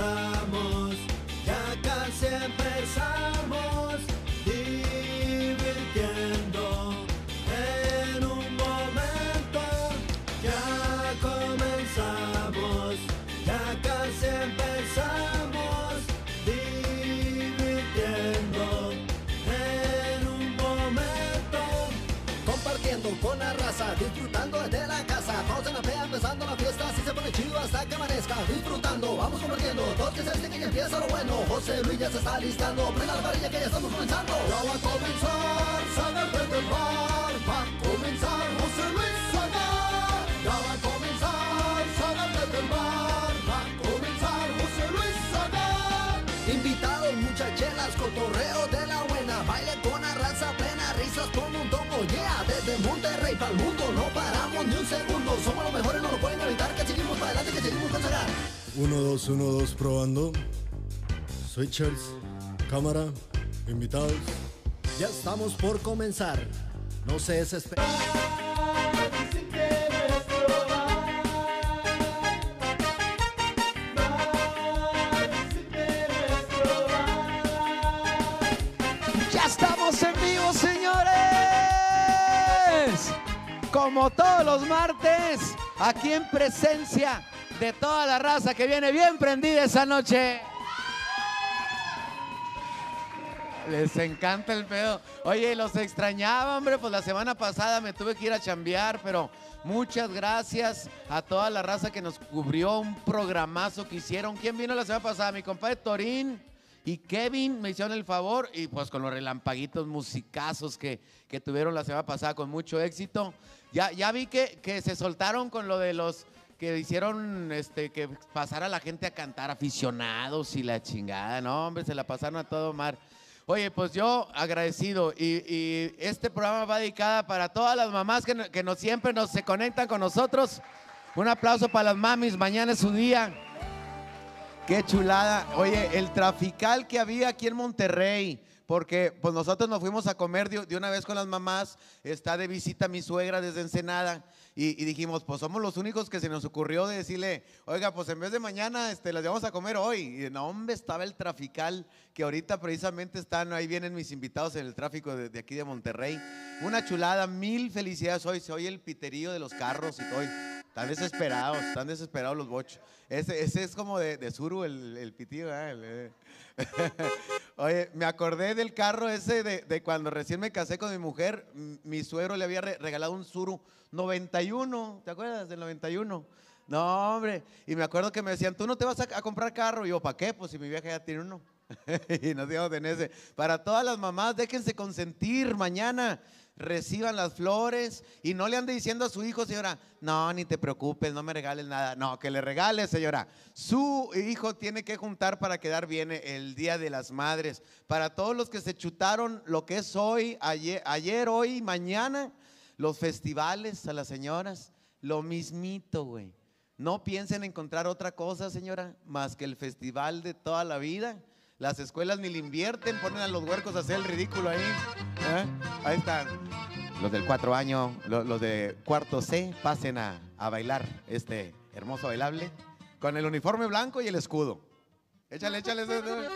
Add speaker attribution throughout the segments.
Speaker 1: comenzamos, hasta que amanezca. Disfrutando, vamos compartiendo. Todos que se dicen que ya empieza lo bueno. José Luis ya se está listando. Prenda la varilla que ya estamos comenzando. Ya va a comenzar, salgan del bar. Va a comenzar José Luis Saga. Ya va a comenzar, salgan del bar. Va a comenzar José Luis Saga. Invitados, muchachelas, cotorreo de la buena. Baile con la raza plena, risas con un tomo. Yeah, desde Monterrey para el mundo no paramos ni un segundo. Somos los mejores, no lo pueden evitar. Que adelante, que seguimos con Saga.
Speaker 2: 1, 2, 1, 2, probando. Switchers, cámara, invitados.
Speaker 1: Ya estamos por comenzar. No se desesperen.
Speaker 3: Ya estamos en vivo, señores. Como todos los martes, aquí en presencia de toda la raza que viene bien prendida esa noche. Les encanta el pedo. Oye, los extrañaba, hombre. Pues la semana pasada me tuve que ir a chambear, pero muchas gracias a toda la raza que nos cubrió un programazo que hicieron. ¿Quién vino la semana pasada? Mi compadre Torín y Kevin me hicieron el favor y pues con los relampaguitos musicazos que, que tuvieron la semana pasada con mucho éxito. Ya, ya vi que, que se soltaron con lo de los que hicieron este, que pasara la gente a cantar, aficionados y la chingada. No, hombre, se la pasaron a todo mar. Oye, pues yo agradecido y, este programa va dedicada para todas las mamás que, no- que nos, siempre nos se conectan con nosotros. Un aplauso para las mamis, mañana es su día. Qué chulada. Oye, el trafical que había aquí en Monterrey, porque pues nosotros nos fuimos a comer de, de una vez con las mamás, está de visita mi suegra desde Ensenada, y, dijimos, pues somos los únicos que se nos ocurrió de decirle, oiga, pues en vez de mañana, este, las vamos a comer hoy. Y no, hombre, estaba el trafical, que ahorita precisamente están, ahí vienen mis invitados en el tráfico de, aquí de Monterrey. Una chulada, mil felicidades hoy, se el piterío de los carros y todo. Están desesperados, están desesperados los bochos. Ese, ese es como de, de el, el pitillo, ¿verdad? El, eh. Oye, me acordé del carro ese de, de cuando recién me casé con mi mujer. Mi suegro le había re- regalado un Suru 91, ¿te acuerdas del 91? No, hombre. Y me acuerdo que me decían, tú no te vas a, a comprar carro. Y yo, ¿para qué? Pues si mi vieja ya tiene uno. y nos íbamos en ese. Para todas las mamás, déjense consentir mañana. Reciban las flores y no le ande diciendo a su hijo, señora, no, ni te preocupes, no me regales nada. No, que le regale, señora. Su hijo tiene que juntar para quedar bien el Día de las Madres. Para todos los que se chutaron lo que es hoy, ayer, ayer hoy, mañana, los festivales a las señoras, lo mismito, güey. No piensen encontrar otra cosa, señora, más que el festival de toda la vida. Las escuelas ni le invierten, ponen a los huercos a hacer el ridículo ahí. ¿eh? Ahí están. Los del cuatro años, lo- los de cuarto C, pasen a, a bailar este hermoso bailable con el uniforme blanco y el escudo. Échale, échale. échale.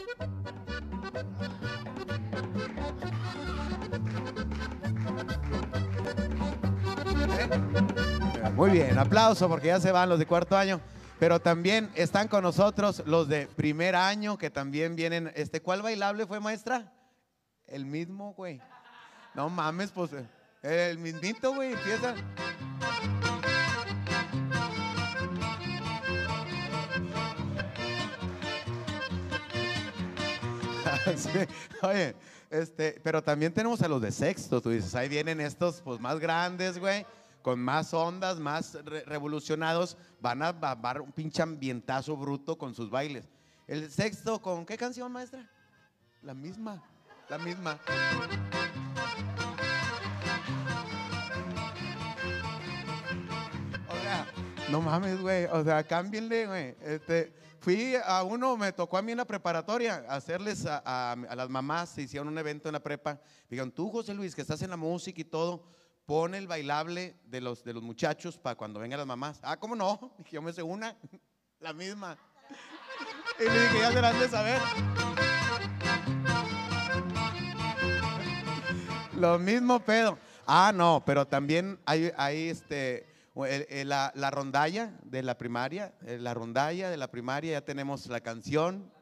Speaker 3: ¿Eh? Muy bien, aplauso porque ya se van los de cuarto año. Pero también están con nosotros los de primer año que también vienen. Este, ¿Cuál bailable fue, maestra? El mismo, güey. No mames, pues el mismito, güey, empieza. Sí, Oye, este, pero también tenemos a los de sexto, tú dices, ahí vienen estos pues más grandes, güey, con más ondas, más re- revolucionados, van a dar un pinche ambientazo bruto con sus bailes. El sexto, ¿con qué canción, maestra? La misma, la misma. O sea, no mames, güey. O sea, cámbienle, güey. Este, fui a uno, me tocó a mí en la preparatoria hacerles a, a- a las mamás, se hicieron un evento en la prepa. Digan, tú, José Luis, que estás en la música y todo, pon el bailable de los, de los muchachos para cuando vengan las mamás. Ah, ¿cómo no? Yo me sé una, la misma. Y le dije, ya se la de saber. Lo mismo pedo. Ah, no, pero también hay, hay este, la, la rondalla de la primaria, eh, la rondalla de la primaria, ya tenemos la canción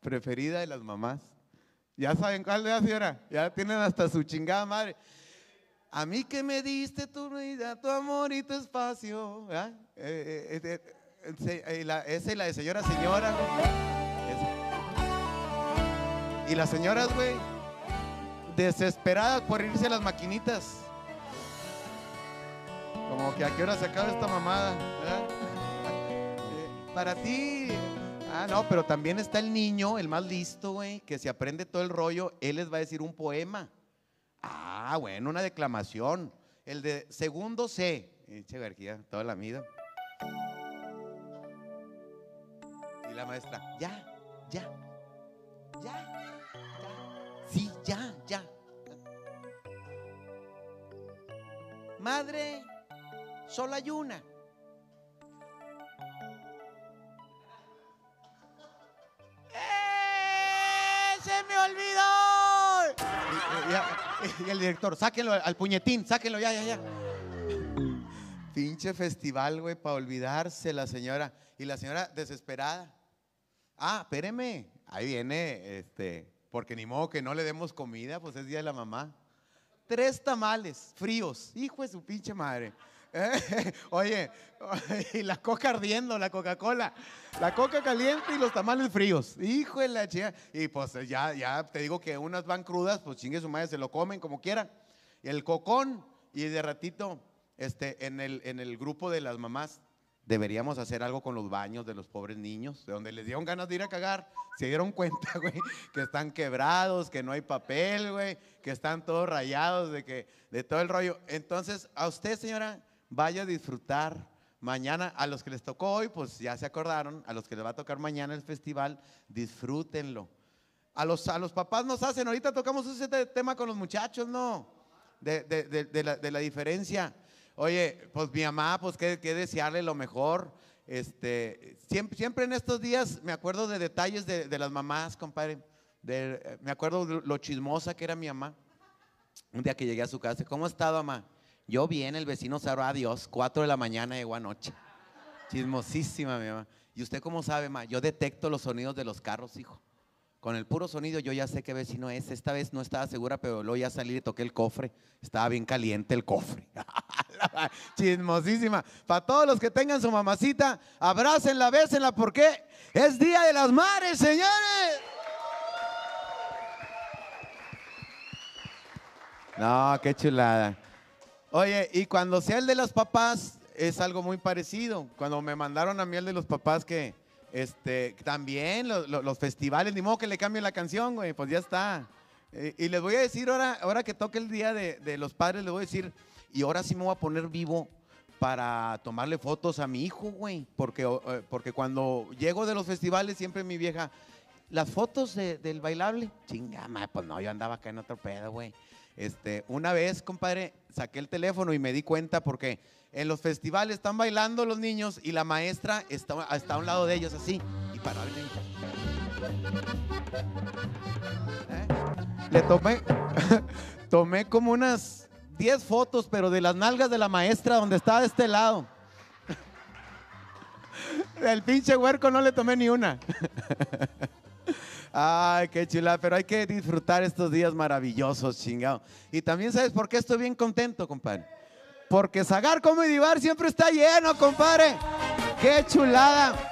Speaker 3: preferida de las mamás. Ya saben cuál es, señora. Ya tienen hasta su chingada madre. A mí que me diste tu vida, tu amor y tu espacio. ¿verdad? Eh, eh, eh, esa y la de señora, señora. Y las señoras, güey, desesperadas por irse a las maquinitas. Como que a qué hora se acaba esta mamada. Para ti. Ah, no, pero también está el niño, el más listo, güey, que se aprende todo el rollo. Él les va a decir un poema. Ah, bueno, una declamación. El de segundo C. Eche vergüenza, toda la vida. Y la maestra, ya, ya, ya, ya. Sí, ya, ya. Madre, solo hay una. ¡Eh! ¡Se me olvidó! Y el director, sáquenlo al puñetín, sáquenlo ya, ya, ya. Pinche festival, güey, para olvidarse la señora. Y la señora desesperada. Ah, espéreme. Ahí viene, este, porque ni modo que no le demos comida, pues es día de la mamá. Tres tamales fríos, hijo de su pinche madre. Eh, Oye, y la coca ardiendo, la Coca-Cola. La coca caliente y los tamales fríos. Hijo de la chica. Y pues ya, ya te digo que unas van crudas, pues chingue su madre, se lo comen como quieran. El cocón, y de ratito, este, en el, en el grupo de las mamás, deberíamos hacer algo con los baños de los pobres niños, de donde les dieron ganas de ir a cagar. Se dieron cuenta, güey, que están quebrados, que no hay papel, güey, que están todos rayados, de que, de todo el rollo. Entonces, a usted, señora, vaya a disfrutar. Mañana, a los que les tocó hoy, pues ya se acordaron, a los que les va a tocar mañana el festival, disfrútenlo. A los, a los papás nos hacen, ahorita tocamos ese te- tema con los muchachos, ¿no? De, de- de- de la, diferencia. Oye, pues mi mamá, pues que, desearle lo mejor. Este, siempre, siempre en estos días me acuerdo de detalles de, de las mamás, compadre. Eh, me acuerdo de lo chismosa que era mi mamá. Un día que llegué a su casa, ¿cómo ha estado, mamá? Yo bien, el vecino sabrá adiós, 4 de la mañana llegó anoche. Chismosísima, mi mamá. ¿Y usted cómo sabe, ma? Yo detecto los sonidos de los carros, hijo. Con el puro sonido yo ya sé qué vecino es. Esta vez no estaba segura, pero luego ya salí y toqué el cofre. Estaba bien caliente el cofre. Chismosísima. Para todos los que tengan su mamacita, abrácenla, bésenla, porque es Día de las Madres, señores. No, qué chulada. Oye, y cuando sea el de los papás, es algo muy parecido. Cuando me mandaron a mí el de los papás que, este, también lo- lo- los festivales, ni modo que le cambien la canción, güey, pues ya está. Eh, y les voy a decir ahora, ahora que toque el día de, los padres, les voy a decir, y ahora sí me voy a poner vivo para tomarle fotos a mi hijo, güey, porque, eh, porque cuando llego de los festivales siempre mi vieja, las fotos de- del bailable, chinga, ma, pues no, yo andaba acá en otro pedo, güey. Este, una vez, compadre, saqué el teléfono y me di cuenta porque en los festivales están bailando los niños y la maestra está, a un lado de ellos así y para ¿Eh? Le tomé, tomé como unas 10 fotos, pero de las nalgas de la maestra donde estaba de este lado. Del pinche huerco no le tomé ni una. Ay, qué chula, pero hay que disfrutar estos días maravillosos, chingado. Y también, ¿sabes por qué estoy bien contento, compadre? Porque Zagar Comedy Bar siempre está lleno, compadre. Qué chulada.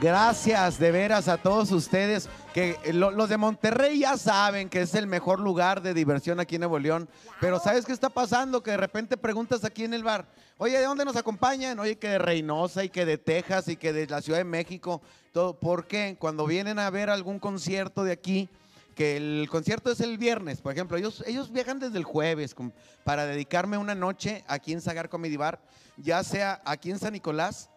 Speaker 3: Gracias de veras a todos ustedes que eh, lo- los de Monterrey ya saben que es el mejor lugar de diversión aquí en Nuevo León. Pero ¿sabes qué está pasando? Que de repente preguntas aquí en el bar, oye, ¿de dónde nos acompañan? Oye, que de Reynosa y que de Texas y que de la Ciudad de México. Todo, ¿Por qué? Cuando vienen a ver algún concierto de aquí, que el concierto es el viernes, por ejemplo, ellos, ellos viajan desde el jueves para dedicarme una noche aquí en Zagar Comedy Bar, ya sea aquí en San Nicolás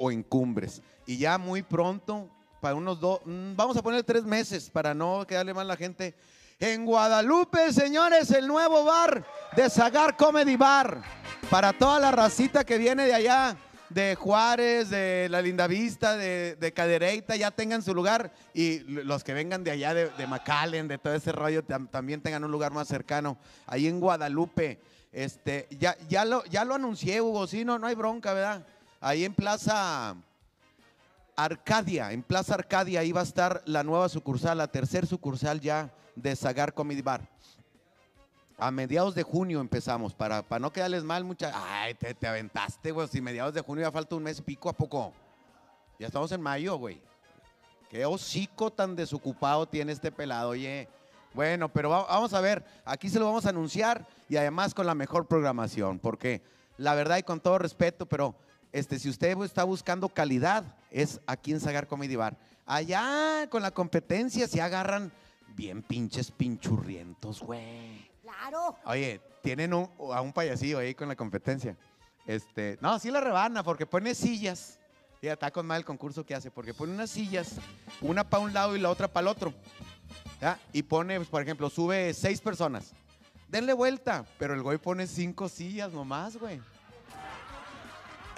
Speaker 3: o en Cumbres. Y ya muy pronto, para unos dos, mm, vamos a poner tres meses para no quedarle mal a la gente. En Guadalupe, señores, el nuevo bar de Zagar Comedy Bar. Para toda la racita que viene de allá, de Juárez, de La Linda Vista, de, de Cadereyta, ya tengan su lugar. Y los que vengan de allá, de, de McAllen, de todo ese rollo, tam- también tengan un lugar más cercano. Ahí en Guadalupe. Este, ya, ya, lo, ya lo anuncié, Hugo. Sí, no, no hay bronca, ¿verdad? Ahí en Plaza Arcadia, en Plaza Arcadia, ahí va a estar la nueva sucursal, la tercer sucursal ya de Zagar Comedy Bar. A mediados de junio empezamos, para, para no quedarles mal, mucha. Ay, te, te aventaste, güey. Si mediados de junio ya falta un mes pico a poco. Ya estamos en mayo, güey. Qué hocico tan desocupado tiene este pelado, oye. Bueno, pero va- vamos a ver, aquí se lo vamos a anunciar y además con la mejor programación, porque la verdad y con todo respeto, pero este, si usted está buscando calidad, es aquí en Sagar Comedy Bar. Allá con la competencia se agarran bien pinches pinchurrientos, güey.
Speaker 4: Claro.
Speaker 3: Oye, tienen un- a un payasillo ahí con la competencia. Este, no, sí la rebana porque pone sillas. Ya está con mal el concurso que hace, porque pone unas sillas, una para un lado y la otra para el otro. ¿ya? Y pone, pues, por ejemplo, sube seis personas. Denle vuelta, pero el güey pone cinco sillas nomás, güey.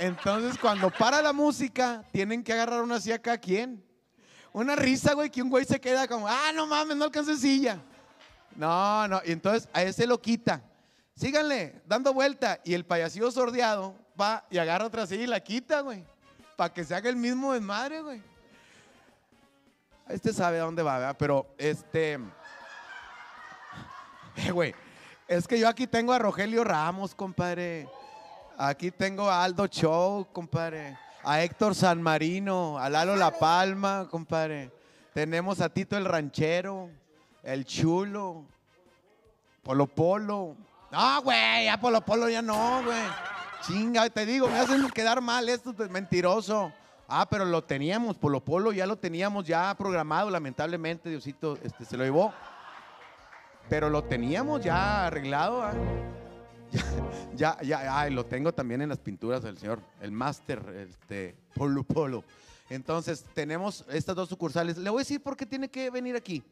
Speaker 3: Entonces, cuando para la música, tienen que agarrar una silla cada quien. Una risa, güey, que un güey se queda como, ah, no mames, no alcancé silla. No, no, y entonces a ese lo quita. Síganle, dando vuelta. Y el payasillo sordeado va y agarra otra silla y la quita, güey. Para que se haga el mismo desmadre, güey. Este sabe a dónde va, ¿verdad? Pero este. Eh, güey. Es que yo aquí tengo a Rogelio Ramos, compadre. Aquí tengo a Aldo Show, compadre. A Héctor San Marino, a Lalo La Palma, compadre. Tenemos a Tito el Ranchero, el Chulo, Polo Polo. No, güey, ya Polo Polo ya no, güey. Chinga, te digo, me hacen quedar mal esto, es mentiroso. Ah, pero lo teníamos, Polo Polo ya lo teníamos ya programado, lamentablemente, Diosito este, se lo llevó. Pero lo teníamos ya arreglado. ah. Ya, ya, ya, ay, lo tengo también en las pinturas del señor, el máster, este, Polo Polo. Entonces, tenemos estas dos sucursales. Le voy a decir por qué tiene que venir aquí.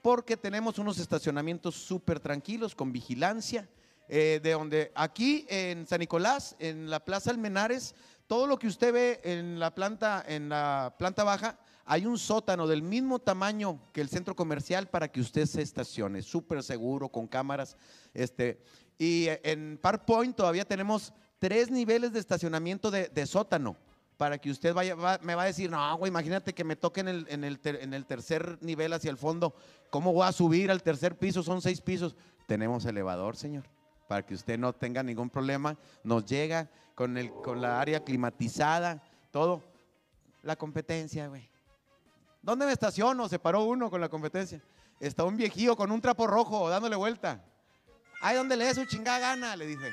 Speaker 3: Porque tenemos unos estacionamientos súper tranquilos, con vigilancia, eh, de donde aquí en San Nicolás, en la Plaza Almenares, todo lo que usted ve en la planta, en la planta baja, hay un sótano del mismo tamaño que el centro comercial para que usted se estacione, súper seguro, con cámaras. Este, y en Park Point todavía tenemos tres niveles de estacionamiento de, sótano para que usted vaya, va- me va a decir, no, güey, imagínate que me toque en el, en, el en el tercer nivel hacia el fondo, ¿cómo voy a subir al tercer piso? Son seis pisos. Tenemos elevador, señor, para que usted no tenga ningún problema. Nos llega con, el, con la área climatizada, todo. La competencia, güey. ¿Dónde me estaciono? Se paró uno con la competencia. Está un viejillo con un trapo rojo dándole vuelta. Ay, ¿dónde le dé su chingada gana? Le dice.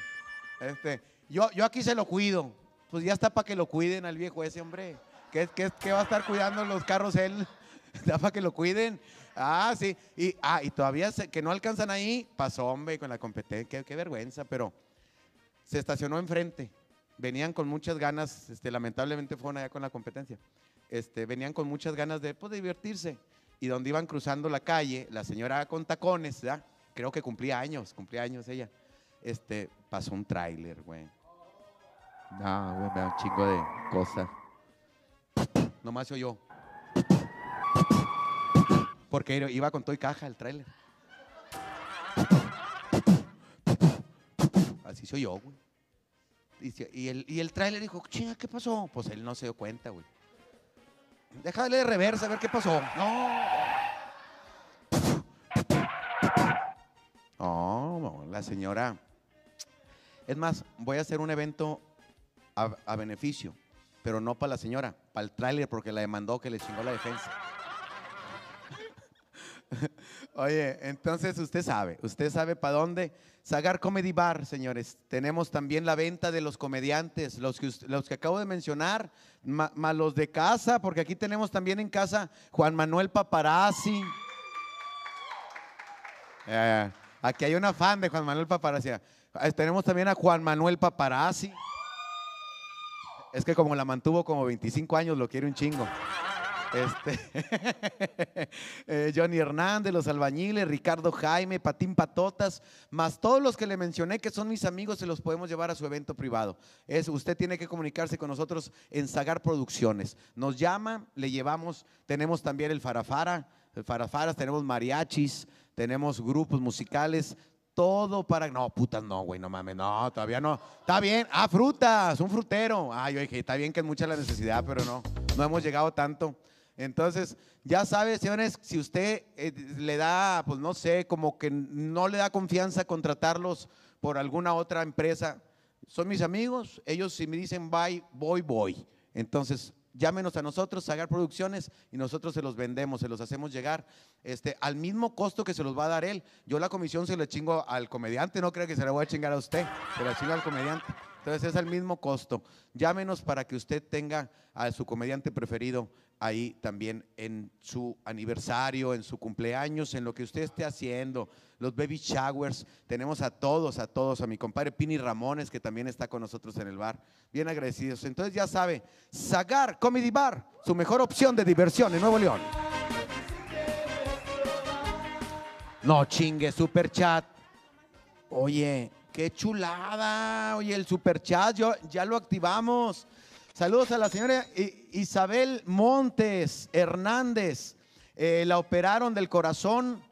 Speaker 3: Este, yo, yo aquí se lo cuido. Pues ya está para que lo cuiden al viejo ese hombre. ¿Qué, qué, qué va a estar cuidando los carros él? Está para que lo cuiden. Ah, sí. Y, ah, y todavía que no alcanzan ahí, pasó, hombre, con la competencia. Qué, vergüenza, pero se estacionó enfrente. Venían con muchas ganas, este, lamentablemente fueron allá con la competencia. Este, venían con muchas ganas de, pues, divertirse. Y donde iban cruzando la calle, la señora con tacones, ¿verdad? Creo que cumplía años, cumplía años ella. Este, pasó un tráiler, güey. No, güey, me da un chingo de cosas. Nomás se oyó. Porque iba con todo y caja el tráiler. Así se oyó, güey. Y el, y el tráiler dijo, chinga, ¿qué pasó? Pues él no se dio cuenta, güey. Déjale de reversa a ver qué pasó. No. No, la señora. Es más, voy a hacer un evento a, beneficio, pero no para la señora, para el tráiler, porque la demandó que le chingó la defensa. Oye, entonces usted sabe, usted sabe para dónde. Sagar Comedy Bar, señores. Tenemos también la venta de los comediantes, los que, los que acabo de mencionar, más los de casa, porque aquí tenemos también en casa Juan Manuel Paparazzi. Eh, aquí hay una fan de Juan Manuel Paparazzi. Eh, Tenemos también a Juan Manuel Paparazzi. Es que como la mantuvo como 25 años, lo quiere un chingo. Este, eh, Johnny Hernández, los albañiles, Ricardo Jaime, Patín Patotas, más todos los que le mencioné que son mis amigos, se los podemos llevar a su evento privado. Es, usted tiene que comunicarse con nosotros en Sagar Producciones. Nos llama, le llevamos, tenemos también el Farafara, el Farafaras, tenemos mariachis, tenemos grupos musicales, todo para. No, putas, no, güey, no mames, no, todavía no. Está bien, ah, frutas, un frutero. Ah, yo dije, está bien que es mucha la necesidad, pero no, no hemos llegado tanto. Entonces, ya sabe, señores, si usted eh, le da, pues no sé, como que no le da confianza contratarlos por alguna otra empresa, son mis amigos, ellos si me dicen bye, voy, voy. Entonces, llámenos a nosotros, Sagar Producciones, y nosotros se los vendemos, se los hacemos llegar este, al mismo costo que se los va a dar él. Yo la comisión se la chingo al comediante, no creo que se la voy a chingar a usted, se la chingo al comediante. Entonces es al mismo costo. Llámenos para que usted tenga a su comediante preferido ahí también en su aniversario, en su cumpleaños, en lo que usted esté haciendo, los baby showers. Tenemos a todos, a todos, a mi compadre Pini Ramones, que también está con nosotros en el bar. Bien agradecidos. Entonces ya sabe, Zagar Comedy Bar, su mejor opción de diversión en Nuevo León. No chingue, super chat. Oye, qué chulada. Oye, el super chat, yo, ya lo activamos. Saludos a la señora Isabel Montes Hernández. Eh, la operaron del corazón.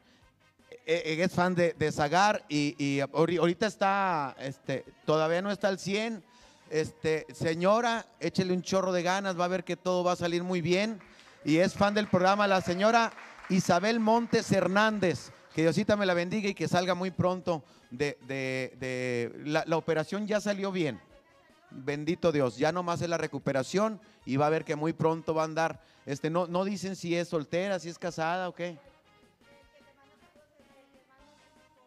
Speaker 3: Eh, eh, es fan de, Zagar y, ahorita está, este, todavía no está al 100. Este, señora, échele un chorro de ganas, va a ver que todo va a salir muy bien. Y es fan del programa la señora Isabel Montes Hernández. Que Diosita me la bendiga y que salga muy pronto de, la operación ya salió bien bendito Dios, ya nomás es la recuperación y va a ver que muy pronto va a andar. Este, no, no dicen si es soltera, si es casada o qué.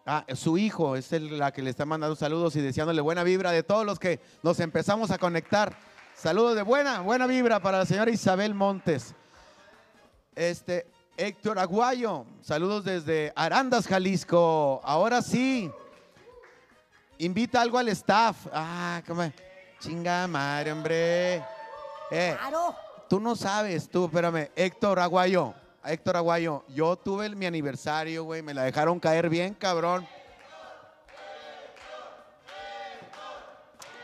Speaker 3: Ah, su hijo es el, la que le está mandando saludos y deseándole buena vibra de todos los que nos empezamos a conectar. Saludos de buena, buena vibra para la señora Isabel Montes. Este, Héctor Aguayo, saludos desde Arandas, Jalisco. Ahora sí, invita algo al staff. Ah, ¿cómo? Chinga madre, hombre. Eh, claro. Tú no sabes, tú, espérame. Héctor Aguayo, Héctor Aguayo, yo tuve mi aniversario, güey, me la dejaron caer bien, cabrón.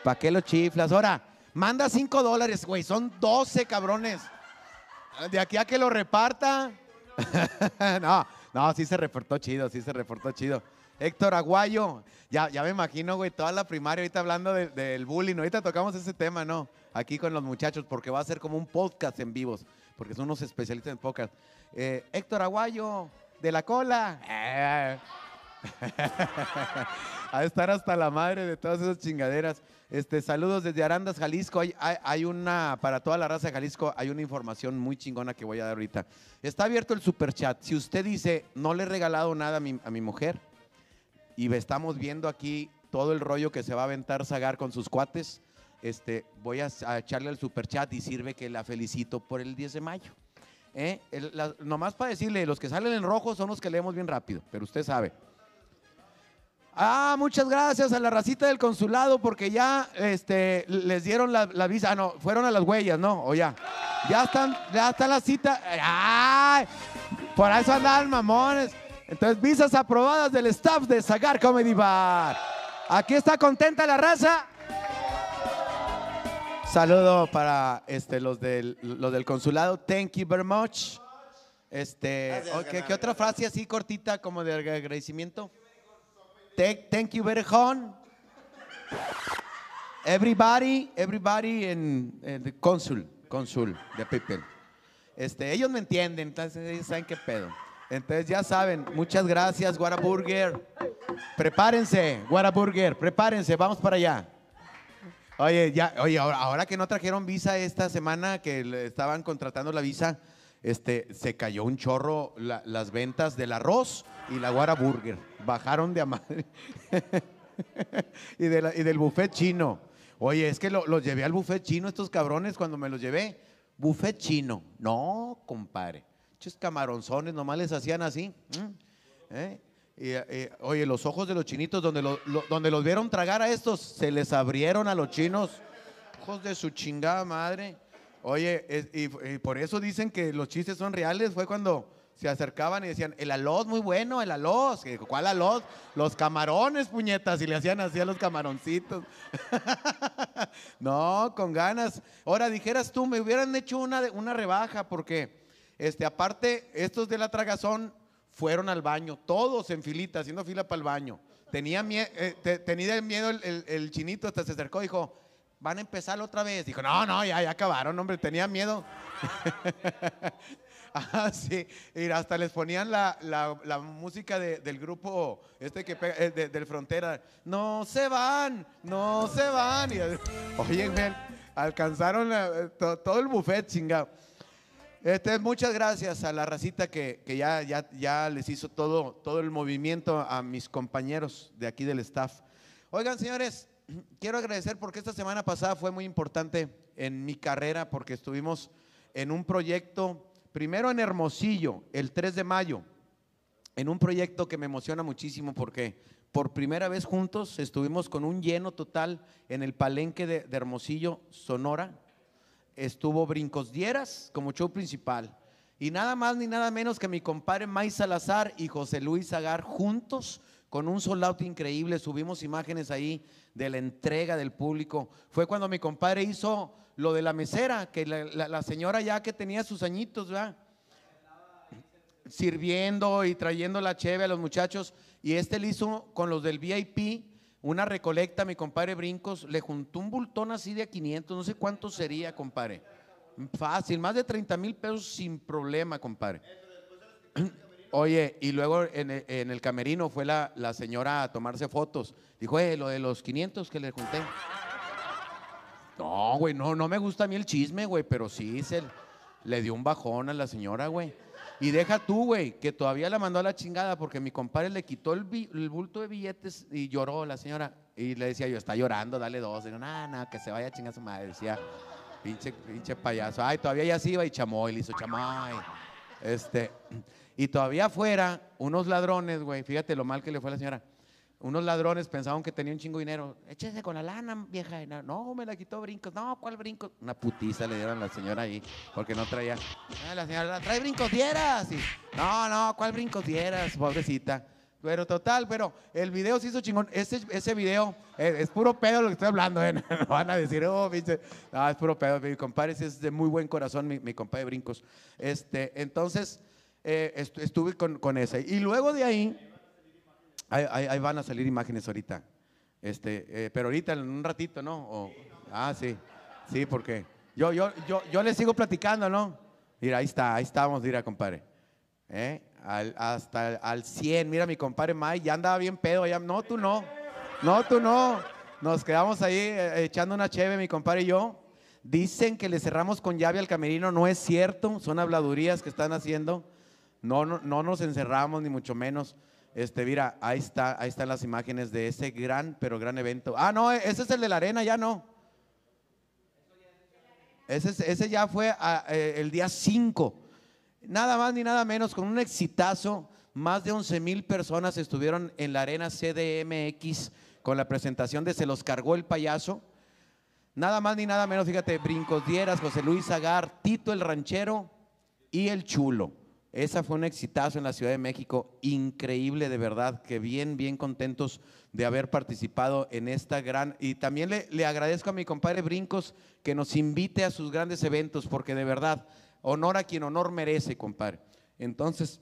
Speaker 3: ¿Para qué lo chiflas? Ahora, manda cinco dólares, güey, son 12 cabrones. De aquí a que lo reparta. no, no, sí se reportó chido, sí se reportó chido. Héctor Aguayo, ya, ya me imagino, güey, toda la primaria ahorita hablando del bullying. Ahorita tocamos ese tema, ¿no? Aquí con los muchachos, porque va a ser como un podcast en vivos, porque son unos especialistas en podcast. Eh, Héctor Aguayo, de la cola. a estar hasta la madre de todas esas chingaderas. Este, saludos desde Arandas, Jalisco. Hay, hay, una, para toda la raza de Jalisco, hay una información muy chingona que voy a dar ahorita. Está abierto el super chat. Si usted dice, no le he regalado nada a mi, a mi mujer, y estamos viendo aquí todo el rollo que se va a aventar Zagar con sus cuates. Este, voy a, echarle al super chat y sirve que la felicito por el 10 de mayo. ¿Eh? nomás para decirle, los que salen en rojo son los que leemos bien rápido, pero usted sabe. Ah, muchas gracias a la racita del consulado porque ya este, les dieron la, visa. Ah, no, fueron a las huellas, ¿no? O ya. Ya están, ya está la cita. ¡Ay! Por eso andan mamones. Entonces, visas aprobadas del staff de Sagar Comedy Bar. Aquí está contenta la raza. Saludo para este, los, del, los del consulado. Thank you very much. Este, ¿qué, otra frase así cortita como de agradecimiento? Thank, you very much. Everybody, everybody en, the consul, consul de people. Este, ellos me entienden, entonces ellos saben qué pedo. Entonces ya saben, muchas gracias, Guaraburger. Prepárense, Guaraburger, prepárense, vamos para allá. Oye, ya, oye, ahora, que no trajeron visa esta semana, que estaban contratando la visa, este, se cayó un chorro las ventas del arroz y la Guaraburger. Bajaron de a madre. y, del buffet chino. Oye, es que los llevé al buffet chino estos cabrones cuando me los llevé. Buffet chino. No, compadre camaronzones, nomás les hacían así. ¿eh? Y, oye, los ojos de los chinitos, donde, donde los vieron tragar a estos, se les abrieron a los chinos. Ojos de su chingada madre. Oye, y, por eso dicen que los chistes son reales. Fue cuando se acercaban y decían, el alós muy bueno, el. Que, ¿Cuál alós? Los camarones, puñetas. Y le hacían así a los camaroncitos. no, con ganas. Ahora, dijeras tú, me hubieran hecho una, una rebaja porque, este, aparte, estos de la tragazón fueron al baño, todos en filita, haciendo fila para el baño. Tenía, eh, te- tenía miedo el, el- chinito, hasta se acercó dijo, van a empezar otra vez. Dijo, no, no, ya, ya acabaron, hombre, tenía miedo. Ah, sí, y hasta les ponían la, la- música de- del grupo este que eh, de- del Frontera. No se van, no se van. Y, oye, alcanzaron eh, to- todo el buffet, chingado. Muchas gracias a la racita que, ya, les hizo todo, el movimiento a mis compañeros de aquí del staff. Oigan, señores, quiero agradecer porque esta semana pasada fue muy importante en mi carrera porque estuvimos en un proyecto, primero en Hermosillo, el 3 de mayo, en un proyecto que me emociona muchísimo porque por primera vez juntos estuvimos con un lleno total en el palenque de Hermosillo, Sonora. Estuvo Brincos Dieras como show principal. Y nada más ni nada menos que mi compadre May Salazar y José Luis Agar juntos con un sold increíble. Subimos imágenes ahí de la entrega del público. Fue cuando mi compadre hizo lo de la mesera, que la señora ya que tenía sus añitos, ¿verdad? sirviendo y trayendo la cheve a los muchachos. Y este le hizo con los del VIP una recolecta, mi compadre Brincos, le juntó un bultón así de a 500, no sé cuánto sería, compadre. Fácil, más de 30 mil pesos sin problema, compadre. Oye, y luego en el, camerino fue la, la señora a tomarse fotos. Dijo, eh, lo de los 500 que le junté. No, güey, no, no me gusta a mí el chisme, güey, pero sí se le dio un bajón a la señora, güey. Y deja tú, güey, que todavía la mandó a la chingada porque mi compadre le quitó el, bulto de billetes y lloró la señora. Y le decía yo, está llorando, dale dos. Y no, nada, nada, que se vaya a chingar su madre. Decía, pinche, pinche payaso. Ay, todavía ya se iba y chamoy, le hizo chamoy. Este, y todavía afuera, unos ladrones, güey, fíjate lo mal que le fue a la señora. Unos ladrones pensaban que tenía un chingo dinero. Échese con la lana, vieja. No, me la quitó brincos. No, ¿cuál brincos? Una putiza le dieron a la señora ahí porque no traía. Ah, la señora, trae brincos dieras. No, no, ¿cuál brincos dieras? Pobrecita. Pero total, pero el video se hizo chingón. Ese, ese video eh, es, puro pedo lo que estoy hablando. ¿eh? No van a decir, oh, pinche. No, es puro pedo. Mi compadre es de muy buen corazón, mi, mi compadre Brincos. Este, entonces, eh, estu- estuve con, con ese. Y luego de ahí, ahí, van a salir imágenes ahorita. Este, eh, pero ahorita, en un ratito, ¿no? Ah, sí. Sí, porque yo, yo, yo, yo le sigo platicando, ¿no? Mira, ahí está, ahí estamos, mira, compadre. ¿Eh? Hasta al 100. Mira, mi compadre Mike ya andaba bien pedo. Ya, no, tú no. No, tú no. Nos quedamos ahí eh, echando una cheve, mi compadre y yo. Dicen que le cerramos con llave al camerino. No es cierto. Son habladurías que están haciendo. No, no, no nos encerramos, ni mucho menos. Este, mira, ahí está, ahí están las imágenes de ese gran, pero gran evento. Ah, no, ese es el de la arena, ya no. Ese, es- ese ya fue eh, el día 5. Nada más ni nada menos, con un exitazo. Más de 11 mil personas estuvieron en la arena CDMX con la presentación de Se los cargó el payaso. Nada más ni nada menos, fíjate, Brincos Dieras, José Luis Agar, Tito el Ranchero y el Chulo. Esa fue un exitazo en la Ciudad de México, increíble de verdad, que bien, bien contentos de haber participado en esta gran... Y también le, le agradezco a mi compadre Brincos que nos invite a sus grandes eventos, porque de verdad, honor a quien honor merece, compadre. Entonces,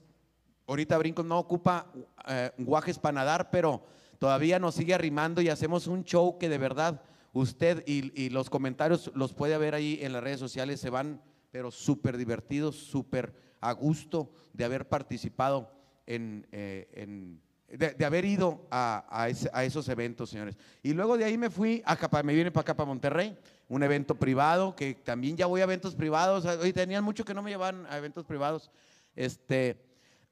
Speaker 3: ahorita Brincos no ocupa eh, guajes para nadar, pero todavía nos sigue arrimando y hacemos un show que de verdad usted y, y los comentarios los puede ver ahí en las redes sociales, se van, pero súper divertidos, súper a gusto de haber participado en, eh, de, haber ido a, a a esos eventos, señores. Y luego de ahí me fui, pa- me vine para acá, para Monterrey, un evento privado, que también ya voy a eventos privados. Hoy tenían mucho que no me llevaban a eventos privados. Este,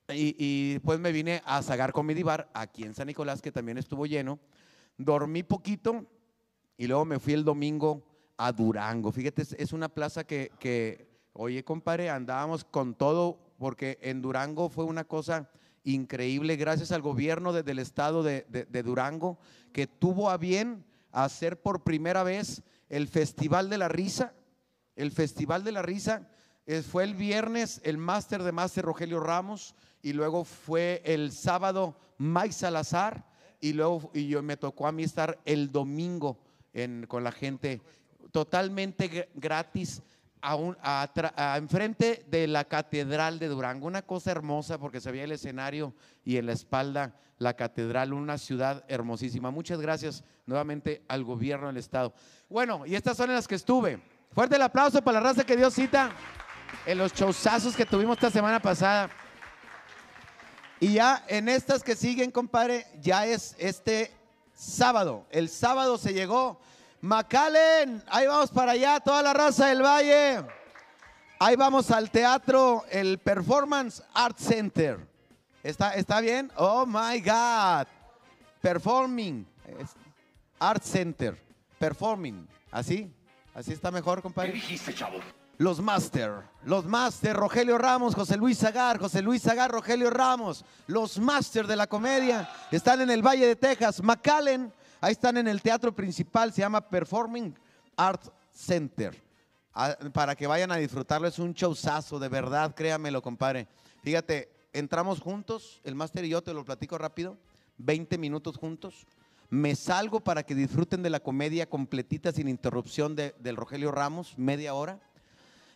Speaker 3: y, y pues me vine a Sagar Comedy Bar, aquí en San Nicolás, que también estuvo lleno. Dormí poquito y luego me fui el domingo a Durango. Fíjate, es, una plaza que, oye, compadre, andábamos con todo, porque en Durango fue una cosa increíble, gracias al gobierno de- del estado de, de- Durango, que tuvo a bien hacer por primera vez el Festival de la Risa el Festival de la Risa. Eh, fue el viernes el máster de máster Rogelio Ramos y luego fue el sábado Mike Salazar y luego y yo, me tocó a mí estar el domingo con la gente totalmente gr- gratis a un, a a enfrente de la Catedral de Durango. Una cosa hermosa porque se veía el escenario y en la espalda la catedral, una ciudad hermosísima. Muchas gracias nuevamente al gobierno del estado. Bueno, y estas son en las que estuve. Fuerte el aplauso para la raza que dio cita en los showzazos que tuvimos esta semana pasada. Y ya en estas que siguen, compadre, ya es este sábado. El sábado se llegó. Macallen, ahí vamos para allá, toda la raza del Valle. Ahí vamos al teatro, el Performance Art Center. ¿Está, está bien? Oh my God. Performing. Art Center. Performing. ¿Así? ¿Así está mejor, compadre?
Speaker 4: dijiste, chavo?
Speaker 3: Los Master, los Master, Rogelio Ramos, José Luis Zagar, José Luis Zagar, Rogelio Ramos, los Master de la comedia, están en el Valle de Texas, McAllen, ahí están en el teatro principal, se llama Performing Art Center, Ah, para que vayan a disfrutarlo, es un showzazo, de verdad, créamelo, compadre. Fíjate, entramos juntos, el Master y yo, te lo platico rápido, 20 minutos juntos, me salgo para que disfruten de la comedia completita sin interrupción de- del Rogelio Ramos, media hora.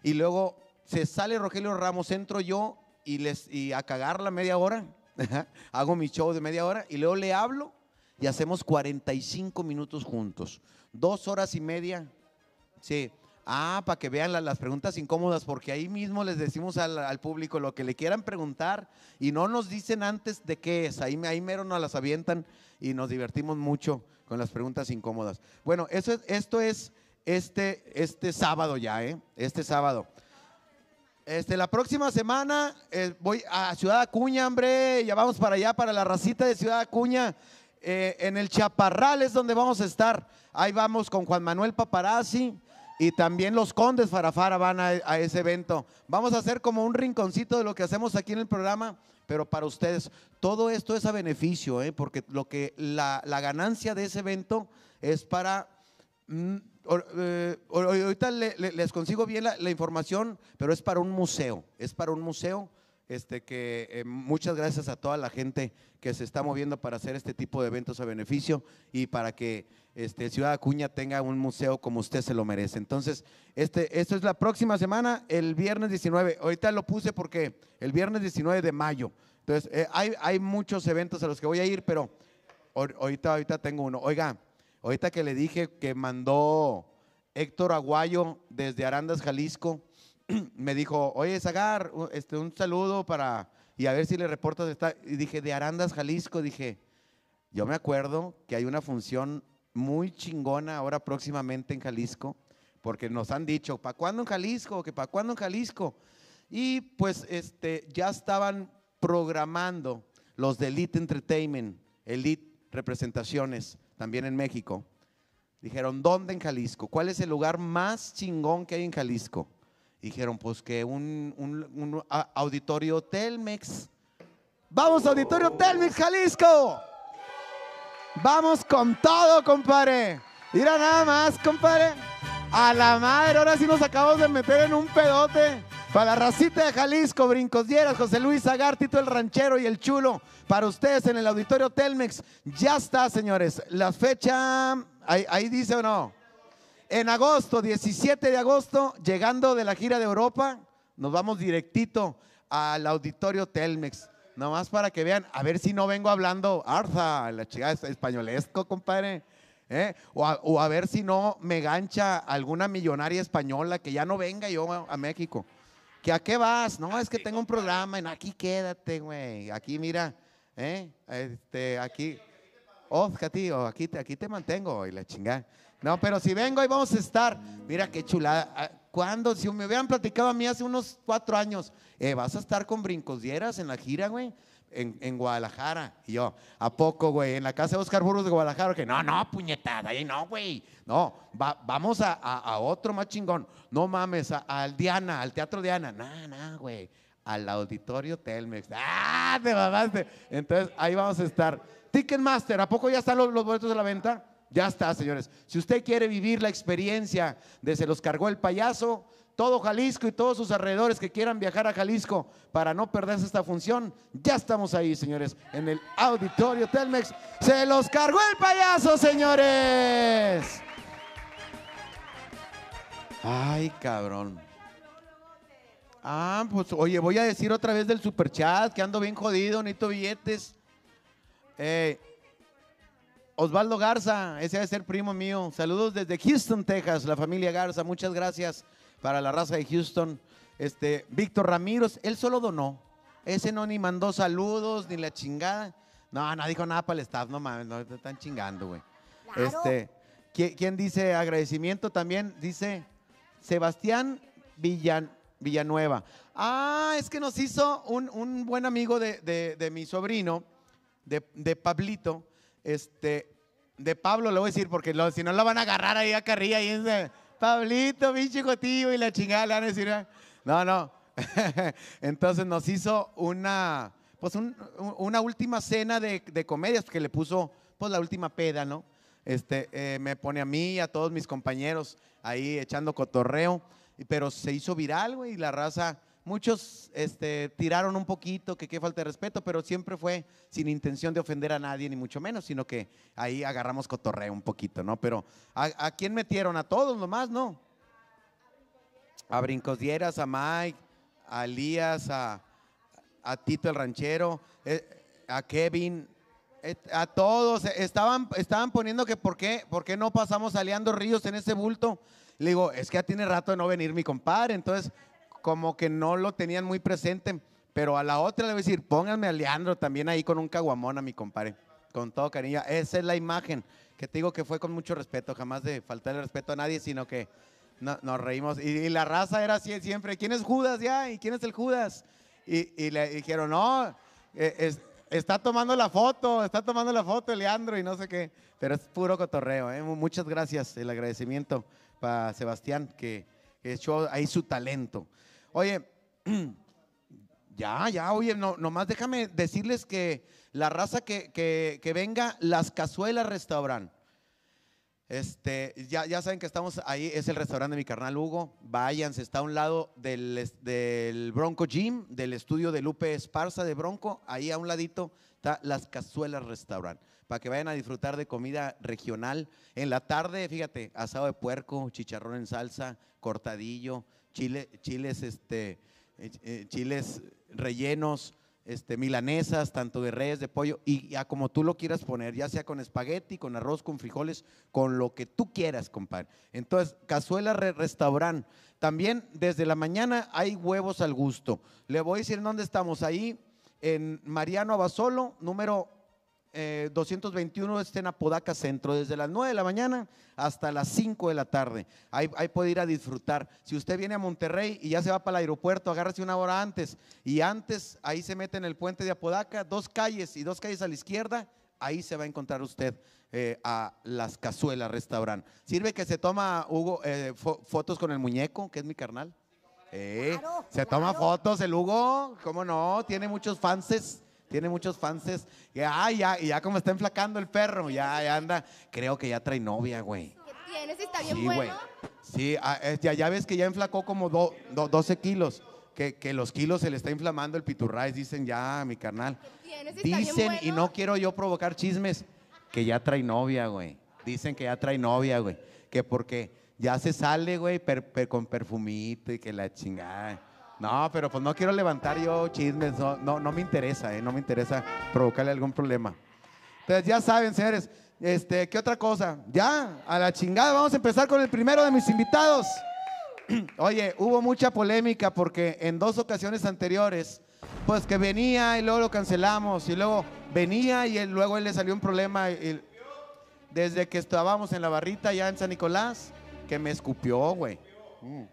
Speaker 3: Y luego se sale Rogelio Ramos, entro yo y, les, y a cagar la media hora. Hago mi show de media hora y luego le hablo y hacemos 45 minutos juntos. Dos horas y media. Sí. Ah, para que vean la- las preguntas incómodas, porque ahí mismo les decimos al, al público lo que le quieran preguntar y no nos dicen antes de qué es. Ahí, ahí mero nos las avientan y nos divertimos mucho con las preguntas incómodas. Bueno, eso es, esto es este, este sábado ya, ¿eh? Este sábado. Este, la próxima semana eh, voy a Ciudad Acuña, hombre. Ya vamos para allá, para la racita de Ciudad Acuña. Eh, en el Chaparral es donde vamos a estar. Ahí vamos con Juan Manuel Paparazzi y también los Condes Farafara van a, ese evento. Vamos a hacer como un rinconcito de lo que hacemos aquí en el programa, pero para ustedes. Todo esto es a beneficio, ¿eh? porque lo que la, ganancia de ese evento es para Mm, eh, or- ahorita le- le- les consigo bien la, la información, pero es para un museo, es para un museo. Este que eh, muchas gracias a toda la gente que se está moviendo para hacer este tipo de eventos a beneficio y para que este, Ciudad Acuña tenga un museo como usted se lo merece. Entonces, este, esto es la próxima semana, el viernes 19. Ahorita lo puse porque el viernes 19 de mayo. Entonces, eh, hay, hay muchos eventos a los que voy a ir, pero ahor- ahorita, ahorita tengo uno. Oiga, Ahorita que le dije que mandó Héctor Aguayo desde Arandas, Jalisco, me dijo, oye, Zagar, este, un saludo para, y a ver si le reportas, está, y dije, de Arandas, Jalisco, dije, yo me acuerdo que hay una función muy chingona ahora próximamente en Jalisco, porque nos han dicho, ¿para cuándo en Jalisco? ¿Que para cuándo en Jalisco? Y pues este, ya estaban programando los de Elite Entertainment, Elite Representaciones, también en México. Dijeron, ¿dónde en Jalisco? ¿Cuál es el lugar más chingón que hay en Jalisco? Dijeron, pues que un, un- auditorio Telmex. Vamos, auditorio Telmex, Jalisco. Vamos con todo, compadre. Mira nada más, compadre. A la madre, ahora sí nos acabamos de meter en un pedote. Para la racita de Jalisco, Brincos Dieras, José Luis Agar, Tito el Ranchero y el Chulo. Para ustedes en el auditorio Telmex. Ya está, señores. La fecha, ahí dice o no. En agosto, 17 de agosto, llegando de la gira de Europa, nos vamos directito al auditorio Telmex. Nomás para que vean, a ver si no vengo hablando Arza, la chica es españolesco, compadre. ¿eh? O, a, ver si no me gancha alguna millonaria española que ya no venga yo a, México. ¿Que a qué vas? No, es que tengo un programa. En aquí quédate, güey. Aquí mira, ¿eh? Este, aquí. Oh, tío, aquí te, aquí te mantengo y la chingada. No, pero si vengo ahí vamos a estar. Mira qué chulada. Ah, ¿Cuándo? Si me hubieran platicado a mí hace unos cuatro años, eh, vas a estar con Brincos Dieras en la gira, güey, en, en Guadalajara. Y yo, ¿a poco, güey? En la casa de Oscar Burgos de Guadalajara. Que no, no, puñetada, ahí no, güey. No, va- vamos a, a- otro más chingón. No mames, al Diana, al Teatro Diana. No, no, güey. Al auditorio Telmex. ¡Ah! Te mamaste. Entonces, ahí vamos a estar. Ticketmaster, ¿a poco ya están los boletos de la venta? Ya está, señores. Si usted quiere vivir la experiencia de se los cargó el payaso, todo Jalisco y todos sus alrededores que quieran viajar a Jalisco para no perderse esta función, ya estamos ahí, señores, en el auditorio Telmex. Se los cargó el payaso, señores. Ay, cabrón. Ah, pues oye, voy a decir otra vez del superchat que ando bien jodido, necesito billetes. Eh, Osvaldo Garza, ese debe ser primo mío. Saludos desde Houston, Texas, la familia Garza. Muchas gracias para la raza de Houston. Este, Víctor Ramírez, él solo donó. Ese no ni mandó saludos ni la chingada. No, no dijo nada para el staff, no mames, no te están chingando, güey.
Speaker 4: Claro.
Speaker 3: Este, ¿quién, quién dice agradecimiento también? Dice Sebastián Villan, Villanueva. Ah, es que nos hizo un, un buen amigo de, de- de mi sobrino, de, de Pablito, este, de Pablo, le voy a decir, porque lo- si no lo van a agarrar ahí a carrilla y de Pablito, pinche jotillo y la chingada le van a decir, "Ah". no, no. Entonces nos hizo una, pues un- un- una última cena de, comedias que le puso, pues la última peda, ¿no? Este, eh, me pone a mí y a todos mis compañeros ahí echando cotorreo, pero se hizo viral, güey, y la raza, muchos este, tiraron un poquito, que qué falta de respeto, pero siempre fue sin intención de ofender a nadie, ni mucho menos, sino que ahí agarramos cotorreo un poquito, ¿no? Pero ¿a, quién metieron? A todos nomás, ¿no? A Brincosieras, a Mike, a Elías, a, a Tito el ranchero, eh, a Kevin, a todos. eh, Estaban, estaban poniendo que por qué, por qué no pasamos a Leandro Ríos en ese bulto. Le digo, es que ya tiene rato de no venir mi compadre, entonces como que no lo tenían muy presente. Pero a la otra le voy a decir, pónganme a Leandro también ahí con un caguamón a mi compadre, con todo cariño. Esa es la imagen que te digo que fue con mucho respeto, jamás de faltarle respeto a nadie, sino que no- nos reímos. Y, y la raza era así siempre, ¿quién es Judas ya? ¿Y quién es el Judas? Y, y le dijeron, no, eh, es- está tomando la foto, está tomando la foto Leandro y no sé qué. Pero es puro cotorreo, ¿eh? Mu- Muchas gracias, el agradecimiento para Sebastián, que, que echó ahí su talento. Oye, ya, ya, oye, no, nomás déjame decirles que la raza que, que- venga, Las Cazuelas Restaurant. Este, ya, ya saben que estamos ahí, es el restaurante de mi carnal Hugo. Váyanse, está a un lado del, del Bronco Gym, del estudio de Lupe Esparza de Bronco. Ahí a un ladito está Las Cazuelas Restaurant. Para que vayan a disfrutar de comida regional. En la tarde, fíjate, asado de puerco, chicharrón en salsa, cortadillo, chile, chiles, este, eh, eh, chiles rellenos, este, milanesas, tanto de res, de pollo, y ya como tú lo quieras poner, ya sea con espagueti, con arroz, con frijoles, con lo que tú quieras, compadre. Entonces, Cazuela Re-. También desde la mañana hay huevos al gusto. Le voy a decir dónde estamos. Ahí en Mariano Abasolo, número eh, 221 está en Apodaca Centro, desde las 9 de la mañana hasta las 5 de la tarde. Ahí, ahí puede ir a disfrutar. Si usted viene a Monterrey y ya se va para el aeropuerto, agárrese una hora antes. Y antes, ahí se mete en el puente de Apodaca, dos calles y dos calles a la izquierda, ahí se va a encontrar usted eh, a Las Cazuelas Restaurant. Sirve que se toma, Hugo, eh, fo- fotos con el muñeco, que es mi carnal. Eh,
Speaker 4: Claro,
Speaker 3: se toma fotos el Hugo, ¿cómo no? Tiene muchos fanses. Tiene muchos fanses. Ya, ya, y ya como está enflacando el perro, ya, ya anda. Creo que ya trae novia, güey.
Speaker 4: ¿Qué tienes? Está bien
Speaker 3: Sí, güey.
Speaker 4: bueno.
Speaker 3: Sí, ah, ya, ya ves que ya enflacó como do- do- 12 kilos. Que, que los kilos se le está inflamando el piturrais, dicen ya, mi carnal.
Speaker 4: ¿Qué tienes? Está bien
Speaker 3: Dicen, y no quiero yo provocar chismes, que ya trae novia, güey. Dicen que ya trae novia, güey. Que porque ya se sale, güey, per- per- con perfumito y que la chingada. No, pero pues no quiero levantar yo chismes, no, no, no me interesa, eh, no me interesa provocarle algún problema. Entonces ya saben, señores, este, ¿qué otra cosa? Ya, a la chingada, vamos a empezar con el primero de mis invitados. Oye, hubo mucha polémica porque en dos ocasiones anteriores, pues que venía y luego lo cancelamos y luego venía y luego él le salió un problema desde que estábamos en la barrita ya en San Nicolás, que me escupió, güey. Mm.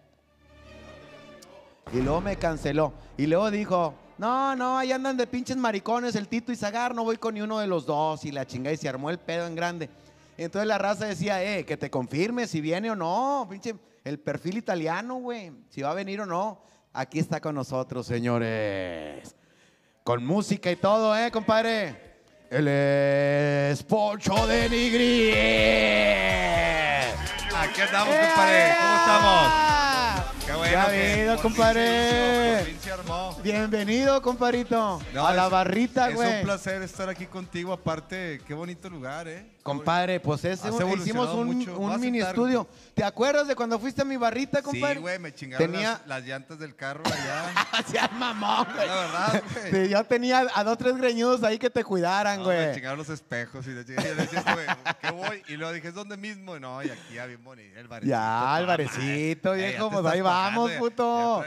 Speaker 3: Y luego me canceló. Y luego dijo, no, no, ahí andan de pinches maricones el Tito y Zagar, no voy con ni uno de los dos. Y la chingada y se armó el pedo en grande. Entonces la raza decía, eh, que te confirme si viene o no, pinche, el perfil italiano, güey, si va a venir o no. Aquí está con nosotros, señores. Con música y todo, ¿eh, compadre? Él es Poncho de Nigri.
Speaker 4: Aquí andamos, compadre. ¿Cómo estamos? Qué bueno.
Speaker 3: Ya
Speaker 4: que
Speaker 3: venido,
Speaker 4: por fin
Speaker 3: compadre.
Speaker 4: se hizo, por fin se armó.
Speaker 3: Bienvenido, compadrito.
Speaker 4: No,
Speaker 3: a la
Speaker 4: es-
Speaker 3: barrita,
Speaker 4: Es
Speaker 3: güey.
Speaker 4: un placer estar aquí contigo. Aparte, qué bonito lugar, ¿eh?
Speaker 3: Compadre, pues ese,
Speaker 4: Has
Speaker 3: hicimos
Speaker 4: evolucionado
Speaker 3: un,
Speaker 4: mucho.
Speaker 3: un
Speaker 4: Vas a
Speaker 3: mini
Speaker 4: sentar-
Speaker 3: estudio. ¿Te acuerdas de cuando fuiste a mi barrita, compadre?
Speaker 4: Sí, güey, me chingaron
Speaker 3: Tenía...
Speaker 4: las, las llantas del carro allá.
Speaker 3: Seas mamón, güey.
Speaker 4: La verdad, güey.
Speaker 3: Sí, yo tenía a dos, tres greñudos ahí que te cuidaran,
Speaker 4: No, me
Speaker 3: güey.
Speaker 4: chingaron los espejos y le chingué. Y decía, güey, ¿qué voy? Y luego dije, ¿es dónde mismo? Y no, y aquí ya bien bonito. El barecito.
Speaker 3: Ya, el barecito, viejo, pues ahí vamos, puto.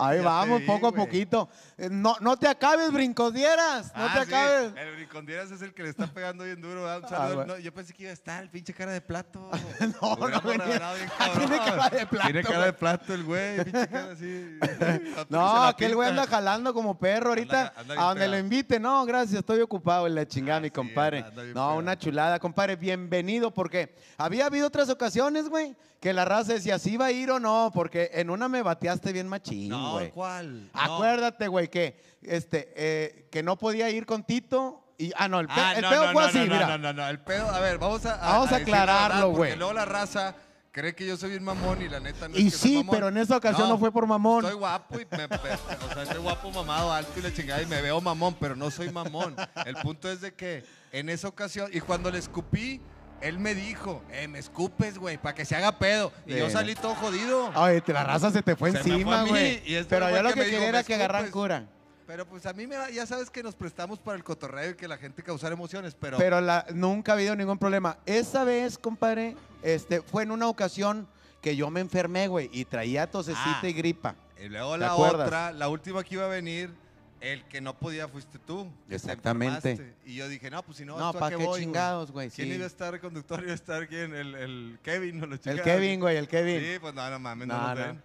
Speaker 3: Ahí vamos, poco a poquito. Eh, No, no te acabes, brincosdieras. No
Speaker 4: Ah,
Speaker 3: te acabes.
Speaker 4: El Brincondieras es el que le está pegando bien duro. ¿verdad? Un
Speaker 3: Ah,
Speaker 4: saludo. No, yo pensé que iba a estar el pinche cara de plato.
Speaker 3: No, no venía.
Speaker 4: bien
Speaker 3: Tiene cara de plato,
Speaker 4: Tiene cara
Speaker 3: güey.
Speaker 4: de plato el güey. Pinche cara así.
Speaker 3: No, aquel güey anda jalando como perro ahorita.
Speaker 4: Anda- anda bien
Speaker 3: a donde lo invite. No, gracias, estoy ocupado en la chingada, mi
Speaker 4: sí,
Speaker 3: compadre. no, una chulada, compadre. Bienvenido, porque había habido otras ocasiones, güey, que la raza decía si iba a ir o no, porque en una me bateaste bien machín,
Speaker 4: No,
Speaker 3: güey.
Speaker 4: ¿cuál?
Speaker 3: Acuérdate, güey, que, este, eh, que no podía ir con Tito. Y, ah, no, el, pe-
Speaker 4: Ah,
Speaker 3: el
Speaker 4: no,
Speaker 3: pedo
Speaker 4: no,
Speaker 3: fue
Speaker 4: no,
Speaker 3: así,
Speaker 4: no,
Speaker 3: mira.
Speaker 4: No, no, no, el pedo, a ver, vamos a,
Speaker 3: Vamos a
Speaker 4: decir la
Speaker 3: aclararlo,
Speaker 4: verdad, porque
Speaker 3: güey.
Speaker 4: Luego la raza cree que yo soy bien mamón y la neta no
Speaker 3: Y
Speaker 4: es que soy
Speaker 3: sí,
Speaker 4: mamón.
Speaker 3: pero en esa ocasión no fue por mamón.
Speaker 4: Estoy guapo y me, o sea, estoy guapo, mamado, alto y la chingada y me veo mamón, pero no soy mamón. El punto es de que en esa ocasión y cuando le escupí él me dijo, eh, me escupes, güey, para que se haga pedo. Y yo salí todo jodido.
Speaker 3: Te- la raza se te fue
Speaker 4: Se
Speaker 3: encima,
Speaker 4: a
Speaker 3: güey. Pero
Speaker 4: güey
Speaker 3: yo lo
Speaker 4: que
Speaker 3: quería
Speaker 4: "Me
Speaker 3: era que agarran
Speaker 4: escupes".
Speaker 3: cura.
Speaker 4: Pero pues a mí me da- ya sabes que nos prestamos para el cotorreo y que la gente causara emociones, pero,
Speaker 3: Pero la- nunca ha habido ningún problema. Esa vez, compadre, este, fue en una ocasión que yo me enfermé, güey, y traía tosecita
Speaker 4: Ah.
Speaker 3: y gripa.
Speaker 4: Y luego
Speaker 3: ¿Te
Speaker 4: la
Speaker 3: acuerdas?
Speaker 4: otra, la última que iba a venir, el que no podía fuiste tú.
Speaker 3: Exactamente.
Speaker 4: Y yo dije, no, pues si no,
Speaker 3: No,
Speaker 4: ¿esto a
Speaker 3: ¿para
Speaker 4: qué
Speaker 3: qué
Speaker 4: voy,
Speaker 3: chingados, güey?
Speaker 4: ¿Quién
Speaker 3: Sí.
Speaker 4: iba a estar conductor? Iba a estar quién? El, el Kevin, ¿no? La
Speaker 3: El. Kevin, güey, el Kevin.
Speaker 4: Sí, pues no, no mames, no,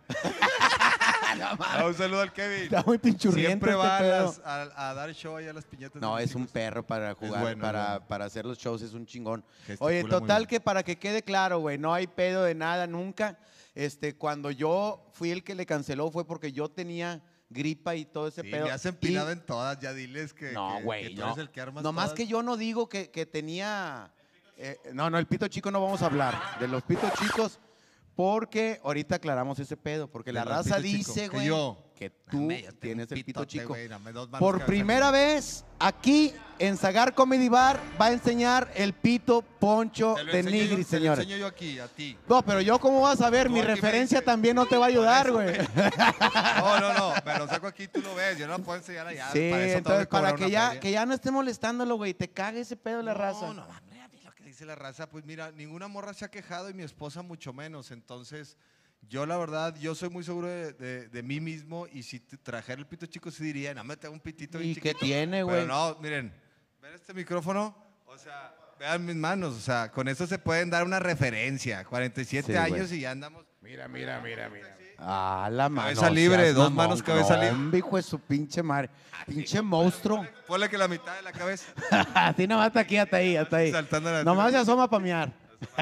Speaker 3: no.
Speaker 4: Ah, un saludo al Kevin.
Speaker 3: Está muy pinchurriento
Speaker 4: Siempre
Speaker 3: este
Speaker 4: va a,
Speaker 3: pedo.
Speaker 4: las- a- a dar show allá a las piñatas.
Speaker 3: No,
Speaker 4: de
Speaker 3: es un perro para jugar,
Speaker 4: bueno,
Speaker 3: para,
Speaker 4: bueno.
Speaker 3: para hacer los shows, es un chingón.
Speaker 4: Gesticula
Speaker 3: Oye,
Speaker 4: muy
Speaker 3: total
Speaker 4: bien.
Speaker 3: que para que quede claro, güey, no hay pedo de nada nunca. Este, cuando yo fui el que le canceló fue porque yo tenía gripa y todo ese
Speaker 4: Sí,
Speaker 3: pedo.
Speaker 4: le has empinado
Speaker 3: Y-
Speaker 4: en todas, ya diles que,
Speaker 3: No,
Speaker 4: que- que
Speaker 3: güey,
Speaker 4: tú
Speaker 3: no.
Speaker 4: eres el que armas
Speaker 3: Nomás
Speaker 4: todas.
Speaker 3: que yo no digo que, que tenía... eh, no, no, el pito chico no vamos a hablar. De los pitos chicos, porque ahorita aclaramos ese pedo. Porque la raza dice,
Speaker 4: que
Speaker 3: güey, que tú
Speaker 4: Dame, yo tengo
Speaker 3: tienes el pito chico. Por primera vez, aquí en Zagar Comedy Bar va a enseñar el pito poncho
Speaker 4: Te
Speaker 3: de Nigri,
Speaker 4: te lo
Speaker 3: señores.
Speaker 4: enseño yo aquí, a ti.
Speaker 3: No, pero yo cómo vas a ver,
Speaker 4: Tú
Speaker 3: mi referencia también no te va a ayudar, güey.
Speaker 4: No, no, no, me lo saco aquí, tú lo ves, yo no lo puedo enseñar allá.
Speaker 3: Sí,
Speaker 4: para eso
Speaker 3: entonces
Speaker 4: que
Speaker 3: para que ya, que ya no esté molestándolo, güey, te cague ese pedo la raza.
Speaker 4: No, no, dice la raza, pues mira, ninguna morra se ha quejado y mi esposa mucho menos. Entonces, yo la verdad, yo soy muy seguro de, de- de mí mismo y si trajera el pito chico, sí diría, no me tengo un pitito bien
Speaker 3: ¿Y qué
Speaker 4: chiquito".
Speaker 3: tiene, güey?
Speaker 4: Pero no, miren, ven este micrófono, o sea, vean mis manos, o sea, con eso se pueden dar una referencia. 47
Speaker 3: Sí, güey.
Speaker 4: años y ya andamos.
Speaker 3: Mira, mira, mira, mira. Ah, la mano.
Speaker 4: Cabeza libre, dos manos, cabeza libre.
Speaker 3: Hombre, hijo de su pinche madre. Pinche monstruo.
Speaker 4: Ponle que la mitad de la cabeza.
Speaker 3: Así nomás hasta aquí, hasta ahí, hasta ahí.
Speaker 4: Saltando la-
Speaker 3: Nomás se asoma para mear.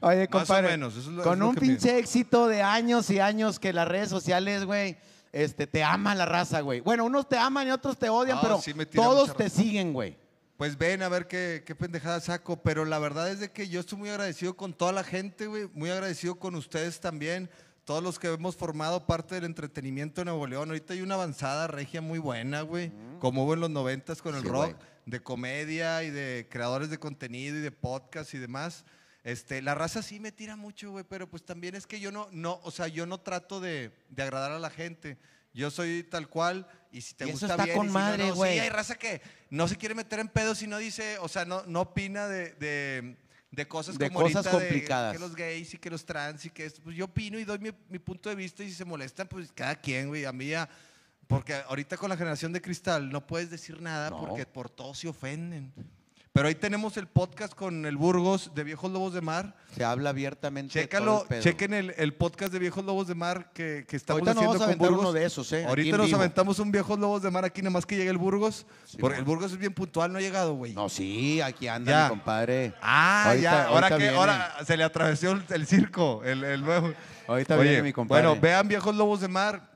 Speaker 3: Oye,
Speaker 4: Más o
Speaker 3: compadre,
Speaker 4: menos, eso es lo-
Speaker 3: con
Speaker 4: es
Speaker 3: un pinche éxito de años y años que las redes sociales, güey, este, te aman la raza, güey. Bueno, unos te aman y otros te odian,
Speaker 4: No,
Speaker 3: pero
Speaker 4: sí
Speaker 3: todos te siguen, güey.
Speaker 4: Pues ven a ver qué, qué pendejada saco, pero la verdad es de que yo estoy muy agradecido con toda la gente, güey, muy agradecido con ustedes también, todos los que hemos formado parte del entretenimiento en Nuevo León. Ahorita hay una avanzada regia muy buena, güey, como hubo en los noventas con el
Speaker 3: Sí,
Speaker 4: rock, de comedia y de creadores de contenido y de podcast y demás. Este, la raza sí me tira mucho, güey, pero pues también es que yo no, no, o sea, yo no trato de, de agradar a la gente. Yo soy tal cual y si te
Speaker 3: Y eso
Speaker 4: gusta
Speaker 3: está
Speaker 4: bien.
Speaker 3: con
Speaker 4: y si no,
Speaker 3: madre,
Speaker 4: no. Sí,
Speaker 3: güey.
Speaker 4: hay raza que no se quiere meter en pedos y no dice, o sea, no, no opina de, de, de cosas
Speaker 3: De
Speaker 4: como
Speaker 3: cosas
Speaker 4: ahorita de
Speaker 3: complicadas.
Speaker 4: que los gays y que los trans y que esto. Pues yo opino y doy mi, mi punto de vista y si se molestan, pues cada quien, güey. A mí ya, porque ahorita con la generación de cristal no puedes decir nada porque por todo se ofenden. Pero ahí tenemos el podcast con el Burgos de Viejos Lobos de Mar.
Speaker 3: Se habla abiertamente. de todo
Speaker 4: Chécalo,
Speaker 3: el pedo.
Speaker 4: chequen el, el podcast de Viejos Lobos de Mar que, que estamos
Speaker 3: Ahorita
Speaker 4: haciendo
Speaker 3: vamos a
Speaker 4: con Burgos.
Speaker 3: uno de esos, ¿eh?
Speaker 4: Ahorita nos
Speaker 3: vivo.
Speaker 4: aventamos un Viejos Lobos de Mar aquí, nada más que llegue el Burgos.
Speaker 3: Sí,
Speaker 4: porque el Burgos es bien puntual, no ha llegado, güey.
Speaker 3: No, sí, aquí anda mi compadre.
Speaker 4: Ah,
Speaker 3: Ahorita-
Speaker 4: ya, ahora que
Speaker 3: viene.
Speaker 4: ahora se le atravesó el, el circo, el, el nuevo.
Speaker 3: Ahorita
Speaker 4: Oye,
Speaker 3: viene mi compadre.
Speaker 4: Bueno, vean Viejos Lobos de Mar.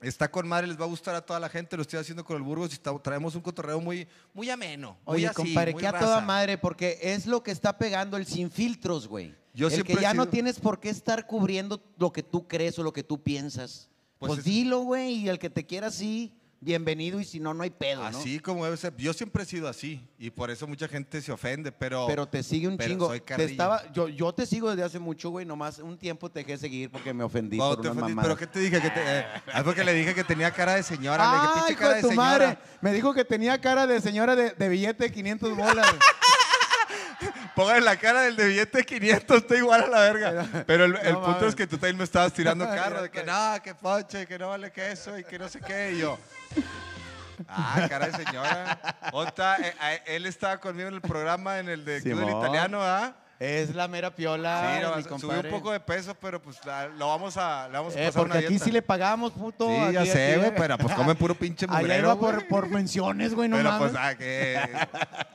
Speaker 4: Está con madre, les va a gustar a toda la gente. Lo estoy haciendo con el Burgos y está- traemos un cotorreo muy, muy ameno. muy
Speaker 3: Oye,
Speaker 4: así,
Speaker 3: compadre,
Speaker 4: muy
Speaker 3: que a
Speaker 4: raza.
Speaker 3: toda madre, porque es lo que está pegando el sin filtros, güey.
Speaker 4: Yo
Speaker 3: el que ya no tienes por qué estar cubriendo lo que tú crees o lo que tú piensas.
Speaker 4: Pues
Speaker 3: Pues,
Speaker 4: es-
Speaker 3: dilo, güey, y el que te quiera así, bienvenido, y si no, no hay pedo, ¿no?
Speaker 4: Así como debe ser. Yo siempre he sido así y por eso mucha gente se ofende, pero.
Speaker 3: Pero te sigue un
Speaker 4: pero
Speaker 3: chingo.
Speaker 4: soy
Speaker 3: Te estaba, yo, yo te sigo desde hace mucho, güey, nomás un tiempo te dejé de seguir porque me ofendí
Speaker 4: Cuando
Speaker 3: por
Speaker 4: te
Speaker 3: unas
Speaker 4: ofendí. ¿Pero qué te dije? Que te, eh, ah, porque le dije que tenía cara de señora. le
Speaker 3: ¡Ah,
Speaker 4: dije, pinche
Speaker 3: hijo
Speaker 4: cara
Speaker 3: de tu
Speaker 4: señora.
Speaker 3: madre! Me dijo que tenía cara de señora de, de billete de 500 bolas.
Speaker 4: Póngale la cara del de billete de 500, está igual a la verga. Pero el, el
Speaker 3: No
Speaker 4: punto es que tú también me estabas tirando carro de que no, que poche, que no vale que eso y que no sé qué. Y yo, ah, cara de señora. Otra, eh, eh, él estaba conmigo en el programa, en el de Club del. Italiano, ¿ah?
Speaker 3: Es la mera piola,
Speaker 4: Sí, no,
Speaker 3: mi
Speaker 4: subí un poco de peso, pero pues la- lo vamos a, le vamos a
Speaker 3: Eh,
Speaker 4: pasar
Speaker 3: porque
Speaker 4: una
Speaker 3: aquí
Speaker 4: dieta.
Speaker 3: sí le pagamos, puto.
Speaker 4: Sí, ya sé, güey, pero pues come puro pinche
Speaker 3: Allá
Speaker 4: mugrero,
Speaker 3: iba por, por menciones, güey, no
Speaker 4: Pero
Speaker 3: mames.
Speaker 4: pues, ah, que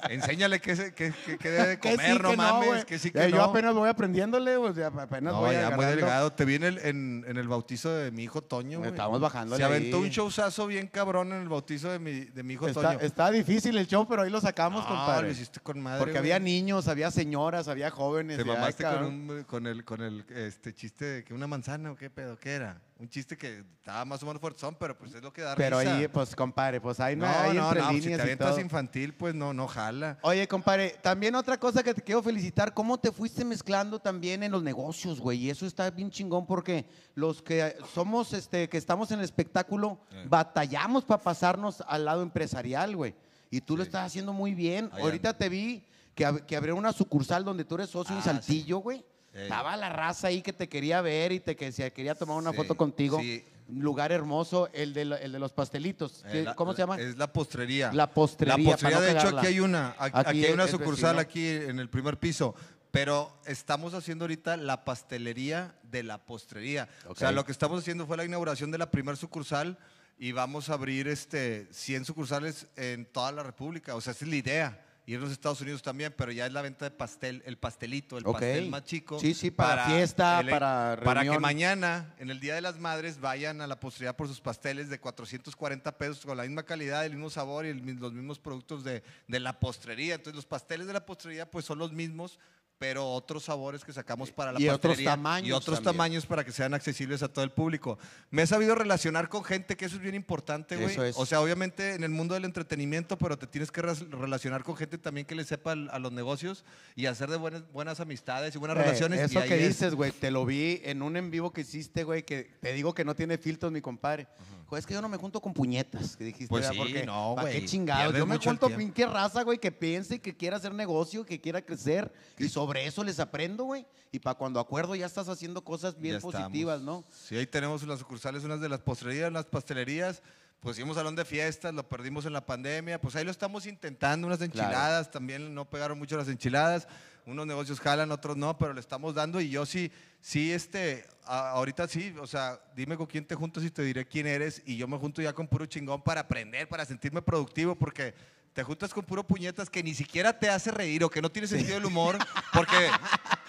Speaker 4: enséñale qué, qué- qué debe de
Speaker 3: Que
Speaker 4: comer,
Speaker 3: sí,
Speaker 4: no
Speaker 3: que
Speaker 4: mames, que sí,
Speaker 3: Ya,
Speaker 4: que
Speaker 3: Yo
Speaker 4: no.
Speaker 3: apenas voy aprendiéndole, sea, apenas
Speaker 4: No,
Speaker 3: voy
Speaker 4: ya muy
Speaker 3: agarrando.
Speaker 4: delgado. Te vi en el, en, en el bautizo de mi hijo Toño, güey.
Speaker 3: Estamos bajándole
Speaker 4: Se aventó
Speaker 3: ahí.
Speaker 4: un showzazo bien cabrón en el bautizo de mi, de mi hijo
Speaker 3: Está,
Speaker 4: Toño.
Speaker 3: está difícil el show, pero ahí lo sacamos, compadre.
Speaker 4: lo hiciste con madre,
Speaker 3: Porque
Speaker 4: güey.
Speaker 3: había niños, había señoras, había jóvenes.
Speaker 4: Te mamaste con, un, con el, con el este, chiste de que una manzana o qué pedo, ¿qué era? Un chiste que estaba más o menos fuertezón, pero pues es lo que da
Speaker 3: Pero
Speaker 4: risa.
Speaker 3: ahí, pues, compadre, pues ahí no,
Speaker 4: no,
Speaker 3: hay
Speaker 4: no,
Speaker 3: entre
Speaker 4: no, si te avientas infantil, pues no, no jala.
Speaker 3: Oye, compadre, también otra cosa que te quiero felicitar, cómo te fuiste mezclando también en los negocios, güey, y eso está bien chingón porque los que somos, este, que estamos en el espectáculo,
Speaker 4: Eh.
Speaker 3: batallamos para pasarnos al lado empresarial, güey, y tú lo estás haciendo muy bien.
Speaker 4: Ahí
Speaker 3: Ahorita te vi que, ab- que abrió una sucursal donde tú eres socio en
Speaker 4: Ah,
Speaker 3: Saltillo, güey.
Speaker 4: Ey.
Speaker 3: Estaba la raza ahí que te quería ver y te que se quería tomar una
Speaker 4: Sí,
Speaker 3: foto contigo.
Speaker 4: sí.
Speaker 3: Lugar hermoso, el de, lo- el de los pastelitos.
Speaker 4: Eh,
Speaker 3: ¿Qué-
Speaker 4: la-
Speaker 3: ¿Cómo se llama?
Speaker 4: Es la postrería.
Speaker 3: La postrería,
Speaker 4: La postrería,
Speaker 3: no
Speaker 4: de hecho, aquí hay una. Aquí,
Speaker 3: Aquí
Speaker 4: aquí hay una sucursal
Speaker 3: vecino.
Speaker 4: aquí en el primer piso. Pero estamos haciendo ahorita la pastelería de la postrería. O sea, lo que estamos haciendo fue la inauguración de la primer sucursal y vamos a abrir este 100 sucursales en toda la República. O sea, esa es la idea. Y en los Estados Unidos también, pero ya es la venta de pastel, el pastelito, el pastel más chico.
Speaker 3: Sí, sí, para fiesta, para
Speaker 4: Para que
Speaker 3: reunión.
Speaker 4: mañana, en el Día de las Madres, vayan a la postrería por sus pasteles de 440 pesos con la misma calidad, el mismo sabor y el los mismos productos de, de la postrería. Entonces, los pasteles de la postrería, pues son los mismos, pero otros sabores que sacamos para la
Speaker 3: Y otros tamaños
Speaker 4: Y otros
Speaker 3: también.
Speaker 4: tamaños para que sean accesibles a todo el público. Me he sabido relacionar con gente, que eso es bien importante, güey.
Speaker 3: Eso es.
Speaker 4: O sea, obviamente en el mundo del entretenimiento, pero te tienes que relacionar con gente también que le sepa a los negocios y hacer de buenas, buenas amistades y buenas
Speaker 3: Eh,
Speaker 4: relaciones. y
Speaker 3: Eso
Speaker 4: ahí
Speaker 3: que
Speaker 4: es.
Speaker 3: dices, güey, te lo vi en un en vivo que hiciste, güey, que te digo que no tiene filtros, mi compadre. Joder, es que yo no me junto con puñetas, que dijiste.
Speaker 4: Pues
Speaker 3: Porque,
Speaker 4: no,
Speaker 3: ¿pa'
Speaker 4: güey,
Speaker 3: qué chingados?
Speaker 4: pierdes
Speaker 3: Yo me junto
Speaker 4: tiempo.
Speaker 3: pinche raza, güey, que piense, que quiera hacer negocio, que quiera crecer. Y sobre eso les aprendo, güey. Y para cuando acuerdo ya estás haciendo cosas bien
Speaker 4: Ya estamos.
Speaker 3: positivas, ¿no?
Speaker 4: Sí, ahí tenemos las sucursales, unas de las postrerías, las pastelerías. Pues hicimos salón de fiestas, lo perdimos en la pandemia. Pues ahí lo estamos intentando, unas enchiladas. También no pegaron mucho las enchiladas. Unos negocios jalan, otros no, pero le estamos dando. Y yo sí, sí, este, ahorita sí, o sea, dime con quién te juntas y te diré quién eres. Y yo me junto ya con puro chingón para aprender, para sentirme productivo, porque te juntas con puro puñetas que ni siquiera te hace reír o que no tiene sentido del humor, porque,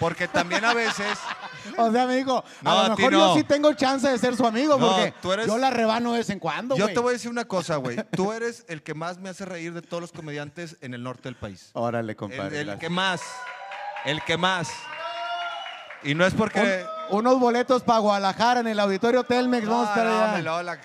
Speaker 4: porque también a veces.
Speaker 3: O sea, me dijo,
Speaker 4: No,
Speaker 3: a lo mejor
Speaker 4: no.
Speaker 3: yo sí tengo chance de ser su amigo,
Speaker 4: No,
Speaker 3: porque
Speaker 4: tú eres-
Speaker 3: yo la rebano de vez en cuando,
Speaker 4: Yo te voy a decir una cosa, güey. Tú eres el que más me hace reír de todos los comediantes en el norte del país.
Speaker 3: Órale,
Speaker 4: El,
Speaker 3: compadre.
Speaker 4: el
Speaker 3: gracias.
Speaker 4: que más. El que más. Y no es porque.
Speaker 3: Un- unos boletos para Guadalajara en el auditorio Telmex. vamos a estar
Speaker 4: no,
Speaker 3: allá.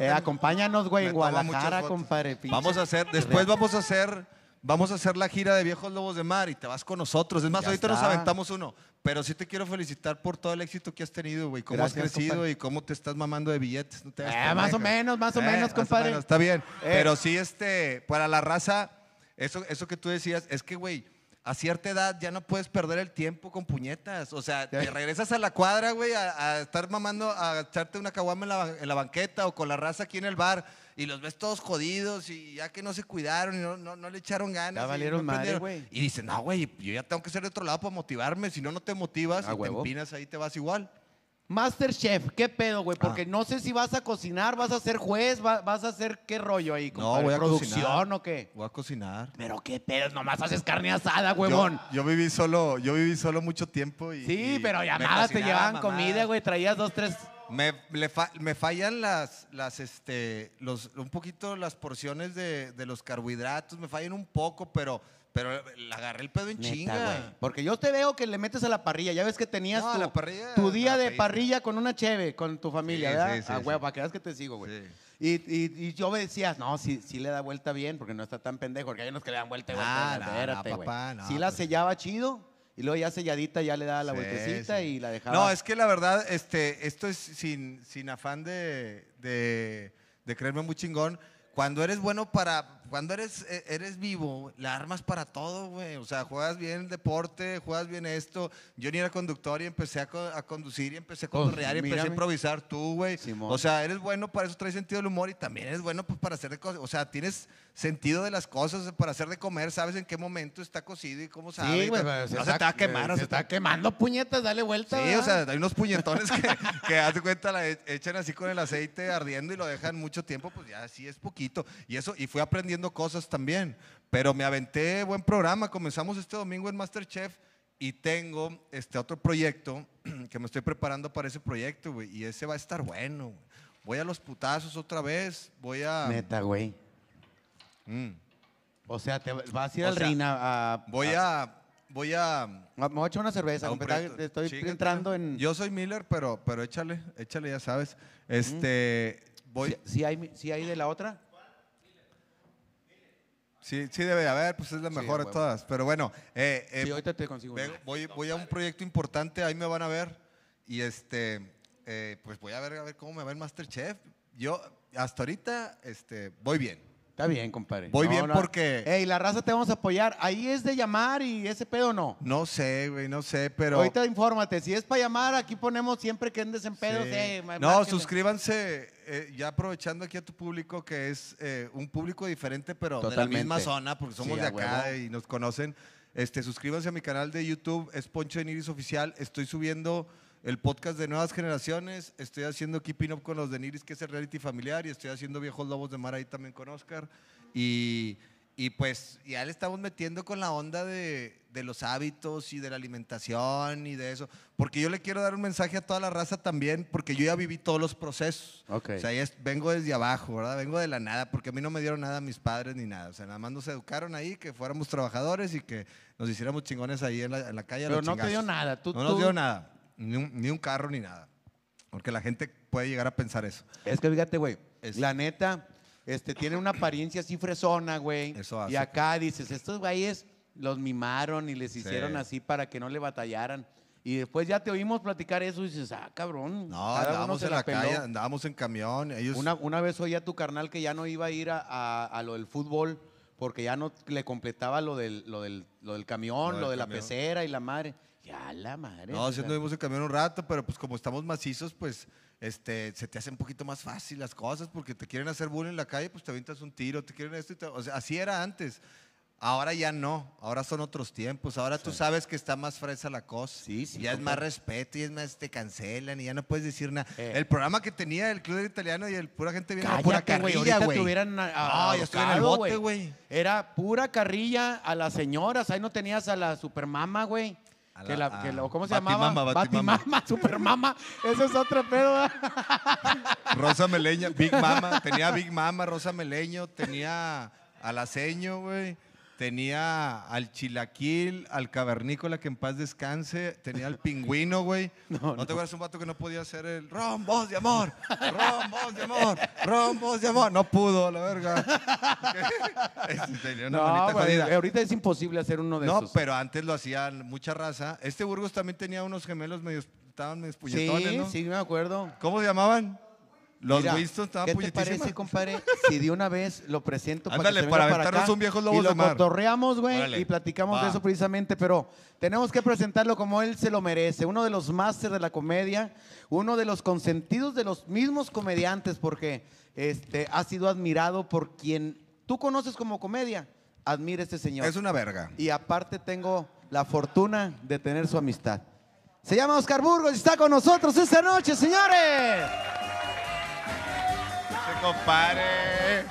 Speaker 3: Eh, acompáñanos, güey, en Guadalajara, compadre. pinche-
Speaker 4: Vamos a hacer, después vamos a hacer, vamos a hacer la gira de Viejos Lobos de Mar y te vas con nosotros. Es más,
Speaker 3: Ya
Speaker 4: ahorita nos
Speaker 3: está.
Speaker 4: aventamos uno. Pero sí te quiero felicitar por todo el éxito que has tenido, güey. Cómo
Speaker 3: Gracias,
Speaker 4: has crecido
Speaker 3: compadre.
Speaker 4: y cómo te estás mamando de billetes. No te
Speaker 3: Eh, más o
Speaker 4: pendejo.
Speaker 3: menos, más o
Speaker 4: Eh,
Speaker 3: menos, compadre.
Speaker 4: menos, está bien.
Speaker 3: Eh.
Speaker 4: Pero sí, este, para la raza, eso, eso que tú decías, es que, güey, a cierta edad ya no puedes perder el tiempo con puñetas. O sea, te regresas a la cuadra, güey, a, a estar mamando, a echarte una caguama en la, en la banqueta o con la raza aquí en el bar y los ves todos jodidos y ya que no se cuidaron y no, no, no le echaron ganas.
Speaker 3: Ya
Speaker 4: y
Speaker 3: valieron
Speaker 4: no
Speaker 3: madre,
Speaker 4: aprendieron.
Speaker 3: güey.
Speaker 4: Y dicen, no, güey, yo ya tengo que ser de otro lado para motivarme. Si no, no te motivas y te empinas ahí, te vas igual.
Speaker 3: Masterchef, ¿qué pedo, güey? Porque
Speaker 4: Ah.
Speaker 3: no sé si vas a cocinar, vas a ser juez, va- vas a hacer qué rollo ahí,
Speaker 4: No, voy a
Speaker 3: ¿Producción
Speaker 4: cocinar.
Speaker 3: o qué?
Speaker 4: Voy a cocinar.
Speaker 3: Pero qué pedo, nomás haces carne asada, huevón.
Speaker 4: yo viví solo, yo viví solo mucho tiempo y
Speaker 3: sí,
Speaker 4: y
Speaker 3: pero llamadas te llevaban comida, güey. Traías dos, tres
Speaker 4: Me, le fa- me fallan las, las, este, los, un poquito las porciones de, de los carbohidratos, me fallan un poco, pero, pero le agarré el pedo en
Speaker 3: Neta,
Speaker 4: chinga.
Speaker 3: güey. Porque yo te veo que le metes a la parrilla. Ya ves que tenías
Speaker 4: No,
Speaker 3: tu,
Speaker 4: la parrilla,
Speaker 3: tu día
Speaker 4: la
Speaker 3: de parrilla con una cheve, con tu familia,
Speaker 4: Sí,
Speaker 3: ¿verdad?
Speaker 4: sí, sí,
Speaker 3: ah, güey, para que veas que te sigo, güey.
Speaker 4: Sí.
Speaker 3: Y, y, y yo me decías, no, sí, sí le da vuelta bien, porque no está tan pendejo, porque hay unos que le dan vuelta y vuelta.
Speaker 4: Ah, no,
Speaker 3: espérate,
Speaker 4: papá, no,
Speaker 3: sí la
Speaker 4: pues.
Speaker 3: sellaba chido, y luego ya selladita ya le daba la
Speaker 4: Sí,
Speaker 3: vueltecita
Speaker 4: sí.
Speaker 3: y la dejaba.
Speaker 4: No, es que la verdad, este, esto es sin, sin afán de, de, de creerme muy chingón. Cuando eres bueno para, cuando eres, eh, eres vivo, la armas para todo, güey. O sea, juegas bien el deporte, juegas bien esto. Yo ni era conductor y empecé a, a conducir y empecé a
Speaker 3: Pues,
Speaker 4: conducir y empecé a improvisar tú, güey. O sea, eres bueno para eso, traes sentido del humor y también eres bueno pues, para hacer de cosas. O sea, tienes sentido de las cosas para hacer de comer, sabes en qué momento está cocido y cómo sabe.
Speaker 3: Sí, güey, se
Speaker 4: no se
Speaker 3: está-
Speaker 4: no
Speaker 3: se
Speaker 4: se
Speaker 3: está quemando puñetas, dale vuelta.
Speaker 4: Sí, o sea, hay unos puñetones que, que haz de cuenta, la e- echan así con el aceite ardiendo y lo dejan mucho tiempo, pues ya así es poquito. Y eso, y fui aprendiendo cosas también. Pero me aventé buen programa. Comenzamos este domingo en Masterchef y tengo este otro proyecto que me estoy preparando para ese proyecto, güey. Y ese va a estar bueno. Voy a los putazos otra vez. Voy a.
Speaker 3: Neta, güey.
Speaker 4: Mm.
Speaker 3: O sea, te vas a ir
Speaker 4: O
Speaker 3: al
Speaker 4: sea,
Speaker 3: Reina a...
Speaker 4: voy a. Voy a.
Speaker 3: Me voy a echar una cerveza, estoy entrando en...
Speaker 4: Yo soy Miller, pero, pero échale, échale, ya sabes. Este. Voy.
Speaker 3: ¿Sí, sí hay, sí hay de la otra?
Speaker 4: Sí, sí debe de haber, pues es la mejor de todas. Pero bueno, eh, eh,
Speaker 3: sí, ahorita te consigo.
Speaker 4: ve-
Speaker 3: una.
Speaker 4: voy, voy a un proyecto importante, ahí me van a ver. Y este, eh, pues voy a ver a ver cómo me va el Masterchef. Yo hasta ahorita este, voy bien.
Speaker 3: Está bien, compadre.
Speaker 4: Voy bien porque-
Speaker 3: Ey, la raza te vamos a apoyar. Ahí es de llamar y ese pedo no.
Speaker 4: No sé, güey, no sé, pero.
Speaker 3: Ahorita infórmate. Si es para llamar, aquí ponemos siempre que andes en pedos.
Speaker 4: Sí.
Speaker 3: ey, ma-
Speaker 4: no,
Speaker 3: márquenle.
Speaker 4: suscríbanse, eh, ya aprovechando aquí a tu público, que es eh, un público diferente, pero de la
Speaker 3: Totalmente.
Speaker 4: misma zona, porque somos
Speaker 3: Sí,
Speaker 4: de acá y nos conocen. Este, suscríbanse a mi canal de YouTube, es Poncho de Niris Oficial. Estoy subiendo el podcast de nuevas generaciones. Estoy haciendo Keeping Up con los de Niris, que es el reality familiar, y estoy haciendo Viejos Lobos de Mar ahí también con Oscar. Y, y pues ya le estamos metiendo con la onda de, de los hábitos y de la alimentación y de eso. Porque yo le quiero dar un mensaje a toda la raza también, porque yo ya viví todos los procesos.
Speaker 3: Ok.
Speaker 4: O sea, ya es- vengo desde abajo, ¿verdad? Vengo de la nada, porque a mí no me dieron nada mis padres ni nada. O sea, nada más nos educaron ahí, que fuéramos trabajadores y que nos hiciéramos chingones ahí en la, en la calle. a
Speaker 3: Pero no te dio nada. Tú,
Speaker 4: no
Speaker 3: tú-
Speaker 4: nos dio nada, ni un, ni un carro ni nada. Porque la gente puede llegar a pensar eso.
Speaker 3: Es que fíjate, güey.
Speaker 4: Es-
Speaker 3: La neta, este, tiene una apariencia así fresona, güey.
Speaker 4: Eso hace
Speaker 3: Y acá dices, estos güeyes los mimaron y les
Speaker 4: Sí.
Speaker 3: hicieron así para que no le batallaran. Y después ya te oímos platicar eso y dices, ah, cabrón.
Speaker 4: No, andábamos en
Speaker 3: la
Speaker 4: la
Speaker 3: peló.
Speaker 4: calle, andábamos en camión. Ellos,
Speaker 3: Una, una vez oí a tu carnal que ya no iba a ir a, a- a lo del fútbol porque ya no le completaba lo del, lo del, lo del camión,
Speaker 4: Lo
Speaker 3: lo,
Speaker 4: del
Speaker 3: de la
Speaker 4: camión.
Speaker 3: pecera y la madre. Ya la madre.
Speaker 4: No,
Speaker 3: sea,
Speaker 4: anduvimos en camión un rato, pero pues como estamos macizos, pues este, se te hace un poquito más fácil las cosas porque te quieren hacer bullying en la calle, pues te avientas un tiro, te quieren esto y te- o sea, así era antes. Ahora ya no, ahora son otros tiempos, ahora tú sabes que está más fresa la cosa.
Speaker 3: Sí, sí,
Speaker 4: Ya es más respeto y es más, te cancelan y ya no puedes decir nada.
Speaker 3: Eh.
Speaker 4: El programa que tenía el Club del Italiano y el pura gente viene pura carrilla, güey.
Speaker 3: hubieran a- a-
Speaker 4: No, ya estoy en el bote, güey.
Speaker 3: Era pura carrilla a las señoras. Ahí no tenías a la supermama, güey. Que
Speaker 4: la-
Speaker 3: que ¿Cómo se
Speaker 4: Batimama,
Speaker 3: llamaba?
Speaker 4: Batimama.
Speaker 3: Batimama, supermama. Eso es otro pedo.
Speaker 4: Rosa Meleña, Big Mama, tenía Big Mama, Rosa Meleño, tenía al aceño, güey. Tenía al chilaquil, al cavernícola que en paz descanse, tenía al pingüino, güey. No, te acuerdas un vato que no podía hacer el rombos de amor, rombos de amor, rombos de amor. No pudo, la verga. Tenía una
Speaker 3: No, güey, ahorita es imposible hacer uno de
Speaker 4: No,
Speaker 3: esos.
Speaker 4: pero antes lo hacían mucha raza. Este Burgos también tenía unos gemelos medio, estaban medio puñetones,
Speaker 3: sí,
Speaker 4: ¿no?
Speaker 3: sí, me acuerdo.
Speaker 4: ¿Cómo se llamaban? Los
Speaker 3: Mira,
Speaker 4: Winston estaban
Speaker 3: ¿Qué te parece, compadre? Si de una vez lo presento para
Speaker 4: Ándale,
Speaker 3: que se
Speaker 4: para
Speaker 3: venga
Speaker 4: aventarnos
Speaker 3: acá
Speaker 4: un viejos lobos
Speaker 3: y lo
Speaker 4: de mar.
Speaker 3: cotorreamos, güey,
Speaker 4: Órale,
Speaker 3: y platicamos
Speaker 4: va.
Speaker 3: de eso precisamente, pero tenemos que presentarlo como él se lo merece. Uno de los másters de la comedia, uno de los consentidos de los mismos comediantes, porque este, ha sido admirado por quien tú conoces como comedia. Admira a este señor.
Speaker 4: Es una verga.
Speaker 3: Y aparte tengo la fortuna de tener su amistad. Se llama Oscar Burgos y está con nosotros esta noche, señores.
Speaker 4: Che, compadre.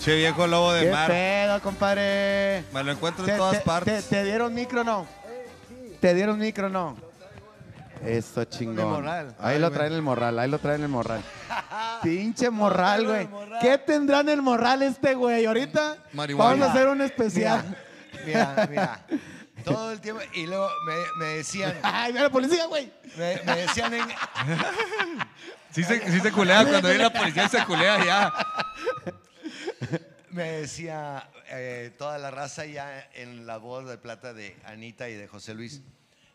Speaker 4: Che, viejo lobo de
Speaker 3: ¿Qué
Speaker 4: mar.
Speaker 3: pedo, compadre?
Speaker 4: Me lo encuentro
Speaker 3: ¿Te,
Speaker 4: en todas
Speaker 3: te-
Speaker 4: partes.
Speaker 3: te- te dieron micro no? ¿Te dieron micro no? Eso chingón. Ahí
Speaker 4: Ay,
Speaker 3: lo traen el morral, ahí lo traen el morral. Pinche morral, güey. ¿Qué tendrá en el morral este güey? Ahorita
Speaker 4: Marihuana.
Speaker 3: vamos a hacer un especial.
Speaker 5: Mira, mira. Todo el tiempo. Y luego me, me decían,
Speaker 3: Ay, mira la policía, güey.
Speaker 5: me, me decían en,
Speaker 4: Sí se, sí se culea cuando viene la policía, se culea ya.
Speaker 5: me decía eh, toda la raza ya en la voz de plata de Anita y de José Luis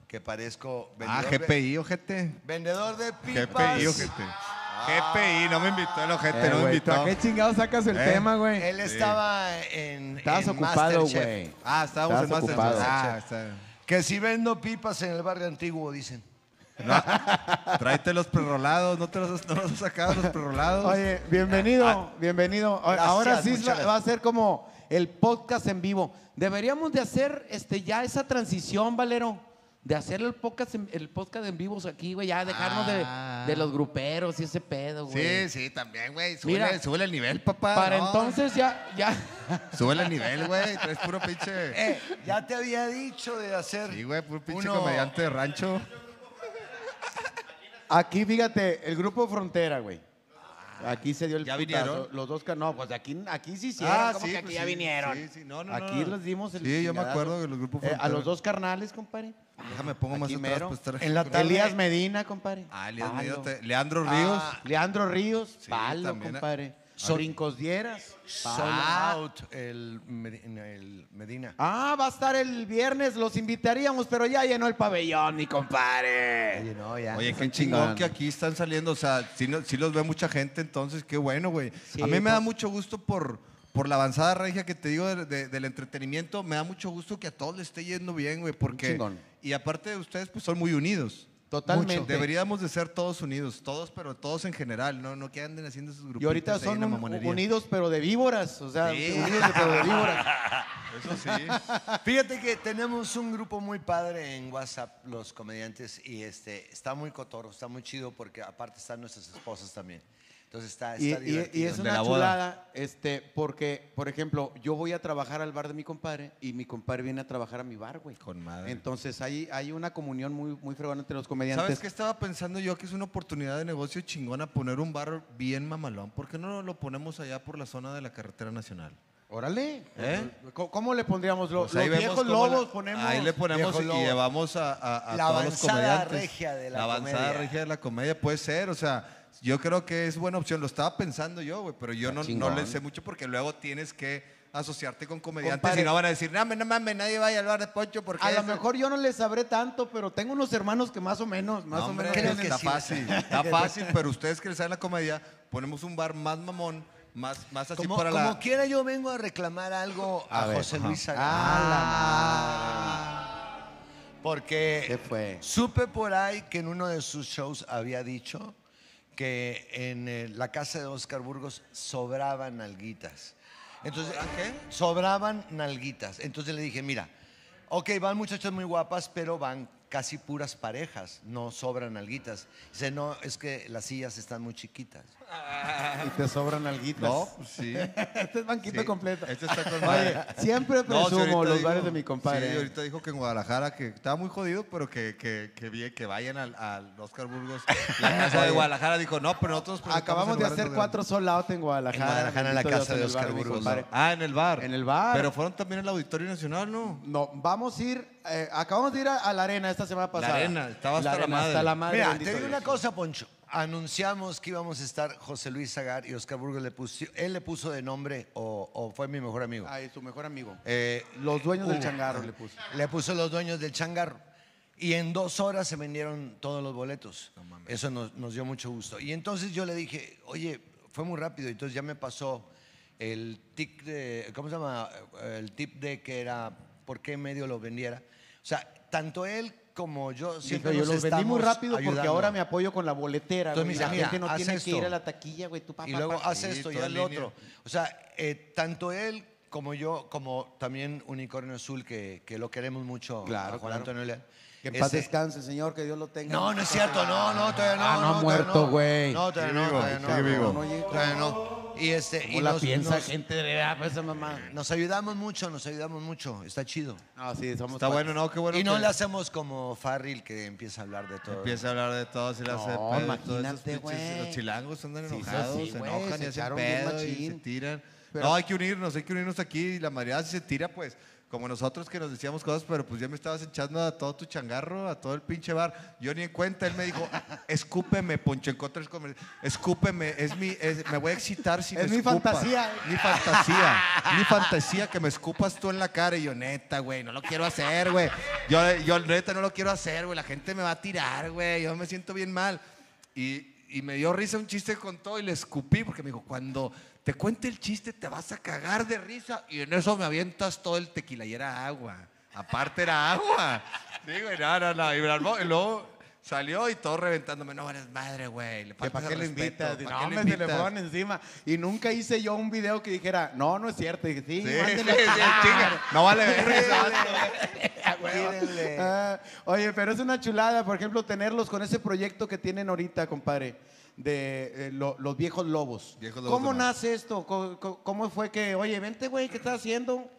Speaker 5: que parezco
Speaker 4: Ah,
Speaker 5: vendedor, de,
Speaker 4: GPI, ojete.
Speaker 5: vendedor de pipas.
Speaker 4: GPI, ojete. GPI, no me invitó el ojete,
Speaker 3: Eh,
Speaker 4: no me
Speaker 3: güey,
Speaker 4: invitó.
Speaker 3: ¿tú ¿A qué chingado sacas el
Speaker 4: Eh.
Speaker 3: tema, güey?
Speaker 5: Él estaba en.
Speaker 3: Estabas
Speaker 5: en
Speaker 3: ocupado,
Speaker 5: Masterchef.
Speaker 3: güey.
Speaker 4: Ah, estábamos en Masterchef.
Speaker 3: ocupado.
Speaker 4: Ah, está.
Speaker 5: Que si vendo pipas en el barrio antiguo, dicen.
Speaker 4: Tráete los prerrolados, no te los, no los has sacado los prerrolados.
Speaker 3: Oye, bienvenido, bienvenido. A-
Speaker 5: Gracias,
Speaker 3: Ahora sí va, va a ser como el podcast en vivo. Deberíamos de hacer este ya esa transición, Valero, de hacer el podcast en, el podcast en vivos aquí, güey, ya dejarnos de-
Speaker 4: Ah.
Speaker 3: de, los gruperos y ese pedo, güey.
Speaker 4: Sí, sí, también, güey. Súbele, súbele el nivel, papá.
Speaker 3: Para
Speaker 4: no.
Speaker 3: entonces ya, ya.
Speaker 4: Súbele el nivel, güey. Traes puro pinche.
Speaker 5: Eh, ya te había dicho de hacer.
Speaker 4: Sí, güey, puro pinche
Speaker 5: uno-
Speaker 4: comediante de rancho.
Speaker 3: Aquí, fíjate, el grupo Frontera, güey. Aquí se dio el
Speaker 4: ¿Ya
Speaker 3: putazo.
Speaker 4: vinieron?
Speaker 3: Los dos, ca- no, pues aquí, aquí sí hicieron, como que aquí
Speaker 4: pues
Speaker 3: ya
Speaker 4: sí,
Speaker 3: vinieron.
Speaker 4: Sí, sí, no, no,
Speaker 3: aquí
Speaker 4: no.
Speaker 3: les dimos el
Speaker 4: Sí, yo me
Speaker 3: chingadazo.
Speaker 4: acuerdo de los grupos
Speaker 3: Eh, a
Speaker 4: Frontera.
Speaker 3: los dos carnales, compadre.
Speaker 4: Déjame pongo más
Speaker 3: Aquí
Speaker 4: atrás
Speaker 3: mero.
Speaker 4: para estar
Speaker 5: En la tarde-
Speaker 3: Elías Medina, compadre.
Speaker 4: Ah, Elías
Speaker 3: Palo.
Speaker 4: Medina, te- Leandro Ríos.
Speaker 5: Ah,
Speaker 3: Leandro Ríos,
Speaker 4: Sí,
Speaker 3: palo,
Speaker 4: también.
Speaker 3: compadre.
Speaker 5: Son-
Speaker 3: Brincos Dieras.
Speaker 5: Sold out el, Medi- el Medina.
Speaker 3: Ah, va a estar el viernes, los invitaríamos, pero ya llenó el pabellón, mi compadre.
Speaker 5: Oye, no, ya.
Speaker 4: Oye, qué chingón que aquí están saliendo. O sea, sí, no- sí los ve mucha gente, entonces qué bueno, güey.
Speaker 3: Sí,
Speaker 4: a mí me
Speaker 3: pues-
Speaker 4: da mucho gusto por, por la avanzada regia que te digo de- de- del entretenimiento. Me da mucho gusto que a todos les esté yendo bien, güey, porque...
Speaker 3: chingón.
Speaker 4: Y aparte de ustedes, pues son muy unidos.
Speaker 3: Totalmente.
Speaker 4: Mucho. Deberíamos de ser todos unidos, todos, pero todos en general, no, no que anden haciendo esos grupos.
Speaker 3: Y ahorita son un- unidos, pero de víboras. O sea,
Speaker 4: Sí.
Speaker 3: unidos, pero de víboras.
Speaker 4: Eso sí.
Speaker 5: Fíjate que tenemos un grupo muy padre en WhatsApp, los comediantes, y este está muy cotorro, está muy chido porque aparte están nuestras esposas también. Entonces está,
Speaker 3: Y,
Speaker 5: está
Speaker 3: y- y es
Speaker 4: De
Speaker 3: una
Speaker 4: la boda.
Speaker 3: chulada, este, porque, por ejemplo, yo voy a trabajar al bar de mi compadre y mi compadre viene a trabajar a mi bar, güey.
Speaker 4: Con madre.
Speaker 3: Entonces hay, hay una comunión muy, muy fregona entre los comediantes.
Speaker 4: ¿Sabes qué estaba pensando yo? Que es una oportunidad de negocio chingona poner un bar bien mamalón. ¿Por qué no lo ponemos allá por la zona de la carretera nacional?
Speaker 3: Órale.
Speaker 4: ¿Eh?
Speaker 3: ¿Cómo, cómo le pondríamos? Lo-
Speaker 4: Pues
Speaker 3: los viejos lobos
Speaker 4: la-
Speaker 3: ponemos.
Speaker 4: Ahí le ponemos y llevamos a, a- a
Speaker 5: La
Speaker 4: todos los
Speaker 5: avanzada
Speaker 4: comediantes.
Speaker 5: regia de la
Speaker 4: avanzada
Speaker 5: comedia.
Speaker 4: regia de la comedia puede ser, o sea, yo creo que es buena opción. Lo estaba pensando yo, güey, pero yo no, no le sé mucho porque luego tienes que asociarte con comediantes y no van a decir, no, no mames, nadie vaya al bar de Poncho porque
Speaker 3: A lo
Speaker 4: ese-".
Speaker 3: mejor yo no le sabré tanto, pero tengo unos hermanos que más o menos, más
Speaker 4: No,
Speaker 3: o
Speaker 4: hombre,
Speaker 3: menos.
Speaker 4: está
Speaker 5: sí.
Speaker 4: fácil, está fácil, pero ustedes que les saben la comedia, ponemos un bar más mamón, más, más así
Speaker 5: Como,
Speaker 4: para
Speaker 5: como
Speaker 4: la...
Speaker 5: quiera yo vengo a reclamar algo a,
Speaker 3: A ver,
Speaker 5: José
Speaker 3: ajá.
Speaker 5: Luis Saga.
Speaker 3: Ah,
Speaker 5: Porque
Speaker 3: ¿Qué fue?
Speaker 5: supe por ahí que en uno de sus shows había dicho que en eh, la casa de Oscar Burgos sobraban nalguitas. Entonces,
Speaker 4: qué?
Speaker 5: Sobraban nalguitas. Entonces le dije, mira, ok, van muchachas muy guapas, pero van casi puras parejas, no sobran nalguitas. Dice, no, es que las sillas están muy chiquitas.
Speaker 3: Y te sobran alguitas.
Speaker 4: No, pues sí.
Speaker 3: este es banquito
Speaker 4: Sí,
Speaker 3: completo.
Speaker 4: Este está con
Speaker 3: Oye,
Speaker 4: madre.
Speaker 3: siempre
Speaker 4: No, sí,
Speaker 3: presumo
Speaker 4: ahorita
Speaker 3: los
Speaker 4: dijo-
Speaker 3: bares de mi compadre.
Speaker 4: Sí, ahorita dijo que en Guadalajara que estaba muy jodido, pero que, que, que, vi- que vayan al, al Oscar Burgos. La casa de Guadalajara dijo, no, pero nosotros presentamos
Speaker 3: Acabamos
Speaker 4: en
Speaker 3: de
Speaker 4: lugares
Speaker 3: hacer
Speaker 4: más
Speaker 3: cuatro out en Guadalajara.
Speaker 5: En Guadalajara, en la
Speaker 3: Bendito
Speaker 5: casa
Speaker 3: Dios,
Speaker 5: de
Speaker 3: en el bar
Speaker 5: Oscar
Speaker 3: mi
Speaker 5: Burgos.
Speaker 3: compadre.
Speaker 4: Ah, en el bar.
Speaker 3: En el bar.
Speaker 4: Pero fueron también al Auditorio Nacional, ¿no?
Speaker 3: No, vamos a ir, eh, acabamos de ir a, a la arena esta semana pasada.
Speaker 4: arena, estaba hasta la
Speaker 3: arena,
Speaker 4: madre.
Speaker 3: hasta la madre.
Speaker 5: Mira,
Speaker 3: bendito
Speaker 5: te digo
Speaker 3: Dios.
Speaker 5: una cosa, Poncho. Anunciamos que íbamos a estar José Luis Zagar y Oscar Burgos le puso, él le puso de nombre o, o fue mi mejor amigo.
Speaker 3: Ay, su mejor amigo.
Speaker 5: Eh,
Speaker 3: Los dueños del
Speaker 5: uh,
Speaker 3: changarro le puso.
Speaker 5: Le puso los dueños del changarro. Y en dos horas se vendieron todos los boletos. Eso nos, nos dio mucho gusto. Y entonces yo le dije, oye, fue muy rápido. Entonces ya me pasó el tip de, ¿cómo se llama? El tip de que era por qué medio lo vendiera. O sea, tanto él como yo siempre
Speaker 3: Dijo, yo los vendí muy rápido porque ahora me apoyo con la boletera.
Speaker 5: Entonces
Speaker 3: güey, la gente no tiene que ir a la taquilla, güey. Tú, papá,
Speaker 5: Y luego
Speaker 3: papá.
Speaker 5: hace esto y el otro. O sea, eh, tanto él como yo, como también Unicornio Azul, que, que lo queremos mucho,
Speaker 3: Claro,
Speaker 5: a Juan
Speaker 3: claro.
Speaker 5: Antonio Leal.
Speaker 3: Que en paz
Speaker 5: Ese-
Speaker 3: descanse, señor, que Dios lo tenga.
Speaker 5: No, no es cierto, no, no, todavía no.
Speaker 3: Ah, no ha
Speaker 5: todavía
Speaker 3: muerto,
Speaker 5: no.
Speaker 3: güey.
Speaker 5: No, todavía
Speaker 4: Sigue
Speaker 5: no,
Speaker 4: vivo,
Speaker 5: todavía no.
Speaker 4: sigue vivo.
Speaker 3: No, no,
Speaker 5: Todavía no. Y este, y
Speaker 3: ¿Cómo la
Speaker 5: nos,
Speaker 3: piensa
Speaker 5: nos-
Speaker 3: gente de verdad, pues, esa mamá?
Speaker 5: nos ayudamos mucho, nos ayudamos mucho. Está chido.
Speaker 3: Ah, sí, somos
Speaker 4: Está bueno, ¿no? Qué bueno
Speaker 5: y no
Speaker 4: que
Speaker 5: le hacemos como Farril que empieza a hablar de todo.
Speaker 4: empieza a hablar de todo, se le hace
Speaker 3: No,
Speaker 4: pedo,
Speaker 3: imagínate,
Speaker 4: todos esos pinches-
Speaker 3: güey.
Speaker 4: Los chilangos andan
Speaker 3: Sí,
Speaker 4: enojados,
Speaker 3: sí,
Speaker 4: se
Speaker 3: güey,
Speaker 4: enojan
Speaker 3: se
Speaker 4: y hacen
Speaker 3: echaron bien
Speaker 4: pedo y se
Speaker 3: machín.
Speaker 4: tiran.
Speaker 3: Pero-
Speaker 4: no, hay que unirnos, hay que unirnos aquí. Y la mayoría si se tira, pues, como nosotros que nos decíamos cosas, pero pues ya me estabas echando a todo tu changarro, a todo el pinche bar. Yo ni en cuenta, él me dijo, escúpeme, Poncho, en contra del comer- escúpeme, es mi, es- me voy a excitar si
Speaker 3: Es
Speaker 4: me
Speaker 3: mi
Speaker 4: escupas".
Speaker 3: fantasía.
Speaker 4: Mi fantasía, mi fantasía, que me escupas tú en la cara. Y yo, neta, güey, no lo quiero hacer, güey. Yo, yo, neta, no lo quiero hacer, güey. La gente me va a tirar, güey. Yo me siento bien mal. Y, y me dio risa un chiste con todo y le escupí porque me dijo, cuando te cuente el chiste te vas a cagar de risa. Y en eso me avientas todo el tequila y era agua. Aparte era agua. Sí, güey, no, no, no. Y, me armó, y luego salió y todo reventándome. No eres madre, güey. Le
Speaker 3: ¿Que
Speaker 4: faltas
Speaker 3: ¿Para qué le invitas?
Speaker 4: ¿pa'
Speaker 3: No, se le fueron encima. Y nunca hice yo un video que dijera, no, no es cierto. Y dije, sí,
Speaker 4: Sí. No vale
Speaker 3: huevo.
Speaker 5: Tírenle.
Speaker 3: Ah, oye, pero es una chulada, por ejemplo, tenerlos con ese proyecto que tienen ahorita, compadre, de eh, lo- los viejos lobos.
Speaker 4: Viejos Lobos
Speaker 3: ¿Cómo nace esto? ¿Cómo, cómo- fue que, oye, vente, güey, ¿qué estás haciendo?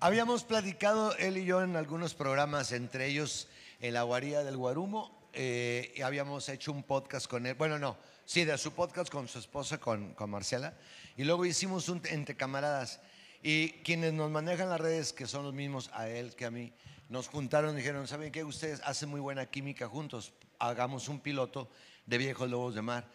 Speaker 5: Habíamos platicado él y yo en algunos programas, entre ellos en la guarida del Guarumo, eh, y habíamos hecho un podcast con él. Bueno, no, sí, de su podcast con su esposa, con, con Marcela. Y luego hicimos un entre camaradas. Y quienes nos manejan las redes, que son los mismos a él que a mí, nos juntaron y dijeron, ¿saben qué? Ustedes hacen muy buena química juntos. Hagamos un piloto de Viejos Lobos de Mar.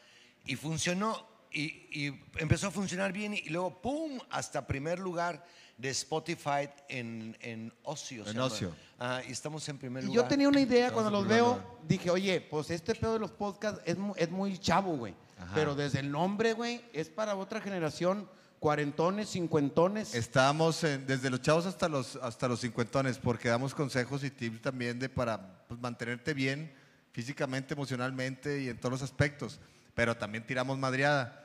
Speaker 5: Y funcionó, y, y empezó a funcionar bien, y luego, ¡pum!, hasta primer lugar de Spotify en, en Ocio.
Speaker 4: En. Ocio.
Speaker 5: Ah, y estamos en primer
Speaker 3: Y
Speaker 5: lugar.
Speaker 3: yo tenía una idea
Speaker 4: Estamos
Speaker 3: cuando los veo,
Speaker 4: lugar.
Speaker 3: dije, oye, pues este pedo de los podcasts es, es muy chavo, güey. Pero desde el nombre, güey, es para otra generación, cuarentones, cincuentones.
Speaker 4: Estábamos en- desde los chavos hasta los, hasta los cincuentones, porque damos consejos y tips también de para pues, mantenerte bien físicamente, emocionalmente y en todos los aspectos. Pero también tiramos madreada.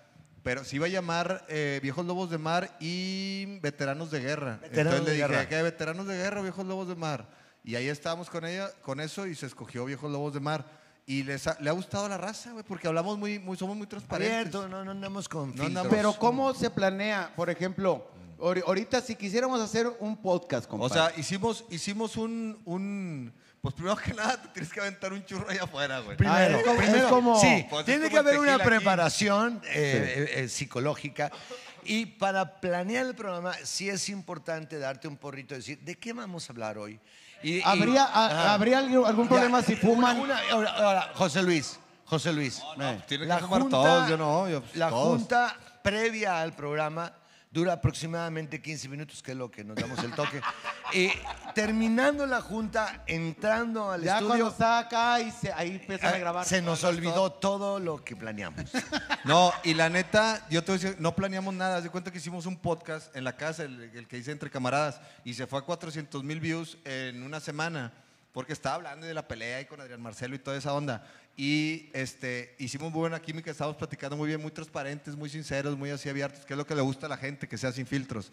Speaker 4: Pero se iba a llamar eh, Viejos Lobos de Mar y Veteranos de Guerra.
Speaker 5: Veteranos
Speaker 4: Entonces
Speaker 5: de
Speaker 4: le dije,
Speaker 5: Guerra.
Speaker 4: ¿qué? Veteranos de Guerra, Viejos Lobos de Mar. Y ahí estábamos con ella, con eso y se escogió Viejos Lobos de Mar. Y les ha- le ha gustado la raza, güey, porque hablamos muy, muy, somos muy transparentes.
Speaker 5: Abierto, no, no andamos con
Speaker 4: No andamos-.
Speaker 3: Pero ¿cómo se planea? Por ejemplo, ahori- ahorita si quisiéramos hacer un podcast,
Speaker 4: O
Speaker 3: compadre.
Speaker 4: sea, hicimos, hicimos un, un. Pues primero que nada, te tienes que aventar un churro allá afuera, güey.
Speaker 3: Ah, es como- es
Speaker 5: primero,
Speaker 3: como-
Speaker 5: sí,
Speaker 4: Pues es
Speaker 5: tiene
Speaker 4: como
Speaker 5: que haber una preparación eh, eh, eh, psicológica. Y para planear el programa, sí es importante darte un porrito y decir, ¿de qué vamos a hablar hoy? Y- y-
Speaker 3: ¿Habría, a-
Speaker 5: Ajá.
Speaker 3: ¿habría algún, algún
Speaker 5: Ya,
Speaker 3: problema si fuman?
Speaker 5: una- ahora, ahora, José Luis, José Luis.
Speaker 3: Eh.
Speaker 4: Tiene que fumar todos, yo no. yo, pues,
Speaker 5: la
Speaker 4: todos.
Speaker 5: junta previa al programa dura aproximadamente 15 minutos, que es lo que nos damos el toque. y terminando la junta, entrando al
Speaker 3: ya cuando
Speaker 5: estudio,
Speaker 3: está acá y se, ahí empiezan a
Speaker 5: eh,
Speaker 3: grabar.
Speaker 5: se nos olvidó todo lo que planeamos.
Speaker 4: No, y la neta, yo te voy a decir, no planeamos nada. Haz de cuenta que hicimos un podcast en la casa, el, el que hice entre camaradas, y se fue a 400 mil views en una semana, porque estaba hablando de la pelea y con Adrián Marcelo y toda esa onda. Y este, hicimos muy buena química, estábamos platicando muy bien, muy transparentes, muy sinceros, muy así abiertos, que es lo que le gusta a la gente, que sea sin filtros.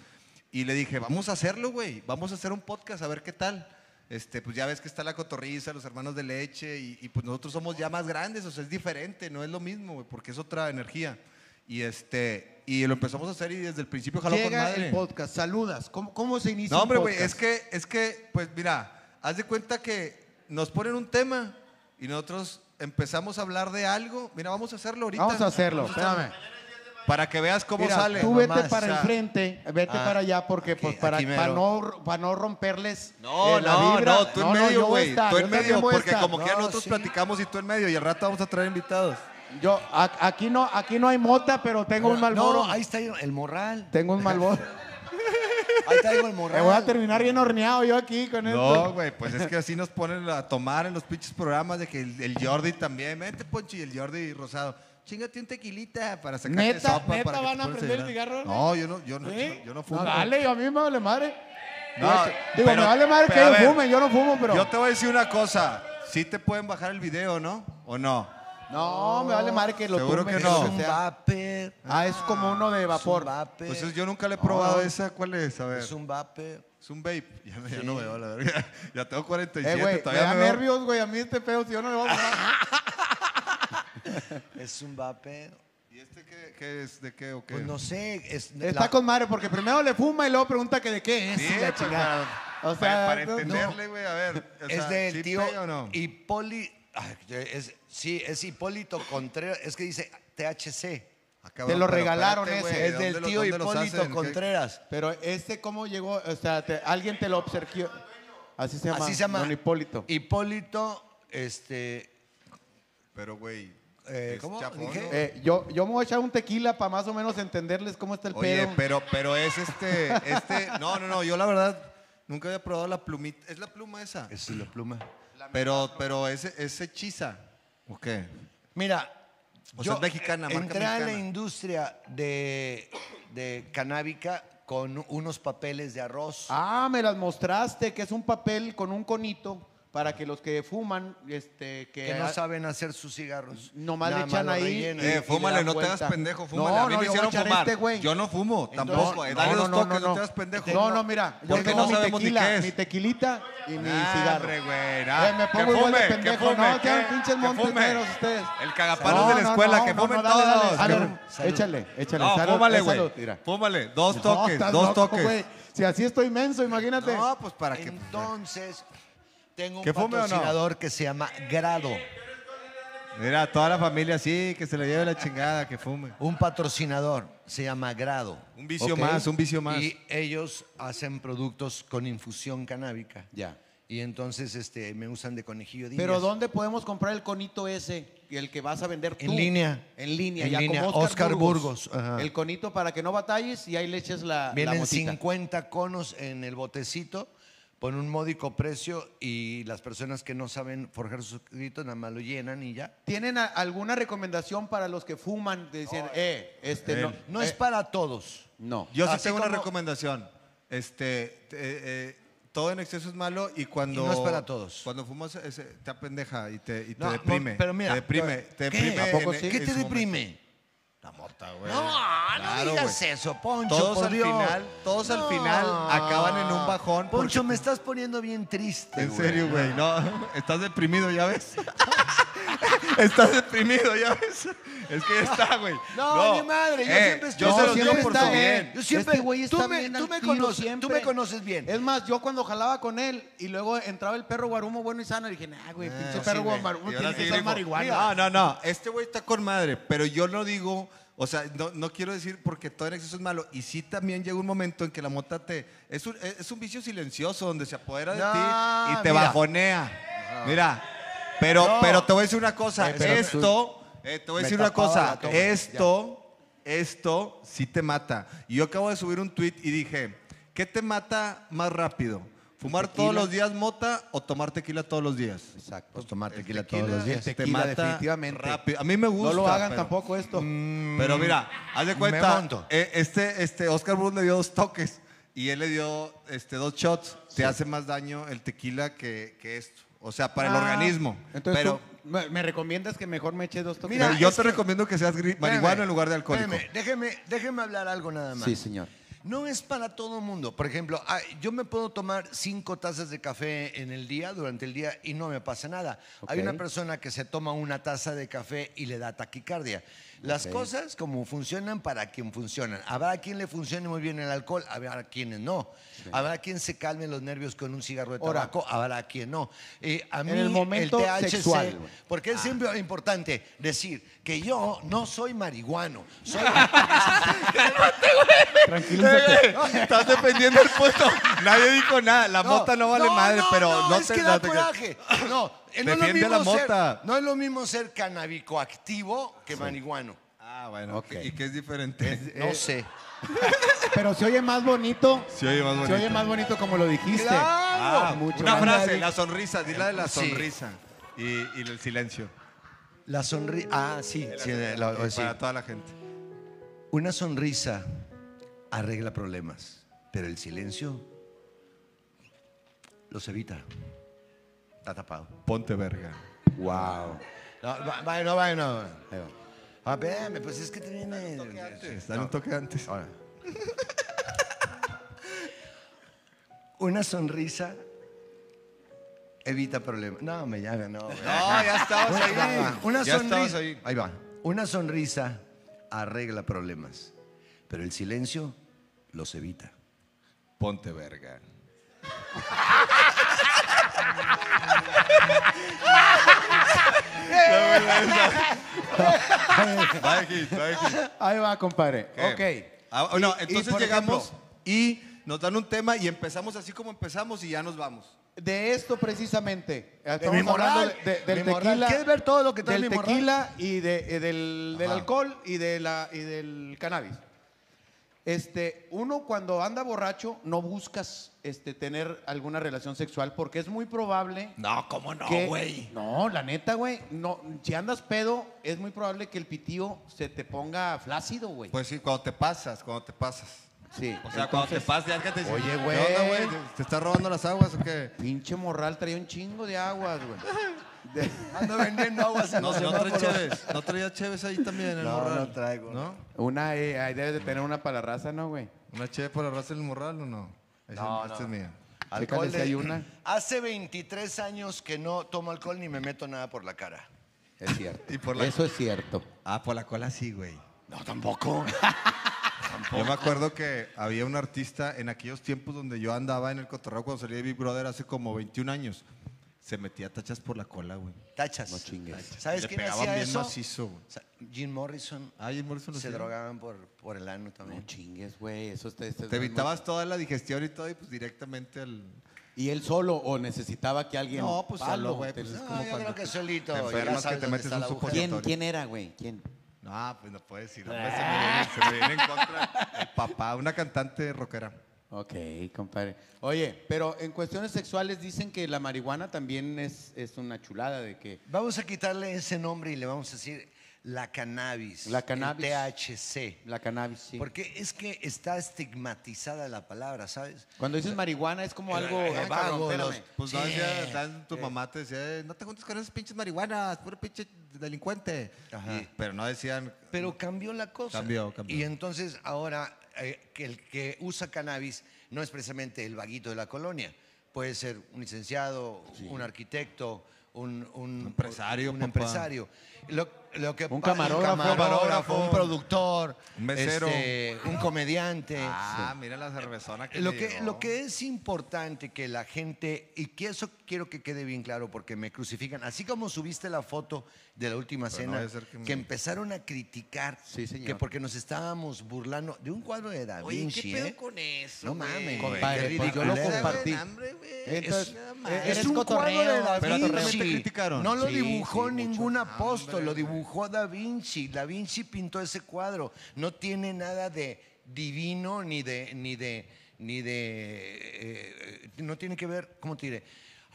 Speaker 4: Y le dije, vamos a hacerlo, güey, vamos a hacer un podcast, a ver qué tal. Este, pues ya ves que está la cotorriza, los hermanos de leche, y, y pues nosotros somos ya más grandes, o sea, es diferente, no es lo mismo, güey, porque es otra energía. Y este, y lo empezamos a hacer y desde el principio jaló con
Speaker 3: Llega
Speaker 4: madre.
Speaker 3: el podcast, saludas. ¿Cómo, cómo se inicia
Speaker 4: No, hombre, güey, es que, es que, pues mira, haz de cuenta que nos ponen un tema y nosotros empezamos a hablar de algo. Mira, vamos a hacerlo ahorita.
Speaker 3: Vamos a hacerlo,
Speaker 4: Vamos a hacerlo.
Speaker 3: espérame.
Speaker 4: Para que veas cómo
Speaker 3: Mira,
Speaker 4: sale.
Speaker 3: tú vete
Speaker 5: nomás,
Speaker 3: para
Speaker 4: o sea,
Speaker 3: enfrente, vete
Speaker 4: ah,
Speaker 3: para allá, porque pues
Speaker 5: aquí
Speaker 3: para,
Speaker 5: mero.
Speaker 3: para no, para no romperles
Speaker 4: No,
Speaker 3: eh, la
Speaker 4: no,
Speaker 3: vibra.
Speaker 4: no, tú en
Speaker 3: No, no,
Speaker 4: medio, güey.
Speaker 3: estar,
Speaker 4: Tú en medio, porque
Speaker 3: estar.
Speaker 4: como que
Speaker 5: No,
Speaker 4: nosotros
Speaker 5: sí.
Speaker 4: platicamos y tú en medio y al rato vamos a traer invitados.
Speaker 3: Yo, aquí no, aquí no hay mota, pero tengo un malboro.
Speaker 5: No, ahí está el morral.
Speaker 3: Tengo un malboro.
Speaker 5: Ahí traigo el
Speaker 3: Me voy a terminar bien horneado yo aquí con
Speaker 4: No,
Speaker 3: esto.
Speaker 4: güey, pues es que así nos ponen a tomar en los pinches programas de que el, el Jordi también, vente Ponchi, el Jordi Rosado. Chingate un tequilita para sacarte
Speaker 3: ¿Neta?
Speaker 4: sopa.
Speaker 3: ¿Neta
Speaker 4: para
Speaker 3: van a prender el cigarro,
Speaker 4: No, yo no, yo no,
Speaker 3: ¿Sí?
Speaker 4: yo no fumo.
Speaker 3: No, dale, a mí me vale madre.
Speaker 4: No,
Speaker 3: Digo,
Speaker 4: pero-
Speaker 3: me vale madre que ellos fumen, yo no fumo, pero.
Speaker 4: Yo te voy a decir una cosa. Sí te pueden bajar el video, ¿no? ¿O no?
Speaker 3: No, me vale madre que lo
Speaker 4: Seguro
Speaker 3: tumben,
Speaker 4: que no.
Speaker 3: lo
Speaker 5: Es un
Speaker 3: sea.
Speaker 5: vapor.
Speaker 3: Ah, es como uno de vapor.
Speaker 5: Es un.
Speaker 4: Pues yo nunca le he probado esa. ¿Cuál es? A ver.
Speaker 5: Es un vapor.
Speaker 4: Es un vape. Ya, no- ya no veo, la verdad. Ya tengo 47.
Speaker 3: Eh, güey, me
Speaker 4: todavía
Speaker 3: da
Speaker 4: me veo-
Speaker 3: nervios, güey, a mí este pedo, si yo no le voy a fumar.
Speaker 5: Es un vapor.
Speaker 4: ¿Y este qué, qué es? ¿De qué o qué?
Speaker 5: Pues no sé. Es,
Speaker 3: Está
Speaker 5: la-
Speaker 3: con madre porque primero le fuma y luego pregunta que de qué es.
Speaker 4: Sí,
Speaker 3: y la
Speaker 4: pues,
Speaker 3: chingada.
Speaker 4: para-
Speaker 3: O sea,
Speaker 4: para, para
Speaker 3: no-
Speaker 4: entenderle, güey, a ver. o
Speaker 5: es
Speaker 4: sea,
Speaker 5: del
Speaker 4: ¿sí
Speaker 5: tío
Speaker 4: pega o no?
Speaker 5: Hipólito. es, sí, es Hipólito Contreras. Es que dice THC.
Speaker 3: Te lo regalaron
Speaker 4: espérate,
Speaker 3: ese.
Speaker 5: Es del
Speaker 4: ¿dónde lo-
Speaker 5: tío Hipólito Contreras.
Speaker 3: Pero este cómo llegó, o sea, te- alguien te lo obsequió. Así se llama.
Speaker 5: Así se llama.
Speaker 3: Don Hipólito.
Speaker 5: Hipólito, este.
Speaker 4: Pero, güey.
Speaker 5: Eh, ¿cómo?
Speaker 3: Eh, yo, yo me voy a echar un tequila para más o menos entenderles cómo está el
Speaker 4: Oye,
Speaker 3: pedo.
Speaker 4: pero, pero es este, este, no, no, no, yo la verdad nunca había probado la plumita, ¿es la pluma esa?
Speaker 5: Es la pluma.
Speaker 4: Pero, pero ese, es hechiza, ¿o qué?
Speaker 5: Mira,
Speaker 4: O sea, es mexicana, marca
Speaker 5: entré a la industria de, de canábica con unos papeles de arroz.
Speaker 3: Ah, me las mostraste, que es un papel con un conito para que los que fuman, este, que,
Speaker 5: que no saben hacer sus cigarros.
Speaker 3: Nomás le echan
Speaker 5: más
Speaker 3: ahí y-
Speaker 4: Eh, fúmale, no te hagas pendejo, fúmale.
Speaker 3: No,
Speaker 4: a mí
Speaker 3: no,
Speaker 4: me hicieron fumar.
Speaker 3: este,
Speaker 4: yo no fumo,
Speaker 3: Entonces-
Speaker 4: tampoco. eh, dale
Speaker 3: no,
Speaker 4: dos
Speaker 3: no, no,
Speaker 4: toques, no,
Speaker 3: no,
Speaker 4: te
Speaker 3: no.
Speaker 4: hagas pendejo.
Speaker 3: No, no, mira, yo
Speaker 4: Porque
Speaker 3: tengo
Speaker 4: no
Speaker 3: mi
Speaker 4: sabemos ni
Speaker 3: tequila,
Speaker 4: qué es.
Speaker 3: mi tequilita y mi cigarro.
Speaker 4: hombre, güey.
Speaker 3: Eh, me pongo igual de pendejo,
Speaker 4: fume,
Speaker 3: no, sean
Speaker 4: que-
Speaker 3: pinches monteteros ustedes.
Speaker 4: El cagapalos de la escuela, que fumen todos.
Speaker 3: A ver, échale, échale.
Speaker 4: No, fúmale, güey. Fúmale, dos
Speaker 3: No,
Speaker 4: toques, dos toques.
Speaker 3: Si así estoy menso, imagínate.
Speaker 4: No, pues para que.
Speaker 5: Entonces, tengo un patrocinador que se llama Grado.
Speaker 4: Mira, toda la familia sí, que se le lleve la chingada, que fume.
Speaker 5: Un patrocinador se llama Grado.
Speaker 4: Un vicio
Speaker 3: Ok.
Speaker 4: más, un vicio más.
Speaker 5: Y ellos hacen productos con infusión canábica.
Speaker 3: Ya.
Speaker 5: Y entonces este, me usan de conejillo de
Speaker 3: Pero
Speaker 5: indias.
Speaker 3: ¿dónde podemos comprar el conito ese? El que vas a vender tú.
Speaker 5: En línea.
Speaker 3: En línea,
Speaker 5: En
Speaker 3: ya
Speaker 5: línea.
Speaker 3: como Oscar,
Speaker 5: Oscar
Speaker 3: Burgos.
Speaker 5: Burgos, ajá.
Speaker 3: El conito para que no batalles y ahí le eches la, la
Speaker 5: Vienen
Speaker 3: motita.
Speaker 5: 50 conos en el botecito por un módico precio y las personas que no saben forjar sus gritos nada más lo llenan y ya.
Speaker 3: ¿Tienen a- alguna recomendación para los que fuman? Dicen, eh, este no.
Speaker 5: No
Speaker 3: eh,
Speaker 5: es para todos.
Speaker 3: No.
Speaker 4: Yo sí
Speaker 5: Así
Speaker 4: tengo una
Speaker 5: como-
Speaker 4: recomendación. Este, te- eh, todo en exceso es malo y cuando.
Speaker 5: Y no es para todos.
Speaker 4: Cuando fumas, te apendeja y te, y te
Speaker 5: No,
Speaker 4: deprime.
Speaker 5: no, pero mira,
Speaker 4: Te deprime. Te
Speaker 5: ¿qué?
Speaker 4: deprime
Speaker 3: ¿A poco
Speaker 4: en-
Speaker 3: sí?
Speaker 4: en
Speaker 5: ¿Qué te
Speaker 4: su momento.
Speaker 5: deprime?
Speaker 4: La mota, güey.
Speaker 5: No,
Speaker 4: Claro,
Speaker 5: no digas
Speaker 4: güey.
Speaker 5: eso, Poncho,
Speaker 4: Todos
Speaker 5: por
Speaker 4: al
Speaker 5: Dios.
Speaker 4: final, todos al final acaban en un bajón.
Speaker 5: Poncho,
Speaker 4: porque-
Speaker 5: me estás poniendo bien triste.
Speaker 4: En serio, güey. No, estás deprimido, ya ves. estás deprimido, ya ves. Es que ya está, güey.
Speaker 5: No, ni madre, yo siempre estoy-
Speaker 4: Yo
Speaker 3: No,
Speaker 4: se los
Speaker 3: siempre
Speaker 4: digo por
Speaker 3: está
Speaker 4: su
Speaker 3: bien.
Speaker 4: bien.
Speaker 5: Yo siempre,
Speaker 3: Este güey
Speaker 5: tú
Speaker 3: está
Speaker 5: me,
Speaker 3: bien
Speaker 5: tú me conoces, tú me conoces bien.
Speaker 3: Es más, yo cuando jalaba con él y luego entraba el perro guarumo bueno y sano, dije, nah, güey, pinche
Speaker 4: Ah,
Speaker 3: perro guarumo tiene que ser marihuana.
Speaker 4: No, no, no. Este güey está con madre, pero yo no digo, o sea, no, no quiero decir porque todo en exceso es malo. Y sí también llega un momento en que la mota te. Es un, es un vicio silencioso donde se apodera de
Speaker 5: No,
Speaker 4: ti y te
Speaker 5: mira.
Speaker 4: bajonea. Mira, pero, pero te voy a decir una cosa.
Speaker 3: Eh, pero
Speaker 4: esto, eh, te voy a decir una cosa.
Speaker 5: toma.
Speaker 4: Esto, esto sí te mata. Y yo acabo de subir un tweet y dije, ¿qué te mata más rápido? ¿Fumar
Speaker 3: tequila?
Speaker 4: todos los días mota o tomar tequila todos los días?
Speaker 3: Exacto.
Speaker 5: Pues tomar tequila,
Speaker 4: tequila,
Speaker 5: todos los días.
Speaker 3: el
Speaker 4: te
Speaker 3: tequila,
Speaker 4: mata
Speaker 3: definitivamente.
Speaker 4: rápido. A mí me gusta.
Speaker 3: no lo hagan
Speaker 4: pero-
Speaker 3: tampoco esto.
Speaker 4: Pero mira, haz de cuenta, eh, este, este Oscar Bruce le dio dos toques y él le dio este, dos shots. Te hace más daño el tequila que, que esto. O sea, para el
Speaker 3: Ah,
Speaker 4: organismo.
Speaker 3: Entonces,
Speaker 4: pero
Speaker 3: tú me, me recomiendas que mejor me eche dos toques.
Speaker 5: Mira,
Speaker 4: yo te
Speaker 5: que-
Speaker 4: recomiendo que seas
Speaker 5: Espérame,
Speaker 4: en lugar de alcohólico.
Speaker 5: espérame, déjeme, déjeme hablar algo nada más.
Speaker 3: Sí, señor.
Speaker 5: No es para todo mundo. Por ejemplo, yo me puedo tomar cinco tazas de café en el día, durante el día, y no me pasa nada. Hay una persona que se toma una taza de café y le da taquicardia. Las cosas como funcionan para quien funcionan. Habrá quien le funcione muy bien el alcohol, habrá quienes no. Habrá quien se calme los nervios con un cigarro de
Speaker 3: Ahora,
Speaker 5: tabaco, habrá quien no. Eh, a mí
Speaker 3: en el momento
Speaker 5: el THC,
Speaker 3: sexual,
Speaker 5: porque es siempre importante decir que yo no soy marihuano, soy
Speaker 3: Tranquilízate.
Speaker 4: Estás defendiendo el puesto. Nadie dijo nada. La mota no vale madre, pero no,
Speaker 5: es
Speaker 4: te
Speaker 5: que
Speaker 4: no
Speaker 5: da
Speaker 4: te-
Speaker 5: coraje. No, no es lo mismo
Speaker 4: la
Speaker 5: ser-
Speaker 4: mota.
Speaker 5: no es lo mismo ser canábico activo que marihuano.
Speaker 4: Ah, bueno.
Speaker 3: Ok.
Speaker 4: ¿Y qué es diferente?
Speaker 5: No sé.
Speaker 3: Pero se oye más bonito.
Speaker 4: Se oye más
Speaker 3: Se
Speaker 4: bonito.
Speaker 3: oye más bonito como lo dijiste.
Speaker 4: Ah,
Speaker 3: mucho
Speaker 4: una frase, la sonrisa. Dile de la
Speaker 5: Sí.
Speaker 4: sonrisa. Y, y el silencio.
Speaker 5: La sonrisa. Ah, sí. sí, la-
Speaker 4: Eh,
Speaker 5: sí.
Speaker 4: Para toda la gente.
Speaker 5: Una sonrisa arregla problemas, pero el silencio los evita. Está tapado.
Speaker 4: Ponte verga.
Speaker 3: Wow.
Speaker 5: No, va- va- no, va- no. Ah, pues es que te viene.
Speaker 4: Dale un toque antes.
Speaker 5: Ahora. Una sonrisa evita problemas. No, me llama, no.
Speaker 4: No, ya estabas ahí.
Speaker 5: Una
Speaker 4: Ya estabas
Speaker 5: sonrisa.
Speaker 4: ahí.
Speaker 5: Ahí va. Una sonrisa arregla problemas, pero el silencio los evita.
Speaker 4: Ponte verga.
Speaker 3: Ahí va, compadre.
Speaker 4: ¿Qué?
Speaker 3: Ok.
Speaker 4: Ah, no,
Speaker 3: Y- y,
Speaker 4: entonces
Speaker 3: por
Speaker 4: llegamos
Speaker 3: ejemplo,
Speaker 4: y nos dan un tema y empezamos así como empezamos y ya nos vamos.
Speaker 3: de esto precisamente. Estamos
Speaker 5: mi morral,
Speaker 3: hablando de- de- del
Speaker 5: mi
Speaker 3: tequila.
Speaker 5: ¿Quieres ver todo lo que trae
Speaker 3: Del
Speaker 5: mi
Speaker 3: tequila y de- eh, del, del
Speaker 4: Ajá.
Speaker 3: alcohol y, de la, y del cannabis. Este, uno cuando anda borracho no buscas este, tener alguna relación sexual porque es muy probable
Speaker 5: No, ¿cómo no,
Speaker 3: que-
Speaker 5: güey?
Speaker 3: No, la neta, güey. No, si andas pedo, es muy probable que el pitío se te ponga flácido, güey.
Speaker 4: Pues sí, cuando te pasas, cuando te pasas.
Speaker 3: Sí.
Speaker 4: O sea, cuando te ya dicen,
Speaker 3: Oye,
Speaker 4: "¿Qué
Speaker 3: güey.
Speaker 4: onda, güey? ¿Te estás robando las aguas o qué?
Speaker 3: Pinche morral traía un chingo de aguas, güey. De-
Speaker 5: Ando vendiendo aguas en
Speaker 4: No,
Speaker 5: los
Speaker 4: no trae
Speaker 5: semáforos.
Speaker 4: Cheves. No traía Cheves ahí también en el
Speaker 5: No,
Speaker 4: morral.
Speaker 5: no traigo.
Speaker 4: ¿No?
Speaker 3: una, eh, ahí debes de tener una para la raza, ¿no, güey?
Speaker 4: ¿Una Cheve por la raza del morral o no? Esa,
Speaker 5: No,
Speaker 4: esta
Speaker 5: no.
Speaker 4: es mía.
Speaker 3: Chécale si hay una.
Speaker 5: Hace 23 años que no tomo alcohol ni me meto nada por la cara.
Speaker 3: Es cierto.
Speaker 4: Y por la-
Speaker 3: Eso es cierto.
Speaker 4: Ah, por la cola sí, güey.
Speaker 5: No, tampoco.
Speaker 4: Yo me acuerdo que había un artista en aquellos tiempos donde yo andaba en el cotorreo cuando salí de Big Brother hace como 21 años. Se metía tachas por la cola, güey.
Speaker 5: Tachas.
Speaker 3: No chingues.
Speaker 5: ¿Sabes
Speaker 4: Le
Speaker 5: quién
Speaker 4: pegaban
Speaker 5: hacía
Speaker 4: bien
Speaker 5: eso?
Speaker 4: macizo, güey.
Speaker 5: Jim Morrison.
Speaker 4: Ah, Jim Morrison lo
Speaker 5: se
Speaker 4: hacía.
Speaker 5: drogaban por, por el ano también.
Speaker 3: No chingues, güey. Eso está, está-
Speaker 4: Te evitabas toda la digestión y todo y pues directamente al...
Speaker 3: ¿Y él solo o necesitaba que alguien.
Speaker 4: No, pues solo, güey, pues, es
Speaker 5: No,
Speaker 4: como
Speaker 5: yo creo que solito.
Speaker 4: te
Speaker 5: ya
Speaker 4: que te metes un.
Speaker 3: ¿Quién. ¿Quién era, güey? ¿Quién?
Speaker 4: No, pues no puedes decir. hombre, se, me viene, se me viene en contra el papá, una cantante rockera.
Speaker 3: Ok, compadre. Oye, pero en cuestiones sexuales dicen que la marihuana también es, es una chulada de que.
Speaker 5: Vamos a quitarle ese nombre y le vamos a decir la cannabis.
Speaker 3: La cannabis.
Speaker 5: El THC.
Speaker 3: La cannabis, sí.
Speaker 5: Porque es que está estigmatizada la palabra, ¿sabes?
Speaker 3: Cuando dices marihuana es como algo.
Speaker 5: eh,
Speaker 3: Ay,
Speaker 5: vago, los-
Speaker 4: Pues no,
Speaker 5: Sí.
Speaker 4: decía, dan- tu mamá te decía, "Eh, no te juntes con esas pinches marihuanas, puro pinche delincuente.
Speaker 5: Ajá.
Speaker 4: Y- pero no decían,
Speaker 5: Pero cambió la cosa.
Speaker 4: Cambió, cambió.
Speaker 5: Y entonces ahora eh, que el que usa cannabis no es precisamente el vaguito de la colonia. Puede ser un licenciado, un arquitecto, un, un-
Speaker 4: empresario,
Speaker 5: un
Speaker 4: papá.
Speaker 5: empresario. Lo, lo que
Speaker 3: Un camarógrafo.
Speaker 5: camarógrafo, un productor,
Speaker 4: Un mesero.
Speaker 5: este, un comediante.
Speaker 4: ah, mira la cervezona que
Speaker 5: Lo que,
Speaker 4: llegó".
Speaker 5: lo que es importante que la gente, y que eso quiero que quede bien claro porque me crucifican, así como subiste la foto de la última
Speaker 4: Pero
Speaker 5: cena,
Speaker 4: que
Speaker 5: empezaron a criticar
Speaker 3: Sí, señor.
Speaker 5: que porque nos estábamos burlando de un cuadro de Da
Speaker 4: Oye,
Speaker 5: Vinci.
Speaker 4: ¿qué pedo
Speaker 5: ¿eh?
Speaker 4: con eso?
Speaker 5: No mames,
Speaker 3: Compadre, yo lo compartí.
Speaker 4: Hambre, güey.
Speaker 3: Entonces,
Speaker 4: Es-
Speaker 5: un cuadro de Da
Speaker 4: Pero te criticaron.
Speaker 5: No lo
Speaker 3: Sí,
Speaker 5: dibujó
Speaker 3: sí,
Speaker 5: ningún apóstol, Lo dibujó Da Vinci. Da Vinci pintó ese cuadro. No tiene nada de divino ni de ni de ni de eh, eh, no tiene que ver, ¿cómo te diré?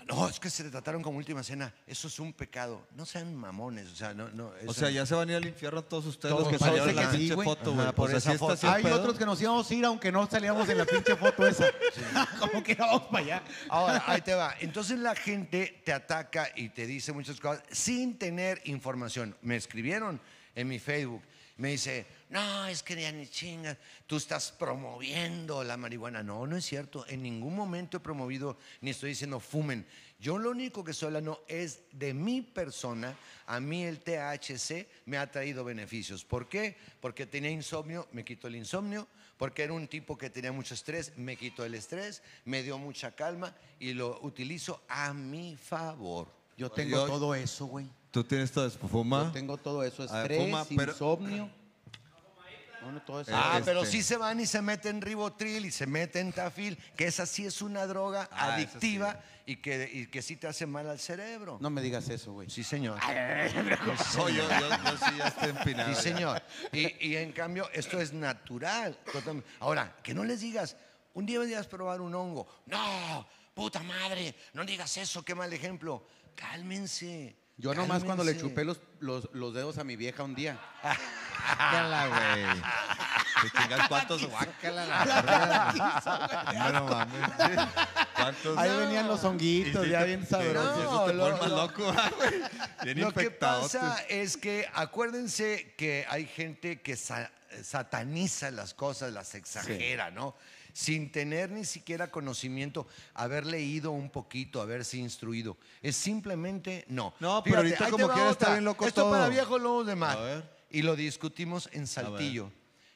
Speaker 5: No, es que se le trataron como última cena. Eso es un pecado. No sean mamones, o sea, no, no.
Speaker 4: O sea,
Speaker 5: no.
Speaker 4: ya se van a ir al infierno todos ustedes
Speaker 5: Todos
Speaker 4: los que salieron en la
Speaker 3: sí,
Speaker 4: pinche foto, güey.
Speaker 5: por
Speaker 4: Pues
Speaker 5: esa
Speaker 3: Hay otros que nos íbamos a ir aunque no salíamos en la pinche foto esa. como que no vamos para allá.
Speaker 5: Ahora, ahí te va. Entonces la gente te ataca y te dice muchas cosas sin tener información. Me escribieron en mi Facebook. Me dice, no, es que ya ni chingas, tú estás promoviendo la marihuana. No, no es cierto. En ningún momento he promovido ni estoy diciendo fumen. Yo lo único que estoy hablando es de mi persona. A mí el THC me ha traído beneficios. ¿Por qué? Porque tenía insomnio, me quitó el insomnio. Porque era un tipo que tenía mucho estrés, me quitó el estrés, me dio mucha calma y lo utilizo a mi favor.
Speaker 3: Yo tengo
Speaker 4: Yo-
Speaker 3: todo eso, güey.
Speaker 4: Tú tienes todo eso, fuma.
Speaker 3: Yo tengo todo eso.
Speaker 4: Ver,
Speaker 3: Estrés,
Speaker 4: fuma, pero-
Speaker 3: insomnio. Todo eso.
Speaker 5: Ah,
Speaker 4: este-
Speaker 5: pero sí se van y se meten ribotril y se meten tafil, que esa sí es una droga
Speaker 4: Ah,
Speaker 5: adictiva y, que, y que sí te hace mal al cerebro.
Speaker 3: No me digas eso, güey.
Speaker 5: Sí, señor.
Speaker 4: No, yo, yo, yo sí ya estoy empinado.
Speaker 5: Sí,
Speaker 4: ya.
Speaker 5: señor. Y, y en cambio, esto es natural. Ahora, que no les digas, un día deberías probar un hongo. No, puta madre, no digas eso, qué mal ejemplo. Cálmense.
Speaker 3: Yo nomás cuando le chupé los, los, los dedos a mi vieja un día.
Speaker 4: Guácala, güey. Te chingas cuántos guácala la. No, no mames. ¿Cuántos?
Speaker 3: Ahí venían los honguitos, ya
Speaker 4: te-
Speaker 3: bien sabrosos.
Speaker 4: sí, Eso
Speaker 5: No,
Speaker 4: te
Speaker 5: lo-
Speaker 4: loco, güey. Bien
Speaker 5: Lo que pasa es que acuérdense que hay gente que sa- sataniza las cosas, las exagera, ¿no? Sin tener ni siquiera conocimiento, haber leído un poquito, haberse instruido. Es simplemente no.
Speaker 4: No, pero ahorita como quiera está bien loco
Speaker 5: Esto
Speaker 4: todo.
Speaker 5: para viejos lobos de mar.
Speaker 4: A ver.
Speaker 5: y lo discutimos en Saltillo.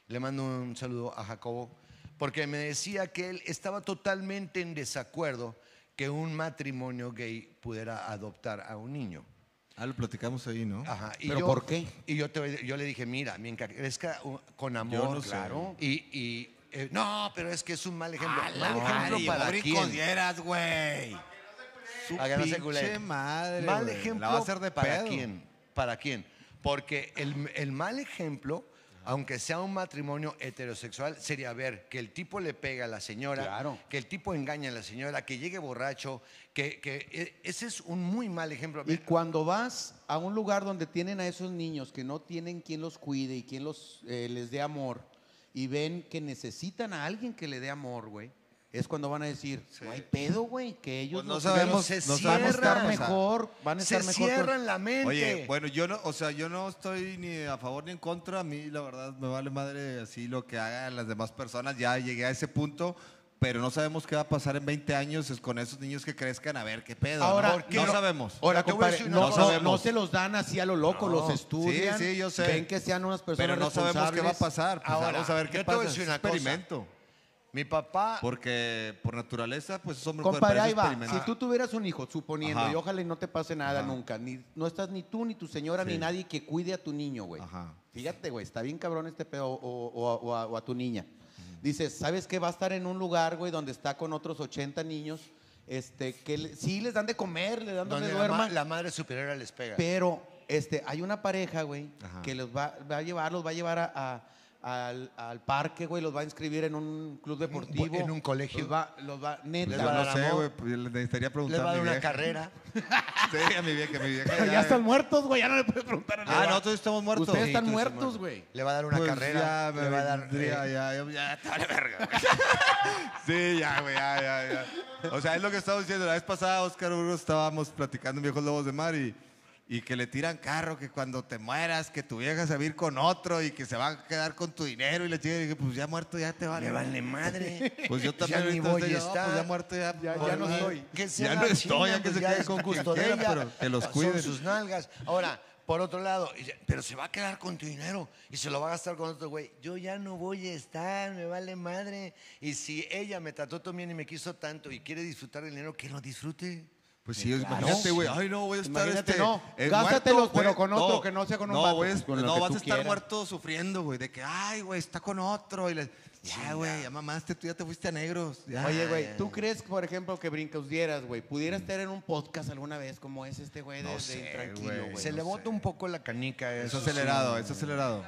Speaker 5: Le mando un saludo a Jacobo, porque me decía que él estaba totalmente en desacuerdo que un matrimonio gay pudiera adoptar a un niño.
Speaker 4: Ah, lo platicamos ahí, ¿no?
Speaker 5: Ajá.
Speaker 3: ¿Pero
Speaker 5: yo-
Speaker 3: por qué?
Speaker 5: Y yo, te- yo le dije, mira, mientras crezca uh, con amor,
Speaker 4: no sé.
Speaker 5: claro. Y, y, eh, no, pero es que es un mal ejemplo.
Speaker 3: la
Speaker 5: mal ejemplo para quién.
Speaker 4: güey.
Speaker 5: Su A que no se
Speaker 4: madre,
Speaker 5: Mal
Speaker 4: güey.
Speaker 5: ejemplo
Speaker 4: La va a hacer de
Speaker 5: para
Speaker 4: pedo.
Speaker 5: quién. ¿Para quién? Porque el, el mal ejemplo, aunque sea un matrimonio heterosexual, sería ver que el tipo le pega a la señora,
Speaker 3: Claro.
Speaker 5: que el tipo engaña a la señora, que llegue borracho, que, que eh, ese es un muy mal ejemplo.
Speaker 3: Y cuando vas a un lugar donde tienen a esos niños que no tienen quien los cuide y quien los, eh, les dé amor y ven que necesitan a alguien que le dé amor, güey, es cuando van a decir, no hay pedo, güey, que ellos
Speaker 4: Pues no sabemos,
Speaker 5: se
Speaker 4: no sabemos
Speaker 3: estar mejor, van a
Speaker 5: se
Speaker 3: estar mejor. con-
Speaker 5: cierran la mente.
Speaker 4: Oye, bueno, yo no, o sea, yo no estoy ni a favor ni en contra. A mí, la verdad, me vale madre así lo que hagan las demás personas. Ya llegué a ese punto, pero no sabemos qué va a pasar en 20 años es con esos niños que crezcan. A ver qué pedo.
Speaker 3: Ahora,
Speaker 4: ¿no?
Speaker 5: ¿por qué
Speaker 4: no sabemos.
Speaker 3: Ahora,
Speaker 5: te voy
Speaker 3: compadre, no,
Speaker 4: cosa.
Speaker 3: no-
Speaker 4: sabemos.
Speaker 3: no se los dan así a lo loco,
Speaker 4: No.
Speaker 3: los estudian,
Speaker 4: Sí, sí, yo sé.
Speaker 3: ven que sean unas personas
Speaker 4: Pero no sabemos qué va a pasar. Pues
Speaker 5: Ahora,
Speaker 4: vamos a ver
Speaker 5: yo
Speaker 4: qué
Speaker 5: te voy a
Speaker 4: pasa.
Speaker 5: decir
Speaker 4: Es
Speaker 5: una cosa.
Speaker 4: experimento.
Speaker 5: Mi papá,
Speaker 4: Porque por naturaleza, pues somos
Speaker 3: Compadre,
Speaker 4: parece
Speaker 3: ahí va. Si tú tuvieras un hijo, suponiendo,
Speaker 4: Ajá.
Speaker 3: y ojalá y no te pase nada
Speaker 4: Ajá.
Speaker 3: nunca, ni, no estás ni tú, ni tu señora, ni nadie que cuide a tu niño, güey.
Speaker 4: Ajá.
Speaker 3: Fíjate, güey, está bien cabrón este pedo, o, o- o a, o a tu niña. Dices, ¿sabes qué? Va a estar en un lugar, güey, donde está con otros 80 niños, este, que le- sí les dan de comer, le dan donde,
Speaker 5: donde la, ma-
Speaker 3: duerman,
Speaker 5: la madre superiora les pega.
Speaker 3: pero este, hay una pareja, güey,
Speaker 4: Ajá.
Speaker 3: que los va, va a llevar, los va a llevar a- a- al, al parque, güey, los va a inscribir en un club deportivo.
Speaker 5: en un colegio.
Speaker 3: Los va, los va, neta.
Speaker 5: Les
Speaker 4: Yo
Speaker 5: va a
Speaker 4: no
Speaker 5: dar
Speaker 4: sé, güey. pues, le necesitaría preguntar
Speaker 5: les va a dar una
Speaker 4: vieja.
Speaker 5: carrera.
Speaker 4: Sí, a mi vieja, a mi vieja.
Speaker 3: Pero ya están muertos, güey, ya no le puedes preguntar a
Speaker 4: Ah,
Speaker 3: nadie.
Speaker 4: nosotros estamos muertos.
Speaker 3: Ustedes
Speaker 5: Sí,
Speaker 3: están muertos,
Speaker 5: muerto.
Speaker 3: güey.
Speaker 5: Le va a dar una
Speaker 4: Pues
Speaker 5: carrera.
Speaker 4: Ya,
Speaker 5: le va a dar. eh,
Speaker 4: ya, ya, ya, te vale verga. Sí, ya, güey, ya, ya, ya. O sea, es lo que estamos diciendo. La vez pasada, Oscar Burgos, estábamos platicando en Viejos Lobos de Mar y, y que le tiran carro, que cuando te mueras, que tu vieja se va a ir con otro y que se va a quedar con tu dinero. Y le chica, dije, pues ya muerto, ya te vale.
Speaker 5: Le vale madre.
Speaker 4: Pues yo también
Speaker 5: Ya ni voy estar.
Speaker 4: pues ya muerto, ya.
Speaker 3: Ya-
Speaker 4: pues,
Speaker 3: ya no estoy.
Speaker 4: Ya no estoy,
Speaker 5: chinga,
Speaker 4: ya que
Speaker 5: pues
Speaker 4: se quede con
Speaker 5: ella.
Speaker 4: pero que los cuiden.
Speaker 5: sus nalgas. Ahora, por otro lado, pero se va a quedar con tu dinero y se lo va a gastar con otro güey. Yo ya no voy a estar, me vale madre. Y si ella me trató tan bien y me quiso tanto y quiere disfrutar del dinero, que lo disfrute.
Speaker 4: Pues sí, imagínate, güey. Ay, no, voy a estar
Speaker 3: Imagínate,
Speaker 4: este,
Speaker 3: no.
Speaker 4: eh,
Speaker 3: Gástatelos,
Speaker 4: muerto,
Speaker 3: pero con otro, que no sea con un
Speaker 4: no,
Speaker 3: vato, pues, con
Speaker 4: no, vas a estar
Speaker 3: quieras.
Speaker 4: muerto sufriendo, güey. De que, ay, güey, está con otro. Y le, ya, güey, ya mamaste, tú ya te fuiste a negros. ya.
Speaker 3: Oye, güey, ¿tú crees, por ejemplo, que Brincos dieras, güey, pudieras estar en un podcast alguna vez como es este güey de,
Speaker 4: No sé,
Speaker 3: intranquilo,
Speaker 4: güey.
Speaker 3: güey?
Speaker 5: se
Speaker 4: no
Speaker 5: le bota un poco la canica.
Speaker 4: Es
Speaker 5: Eso
Speaker 4: acelerado,
Speaker 5: sí.
Speaker 4: es acelerado.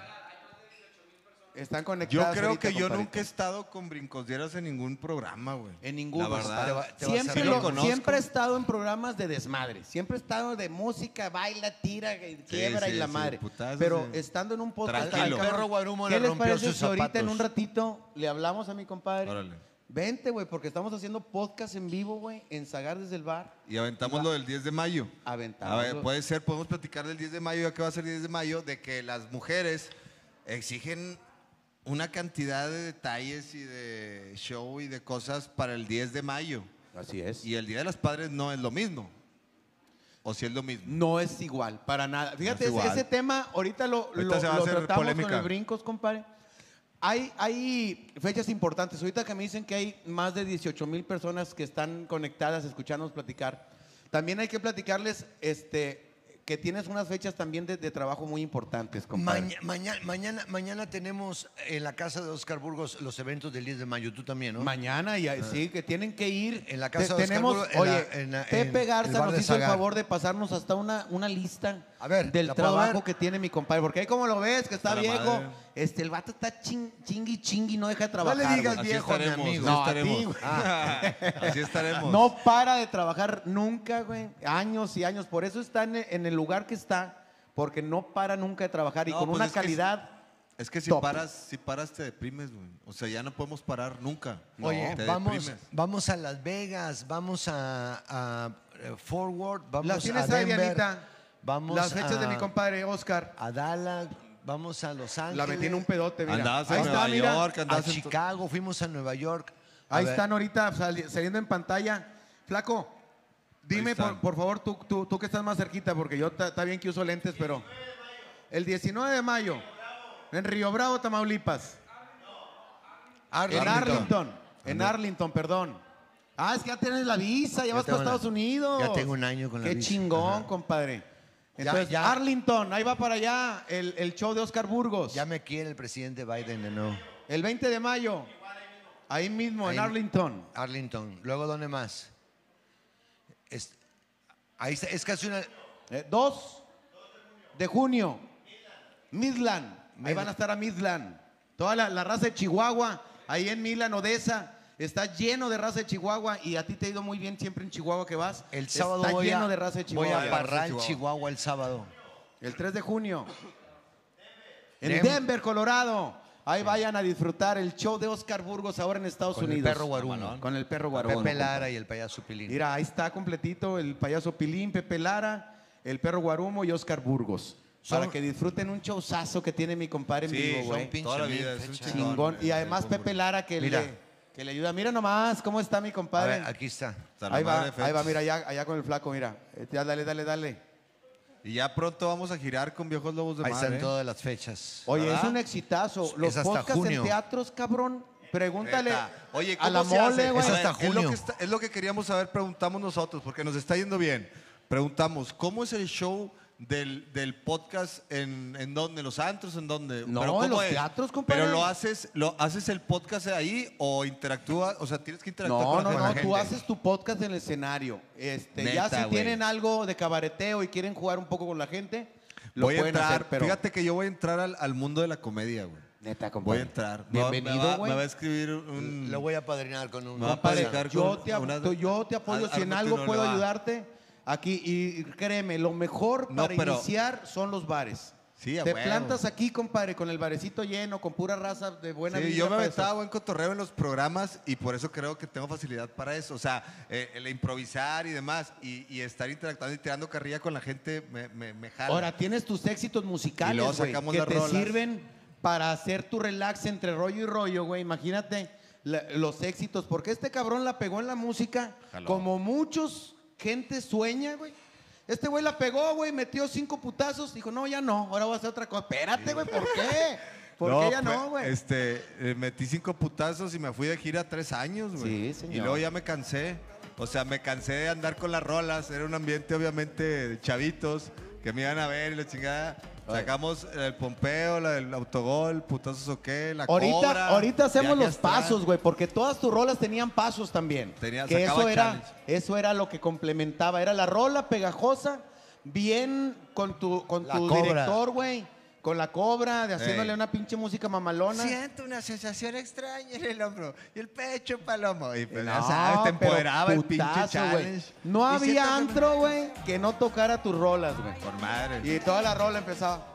Speaker 3: Están
Speaker 4: Yo
Speaker 3: conectados
Speaker 4: creo
Speaker 3: ahorita,
Speaker 4: que yo
Speaker 3: compadrito.
Speaker 4: nunca he estado con brincosdieras en ningún programa, güey.
Speaker 3: En ninguno.
Speaker 4: La verdad.
Speaker 5: Te va- te vas a
Speaker 3: siempre, lo-
Speaker 4: Lo
Speaker 3: siempre he estado en programas de desmadre. Siempre he estado de música, baila, tira, quiebra
Speaker 4: sí,
Speaker 3: y la
Speaker 4: sí,
Speaker 3: madre. Pero
Speaker 4: sí.
Speaker 3: estando en un podcast.
Speaker 4: Tranquilo.
Speaker 5: Al perro Guarumo
Speaker 3: ¿Qué
Speaker 5: le
Speaker 3: les parece si ahorita en un ratito le hablamos a mi compadre?
Speaker 4: Órale.
Speaker 3: Vente, güey, porque estamos haciendo podcast en vivo, güey, en Sagar desde el bar.
Speaker 4: Y aventamos lo del 10 de mayo.
Speaker 3: Aventamos
Speaker 4: A ver, puede ser, podemos platicar del 10 de mayo, ya que va a ser 10 de mayo, de que las mujeres exigen una cantidad de detalles y de show y de cosas para el 10 de mayo.
Speaker 3: Así es.
Speaker 4: Y el Día de las Padres no es lo mismo. O si es lo mismo.
Speaker 3: No es igual, para nada. Fíjate,
Speaker 4: es
Speaker 3: ese, tema ahorita lo,
Speaker 4: Ahorita
Speaker 3: lo-
Speaker 4: se va a
Speaker 3: lo
Speaker 4: hacer
Speaker 3: tratamos
Speaker 4: polémica.
Speaker 3: con el brincos, compadre. Hay, hay fechas importantes. Ahorita que me dicen que hay más de 18 mil personas que están conectadas, escuchándonos platicar. También hay que platicarles este, que tienes unas fechas también de, de trabajo muy importantes, compadre.
Speaker 5: Maña- mañana, mañana, mañana tenemos en la casa de Oscar Burgos los eventos del 10 de mayo. Tú también, ¿no?
Speaker 3: Mañana, y sí, que tienen que ir.
Speaker 5: En la casa
Speaker 3: Te-
Speaker 5: de Oscar
Speaker 3: tenemos,
Speaker 5: Burgos, en
Speaker 3: oye,
Speaker 5: la- en la-
Speaker 3: Pepe
Speaker 5: en
Speaker 3: Garza
Speaker 5: el
Speaker 3: nos hizo el favor de pasarnos hasta una, una lista
Speaker 5: A ver,
Speaker 3: del
Speaker 5: ¿la puedo
Speaker 3: trabajo
Speaker 5: ver?
Speaker 3: que tiene mi compadre. Porque ahí como lo ves, que está viejo,
Speaker 4: madre.
Speaker 3: este, el vato está ching, chingui chingui, no deja de
Speaker 5: No
Speaker 3: trabajar.
Speaker 5: le digas
Speaker 3: güey.
Speaker 5: viejo, mi
Speaker 4: estaremos,
Speaker 5: amigo.
Speaker 4: así
Speaker 3: No, a
Speaker 4: estaremos.
Speaker 3: ti, güey.
Speaker 4: Así estaremos.
Speaker 3: No para de trabajar nunca, güey. Años y años. Por eso está en, en el lugar que está. Porque no para nunca de trabajar y
Speaker 4: No,
Speaker 3: con
Speaker 4: pues
Speaker 3: una
Speaker 4: es que
Speaker 3: calidad.
Speaker 4: Es que si
Speaker 3: Top.
Speaker 4: paras, si paras te deprimes, güey. O sea, ya no podemos parar nunca.
Speaker 5: Oye,
Speaker 4: te
Speaker 5: vamos,
Speaker 4: deprimes.
Speaker 5: vamos a Las Vegas, vamos a, a, eh, Forward, vamos
Speaker 3: Las tienes
Speaker 5: a
Speaker 3: ahí,
Speaker 5: Denver,
Speaker 3: Dianita.
Speaker 5: vamos
Speaker 3: Las fechas de
Speaker 5: a-
Speaker 3: mi compadre Oscar.
Speaker 5: a Dallas, vamos a Los Ángeles,
Speaker 3: La metí en un pedote, mira.
Speaker 4: Andabas
Speaker 3: ahí
Speaker 4: en
Speaker 3: está,
Speaker 4: Nueva
Speaker 3: mira.
Speaker 4: York,
Speaker 5: a
Speaker 4: andabas en...
Speaker 5: Chicago, fuimos a Nueva York. A
Speaker 3: Ahí
Speaker 5: ver,
Speaker 3: están ahorita sali- saliendo en pantalla. Flaco, dime por, favor, tú, tú, tú que estás más cerquita, porque yo está bien que uso lentes, pero El 19 de mayo. En Río Bravo, Tamaulipas. En Arlington. En Arlington, perdón. Ah, es que ya tienes la visa, ya,
Speaker 5: Ya
Speaker 3: vas para
Speaker 5: la-
Speaker 3: Estados Unidos.
Speaker 5: ya tengo un año con la
Speaker 3: Qué
Speaker 5: visa.
Speaker 3: chingón,
Speaker 5: Ajá.
Speaker 3: compadre. Entonces,
Speaker 5: ya-
Speaker 3: Arlington, ahí va para allá el, el show de Oscar Burgos.
Speaker 5: Ya me quiere el presidente Biden de nuevo.
Speaker 3: El 20 de mayo. Ahí mismo, en Arlington.
Speaker 5: Arlington. Luego, ¿dónde más? Ahí está, es casi una...
Speaker 3: Eh, 2 de junio. Midland. Ahí van a estar a Midland. Toda la, la raza de Chihuahua, ahí en Midland, Odessa. Está lleno de raza de Chihuahua y a ti te ha ido muy bien siempre en Chihuahua que vas.
Speaker 5: El sábado
Speaker 3: Está
Speaker 5: voy,
Speaker 3: lleno
Speaker 5: a,
Speaker 3: de raza de
Speaker 5: voy
Speaker 3: Chihuahua.
Speaker 5: a Parral,
Speaker 4: Chihuahua.
Speaker 5: Chihuahua. el sábado.
Speaker 3: El 3 de junio. En Denver, Colorado. Ahí vayan a disfrutar el show de Oscar Burgos ahora en Estados
Speaker 5: Con el
Speaker 3: Unidos.
Speaker 5: perro guarumo.
Speaker 3: Con el perro guarumo.
Speaker 5: Pepe Lara y el payaso Pilín.
Speaker 3: Mira, ahí está completito el payaso Pilín, Pepe Lara, el perro Guarumo y Oscar Burgos.
Speaker 5: Son-
Speaker 3: Para que disfruten un showzazo que tiene mi compadre en
Speaker 4: Sí,
Speaker 3: vivo, güey.
Speaker 4: Toda la vida, es un chingón.
Speaker 3: Y además Pepe Lara que
Speaker 5: Mira.
Speaker 3: le, que le ayuda. Mira nomás cómo está mi
Speaker 5: A
Speaker 3: compadre.
Speaker 5: ver, aquí está.
Speaker 3: Ahí va, ahí va, mira, allá, allá con el flaco, mira. Eh, ya, dale, dale, dale.
Speaker 4: Y ya pronto vamos a girar con Viejos Lobos de
Speaker 5: Ahí
Speaker 4: Mar,
Speaker 5: están
Speaker 4: ¿eh?
Speaker 5: todas las fechas.
Speaker 3: Oye,
Speaker 4: ¿Verdad?
Speaker 3: es un exitazo. Los
Speaker 5: Es hasta
Speaker 3: podcasts
Speaker 5: junio.
Speaker 3: en teatros, cabrón. Pregúntale.
Speaker 4: Oye,
Speaker 3: a
Speaker 4: ¿cómo
Speaker 3: la
Speaker 4: se hace?
Speaker 3: mole, güey.
Speaker 5: Es hasta
Speaker 4: Es lo,
Speaker 5: junio.
Speaker 4: que está- es lo que queríamos saber, preguntamos nosotros, porque nos está yendo bien. Preguntamos, ¿cómo es el show del, del podcast en, en dónde? ¿En los antros? ¿En dónde?
Speaker 3: No,
Speaker 4: ¿cómo
Speaker 3: en los
Speaker 4: es?
Speaker 3: teatros, compadre.
Speaker 4: ¿Pero lo haces, lo haces el podcast ahí o interactúas? O sea, tienes que interactuar
Speaker 3: No,
Speaker 4: con
Speaker 3: no,
Speaker 4: la
Speaker 3: no,
Speaker 4: gente.
Speaker 3: tú haces tu podcast en el escenario. Este, ya
Speaker 4: Neta,
Speaker 3: si
Speaker 4: güey.
Speaker 3: tienen algo de cabareteo y quieren jugar un poco con la gente, lo
Speaker 4: Voy a
Speaker 3: pueden
Speaker 4: entrar,
Speaker 3: hacer, pero
Speaker 4: fíjate que yo voy a entrar al, al mundo de la comedia, güey.
Speaker 3: neta,
Speaker 4: Voy
Speaker 3: compadre.
Speaker 4: a entrar. Me
Speaker 3: Bienvenido,
Speaker 4: me
Speaker 3: güey.
Speaker 4: me va a escribir un...
Speaker 5: Lo voy a padrinar con un...
Speaker 4: Me va a platicar
Speaker 3: yo
Speaker 4: con
Speaker 3: te,
Speaker 4: una-
Speaker 3: yo te apoyo
Speaker 4: Ar-
Speaker 3: si en algo puedo ayudarte aquí y créeme, lo mejor
Speaker 4: No,
Speaker 3: para
Speaker 4: pero-
Speaker 3: iniciar son los bares.
Speaker 4: Sí, a
Speaker 3: Te
Speaker 4: huevo.
Speaker 3: plantas aquí, compadre, con el barecito lleno, con pura raza de buena
Speaker 4: Sí,
Speaker 3: vida
Speaker 4: yo me
Speaker 3: para eso.
Speaker 4: aventaba buen cotorreo en los programas y por eso creo que tengo facilidad para eso. O sea, eh, el improvisar y demás y, y estar interactuando y tirando carrilla con la gente me, me, me jala.
Speaker 3: Ahora tienes tus éxitos
Speaker 4: Y
Speaker 3: musicales,
Speaker 4: luego
Speaker 3: güey,
Speaker 4: sacamos
Speaker 3: que
Speaker 4: las
Speaker 3: te
Speaker 4: rolas.
Speaker 3: sirven para hacer tu relax entre rollo y rollo, güey. Imagínate la- los éxitos, porque este cabrón la pegó en la música
Speaker 4: Jaló.
Speaker 3: como muchos gente sueña, güey. Este güey la pegó, güey, metió cinco putazos, dijo, no, ya no, ahora voy a hacer otra cosa. Espérate, güey, ¿por qué? ¿Por qué ya no, güey?
Speaker 4: Este, eh, metí cinco putazos y me fui de gira tres años, güey.
Speaker 3: Sí, señor.
Speaker 4: Y luego ya me cansé. O sea, me cansé de andar con las rolas. Era un ambiente, obviamente, de chavitos que me iban a ver y la chingada. Sacamos el Pompeo, la del autogol, putazos o qué, la
Speaker 3: Ahorita,
Speaker 4: cobra.
Speaker 3: ahorita hacemos los
Speaker 4: Astral.
Speaker 3: pasos, güey, porque todas tus rolas tenían pasos también.
Speaker 4: Tenía-
Speaker 3: que eso era,
Speaker 4: challenge.
Speaker 3: eso era lo que complementaba. Era la rola pegajosa, bien con tu, con
Speaker 5: La
Speaker 3: tu
Speaker 5: cobra.
Speaker 3: director, güey. Con la cobra, de haciéndole
Speaker 4: Ey.
Speaker 3: una pinche música mamalona.
Speaker 5: Siento una sensación extraña en el hombro y el pecho palomo. Y pues, ya
Speaker 3: No,
Speaker 5: sabes, te empoderaba el pinche
Speaker 3: putazo, güey.
Speaker 5: challenge.
Speaker 3: No
Speaker 5: Y
Speaker 3: había antro, güey, que no tocara tus rolas, güey.
Speaker 4: Por madre.
Speaker 3: Y toda la rola empezaba.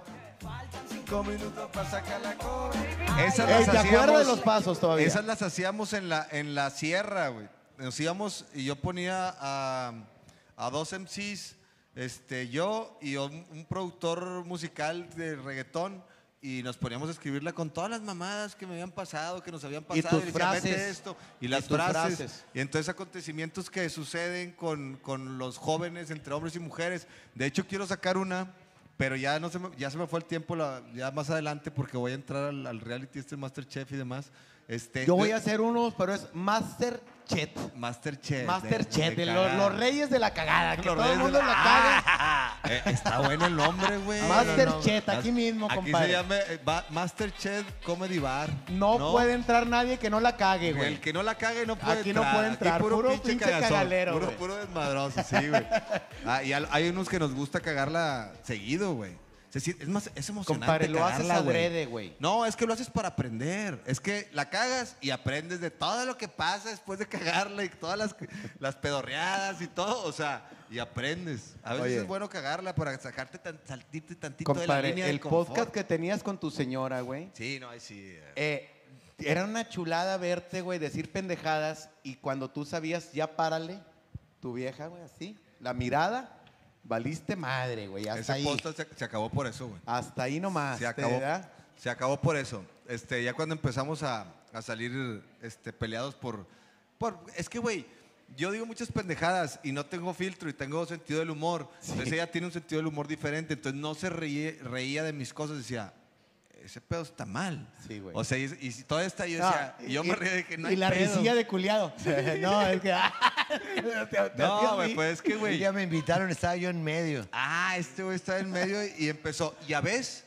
Speaker 4: Cinco minutos para sacar la cobra. Esas
Speaker 3: Ey,
Speaker 4: las
Speaker 3: ¿te acuerdas de
Speaker 4: hacíamos-
Speaker 3: los pasos todavía?
Speaker 4: Esas las hacíamos en la, en la sierra, güey. Nos íbamos y yo ponía a, a dos MCs, este, yo y un, productor musical de reggaetón. Y nos poníamos a escribirla con todas las mamadas que me habían pasado, que nos habían
Speaker 3: Y
Speaker 4: pasado.
Speaker 3: tus
Speaker 4: decía, "Mete
Speaker 3: frases.
Speaker 4: esto. Y
Speaker 3: Y
Speaker 4: las
Speaker 3: tus
Speaker 4: frases.
Speaker 3: frases.
Speaker 4: Y entonces acontecimientos que suceden con, con los jóvenes entre hombres y mujeres. De hecho, quiero sacar una, pero ya, no se me, ya se me fue el tiempo, la- ya más adelante, porque voy a entrar al, al reality este Masterchef y demás. Este,
Speaker 3: Yo voy a hacer unos, pero es Master Chet.
Speaker 4: Masterchef.
Speaker 3: Masterchef,
Speaker 4: de- de
Speaker 3: los, reyes de la cagada, que
Speaker 4: Los
Speaker 3: todo el mundo
Speaker 4: la-
Speaker 3: la caga.
Speaker 4: Eh, está bueno el nombre, güey.
Speaker 3: Masterchef,
Speaker 4: no.
Speaker 3: aquí mismo,
Speaker 4: Aquí
Speaker 3: compadre.
Speaker 4: se llama eh, va- Masterchef Comedy Bar.
Speaker 3: No, puede entrar nadie que no la cague,
Speaker 4: El
Speaker 3: güey.
Speaker 4: que no la cague no puede
Speaker 3: Aquí no
Speaker 4: entrar.
Speaker 3: puede entrar, puro pinche
Speaker 4: cagazón,
Speaker 3: cagalero,
Speaker 4: Puro, puro desmadroso, sí, güey. Ah, y hay unos que nos gusta cagarla seguido, güey. Se siente- es más, es emocionante
Speaker 3: Compadre, lo haces adrede, güey.
Speaker 4: No, es que lo haces para aprender. Es que la cagas y aprendes de todo lo que pasa después de cagarla y todas las, las pedorreadas y todo. O sea, y aprendes. A veces
Speaker 3: Oye.
Speaker 4: es bueno cagarla para sacarte tan, saltarte tantito de la línea del
Speaker 3: el
Speaker 4: confort.
Speaker 3: podcast que tenías con tu señora, güey.
Speaker 4: Sí, no, ahí sí. eh.
Speaker 3: eh, era una chulada verte, güey, decir pendejadas y cuando tú sabías, ya párale, tu vieja, güey, así, la mirada, valiste madre, güey, hasta
Speaker 4: Ese
Speaker 3: ahí.
Speaker 4: se, se acabó por eso, güey.
Speaker 3: Hasta ahí nomás.
Speaker 4: Se
Speaker 3: ¿te
Speaker 4: acabó, se acabó por eso. Este, ya cuando empezamos a, a salir este, peleados por, por... Es que, güey, yo digo muchas pendejadas y no tengo filtro y tengo sentido del humor. Entonces ella tiene un sentido del humor diferente. Entonces no se reía, reía de mis cosas. Decía, ese pedo está mal.
Speaker 3: Sí, güey.
Speaker 4: O sea, y, y si todavía está, yo
Speaker 6: No,
Speaker 4: decía, y yo me
Speaker 6: y-
Speaker 4: reía de que no
Speaker 6: Y
Speaker 4: hay
Speaker 6: la
Speaker 4: pedo.
Speaker 6: risilla de culiado. no, es que.
Speaker 4: No, güey, pues es que, güey.
Speaker 5: día me invitaron, estaba yo en medio.
Speaker 4: Ah, este güey está en medio y, y empezó. Ya ves,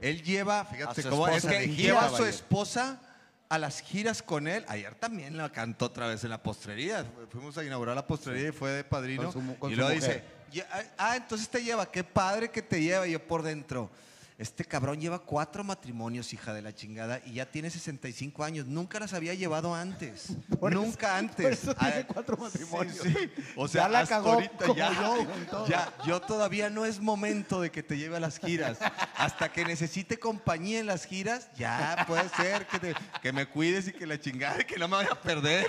Speaker 4: él lleva, fíjate
Speaker 5: A
Speaker 4: cómo es que
Speaker 5: gira,
Speaker 4: lleva a su esposa a las giras con él. Ayer también la cantó otra vez en la postrería. Fuimos a inaugurar la postrería y fue de padrino.
Speaker 3: Con su con
Speaker 4: y luego dice, "Ya- ah, entonces te lleva, qué padre que te lleva. Y yo por dentro. Este cabrón lleva cuatro matrimonios, hija de la chingada, y ya tiene 65 años. Nunca las había llevado antes. Nunca antes.
Speaker 6: por eso tiene
Speaker 4: Ah,
Speaker 6: cuatro
Speaker 4: sí,
Speaker 6: matrimonios.
Speaker 4: sí. O sea,
Speaker 6: Ya la
Speaker 4: hasta
Speaker 6: cagó
Speaker 4: ahorita
Speaker 6: como
Speaker 4: ya,
Speaker 6: yo
Speaker 4: ya, todavía no es momento de que te lleve a las giras. Hasta que necesite compañía en las giras, ya puede ser que, te- que me cuides y que la chingada, que no me vaya a perder.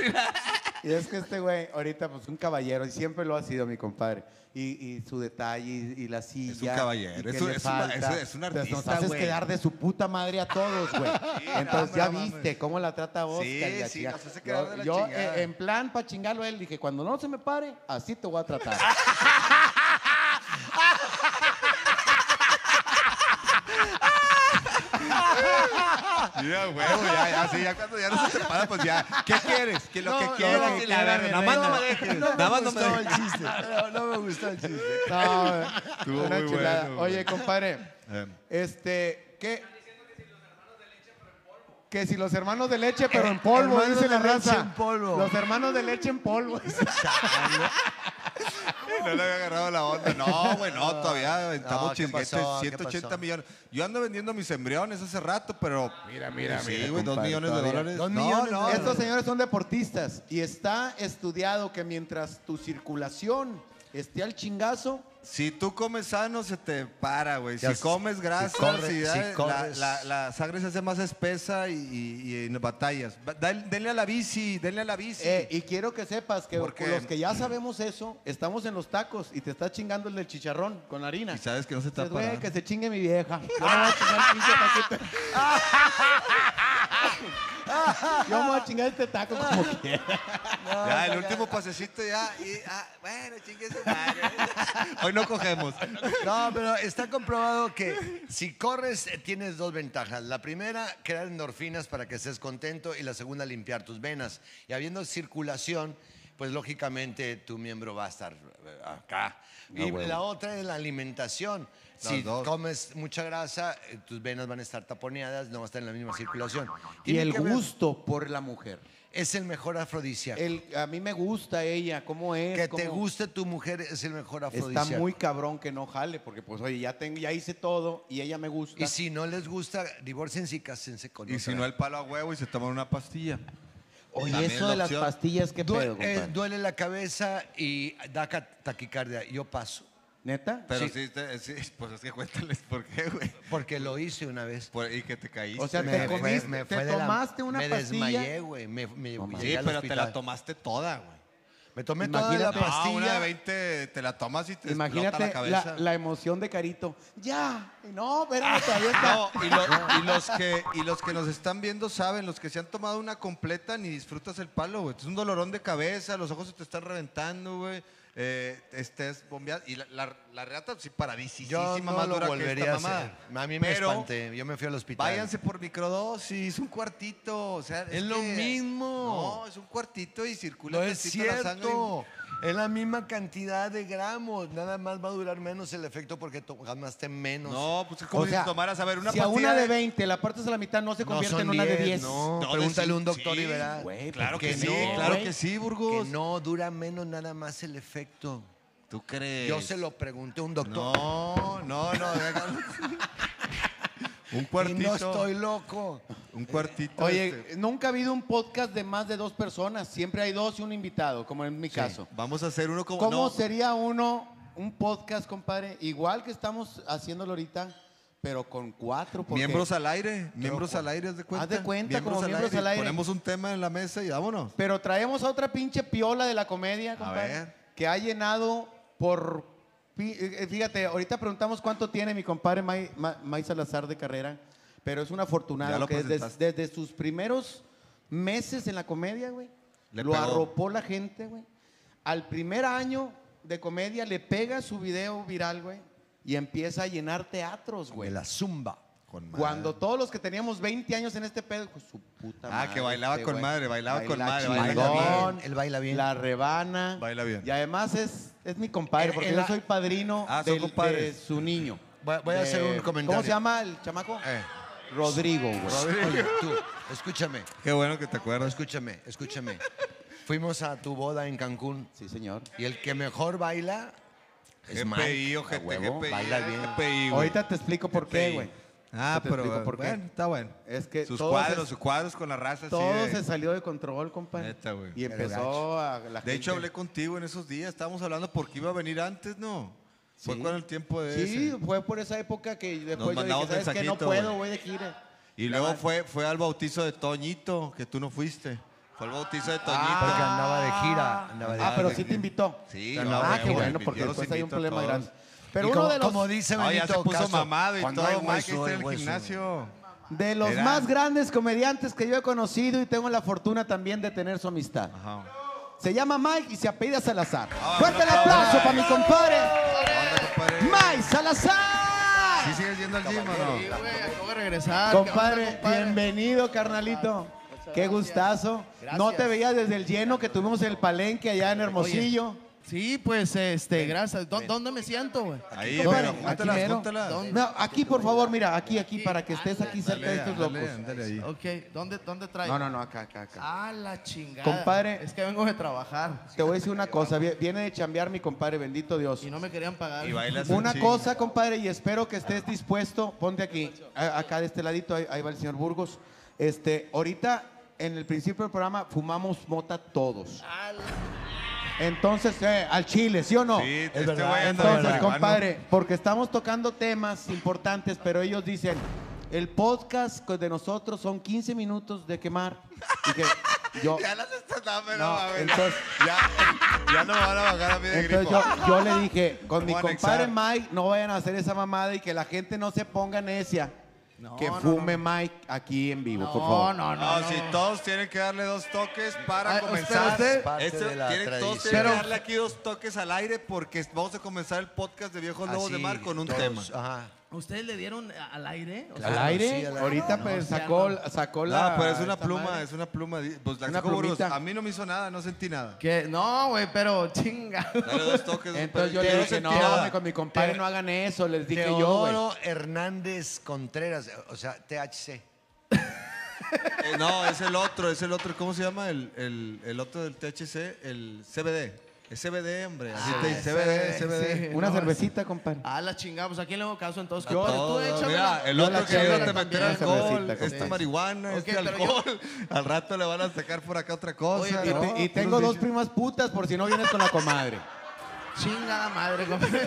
Speaker 3: Y es que este güey, ahorita, pues un caballero, y siempre lo ha sido mi compadre. Y, y su detalle y, y la silla.
Speaker 4: caballero, es un-
Speaker 3: le
Speaker 4: es un-
Speaker 3: falta.
Speaker 4: es- es un
Speaker 3: Entonces, Nos
Speaker 4: artista,
Speaker 3: haces
Speaker 4: güey.
Speaker 3: quedar de su puta madre a todos, güey. Entonces
Speaker 4: no,
Speaker 3: ya
Speaker 4: no
Speaker 3: viste cómo la trata Oscar.
Speaker 4: Sí, sí,
Speaker 3: chingada.
Speaker 4: nos hace quedar
Speaker 3: Yo-
Speaker 4: de la
Speaker 3: yo,
Speaker 4: chingada.
Speaker 3: eh, en plan, para chingarlo a él, dije, cuando no se me pare, así te voy a tratar.
Speaker 4: Ya, huevo, ya, ya, sí, ya cuando ya no se te para, pues ya. ¿Qué quieres? ¿Qué lo que quieras? Y
Speaker 6: la
Speaker 4: nada más no me dejes. Nada más no me
Speaker 5: gustó el chiste. No, no me gustó el chiste.
Speaker 3: No,
Speaker 4: Estuvo
Speaker 3: una
Speaker 4: muy
Speaker 3: chulada.
Speaker 4: bueno, güey.
Speaker 3: Oye, compadre,
Speaker 4: Eh.
Speaker 3: este, ¿qué? Que si los hermanos de leche, pero en polvo,
Speaker 5: Hermanos
Speaker 3: dice la
Speaker 5: de leche
Speaker 3: raza.
Speaker 5: en polvo.
Speaker 3: Los hermanos de leche en polvo.
Speaker 4: No le había agarrado la onda. No, güey, no, todavía estamos
Speaker 5: No, ¿qué
Speaker 4: chinguetes,
Speaker 5: pasó? ¿Qué
Speaker 4: 180
Speaker 5: pasó?
Speaker 4: millones. Yo ando vendiendo mis embriones hace rato, pero.
Speaker 3: Mira, mira,
Speaker 4: Sí,
Speaker 3: mira,
Speaker 4: güey, dos millones de dólares.
Speaker 5: Dos
Speaker 4: No,
Speaker 5: millones
Speaker 4: no.
Speaker 3: Estos señores son deportistas y está estudiado que mientras tu circulación esté al chingazo,
Speaker 4: Si tú comes sano, se te para, güey. Si comes grasa,
Speaker 5: si corres-
Speaker 4: si da-
Speaker 5: si
Speaker 4: la,
Speaker 5: corres.
Speaker 4: la- la sangre se hace más espesa y, y- y en batallas. Dale- Denle a la bici, denle a la bici.
Speaker 3: eh, y quiero que sepas que
Speaker 4: Porque-
Speaker 3: los que ya sabemos eso, estamos en los tacos y te está chingando el del chicharrón con harina.
Speaker 4: y sabes que no se te va
Speaker 3: que se chingue mi vieja. Yo no voy a chingar el pinche. Yo me voy a chingar este taco como quiera.
Speaker 4: Ya, el último pasecito ya. y- ah, bueno, chingue su madre. Hoy no cogemos.
Speaker 5: No, pero está comprobado que si corres eh, tienes dos ventajas. La primera, crear endorfinas para que estés contento y la segunda, limpiar tus venas. Y habiendo circulación, pues lógicamente tu miembro va a estar eh, acá. y la otra es la alimentación. Si
Speaker 4: dos.
Speaker 5: comes mucha grasa, eh, tus venas van a estar taponeadas, no va a estar en la misma circulación.
Speaker 3: Y
Speaker 5: Tiene
Speaker 3: el
Speaker 5: que
Speaker 3: gusto por la mujer.
Speaker 5: es el mejor afrodisíaco.
Speaker 3: El, a mí me gusta ella, cómo es.
Speaker 5: que te
Speaker 3: cómo-
Speaker 5: guste tu mujer es el mejor
Speaker 3: Está
Speaker 5: afrodisíaco.
Speaker 3: muy cabrón que no jale, porque pues oye, ya tengo, ya hice todo y ella me gusta.
Speaker 5: Y si no les gusta, divórciense y cásense con
Speaker 4: Y si no, el palo a huevo y se toman una pastilla.
Speaker 3: Oye,
Speaker 4: También
Speaker 3: eso
Speaker 4: la
Speaker 3: de las
Speaker 4: opción.
Speaker 3: pastillas, ¿qué
Speaker 5: Due-
Speaker 3: pedo,
Speaker 5: eh,
Speaker 3: compadre?
Speaker 5: duele la cabeza y da ca- taquicardia. Yo paso.
Speaker 3: ¿Neta?
Speaker 4: Pero
Speaker 5: Sí.
Speaker 4: sí, te- sí, pues es que cuéntales por qué, güey.
Speaker 5: Porque lo hice una vez.
Speaker 4: Por- y que te caíste.
Speaker 3: O sea,
Speaker 5: Me
Speaker 3: te comiste,
Speaker 5: me
Speaker 3: te
Speaker 5: la-
Speaker 3: tomaste una
Speaker 5: me
Speaker 3: pastilla.
Speaker 5: desmayé, güey. Me, me
Speaker 3: No mames.
Speaker 5: llegué
Speaker 4: Sí, pero te la tomaste toda, güey.
Speaker 5: Me tomé toda la
Speaker 3: Imagínate.
Speaker 4: No,
Speaker 5: pastilla.
Speaker 4: una de 20 te la tomas y te
Speaker 3: Imagínate
Speaker 4: explota la
Speaker 3: la,
Speaker 4: cabeza.
Speaker 3: la emoción de Carito. Ya, no, espérame, todavía está.
Speaker 4: No, y, lo- y los que, y los que nos están viendo saben, los que se han tomado una completa ni disfrutas el palo, güey. Es un dolorón de cabeza, los ojos se te están reventando, güey. Eh, estés bombeado. Y la, la, la reata, sí, paradisísima,
Speaker 5: Yo no
Speaker 4: más
Speaker 5: lo
Speaker 4: dura que
Speaker 5: volvería
Speaker 4: esta
Speaker 5: a hacer. A mí me
Speaker 4: Pero
Speaker 5: espanté. Yo me fui al hospital.
Speaker 4: Váyanse por microdosis, un cuartito. O sea,
Speaker 5: Es lo mismo.
Speaker 4: No, es un cuartito y circula
Speaker 5: No es
Speaker 4: tantito la sangre.
Speaker 5: cierto. Es la misma cantidad de gramos. Nada más va a durar menos el efecto porque tomaste menos.
Speaker 4: No, pues es como
Speaker 3: O sea,
Speaker 4: si tomaras, a ver, una
Speaker 3: si a una de 20 la partes a la mitad, no se
Speaker 5: No
Speaker 3: convierte en una de
Speaker 5: 10,
Speaker 3: 10.
Speaker 5: No,
Speaker 4: No,
Speaker 5: pregúntale a un doctor
Speaker 4: sí,
Speaker 5: y verás.
Speaker 3: güey,
Speaker 4: Claro
Speaker 3: ¿por
Speaker 4: que sí,
Speaker 3: no,
Speaker 4: claro
Speaker 3: güey?
Speaker 4: que sí,
Speaker 5: Que
Speaker 4: Burgos.
Speaker 5: no dura menos nada más el efecto.
Speaker 4: ¿Tú crees?
Speaker 5: Yo se lo pregunté a un doctor.
Speaker 4: No, no, no. déjalo. un
Speaker 5: y
Speaker 4: cuartito.
Speaker 5: no estoy loco.
Speaker 4: Un cuartito.
Speaker 3: Oye,
Speaker 4: este.
Speaker 3: nunca ha habido un podcast de más de dos personas. Siempre hay dos y un invitado, como en mi caso.
Speaker 4: Vamos a hacer uno como.
Speaker 3: ¿Cómo
Speaker 4: no,
Speaker 3: sería uno, un podcast, compadre? Igual que estamos haciéndolo ahorita, pero con cuatro. porque-
Speaker 4: Miembros al aire. Miembros al aire, haz de cuenta.
Speaker 3: Haz de cuenta, como miembros al aire.
Speaker 4: Ponemos un tema en la mesa y vámonos.
Speaker 3: Pero traemos a otra pinche piola de la comedia, compadre.
Speaker 4: ver.
Speaker 3: Que ha llenado por. Pi- eh, Fíjate, ahorita preguntamos cuánto tiene mi compadre May, Ma- May Salazar de carrera, pero es un afortunado que desde, desde sus primeros meses en la comedia, güey,
Speaker 4: Le
Speaker 3: lo
Speaker 4: pegó.
Speaker 3: arropó la gente, güey. al primer año de comedia le pega su video viral, güey, y empieza a llenar teatros,
Speaker 5: De
Speaker 3: güey.
Speaker 5: la zumba.
Speaker 3: Cuando todos los que teníamos 20 años en este pedo, pues su puta
Speaker 4: Ah,
Speaker 3: madre.
Speaker 4: que bailaba
Speaker 3: este
Speaker 4: con
Speaker 3: güey.
Speaker 4: madre, bailaba con madre,
Speaker 5: baila bien, él baila bien.
Speaker 3: La rebana.
Speaker 4: Baila bien.
Speaker 3: Y además es, es mi compadre,
Speaker 5: En-
Speaker 3: porque yo soy padrino
Speaker 4: Ah, son
Speaker 3: del- de
Speaker 4: compadres.
Speaker 3: su niño.
Speaker 5: Voy- voy a hacer un comentario.
Speaker 3: ¿Cómo se llama el chamaco?
Speaker 4: Eh,
Speaker 3: Rodrigo, güey.
Speaker 5: Oye, tú, escúchame,
Speaker 4: qué bueno que te acuerdas.
Speaker 5: escúchame, escúchame. Fuimos a tu boda en Cancún
Speaker 3: Sí, señor.
Speaker 5: y el que mejor baila es
Speaker 4: GPI,
Speaker 5: Mike.
Speaker 4: ojete,
Speaker 3: A huevo,
Speaker 4: GPI.
Speaker 5: baila bien.
Speaker 4: GPI, güey.
Speaker 3: Ahorita te explico por qué, güey.
Speaker 4: Ah, pero
Speaker 3: por qué.
Speaker 4: bueno, está bueno.
Speaker 3: Es que
Speaker 4: sus cuadros,
Speaker 3: se-
Speaker 4: sus cuadros con la raza. así
Speaker 3: Todo
Speaker 4: de-
Speaker 3: se salió de control, compadre.
Speaker 4: Neta, güey.
Speaker 3: Y empezó a la
Speaker 4: De hecho, hablé contigo en esos días. Estábamos hablando porque iba a venir antes, ¿no? Fue con el tiempo de
Speaker 3: Sí,
Speaker 4: ese.
Speaker 3: fue por esa época que después yo dije, ¿sabes qué? No puedo,
Speaker 4: güey.
Speaker 3: voy de gira.
Speaker 4: Y luego fue, fue al bautizo de Toñito, que tú no fuiste. Fue al bautizo de Toñito.
Speaker 5: Porque andaba de gira. Andaba de
Speaker 3: Ah, pero sí te invitó.
Speaker 4: Sí,
Speaker 3: ah,
Speaker 4: no,
Speaker 3: qué
Speaker 4: güey,
Speaker 3: bueno, porque después hay un problema grande. Pero
Speaker 5: Y
Speaker 3: uno
Speaker 5: como,
Speaker 3: de los,
Speaker 5: como dice
Speaker 4: ya se puso mamado y
Speaker 5: cuando
Speaker 4: todo, Mike, está en el
Speaker 5: hueso.
Speaker 4: gimnasio.
Speaker 3: de los
Speaker 4: Era-
Speaker 3: más grandes comediantes que yo he conocido y tengo la fortuna también de tener su amistad.
Speaker 4: Ajá.
Speaker 3: Se llama Mike y se apellida Salazar.
Speaker 4: Ah,
Speaker 3: Fuerte el aplauso
Speaker 4: no,
Speaker 3: para mi compadre. Mike Salazar.
Speaker 4: ¿Sí sigues yendo al gym o no?
Speaker 7: güey, acabo de regresar. ¿Qué
Speaker 3: Compadre,
Speaker 7: onda, compadre?
Speaker 3: bienvenido, carnalito. Qué gustazo. No te veía desde el lleno que tuvimos en el palenque allá en Hermosillo.
Speaker 7: Sí, pues, este, gracias. ¿Dó- ¿Dónde me siento, güey?
Speaker 4: Ahí,
Speaker 3: Compadre,
Speaker 4: pero
Speaker 3: aquí
Speaker 4: júntalas,
Speaker 3: mero.
Speaker 4: júntalas.
Speaker 3: No, aquí, por favor, mira, aquí, aquí, para que estés aquí cerca de estos locos.
Speaker 4: ándale ahí.
Speaker 7: Ok, ¿dónde, dónde trae?
Speaker 3: No, no, no, acá, acá, acá.
Speaker 7: Ah, la chingada.
Speaker 3: Compadre.
Speaker 7: Es que vengo de trabajar
Speaker 3: Te voy a decir una cosa, vi- viene de chambear mi compadre, bendito Dios.
Speaker 7: y no me querían pagar.
Speaker 4: Y bailas
Speaker 3: Una cosa, compadre, y espero que estés dispuesto, ponte aquí, a- acá de este ladito, ahí, ahí va el señor Burgos. Este, ahorita, en el principio del programa, fumamos mota todos. Entonces, eh, al chile, ¿sí o no?
Speaker 4: Sí, este
Speaker 5: Es
Speaker 4: güey
Speaker 5: verdad,
Speaker 4: anda
Speaker 3: Entonces, compadre, porque estamos tocando temas importantes, pero ellos dicen, el podcast de nosotros son 15 minutos de quemar. Y que yo,
Speaker 4: Ya las estás dando,
Speaker 3: No,
Speaker 4: a ver.
Speaker 3: entonces-
Speaker 4: ya, ya no me van a bajar a mí de
Speaker 3: entonces
Speaker 4: grifo.
Speaker 3: yo, yo le dije, con mi
Speaker 4: Voy a
Speaker 3: compadre
Speaker 4: anexar.
Speaker 3: Mike, no vayan a hacer esa mamada y que la gente no se ponga necia.
Speaker 7: No,
Speaker 3: que
Speaker 7: no,
Speaker 3: fume Mike aquí en vivo, por favor.
Speaker 7: no, no.
Speaker 4: No, si todos tienen que darle dos toques para
Speaker 7: Ay,
Speaker 4: comenzar.
Speaker 7: usted-
Speaker 5: Parte
Speaker 4: Este-
Speaker 5: de la
Speaker 4: tienen- todos tienen que darle aquí dos toques al aire porque vamos a comenzar el podcast de Viejos Lobos de Mar con un
Speaker 5: todos,
Speaker 4: tema.
Speaker 5: Ajá.
Speaker 7: ¿Ustedes le dieron al aire? O
Speaker 3: ¿Al aire?
Speaker 5: sí, al aire.
Speaker 3: Ahorita
Speaker 7: No,
Speaker 3: pues sacó,
Speaker 7: no.
Speaker 3: sacó la...
Speaker 4: No, pero es una pluma,
Speaker 3: madre.
Speaker 4: es una pluma. Pues la
Speaker 3: Una
Speaker 4: sacó. A mí no me hizo nada, no sentí nada.
Speaker 7: No, güey, pero chinga.
Speaker 4: Dale dos toques.
Speaker 3: Entonces yo
Speaker 4: pero
Speaker 3: le dije, no,
Speaker 4: nada.
Speaker 3: con mi compadre no hagan eso, les dije yo, güey.
Speaker 5: Teodoro Hernández Contreras, o sea, THC.
Speaker 4: Eh, no, es el otro, es el otro. ¿Cómo se llama? El, el, el otro del THC, el CBD. Es CBD, hombre. Así
Speaker 7: Ah,
Speaker 4: te dice CBD, CBD.
Speaker 7: sí.
Speaker 3: Una
Speaker 7: No,
Speaker 3: cervecita, compadre.
Speaker 7: Ah, la chingada, pues a quién le hago caso entonces.
Speaker 3: Yo-
Speaker 7: compadre?
Speaker 4: Todo,
Speaker 7: Tú
Speaker 4: mira, el
Speaker 3: Yo
Speaker 4: otro
Speaker 3: la
Speaker 4: que no te meter
Speaker 7: también.
Speaker 4: alcohol,
Speaker 3: Cervecita,
Speaker 4: esta
Speaker 3: compadre.
Speaker 4: marihuana,
Speaker 7: Ok,
Speaker 4: este
Speaker 7: pero yo-
Speaker 4: alcohol. Al rato le van a sacar por acá otra cosa.
Speaker 7: Oye,
Speaker 3: Y,
Speaker 7: no,
Speaker 3: te- y tengo dos primas putas por si no vienes con la comadre.
Speaker 7: Chingada madre, compadre.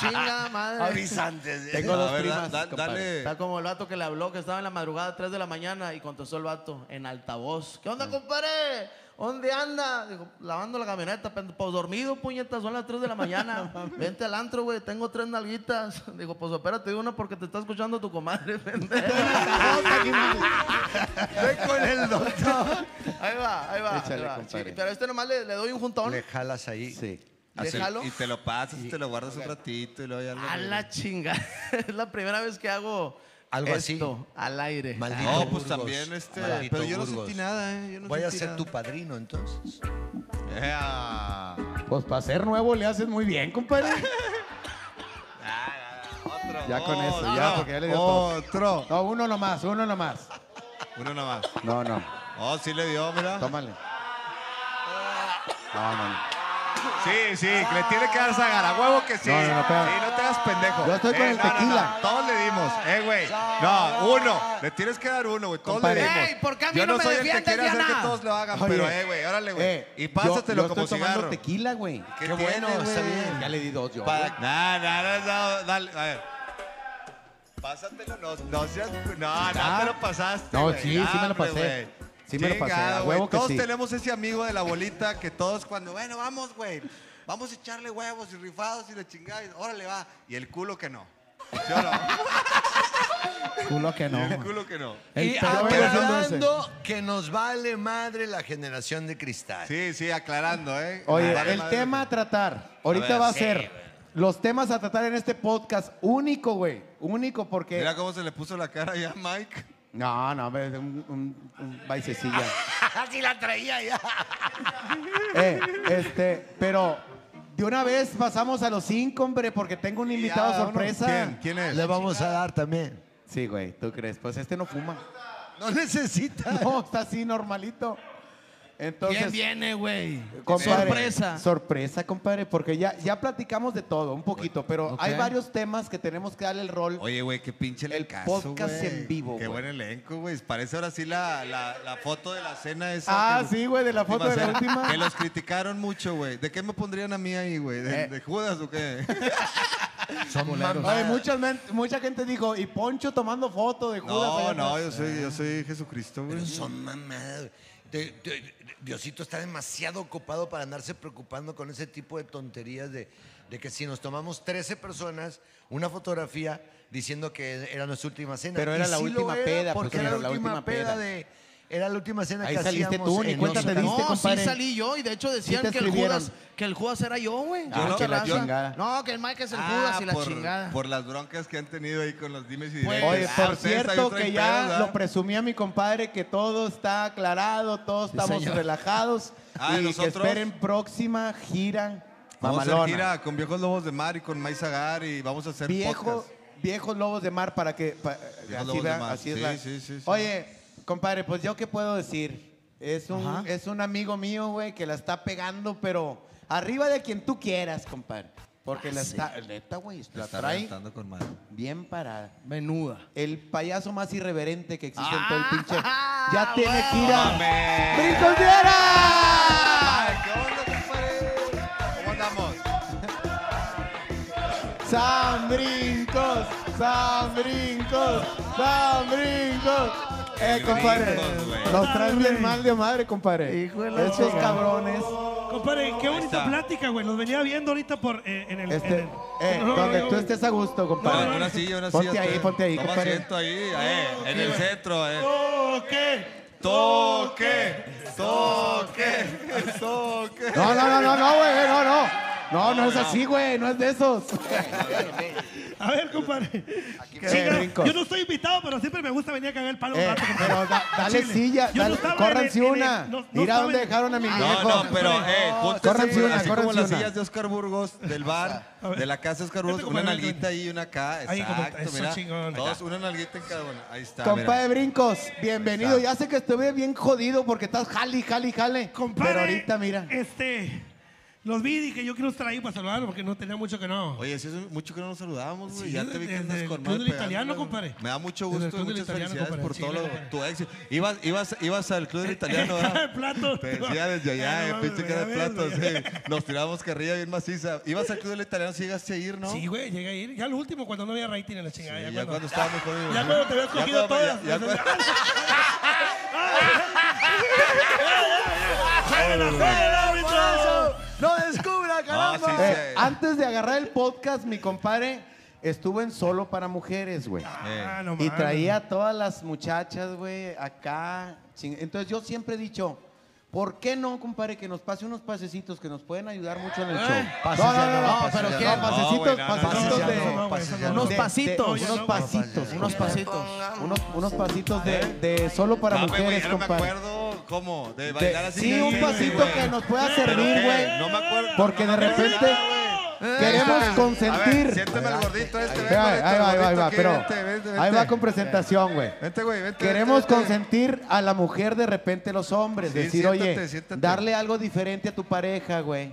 Speaker 7: Chingada madre.
Speaker 5: Avisantes.
Speaker 3: Tengo
Speaker 4: A
Speaker 3: dos
Speaker 4: ver,
Speaker 3: primas,
Speaker 4: da- da-
Speaker 3: compadre.
Speaker 4: dale.
Speaker 7: Está como el vato que le habló que estaba en la madrugada 3 de la mañana y contestó el vato en altavoz. ¿Qué onda, compadre? ¿Dónde anda? Digo, lavando la camioneta, pues dormido, puñetas, son las 3 de la mañana. Vente al antro, güey, tengo tres nalguitas. Digo, pues espérate una porque te está escuchando tu comadre, pendejo.
Speaker 5: Ve con el doctor.
Speaker 7: Ahí va, ahí va.
Speaker 3: Échale,
Speaker 7: ahí va.
Speaker 3: compadre.
Speaker 7: Sí, pero este nomás le, le doy un juntón.
Speaker 5: Le jalas ahí.
Speaker 3: Sí.
Speaker 7: ¿Le jalo?
Speaker 4: Y te lo pasas, te lo guardas un ratito y luego ya lo...
Speaker 7: A la chinga. es la primera vez que hago
Speaker 5: Algo así.
Speaker 7: al aire.
Speaker 5: Maldito
Speaker 4: No, pues
Speaker 5: Burgos.
Speaker 4: también este...
Speaker 5: Maldito
Speaker 4: Pero yo no sentí nada, ¿eh? Yo no
Speaker 5: Voy a ser
Speaker 4: nada.
Speaker 5: tu padrino entonces.
Speaker 4: Ea.
Speaker 3: Pues para ser nuevo le haces muy bien, compadre.
Speaker 4: Otro.
Speaker 3: Ya con eso,
Speaker 4: no,
Speaker 3: ya,
Speaker 4: no.
Speaker 3: porque ya le dio.
Speaker 4: Otro.
Speaker 3: No, uno nomás, uno nomás.
Speaker 4: Uno nomás.
Speaker 3: No, no,
Speaker 4: Oh, sí le dio, mira.
Speaker 3: tómale. No, no, no.
Speaker 4: Sí, sí, que le tiene que dar zagar. A huevo que sí.
Speaker 3: No, no, no, espérame.
Speaker 4: sí, no te hagas pendejo.
Speaker 3: Yo estoy con el
Speaker 4: no, no,
Speaker 3: tequila.
Speaker 4: no, Todos le dimos. Eh, güey. No, uno. Le tienes que dar uno, güey. Todos
Speaker 3: Compadre.
Speaker 4: le dimos.
Speaker 7: Ey, ¿por qué a mí
Speaker 4: Yo
Speaker 7: no
Speaker 4: no
Speaker 7: me
Speaker 4: soy el que
Speaker 7: defiendes,
Speaker 4: quiere hacer
Speaker 7: Diana?
Speaker 4: que todos lo hagan,
Speaker 3: Oye,
Speaker 4: pero, eh, güey, órale, güey.
Speaker 3: Eh,
Speaker 4: y
Speaker 3: yo-
Speaker 4: pásatelo
Speaker 3: yo
Speaker 4: como
Speaker 3: estoy tomando
Speaker 4: cigarro.
Speaker 3: tequila, güey.
Speaker 4: ¿Qué,
Speaker 5: Qué bueno,
Speaker 4: tiene,
Speaker 5: está
Speaker 4: güey?
Speaker 5: bien.
Speaker 3: Ya le di dos yo. Güey.
Speaker 4: No, no, no, no, dale, a ver. Pásatelo, no, no seas. No, no te lo pasaste.
Speaker 3: No,
Speaker 4: güey.
Speaker 3: sí, sí me lo
Speaker 4: Hombre,
Speaker 3: pasé.
Speaker 4: güey.
Speaker 3: Sí me lo pasé,
Speaker 4: Chingado,
Speaker 3: a
Speaker 4: güey.
Speaker 3: huevo que
Speaker 4: Todos
Speaker 3: sí.
Speaker 4: tenemos ese amigo de la bolita que todos cuando, bueno, vamos, güey. Vamos a echarle huevos y rifados y la chingada. y órale, va. Y el culo que no. ¿Sí o no?
Speaker 7: Culo que no.
Speaker 4: El culo que no.
Speaker 7: El
Speaker 5: y
Speaker 7: pedo ese.
Speaker 5: aclarando que nos vale madre la generación de cristal.
Speaker 4: Sí, sí, aclarando, ¿eh?
Speaker 3: Oye,
Speaker 4: Vale
Speaker 3: el
Speaker 4: madre.
Speaker 3: tema a tratar, ahorita
Speaker 4: ver,
Speaker 3: va a
Speaker 5: sí,
Speaker 3: ser
Speaker 5: güey.
Speaker 3: los temas a tratar en este podcast, único, güey, único porque...
Speaker 4: Mira cómo se le puso la cara ya a Mike.
Speaker 3: No, no, un, un, un baisecilla.
Speaker 5: Así la traía ya.
Speaker 3: eh, este, pero de una vez pasamos a los cinco, hombre, porque tengo un invitado
Speaker 4: Ya,
Speaker 3: sorpresa.
Speaker 4: ¿Quién? ¿Quién es?
Speaker 5: Le vamos a dar también.
Speaker 3: Sí, güey, ¿tú crees? Pues este no fuma.
Speaker 5: No necesita.
Speaker 3: No, está así normalito. Entonces,
Speaker 7: ¿Quién viene, güey? Sorpresa.
Speaker 3: Sorpresa, compadre, porque ya, ya platicamos de todo, un poquito, pero hay varios temas que tenemos que darle el rol.
Speaker 4: Oye, güey, qué pinche
Speaker 3: El
Speaker 4: elencazo,
Speaker 3: podcast en vivo,
Speaker 4: Qué
Speaker 3: güey.
Speaker 4: buen elenco, güey. Parece ahora sí la, la, la foto de la cena esa.
Speaker 3: Ah,
Speaker 4: que-
Speaker 3: sí, güey, de la foto de la
Speaker 4: cena,
Speaker 3: última.
Speaker 4: Que los criticaron mucho, güey. ¿De qué me pondrían a mí ahí, güey? ¿De,
Speaker 3: Eh.
Speaker 4: de Judas o qué?
Speaker 5: Son
Speaker 3: Oye,
Speaker 5: mamadas.
Speaker 3: mucha, gente dijo, y Poncho tomando foto de Judas.
Speaker 4: No, no,
Speaker 3: atrás?"
Speaker 4: yo soy, yo soy Jesucristo, güey.
Speaker 5: Pero son mamadas. güey. Te- te- Diosito está demasiado ocupado para andarse preocupando con ese tipo de tonterías de, de que si nos tomamos 13 personas, una fotografía diciendo que era nuestra última cena.
Speaker 3: Pero
Speaker 5: Y
Speaker 3: era la
Speaker 5: sí
Speaker 3: última
Speaker 5: lo era,
Speaker 3: peda,
Speaker 5: Porque era la última,
Speaker 3: última
Speaker 5: peda
Speaker 3: peda.
Speaker 5: de... Era la última cena
Speaker 3: Ahí
Speaker 5: que
Speaker 3: saliste
Speaker 5: hacíamos
Speaker 3: tú, ni
Speaker 5: en
Speaker 3: cuenta te diste,
Speaker 7: No, sí
Speaker 3: compadre.
Speaker 7: salí yo y de hecho decían
Speaker 3: te
Speaker 7: que, el
Speaker 3: escribieron.
Speaker 7: Judas, que el Judas era yo, güey.
Speaker 3: Ah,
Speaker 7: Mucha
Speaker 3: que la
Speaker 7: raza.
Speaker 3: chingada.
Speaker 7: No, que el Mike es el
Speaker 4: Ah,
Speaker 7: Judas y la
Speaker 4: por,
Speaker 7: chingada.
Speaker 4: por las broncas que han tenido ahí con los dimes y
Speaker 7: Pues.
Speaker 3: Oye,
Speaker 4: Ah,
Speaker 3: por
Speaker 4: ustedes ahí
Speaker 3: cierto
Speaker 4: traen
Speaker 3: que
Speaker 4: pedos,
Speaker 3: ya
Speaker 4: ¿verdad?
Speaker 3: lo presumía mi compadre que todo está aclarado, todos estamos
Speaker 7: señor.
Speaker 3: relajados
Speaker 4: Ah,
Speaker 3: y que
Speaker 4: nosotros-
Speaker 3: esperen próxima gira
Speaker 4: Vamos a hacer
Speaker 3: mamalona.
Speaker 4: gira con Viejos Lobos de Mar y con Maiz Agar y vamos a hacer
Speaker 3: Viejo,
Speaker 4: podcast.
Speaker 3: viejos lobos de mar para que pa-
Speaker 4: Viejos
Speaker 3: así,
Speaker 4: lobos de mar.
Speaker 3: así es
Speaker 4: Sí,
Speaker 3: la-
Speaker 4: sí, sí, sí.
Speaker 3: Oye, compadre, pues yo qué puedo decir. Es un,
Speaker 7: Ajá.
Speaker 3: es un amigo mío, güey, que la está pegando, pero arriba de quien tú quieras, compadre. Porque la está, neta, güey, la
Speaker 4: Está
Speaker 3: trae
Speaker 4: reventando con madre.
Speaker 3: bien parada.
Speaker 7: Menuda.
Speaker 3: El payaso más irreverente que existe en todo el
Speaker 7: Ah,
Speaker 3: pinche. Ya tiene.
Speaker 4: ¡Mames!
Speaker 3: ¡Brincos Viera!
Speaker 4: Ay, ¿Qué onda, compadre? ¿Cómo andamos?
Speaker 3: ¡San Brincos! ¡San Brincos! ¡San Brincos! Eh, compadre, nos traen bien mal de madre, compadre.
Speaker 7: Hijo de la
Speaker 3: Estos
Speaker 7: chingada.
Speaker 3: cabrones.
Speaker 8: Compadre, qué bonita plática, güey. Los venía viendo ahorita por, eh, en el... en
Speaker 3: Este,
Speaker 8: el-
Speaker 3: eh,
Speaker 8: no,
Speaker 3: donde
Speaker 8: no,
Speaker 3: tú estés a gusto,
Speaker 4: No,
Speaker 3: compadre.
Speaker 4: una silla, una
Speaker 3: Ponte ahí,
Speaker 4: usted.
Speaker 3: ponte ahí,
Speaker 4: Toma
Speaker 3: compadre.
Speaker 4: asiento ahí, eh, en el centro, eh.
Speaker 8: Toque.
Speaker 4: Toque, toque, toque.
Speaker 3: No, no, no, no, no, güey, no, no. No, no es así, güey, no es de esos.
Speaker 8: A ver, compadre.
Speaker 3: qué
Speaker 8: Chinga,
Speaker 3: brincos.
Speaker 8: yo no estoy invitado, pero siempre me gusta venir a cagar el palo un
Speaker 3: Eh,
Speaker 8: rato. compadre.
Speaker 3: pero da- dale
Speaker 8: Chile.
Speaker 3: silla,
Speaker 8: Yo no
Speaker 3: dale,
Speaker 8: estaba en
Speaker 3: córranse
Speaker 8: el- en el-
Speaker 3: una.
Speaker 8: no- no
Speaker 3: Mira
Speaker 8: estaba
Speaker 3: dónde
Speaker 8: en-
Speaker 3: dejaron a mi
Speaker 4: No,
Speaker 3: viejo.
Speaker 4: no, pero, eh, júntense,
Speaker 3: Córranse una,
Speaker 4: así como
Speaker 3: córranse
Speaker 4: las
Speaker 3: una.
Speaker 4: sillas de Oscar Burgos del bar,
Speaker 8: A ver.
Speaker 4: de la casa de Oscar Burgos, una
Speaker 8: compadre,
Speaker 4: nalguita ahí y una acá,
Speaker 8: Ahí, compadre,
Speaker 4: exacto,
Speaker 8: eso
Speaker 4: mira,
Speaker 8: chingón.
Speaker 4: todos una nalguita en cada una, ahí está,
Speaker 3: Compadre
Speaker 4: mira.
Speaker 3: Brincos, bienvenido. Ya sé que estuve bien jodido porque estás jali, jali, jale.
Speaker 8: Compadre,
Speaker 3: Pero ahorita, mira.
Speaker 8: Este, los vi y dije, yo quiero estar ahí para saludarlo porque no tenía mucho que no.
Speaker 4: Oye, si es mucho que no nos saludábamos, güey.
Speaker 8: Sí,
Speaker 4: ya te vi que andas con
Speaker 8: del Italiano, compadre.
Speaker 4: Me da mucho gusto y muchas
Speaker 8: Italiano,
Speaker 4: felicidades por
Speaker 8: compadre.
Speaker 4: todo
Speaker 8: Sí,
Speaker 4: lo- tu éxito. Ibas, ibas, ibas al Club del Italiano, ¿verdad?
Speaker 8: plato.
Speaker 4: Te decía desde allá,
Speaker 8: Ay,
Speaker 4: eh, pinche cara de sí. Nos tirábamos carrilla bien maciza. Ibas al Club del Italiano, si llegaste a ir, ¿no?
Speaker 8: Sí, güey, llegué a ir. Ya lo último, cuando no había rating en la chingada.
Speaker 4: Sí,
Speaker 8: ya,
Speaker 4: ya
Speaker 8: cuando,
Speaker 4: estábamos jodidos.
Speaker 8: ya cuando te habías
Speaker 4: Ya
Speaker 8: cogido
Speaker 4: cuando-
Speaker 8: todas.
Speaker 5: ¡No descubra,
Speaker 4: No,
Speaker 5: caramba!
Speaker 4: sí,
Speaker 3: Eh, antes de agarrar el podcast, mi compadre estuvo en solo para mujeres, güey.
Speaker 8: Ah, no
Speaker 3: Y traía a todas las muchachas, güey, acá. Entonces yo siempre he dicho, ¿por qué no, compadre, que nos pase unos pasecitos que nos pueden ayudar mucho en el show? No, no, no,
Speaker 5: no,
Speaker 3: no, pero ¿qué? pasecitos, pasecitos de...
Speaker 7: Unos pasitos.
Speaker 3: unos
Speaker 8: no,
Speaker 3: pasitos,
Speaker 7: Unos pasitos.
Speaker 3: unos, pasitos de, de solo para mujeres, compadre.
Speaker 4: Cómo, de
Speaker 3: De-
Speaker 4: bailar así.
Speaker 3: sí, un pasito
Speaker 4: güey.
Speaker 3: que nos pueda
Speaker 4: ¿Pero
Speaker 3: servir, güey.
Speaker 4: No me acuerdo.
Speaker 3: Porque de repente queremos
Speaker 4: A ver,
Speaker 3: consentir.
Speaker 4: siénteme el gordito este, ven,
Speaker 3: Ahí va,
Speaker 4: gordito,
Speaker 3: ahí va, ahí va, ahí va, pero
Speaker 4: vente, vente,
Speaker 3: ahí va
Speaker 4: vente.
Speaker 3: con presentación, güey.
Speaker 4: Vente, güey, vente.
Speaker 3: Queremos
Speaker 4: vente, vente.
Speaker 3: consentir a la mujer de repente los hombres,
Speaker 4: Sí,
Speaker 3: decir,
Speaker 4: siéntate,
Speaker 3: oye,
Speaker 4: siéntate.
Speaker 3: darle algo diferente a tu pareja, güey.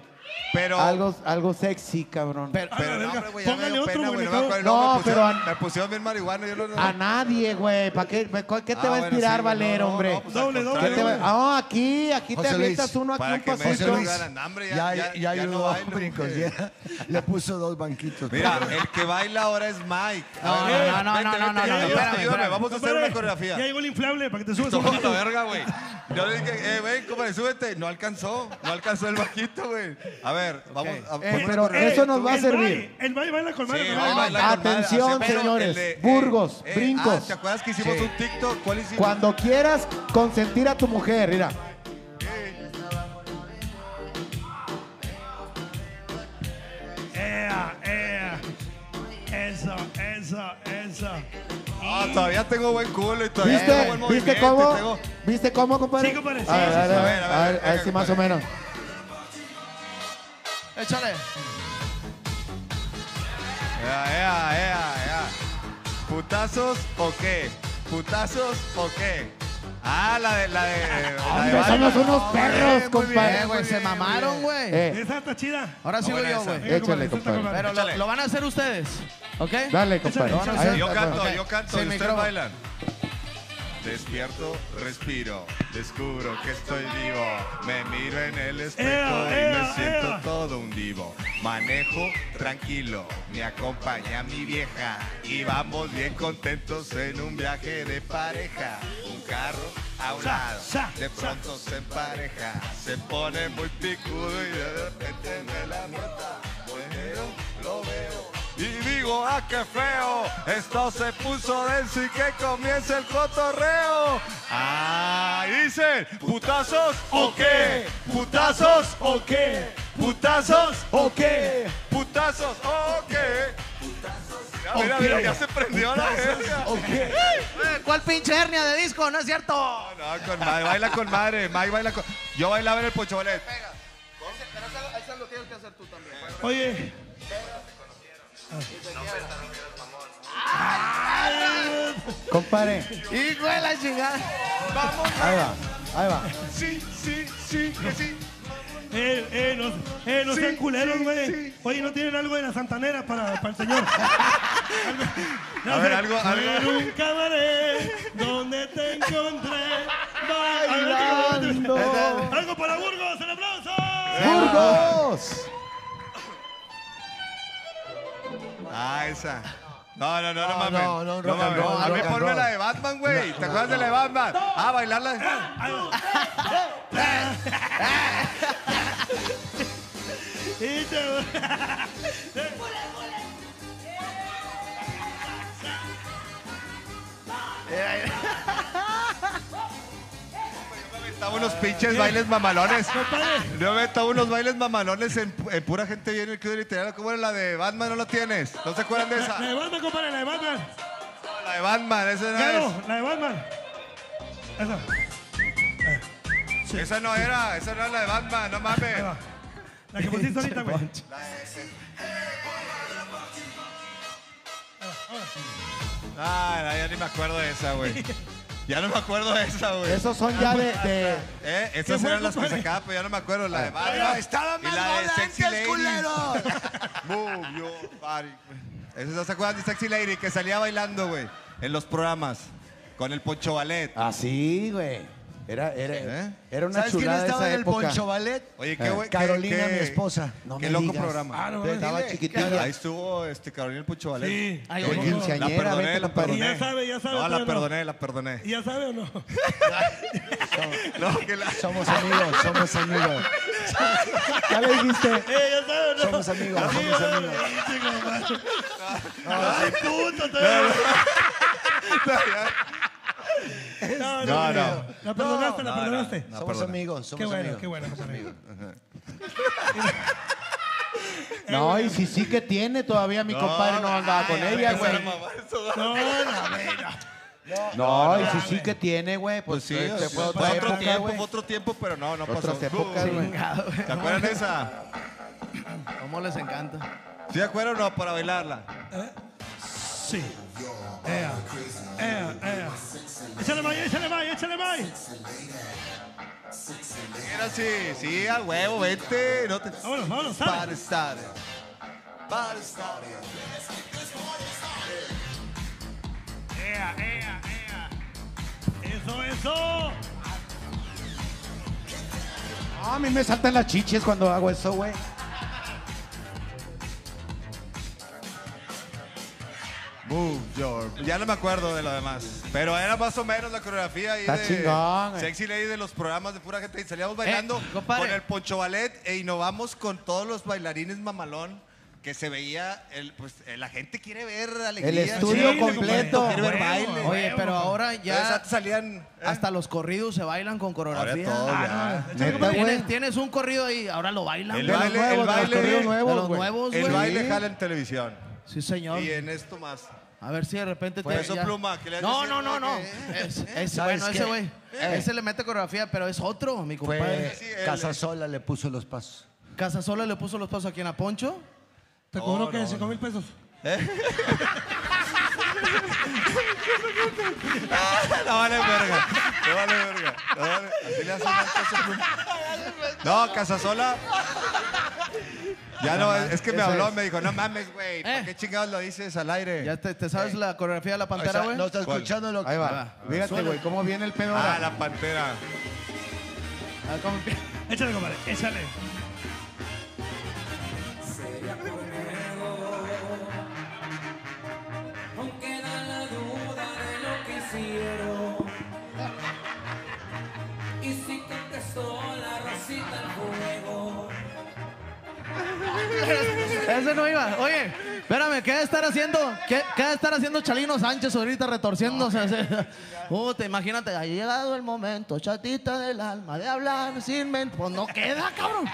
Speaker 4: Pero,
Speaker 3: Algo, algo sexy, cabrón.
Speaker 7: Pero,
Speaker 8: Ah,
Speaker 4: pero no,
Speaker 8: verga.
Speaker 4: hombre, güey, ya me
Speaker 8: Póngale
Speaker 4: dio
Speaker 8: otro,
Speaker 4: pena,
Speaker 8: güey,
Speaker 4: No, me
Speaker 3: no, pero
Speaker 4: pusieron,
Speaker 3: a-
Speaker 4: me pusieron bien marihuana. Yo no,
Speaker 3: a nadie, güey. ¿Para qué, pa- qué te
Speaker 4: Ah,
Speaker 3: va a
Speaker 4: bueno,
Speaker 3: inspirar,
Speaker 4: sí, güey,
Speaker 3: Valer,
Speaker 4: no, no,
Speaker 3: hombre?
Speaker 4: no, pues, al
Speaker 8: Doble, doble,
Speaker 3: ¿Qué
Speaker 4: contrario,
Speaker 3: te va-
Speaker 4: güey.
Speaker 3: Ah, aquí, aquí te
Speaker 5: José Luis,
Speaker 3: avientas uno aquí
Speaker 4: Para
Speaker 3: un
Speaker 4: que me
Speaker 3: pasito.
Speaker 5: José Luis.
Speaker 4: ayudaran, hambre,
Speaker 5: Ya,
Speaker 4: ya,
Speaker 5: ya,
Speaker 4: ya,
Speaker 5: ya
Speaker 4: ya no
Speaker 5: ayudó a
Speaker 4: bailo,
Speaker 5: brincos.
Speaker 4: güey.
Speaker 5: ya. Le puso dos banquitos.
Speaker 4: Mira, el que baila ahora es Mike.
Speaker 7: No,
Speaker 4: A ver,
Speaker 7: no, no, no, no, no,
Speaker 4: ayúdame,
Speaker 7: espérame,
Speaker 4: ayúdame,
Speaker 7: espérame.
Speaker 4: Vamos a hacer
Speaker 8: Compadre,
Speaker 4: una coreografía.
Speaker 8: Ya llegó el inflable para que te subas un
Speaker 4: Toma la
Speaker 8: poquito.
Speaker 4: verga, güey. Yo le dije, eh, ven, compadre, súbete. No alcanzó, no alcanzó el bajito, güey. A ver, vamos a
Speaker 6: Eh, pero eso nos va a
Speaker 8: el
Speaker 6: servir.
Speaker 8: El baile baila con
Speaker 4: Sí,
Speaker 8: madre.
Speaker 4: va, baila con madre.
Speaker 6: Atención,
Speaker 4: Pero
Speaker 6: señores.
Speaker 4: el de, eh,
Speaker 6: Burgos,
Speaker 4: eh,
Speaker 6: brincos.
Speaker 4: ah, ¿Te acuerdas que hicimos
Speaker 6: Sí.
Speaker 4: un TikTok? ¿Cuál hicimos?
Speaker 6: Cuando quieras consentir a tu mujer, mira.
Speaker 8: Ea, ea. Eso, eso, eso.
Speaker 4: Ah, todavía tengo buen culo y todavía tengo
Speaker 6: ¿Viste?
Speaker 4: buen
Speaker 6: ¿Viste
Speaker 4: movimiento.
Speaker 6: cómo?
Speaker 4: y tengo-
Speaker 6: ¿Viste cómo, compadre?
Speaker 8: Sí, compadre, sí,
Speaker 6: A ver,
Speaker 8: sí,
Speaker 6: a ver,
Speaker 8: sí.
Speaker 6: a ver,
Speaker 4: A ver, a ver,
Speaker 6: si más o menos.
Speaker 7: Échale.
Speaker 4: Ea, ea, ea, ea. ¿Putazos o qué? ¿Putazos o qué? Ah, la de la de. la de
Speaker 6: Hombre, somos unos
Speaker 4: No,
Speaker 6: perros,
Speaker 4: bien,
Speaker 6: compadre.
Speaker 7: Eh, güey, se mamaron, güey.
Speaker 6: Eh,
Speaker 8: Esa está chida.
Speaker 7: Ahora sigo yo, güey.
Speaker 6: Échale, compadre.
Speaker 7: Pero lo, lo van a hacer ustedes, ¿ok?
Speaker 6: dale, compadre.
Speaker 4: Yo canto, yo canto, y ustedes bailan. Despierto, respiro, descubro que estoy vivo. Me miro en el espejo
Speaker 8: Ea,
Speaker 4: y me
Speaker 8: ea,
Speaker 4: siento
Speaker 8: ea.
Speaker 4: todo un divo. Manejo tranquilo, me acompaña mi vieja y vamos bien contentos en un viaje de pareja. Un carro a un lado, de pronto se empareja, se pone muy picudo y de repente me la nota. Volteo, lo veo. Y digo, ah, qué feo, esto se puso denso y que comience el cotorreo. Ah, y dicen, putazos o qué, putazos o qué, putazos o qué, putazos o qué. Ya, mira, mira, ya se prendió la.
Speaker 7: Eh, ¿Cuál pinche hernia de disco? No es cierto.
Speaker 4: No, con madre, baila con madre, Mike baila con... Yo bailaba en el Poncho Ballet.
Speaker 6: Compadre,
Speaker 7: Hijo de la chingada. Vamos.
Speaker 6: ahí va, ahí va.
Speaker 4: Sí, sí, sí, que sí.
Speaker 8: eh, eh, no, eh, no
Speaker 4: Sí,
Speaker 8: sean culeros, güey.
Speaker 4: sí.
Speaker 8: Oye, ¿no tienen algo de la santanera para, para el señor? Algo-
Speaker 4: A ver, algo- algo.
Speaker 8: en un cabaret donde te encontré
Speaker 6: Bailando.
Speaker 8: Algo para Burgos, el aplauso.
Speaker 6: ¡Burgos!
Speaker 4: Ah, esa. No, no, no, no,
Speaker 7: No,
Speaker 4: mames.
Speaker 7: no, no, and
Speaker 4: mames. A mí ponme la de Batman, güey. ¿Te acuerdas de la de Batman? Ah, bailarla.
Speaker 8: Y te-
Speaker 4: Estaba unos pinches bailes mamalones.
Speaker 8: Compadre.
Speaker 4: Yo me estaba unos bailes mamalones en, en pura gente bien el club literal. ¿Cómo era la de Batman? ¿No lo tienes? ¿No se acuerdan de esa?
Speaker 8: La de Batman, compadre, la de Batman.
Speaker 4: La de Batman, esa no
Speaker 8: Claro,
Speaker 4: es.
Speaker 8: la de Batman. Esa.
Speaker 4: Esa no era, esa no era la de Batman, no mames.
Speaker 8: La que pusiste ahorita, güey.
Speaker 4: Ah, no, ya ni me acuerdo de esa, güey. Ya no me acuerdo de esa, güey.
Speaker 6: Esos son ya de, de-
Speaker 4: Eh,
Speaker 8: ¿Qué
Speaker 4: esas eran las que sacaba, pero ya no me acuerdo. La de Batman.
Speaker 5: Estaba
Speaker 4: Y
Speaker 5: más
Speaker 4: la de Sexy
Speaker 5: el
Speaker 4: Lady.
Speaker 5: culero.
Speaker 4: Move your body. ¿Eso no se acuerdan de Sexy Lady que salía bailando, güey? En los programas. Con el Poncho Ballet.
Speaker 6: Así, güey. Era, era,
Speaker 4: ¿Eh?
Speaker 6: era una
Speaker 5: ¿Sabes quién
Speaker 6: chulada
Speaker 5: estaba
Speaker 6: esa
Speaker 5: en el
Speaker 6: época.
Speaker 5: Poncho Ballet?
Speaker 4: Oye, qué güey.
Speaker 5: Carolina,
Speaker 4: qué-
Speaker 5: mi esposa.
Speaker 6: No
Speaker 4: qué
Speaker 6: me
Speaker 4: loco
Speaker 6: digas.
Speaker 4: programa.
Speaker 8: Ah, no,
Speaker 6: Estaba
Speaker 5: Dile,
Speaker 6: chiquitilla.
Speaker 4: Ahí estuvo este Carolina el Poncho Ballet.
Speaker 8: Sí.
Speaker 7: Ay,
Speaker 4: Oye,
Speaker 6: quinceañera,
Speaker 4: la perdoné,
Speaker 6: vente,
Speaker 4: la.
Speaker 8: Y ya
Speaker 4: perdoné.
Speaker 8: sabe, ya sabe.
Speaker 4: No, la
Speaker 8: no.
Speaker 4: perdoné, la perdoné.
Speaker 8: ¿Y ya sabe o no?
Speaker 4: No, que la...
Speaker 5: Somos amigos, somos amigos.
Speaker 6: ¿Ya le dijiste?
Speaker 8: Eh, ya sabe o no.
Speaker 5: Somos amigos,
Speaker 8: Sí,
Speaker 5: somos
Speaker 8: ya
Speaker 5: amigos.
Speaker 8: No,
Speaker 4: No,
Speaker 8: no,
Speaker 4: no.
Speaker 8: La perdonaste, la
Speaker 4: No,
Speaker 8: perdonaste.
Speaker 4: no,
Speaker 5: Somos
Speaker 4: perdona.
Speaker 5: amigos, somos
Speaker 8: Qué bueno,
Speaker 5: amigos.
Speaker 8: qué bueno, compadre.
Speaker 6: No, y si sí que tiene, todavía mi compadre no andaba con ella, güey.
Speaker 8: No, no, no.
Speaker 6: No, y si sí que tiene, güey.
Speaker 4: Pues
Speaker 6: Pues
Speaker 4: sí,
Speaker 6: este, fue
Speaker 4: sea,
Speaker 6: otra
Speaker 4: fue otro
Speaker 6: época,
Speaker 4: tiempo,
Speaker 6: güey.
Speaker 4: fue otro tiempo, pero no, no pasó.
Speaker 6: Otras épocas, güey.
Speaker 4: ¿Te acuerdan de esa?
Speaker 7: ¿Cómo les encanta?
Speaker 4: ¿Sí de acuerdo o no para bailarla?
Speaker 8: Sí. Ea, ea, ea. Échale más, échale más, échale más.
Speaker 4: Era así, sí, a huevo, vete. No te...
Speaker 8: Vámonos, vámonos, sale.
Speaker 4: Para estar. Para estar.
Speaker 8: Ea, ea, ea. Eso, eso.
Speaker 6: Ah, a mí me saltan las chiches cuando hago eso, güey.
Speaker 4: Move Yo ya no me acuerdo de lo demás. Pero era más o menos la coreografía ahí
Speaker 6: Está
Speaker 4: de
Speaker 6: chingón, güey.
Speaker 4: Sexy Lady de los programas de pura gente. Y salíamos bailando
Speaker 7: compadre.
Speaker 4: con el Poncho Ballet e innovamos con todos los bailarines mamalón que se veía, el, pues eh, la gente quiere ver alegría.
Speaker 6: El estudio
Speaker 8: Sí,
Speaker 6: completo.
Speaker 4: Quiere ver
Speaker 8: huevo.
Speaker 7: Pero ahora ya
Speaker 4: salían... ¿eh?
Speaker 7: hasta los corridos se bailan con coreografía.
Speaker 4: todo.
Speaker 8: Ah, no,
Speaker 6: Neta.
Speaker 7: ¿Tienes, tienes un corrido ahí, ahora lo bailan.
Speaker 4: El
Speaker 7: güey.
Speaker 4: baile,
Speaker 6: nuevos,
Speaker 4: el
Speaker 6: de los
Speaker 4: baile,
Speaker 6: corridos
Speaker 7: de
Speaker 6: nuevos,
Speaker 7: los
Speaker 6: güey.
Speaker 7: nuevos,
Speaker 4: el
Speaker 7: güey.
Speaker 4: baile jala en televisión.
Speaker 7: Sí, señor.
Speaker 4: Y en esto más.
Speaker 7: A ver si de repente te.
Speaker 4: eso,
Speaker 7: ya-
Speaker 4: Pluma, que le
Speaker 7: No, no, no, no.
Speaker 4: siempre
Speaker 7: Es, es-
Speaker 5: ¿Sabes
Speaker 7: bueno,
Speaker 5: qué?
Speaker 7: ese güey.
Speaker 5: Eh.
Speaker 7: Ese le mete coreografía, pero es otro, mi compadre.
Speaker 4: Sí, él-
Speaker 5: Casasola le puso los pasos.
Speaker 7: Casasola le puso los pasos aquí en a Poncho.
Speaker 8: Te cobró que 5 mil pesos.
Speaker 4: No vale verga. No vale verga. No, vale. Así le hacen al Caso Pluma. No, Casasola. Ya no, es que me
Speaker 6: Eso
Speaker 4: habló,
Speaker 6: es.
Speaker 4: me dijo, no mames, güey, ¿por
Speaker 7: Eh.
Speaker 4: qué chingados lo dices al aire?
Speaker 7: ¿Ya te, te sabes la coreografía de la pantera, güey?
Speaker 5: no
Speaker 4: ¿Cuál?
Speaker 5: escuchando lo que...
Speaker 6: Ahí va. Fíjate, güey, cómo viene el pedo
Speaker 4: Ah,
Speaker 6: ahora.
Speaker 4: la pantera.
Speaker 7: Ah, ¿cómo empieza?
Speaker 8: Échale, compadre, échale.
Speaker 9: La rosita al fuego.
Speaker 7: Ese no iba. Oye, espérame, ¿qué a estar haciendo? ¿Qué, qué a estar haciendo Chalino Sánchez ahorita retorciéndose? así? Puta, imagínate, ha llegado el momento, chatita del alma, de hablar sin mente. Pues no queda, cabrón.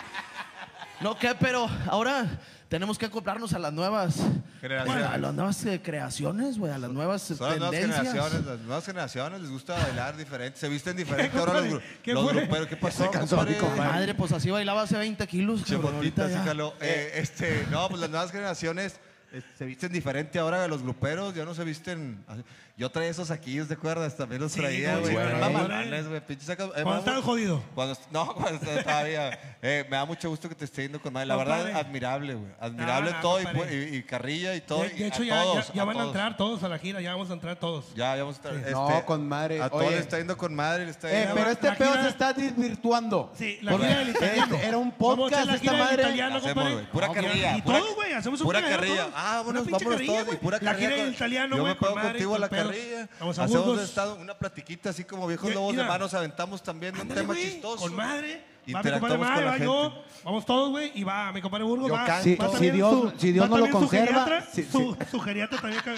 Speaker 7: No queda, pero ahora tenemos que acoplarnos a las nuevas
Speaker 4: Generaciones.
Speaker 7: a las nuevas eh, creaciones, güey, a las nuevas
Speaker 4: Son las nuevas
Speaker 7: tendencias.
Speaker 4: generaciones, las nuevas generaciones les gusta bailar diferente, se visten diferente. Ahora los, gru-
Speaker 8: ¿Qué
Speaker 4: los
Speaker 8: fue?
Speaker 4: gruperos, ¿qué pasó?
Speaker 6: cansó,
Speaker 4: compadre?
Speaker 7: Madre, pues así bailaba hace 20 kilos. cabrón,
Speaker 4: Chepotita,
Speaker 7: ahorita
Speaker 4: sí,
Speaker 7: ya.
Speaker 4: caló. Eh, este, no, pues las nuevas generaciones eh, se visten diferente ahora los gruperos, ya no se visten. así. Yo traía esos saquillos, ¿te acuerdas? También los
Speaker 8: Sí,
Speaker 4: traía, güey. mamalones. Pinches sacos. eh,
Speaker 8: Cuando
Speaker 4: mu-
Speaker 8: jodidos.
Speaker 4: Cuando, no, cuando estaba todavía. Eh, me da mucho gusto que te esté yendo con madre. La verdad, admirable, güey. Admirable
Speaker 8: No, no,
Speaker 4: todo. y,
Speaker 8: compadre.
Speaker 4: y- y carrilla y todo.
Speaker 8: De, de
Speaker 4: y
Speaker 8: hecho,
Speaker 4: a
Speaker 8: ya,
Speaker 4: todos,
Speaker 8: ya, ya
Speaker 4: a
Speaker 8: van a entrar todos a la gira, ya vamos a entrar todos.
Speaker 4: Ya, ya vamos a estar. este,
Speaker 6: No, con madre.
Speaker 4: A todos
Speaker 6: Oye.
Speaker 4: le está yendo con madre. Le está
Speaker 6: Eh,
Speaker 4: yendo-
Speaker 6: pero este
Speaker 8: La
Speaker 6: pedo
Speaker 8: gira-
Speaker 6: se está desvirtuando.
Speaker 8: Sí, la
Speaker 6: Porque
Speaker 8: gira del italiano.
Speaker 6: Era un podcast
Speaker 8: la
Speaker 6: esta madre.
Speaker 4: Hacemos. Pura carrilla.
Speaker 8: Y todo, güey, hacemos un
Speaker 4: Pura carrilla. Ah,
Speaker 8: Una
Speaker 4: vámonos,
Speaker 8: carrilla,
Speaker 4: todos. Pura
Speaker 8: La
Speaker 4: carrilla.
Speaker 8: gira del italiano,
Speaker 4: Yo
Speaker 8: güey,
Speaker 4: me pego
Speaker 8: con madre,
Speaker 4: contigo a la
Speaker 8: con Vamos a
Speaker 4: Hacemos
Speaker 8: Burgos.
Speaker 4: estado, una platiquita así como viejos
Speaker 8: Mira,
Speaker 4: lobos de manos. Aventamos también un
Speaker 8: Ándale,
Speaker 4: tema
Speaker 8: güey,
Speaker 4: chistoso.
Speaker 8: Con madre. Va mi
Speaker 4: Interactuamos
Speaker 8: compadre
Speaker 4: con la
Speaker 8: va
Speaker 4: gente.
Speaker 8: yo. Vamos todos, güey. Y va mi compadre Burgos.
Speaker 5: Yo
Speaker 8: va.
Speaker 6: Si-
Speaker 8: va
Speaker 6: si
Speaker 8: también
Speaker 6: Dios-
Speaker 8: su-
Speaker 6: si Dios
Speaker 8: va
Speaker 6: no lo
Speaker 8: también su
Speaker 6: conserva,
Speaker 8: geriatra,
Speaker 6: si-
Speaker 8: Su, su geriatra también que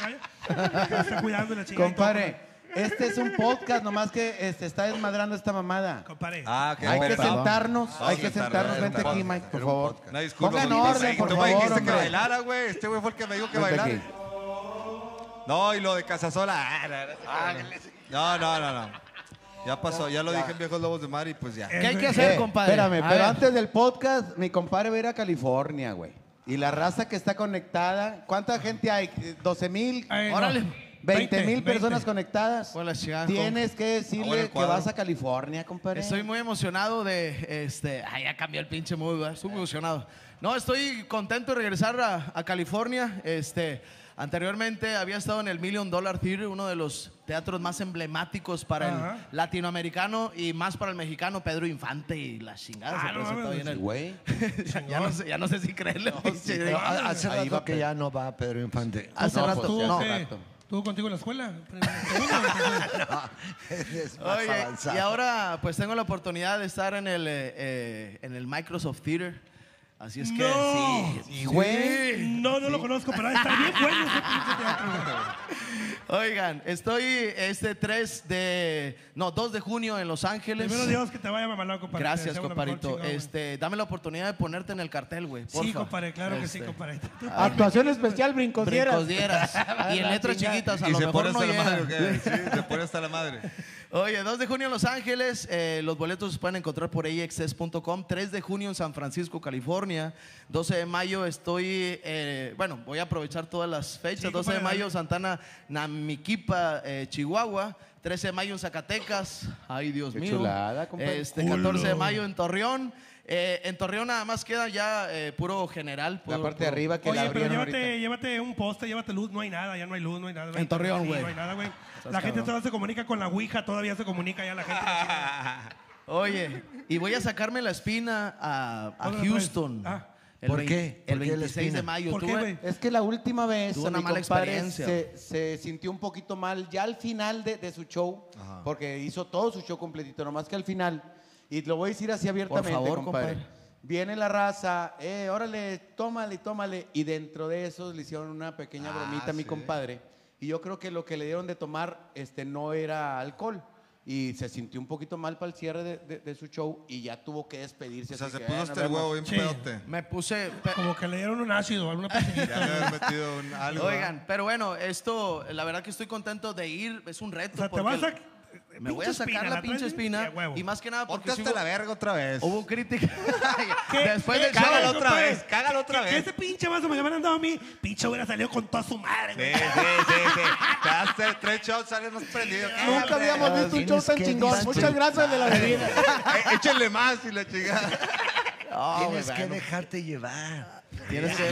Speaker 8: está cuidando la todo,
Speaker 6: Compadre, este es un podcast, nomás que este, está desmadrando esta mamada.
Speaker 8: Compadre.
Speaker 4: Ah.
Speaker 6: Hay que sentarnos,
Speaker 4: Vamos
Speaker 6: hay que sentarnos. Vente aquí, Mike, por
Speaker 4: un
Speaker 6: favor.
Speaker 4: Una disculpa.
Speaker 6: Pongan orden, por
Speaker 4: Tú me
Speaker 6: favor,
Speaker 4: dijiste que bailara, güey. Este güey fue el que me dijo que
Speaker 6: Vente
Speaker 4: bailara.
Speaker 6: aquí.
Speaker 4: No, y lo de Casasola. ah, No, no, no, no. Ya pasó, ya lo dije en Viejos Lobos de Mar y pues ya.
Speaker 7: ¿Qué hay que hacer,
Speaker 6: Eh,
Speaker 7: compadre?
Speaker 6: Espérame,
Speaker 7: A
Speaker 6: pero
Speaker 7: ver.
Speaker 6: antes del podcast, mi compadre va a ir a California, güey. Y la raza que está conectada, ¿cuánta gente hay? ¿12 mil?
Speaker 8: Eh, no.
Speaker 7: Órale.
Speaker 6: 20 mil
Speaker 8: 20.
Speaker 6: personas conectadas.
Speaker 7: Pues la chingada,
Speaker 6: Tienes que
Speaker 4: Ah, bueno,
Speaker 6: decirle
Speaker 4: el
Speaker 6: que
Speaker 4: cuadro.
Speaker 6: vas a California, compadre.
Speaker 7: Estoy muy emocionado de, este, ay, ya cambió el pinche mood, ¿verdad? estoy muy emocionado. No, estoy contento de regresar a, a California, este, anteriormente había estado en el Million Dollar Theater, uno de los teatros más emblemáticos para
Speaker 8: Ajá.
Speaker 7: el latinoamericano y más para el mexicano, Pedro Infante y las chingadas.
Speaker 8: Ah,
Speaker 7: se
Speaker 8: no
Speaker 7: presentó
Speaker 8: mames,
Speaker 7: ahí en el-
Speaker 6: Güey.
Speaker 7: ya, no sé, ya no sé si creerle.
Speaker 5: Pero ha- hace
Speaker 6: Ahí
Speaker 5: rato
Speaker 6: va,
Speaker 5: que ya no va Pedro Infante.
Speaker 7: Hace
Speaker 6: No,
Speaker 7: rato,
Speaker 6: pues,
Speaker 7: no.
Speaker 8: ¿Qué?
Speaker 6: rato.
Speaker 8: ¿Estuvo contigo en la escuela?
Speaker 5: es más
Speaker 7: Oye,
Speaker 5: avanzado.
Speaker 7: y ahora pues tengo la oportunidad de estar en el, eh, eh, en el Microsoft Theater. Así es que
Speaker 8: No.
Speaker 7: sí.
Speaker 6: Y, güey.
Speaker 8: No, no lo conozco, pero está bien bueno ese pinche teatro, güey.
Speaker 7: Oigan, estoy este 3 de, no, 2 de junio en Los Ángeles.
Speaker 8: Primero Dios que te vaya mamalón, compadre.
Speaker 7: Gracias,
Speaker 8: mejor, güey.
Speaker 7: Este, dame la oportunidad de ponerte en el cartel, güey.
Speaker 8: Sí,
Speaker 7: porfa.
Speaker 8: compadre, claro que sí,
Speaker 7: Este,
Speaker 8: compadre.
Speaker 6: Actuación especial, brincos
Speaker 7: Brincos dieras. y en letras
Speaker 6: chingada.
Speaker 7: chiquitas, a
Speaker 4: Y
Speaker 7: lo
Speaker 4: se
Speaker 7: mejor
Speaker 4: pone
Speaker 7: no
Speaker 4: hasta la madre,
Speaker 7: llega.
Speaker 4: ¿o qué? Sí, se pone hasta la madre.
Speaker 7: Oye, 2 de junio en Los Ángeles, eh, los boletos se pueden encontrar por axs.com. 3 de junio en San Francisco, California. 12 de mayo estoy, eh, bueno, voy a aprovechar todas las fechas.
Speaker 8: Sí,
Speaker 7: 12 de mayo. Santana, Namiquipa, eh, Chihuahua. 13 de mayo en Zacatecas. Ay, Dios
Speaker 6: Qué
Speaker 7: mío.
Speaker 6: chulada.
Speaker 7: Este, 14 de mayo en Torreón. Eh, en Torreón nada más queda ya eh, puro general.
Speaker 6: La
Speaker 7: puro-
Speaker 6: parte de arriba que la
Speaker 8: Oye, pero
Speaker 6: abrieron
Speaker 8: llévate, un poste, llévate luz, no hay nada, ya no hay luz, no hay nada.
Speaker 7: En Torreón,
Speaker 8: Sí,
Speaker 7: güey.
Speaker 8: No hay nada, güey. La gente
Speaker 7: cabrón.
Speaker 8: todavía se comunica con la Ouija, todavía se comunica ya la gente.
Speaker 7: Oye, y voy a sacarme la espina a, a
Speaker 8: ¿Dónde la
Speaker 7: Houston.
Speaker 8: Ah.
Speaker 7: El
Speaker 5: ¿Por qué?
Speaker 7: El
Speaker 5: ¿Por qué la
Speaker 7: 26 de mayo.
Speaker 8: ¿Por qué,
Speaker 7: tuve-?
Speaker 3: Es que la última vez
Speaker 7: una mala experiencia.
Speaker 3: se, se sintió un poquito mal ya al final de, de su show, porque hizo todo su show completito, nomás que al final, y lo voy a decir así abiertamente,
Speaker 7: favor,
Speaker 3: compadre.
Speaker 7: compadre.
Speaker 3: Viene la raza, eh, órale, tómale, tómale, y dentro de eso le hicieron una pequeña
Speaker 4: Ah,
Speaker 3: bromita a mi
Speaker 4: sí.
Speaker 3: compadre, y yo creo que lo que le dieron de tomar este, no era alcohol. Y se sintió un poquito mal para el cierre de, de- de su show y ya tuvo que despedirse.
Speaker 4: O sea,
Speaker 3: así
Speaker 4: se
Speaker 3: que,
Speaker 4: puso
Speaker 3: "Eh, nos
Speaker 4: hasta el
Speaker 3: vemos".
Speaker 4: huevo bien
Speaker 8: Sí.
Speaker 4: pedote.
Speaker 7: Me puse... pe-
Speaker 8: Como que le dieron un ácido o alguna.
Speaker 4: Ya le habían metido un algo.
Speaker 7: Oigan, pero bueno, esto, la verdad que estoy contento de ir, es un reto.
Speaker 8: O sea, te
Speaker 7: porque
Speaker 8: vas a...
Speaker 7: Me voy a sacar la pinche espina. Y más que nada
Speaker 4: Ponte
Speaker 7: porque
Speaker 4: hasta
Speaker 7: sí hubo-
Speaker 4: la verga otra vez.
Speaker 7: hubo crítica. Después del show.
Speaker 4: Cágalo otra vez, cágalo otra vez.
Speaker 8: Ese pinche vaso me habían dado a mí, pinche hubiera salido con toda su madre,
Speaker 4: Sí,
Speaker 8: güey.
Speaker 4: sí, sí, sí. Te tres shots, sales más prendido.
Speaker 3: Nunca habíamos visto un show tan chingón. Muchas gracias de la bebida.
Speaker 4: Eh, Échenle más y la chingada.
Speaker 5: Tienes que dejarte llevar.
Speaker 7: Tienes que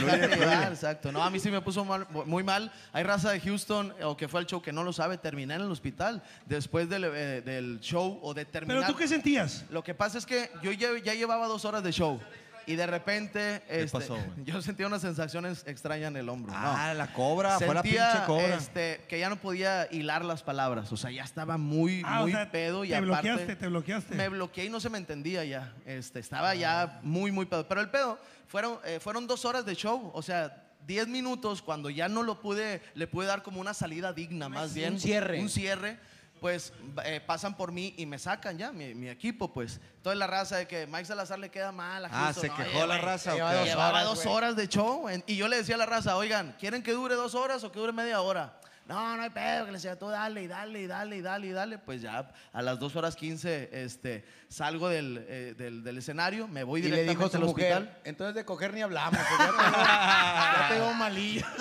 Speaker 7: exacto. No, a mí sí me puso mal- muy mal. Hay raza de Houston o que fue al show que no lo sabe, terminé en el hospital después del, eh, del show o de terminar.
Speaker 8: Pero tú qué sentías?
Speaker 7: Lo que pasa es que yo ya, ya llevaba dos horas de show y de repente este,
Speaker 4: pasó,
Speaker 7: yo sentía unas sensaciones extrañas en el hombro.
Speaker 4: Ah,
Speaker 7: no.
Speaker 4: la cobra, fue la
Speaker 7: Sentía,
Speaker 4: pinche cobra.
Speaker 7: este, que ya no podía hilar las palabras. O sea, ya estaba muy,
Speaker 8: Ah, o
Speaker 7: muy
Speaker 8: sea,
Speaker 7: pedo y
Speaker 8: te
Speaker 7: aparte.
Speaker 8: bloqueaste, te bloqueaste.
Speaker 7: Me bloqueé y no se me entendía ya. Este, estaba ya muy, muy pedo. Pero el pedo fueron, eh, fueron dos horas de show. O sea, diez minutos cuando ya no lo pude, le pude dar como una salida digna, más
Speaker 3: un
Speaker 7: bien.
Speaker 3: cierre.
Speaker 7: Un cierre. Pues eh, pasan por mí y me sacan ya, mi, mi equipo, pues. Toda la raza de que Mike Salazar le queda mal. a
Speaker 4: Ah, se
Speaker 7: No,
Speaker 4: quejó
Speaker 7: oye,
Speaker 4: la
Speaker 7: güey,
Speaker 4: raza. ¿o
Speaker 3: lleva
Speaker 4: qué?
Speaker 3: dos
Speaker 7: Llevaba
Speaker 3: horas,
Speaker 7: dos horas de show en- y yo le decía a la raza, oigan, ¿quieren que dure dos horas o que dure media hora? No, no hay pedo, que le decía tú dale y dale y dale y dale y dale. Pues ya a las dos horas quince este, salgo del, eh, del, del escenario, me voy
Speaker 3: Y le
Speaker 7: directamente
Speaker 3: dijo su
Speaker 7: al hospital.
Speaker 3: entonces de coger ni hablamos. pues ya te veo- ya te veo malillo.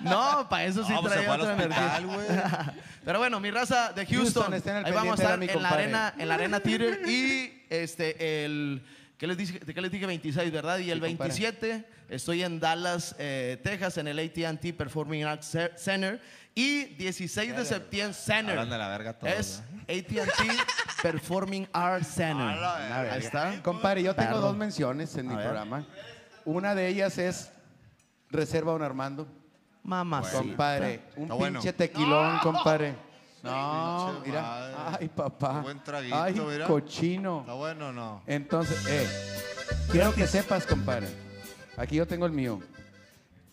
Speaker 7: No, para eso sí
Speaker 4: No, pues
Speaker 7: traía
Speaker 4: al
Speaker 7: otra
Speaker 4: hospital.
Speaker 7: Pero bueno, mi raza de Houston, ahí vamos a estar en la arena, en la arena theater y este el ¿qué les dije? ¿Qué les dije? 26, ¿verdad? Y el
Speaker 3: Sí, compadre.
Speaker 7: 27 estoy en Dallas, eh, Texas, en el AT&T Performing Arts Ce- Center y 16 de septiembre Center.
Speaker 4: De la verga todos,
Speaker 7: Es AT&T Performing Arts Center. Ahí está.
Speaker 3: Compadre, yo tengo dos menciones en mi
Speaker 7: ver.
Speaker 3: programa. Una de ellas es Reserva Don Armando.
Speaker 7: Mamá.
Speaker 3: Compadre, un
Speaker 4: Está bueno.
Speaker 3: pinche tequilón, compadre. No,
Speaker 4: Pinche
Speaker 3: mira.
Speaker 4: madre.
Speaker 3: Ay, papá.
Speaker 4: Buen traguito,
Speaker 3: Ay,
Speaker 4: mira.
Speaker 3: cochino.
Speaker 4: ¿Está bueno o no?
Speaker 3: Entonces, eh, quiero que sepas, compadre. Aquí yo tengo el mío.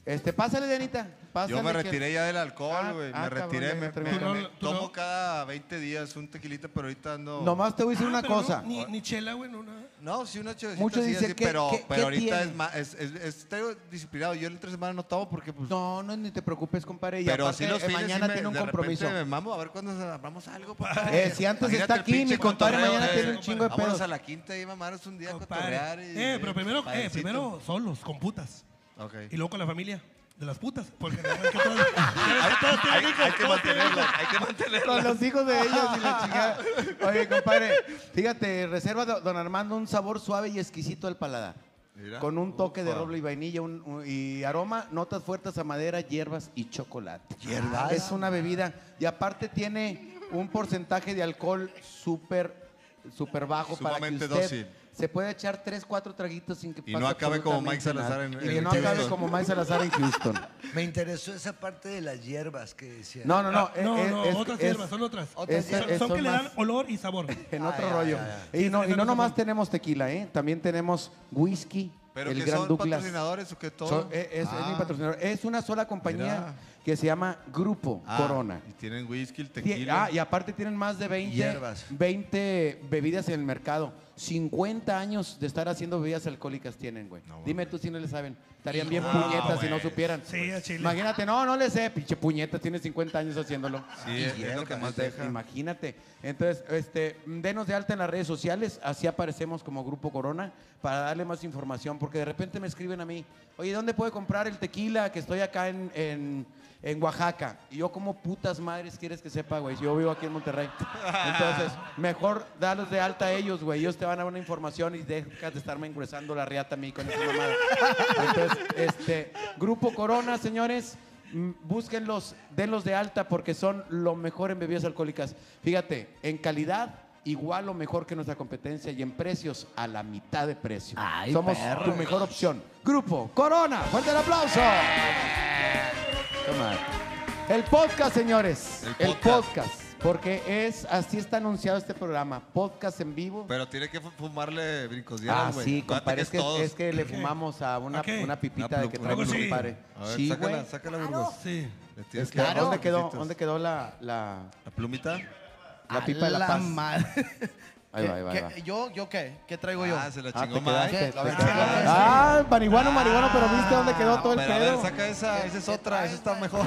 Speaker 3: Este, pásale, Dianita. Pásale
Speaker 4: Yo me
Speaker 3: que-
Speaker 4: retiré ya del
Speaker 3: Ah,
Speaker 4: alcohol, güey.
Speaker 3: ah,
Speaker 4: me
Speaker 3: cabrón,
Speaker 4: retiré. me,
Speaker 8: no- no.
Speaker 4: tomo cada 20 días un tequilita, pero ahorita ando.
Speaker 3: Nomás te voy a decir
Speaker 8: Ah,
Speaker 3: una
Speaker 8: no,
Speaker 3: cosa.
Speaker 8: ni, ni chela, güey, no, nada.
Speaker 4: No, sí, una chevecita
Speaker 3: Muchos
Speaker 4: sí,
Speaker 3: dicen
Speaker 4: así,
Speaker 3: que-
Speaker 4: pero, pero
Speaker 3: ¿qué
Speaker 4: ahorita
Speaker 3: tiene?
Speaker 4: es más. Es, es, estoy disciplinado. Yo el entre semana no tomo porque, pues.
Speaker 3: No, no, ni te preocupes, compadre. Y
Speaker 4: pero
Speaker 3: aparte,
Speaker 4: sí los
Speaker 3: eh,
Speaker 4: fines
Speaker 3: mañana
Speaker 4: sí me-
Speaker 3: tiene un
Speaker 4: de
Speaker 3: compromiso.
Speaker 4: me mamo a ver cuándo algo.
Speaker 3: Eh, si antes
Speaker 4: Imagínate
Speaker 3: está aquí, mi compadre mañana tiene un chingo de pedos.
Speaker 4: a la quinta y mamaros un día a cotorrear.
Speaker 8: Eh, pero primero, eh, primero solos, con putas.
Speaker 4: Ok.
Speaker 8: Y luego con la familia de las putas. Porque no, es que todos, todos tienen hijos,
Speaker 4: Hay que mantenerla, hay que mantenerla.
Speaker 3: Con los hijos de ellos y la chingada. Oye, compadre, fíjate, reserva do- Don Armando un sabor suave y exquisito al paladar.
Speaker 4: Mira.
Speaker 3: Con un toque de roble y vainilla un- un- y aroma, notas fuertes a madera, hierbas y chocolate.
Speaker 5: ¿Hierbas?
Speaker 3: Es una bebida y aparte tiene un porcentaje de alcohol súper súper bajo para que
Speaker 4: Sumamente
Speaker 3: usted
Speaker 4: dócil.
Speaker 3: Se puede echar tres, cuatro traguitos sin que
Speaker 4: Y
Speaker 3: pase
Speaker 4: no acabe como Mike Salazar en- en
Speaker 3: Y no
Speaker 4: Houston.
Speaker 3: acabe como Mike Salazar en Houston.
Speaker 5: Me interesó esa parte de las hierbas que decía.
Speaker 3: No, no, no.
Speaker 8: Ah, no,
Speaker 3: eh,
Speaker 8: no,
Speaker 3: es-
Speaker 8: otras
Speaker 3: es-
Speaker 8: hierbas, son otras.
Speaker 5: Otras
Speaker 3: Ese-
Speaker 8: Son,
Speaker 3: eh,
Speaker 8: son
Speaker 3: son
Speaker 8: que le dan olor y sabor.
Speaker 3: En
Speaker 5: Ah,
Speaker 3: otro rollo. Y no, y no nomás
Speaker 8: no
Speaker 3: tenemos tequila, ¿eh? También tenemos whisky,
Speaker 4: Pero
Speaker 3: el
Speaker 4: que
Speaker 3: Gran
Speaker 4: son
Speaker 3: Douglas.
Speaker 4: patrocinadores o que todo.
Speaker 3: Son- es, es mi
Speaker 4: Ah,
Speaker 3: patrocinador. Es una sola compañía
Speaker 4: Mira.
Speaker 3: que se llama Grupo
Speaker 4: ah,
Speaker 3: Corona.
Speaker 4: Y tienen whisky, el tequila.
Speaker 3: Ah, y aparte tienen más de 20,
Speaker 5: Hierbas.
Speaker 3: 20 bebidas en el mercado. 50 años de estar haciendo bebidas alcohólicas tienen, güey.
Speaker 4: No,
Speaker 3: Dime tú si no le saben. Estarían bien
Speaker 8: No,
Speaker 3: puñetas si no supieran.
Speaker 8: Sí, a Chile.
Speaker 3: Imagínate, no, no le sé, pinche puñeta, tiene 50 años haciéndolo.
Speaker 4: Sí, es, es lo que más
Speaker 3: Entonces,
Speaker 4: deja.
Speaker 3: Imagínate. Entonces, este, denos de alta en las redes sociales, así aparecemos como Grupo Corona, para darle más información, porque de repente me escriben a mí, oye, ¿dónde puedo comprar el tequila que estoy acá en, en, en Oaxaca? Y yo, como putas madres quieres que sepa, güey? Si yo vivo aquí en Monterrey. Entonces, mejor darlos de alta a ellos, güey. Ellos te van a dar una información y dejas de estarme ingresando la riata a mí con esa mamada. Entonces, este, Grupo Corona, señores, mm, búsquenlos, denlos de alta porque son lo mejor en bebidas alcohólicas. Fíjate, en calidad igual o mejor que nuestra competencia y en precios a la mitad de precio.
Speaker 7: Ay,
Speaker 3: Somos
Speaker 7: perro.
Speaker 3: tu mejor opción. Grupo Corona, fuerte el aplauso. Toma. El podcast, señores.
Speaker 4: El
Speaker 3: El
Speaker 4: podcast.
Speaker 3: Porque es, así está anunciado este programa. Podcast en vivo.
Speaker 4: Pero tiene que fu- fumarle brincos
Speaker 3: Ah,
Speaker 4: güey.
Speaker 3: sí,
Speaker 4: Acuérdate
Speaker 3: compadre. Es que,
Speaker 4: todos.
Speaker 3: es que le fumamos a una,
Speaker 8: ¿A
Speaker 3: una pipita
Speaker 4: Una
Speaker 3: de que
Speaker 4: plu-
Speaker 3: traemos,
Speaker 8: una pluma.
Speaker 3: compadre.
Speaker 4: A ver,
Speaker 3: Sí,
Speaker 4: sácala,
Speaker 3: güey.
Speaker 4: sácala, Burgos.
Speaker 8: Sí.
Speaker 4: Le tienes
Speaker 3: Es
Speaker 4: que
Speaker 3: que,
Speaker 4: dar
Speaker 3: ¿dónde, quedó. ¿Dónde quedó la, la,
Speaker 4: ¿La plumita?
Speaker 3: la pipa de la,
Speaker 7: la
Speaker 3: paz?
Speaker 7: madre.
Speaker 3: Ahí va, ahí va, ahí
Speaker 7: ¿Qué-
Speaker 3: va.
Speaker 7: qué- ¿Yo, ¿Yo qué? ¿Qué traigo yo?
Speaker 4: Ah, se la
Speaker 3: Ah,
Speaker 4: chingó
Speaker 3: te
Speaker 4: Mike.
Speaker 3: quedaste,
Speaker 4: La
Speaker 3: te
Speaker 4: verdad.
Speaker 3: quedaste. Ah, marihuano, marihuano, pero ¿viste dónde quedó todo el
Speaker 4: Pero a ver,
Speaker 3: pedo?
Speaker 4: saca esa, esa es otra, esa está mejor.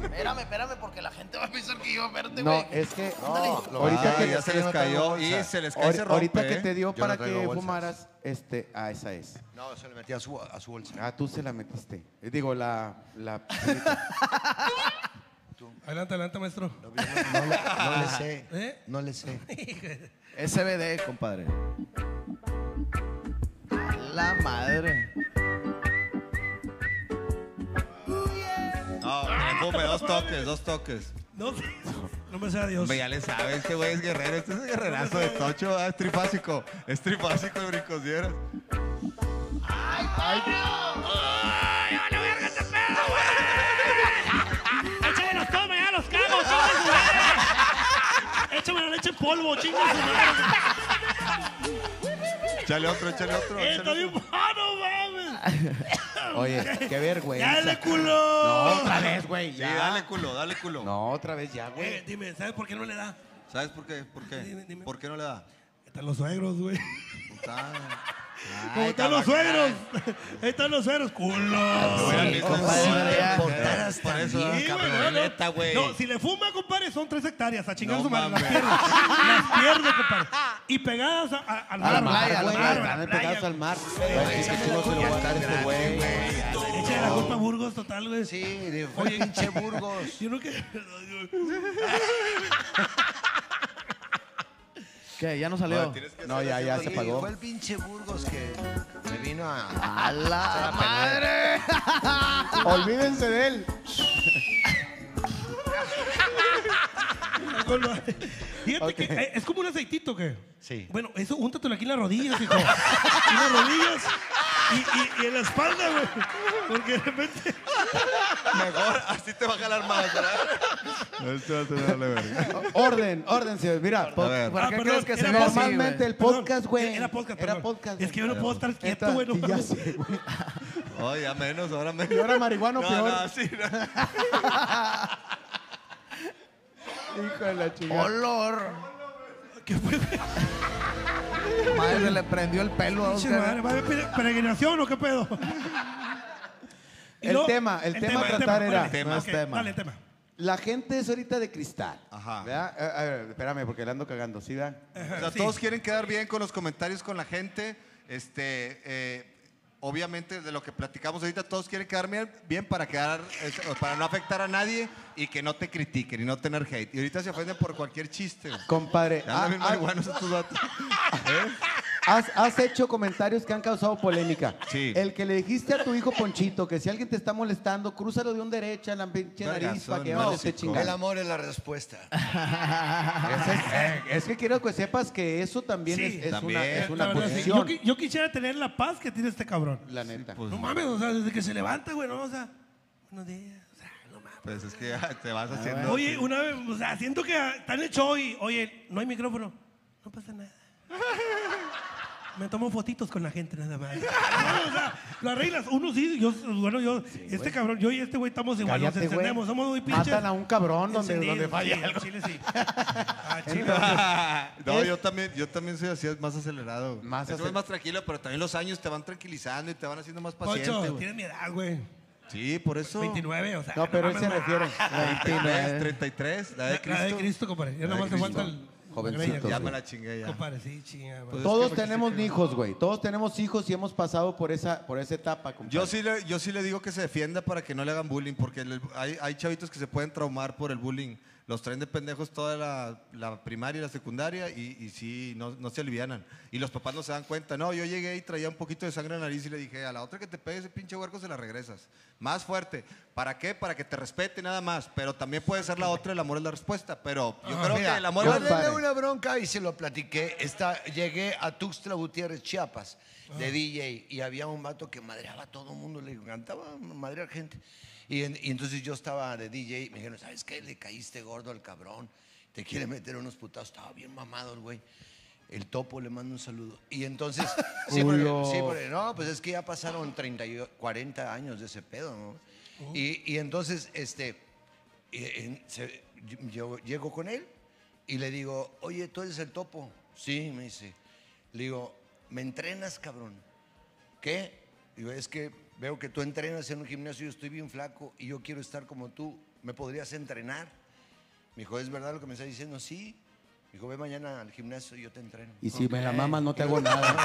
Speaker 7: Espérame, espérame, porque la gente va a pensar que yo verte,
Speaker 3: No,
Speaker 7: güey.
Speaker 3: es que ahorita
Speaker 4: Ah,
Speaker 3: que
Speaker 4: ya se les cayó y se les cae,
Speaker 3: ahori-
Speaker 4: se rompe.
Speaker 3: ahorita que
Speaker 4: ¿eh?
Speaker 3: te dio
Speaker 5: Yo
Speaker 3: para
Speaker 5: no
Speaker 3: que
Speaker 5: bolsas.
Speaker 3: fumaras, este, ah, esa es.
Speaker 5: No, se le metí a su, a su bolsa.
Speaker 3: Ah, tú se la metiste. Eh, Digo, la, la
Speaker 8: Adelante, adelante, maestro.
Speaker 5: No, le, no le sé.
Speaker 8: ¿Eh?
Speaker 5: No le sé.
Speaker 7: SBD, compadre. La madre.
Speaker 4: No, que fume dos toques, dos toques.
Speaker 8: No, no me sea Dios.
Speaker 4: Hombre, ya le sabes, este güey es guerrero, este es guerrerazo de tocho, ah, es trifásico, es trifásico de brincos dieras.
Speaker 8: ¡Échame ¡Échame la leche en polvo, chinga su madre!
Speaker 4: Échale otro, échale otro.
Speaker 8: ¡Eh, está bien
Speaker 4: otro.
Speaker 8: bueno, mames!
Speaker 3: Oye, qué vergüenza.
Speaker 8: ¡Dale, culo!
Speaker 3: No, otra vez, güey.
Speaker 4: Sí,
Speaker 3: ya.
Speaker 4: dale culo, dale culo.
Speaker 3: No, otra vez ya,
Speaker 8: Eh,
Speaker 3: güey.
Speaker 8: dime, ¿sabes por qué no le da?
Speaker 4: ¿Sabes por qué? ¿Por qué?
Speaker 8: Dime, dime.
Speaker 4: ¿Por qué no le da?
Speaker 8: Están los suegros, güey.
Speaker 4: Puta.
Speaker 8: ¿Cómo están los suegros? Ahí están los suegros, culo.
Speaker 4: Hubieran visto
Speaker 7: compadre,
Speaker 4: cosas,
Speaker 7: ya.
Speaker 4: portadas Por eso,
Speaker 8: Sí, güey,
Speaker 4: cabrón,
Speaker 8: no, si le fuma, compadre, son tres hectáreas. A chingar
Speaker 4: No
Speaker 8: su madre. Las
Speaker 4: mames.
Speaker 8: pierde. Las pierde, compadre. Y pegadas a, a- al
Speaker 3: A la
Speaker 8: mar,
Speaker 3: güey.
Speaker 8: a playa.
Speaker 3: pegados al mar. Güey, sí, qué chulo se lo va a dar este güey.
Speaker 8: La culpa a Burgos, total, güey.
Speaker 5: Sí, de- fue pinche Burgos.
Speaker 8: Yo no que...
Speaker 7: ¿Qué? ¿Ya no salió?
Speaker 3: No, ya, ya se apagó.
Speaker 5: Fue el pinche Burgos que me vino a...
Speaker 7: ¡A la madre!
Speaker 3: Olvídense de él.
Speaker 8: Con lo- Fíjate
Speaker 3: Ok.
Speaker 8: que eh, es como un aceitito que.
Speaker 5: Sí.
Speaker 8: Bueno, eso úntatelo aquí en las rodillas, hijo. en las rodillas y, y- y en la espalda, güey. Porque de repente.
Speaker 4: Mejor, así te va a jalar más, ¿verdad? Verga.
Speaker 3: Orden, orden, señor. Mira, po-
Speaker 4: A ver.
Speaker 7: ¿Por qué
Speaker 8: Ah,
Speaker 7: crees que se así,
Speaker 3: normalmente el podcast,
Speaker 8: Perdón,
Speaker 3: güey.
Speaker 8: Era podcast,
Speaker 3: Era
Speaker 8: perdón.
Speaker 3: podcast.
Speaker 8: Es que yo no puedo estar quieto, güey. no
Speaker 3: ya sé, güey.
Speaker 4: Oh, ya menos, ahora menos.
Speaker 3: Y ahora marihuano
Speaker 4: no,
Speaker 3: peor.
Speaker 4: No, sí, no.
Speaker 3: Hijo de la chingada.
Speaker 7: ¡Olor!
Speaker 8: ¿Qué fue?
Speaker 7: Madre, le prendió el pelo a
Speaker 8: Pinche
Speaker 7: Oscar.
Speaker 8: madre, ¿va a haber pere- peregrinación o qué pedo? Y
Speaker 3: El
Speaker 8: luego-
Speaker 3: tema, el tema a tratar era-
Speaker 8: órale,
Speaker 4: Tema,
Speaker 8: ok,
Speaker 7: tema.
Speaker 8: Dale, tema.
Speaker 3: La gente es ahorita de cristal.
Speaker 4: Ajá.
Speaker 3: ¿verdad? Eh, A ver, espérame, porque le ando cagando, ¿sí, verdad?
Speaker 4: O sea,
Speaker 8: Sí.
Speaker 4: todos quieren quedar bien con los comentarios con la gente. Este, eh, obviamente, de lo que platicamos ahorita, todos quieren quedar bien, bien para quedar, eh, para no afectar a nadie y que no te critiquen y no tener hate. Y ahorita se ofenden por cualquier chiste.
Speaker 3: Compadre, ah, ah,
Speaker 4: estos datos.
Speaker 3: has, has hecho comentarios que han causado polémica.
Speaker 4: Sí.
Speaker 3: El que le dijiste a tu hijo Ponchito que si alguien te está molestando, crúzalo de un derecha en la pinche nariz para que
Speaker 4: no,
Speaker 3: te
Speaker 5: El amor es la respuesta.
Speaker 3: Es, es- es que quiero que sepas que eso también
Speaker 8: Sí.
Speaker 3: es, es
Speaker 4: También.
Speaker 3: una, es
Speaker 8: La
Speaker 3: una
Speaker 8: verdad, sí.
Speaker 3: posición.
Speaker 8: Yo, qui- yo quisiera tener la paz que tiene este cabrón.
Speaker 3: La neta.
Speaker 4: Pues,
Speaker 8: No mames, o sea, desde que se levanta, güey, no, o sea, buenos días, o sea, no mames.
Speaker 4: pues es que ya te vas haciendo.
Speaker 8: Oye, una vez, o sea, siento que está en el show y, oye, no hay micrófono. No pasa nada. Me tomo fotitos con la gente nada más. No, o sea, lo arreglas. Uno sí, yo, bueno, yo, este cabrón, yo y este güey estamos igual,
Speaker 3: Cállate,
Speaker 8: nos
Speaker 3: güey.
Speaker 8: encendemos, somos muy pinches.
Speaker 3: Matan a un cabrón donde, donde falla
Speaker 8: sí,
Speaker 3: algo.
Speaker 8: Chile sí. Ah, chile.
Speaker 4: no, yo también, yo también soy así, es más acelerado.
Speaker 3: Más
Speaker 4: Más
Speaker 3: acel-
Speaker 4: es más tranquilo, pero también los años te van tranquilizando y te van haciendo más paciente. Güey.
Speaker 8: tienes mi edad, güey.
Speaker 4: Sí, por eso.
Speaker 8: 29, o sea.
Speaker 3: No, pero él se refiere.
Speaker 4: 33, 33, la de Cristo.
Speaker 8: La de Cristo, compadre. Ya nomás te falta el.
Speaker 3: Jovencito,
Speaker 8: greña,
Speaker 4: Ya me la chingué ya.
Speaker 8: Compadre, sí, chinga. güey.
Speaker 4: Pues-
Speaker 3: Todos
Speaker 4: que-
Speaker 3: tenemos hijos, güey. Todos tenemos hijos y hemos pasado por esa, por esa etapa, compadre.
Speaker 4: Yo sí, le, yo sí le digo que se defienda para que no le hagan bullying, porque le- hay, hay chavitos que se pueden traumar por el bullying. Los traen de pendejos toda la, la primaria y la secundaria y, y sí, no, no se alivianan. Y los papás no se dan cuenta. No, yo llegué y traía un poquito de sangre en la nariz y le dije, a la otra que te pegue ese pinche huerco se la regresas. Más fuerte. ¿Para qué? Para que te respete nada más. Pero también puede ser la otra, el amor es la respuesta. Pero yo creo
Speaker 5: Mira,
Speaker 4: que el amor
Speaker 5: yo
Speaker 4: es la
Speaker 5: una bronca y se lo platiqué. Está, llegué a Tuxtla Gutiérrez, Chiapas, de DJ, y había un vato que madreaba a todo el mundo, le encantaba madrear gente. Y, en- y entonces yo estaba de DJ, y me dijeron, ¿sabes qué? Le caíste gordo al cabrón, te quiere meter unos putazos. Estaba bien mamado el güey. El topo le manda un saludo. Y entonces, sí, porque- no, pues es que ya pasaron 30, y 40 años de ese pedo, ¿no? Y, y entonces, este, en- se- yo llego con él y le digo, oye, ¿tú eres el topo? Sí, me dice. Le digo, ¿me entrenas, cabrón? ¿Qué? Digo, es que veo que tú entrenas en un gimnasio, yo estoy bien flaco y yo quiero estar como tú. ¿Me podrías entrenar? Me dijo, ¿es verdad lo que me estás diciendo? Sí. Me dijo, ve mañana al gimnasio y yo te entreno.
Speaker 6: Y si me la mamas, no te hago nada.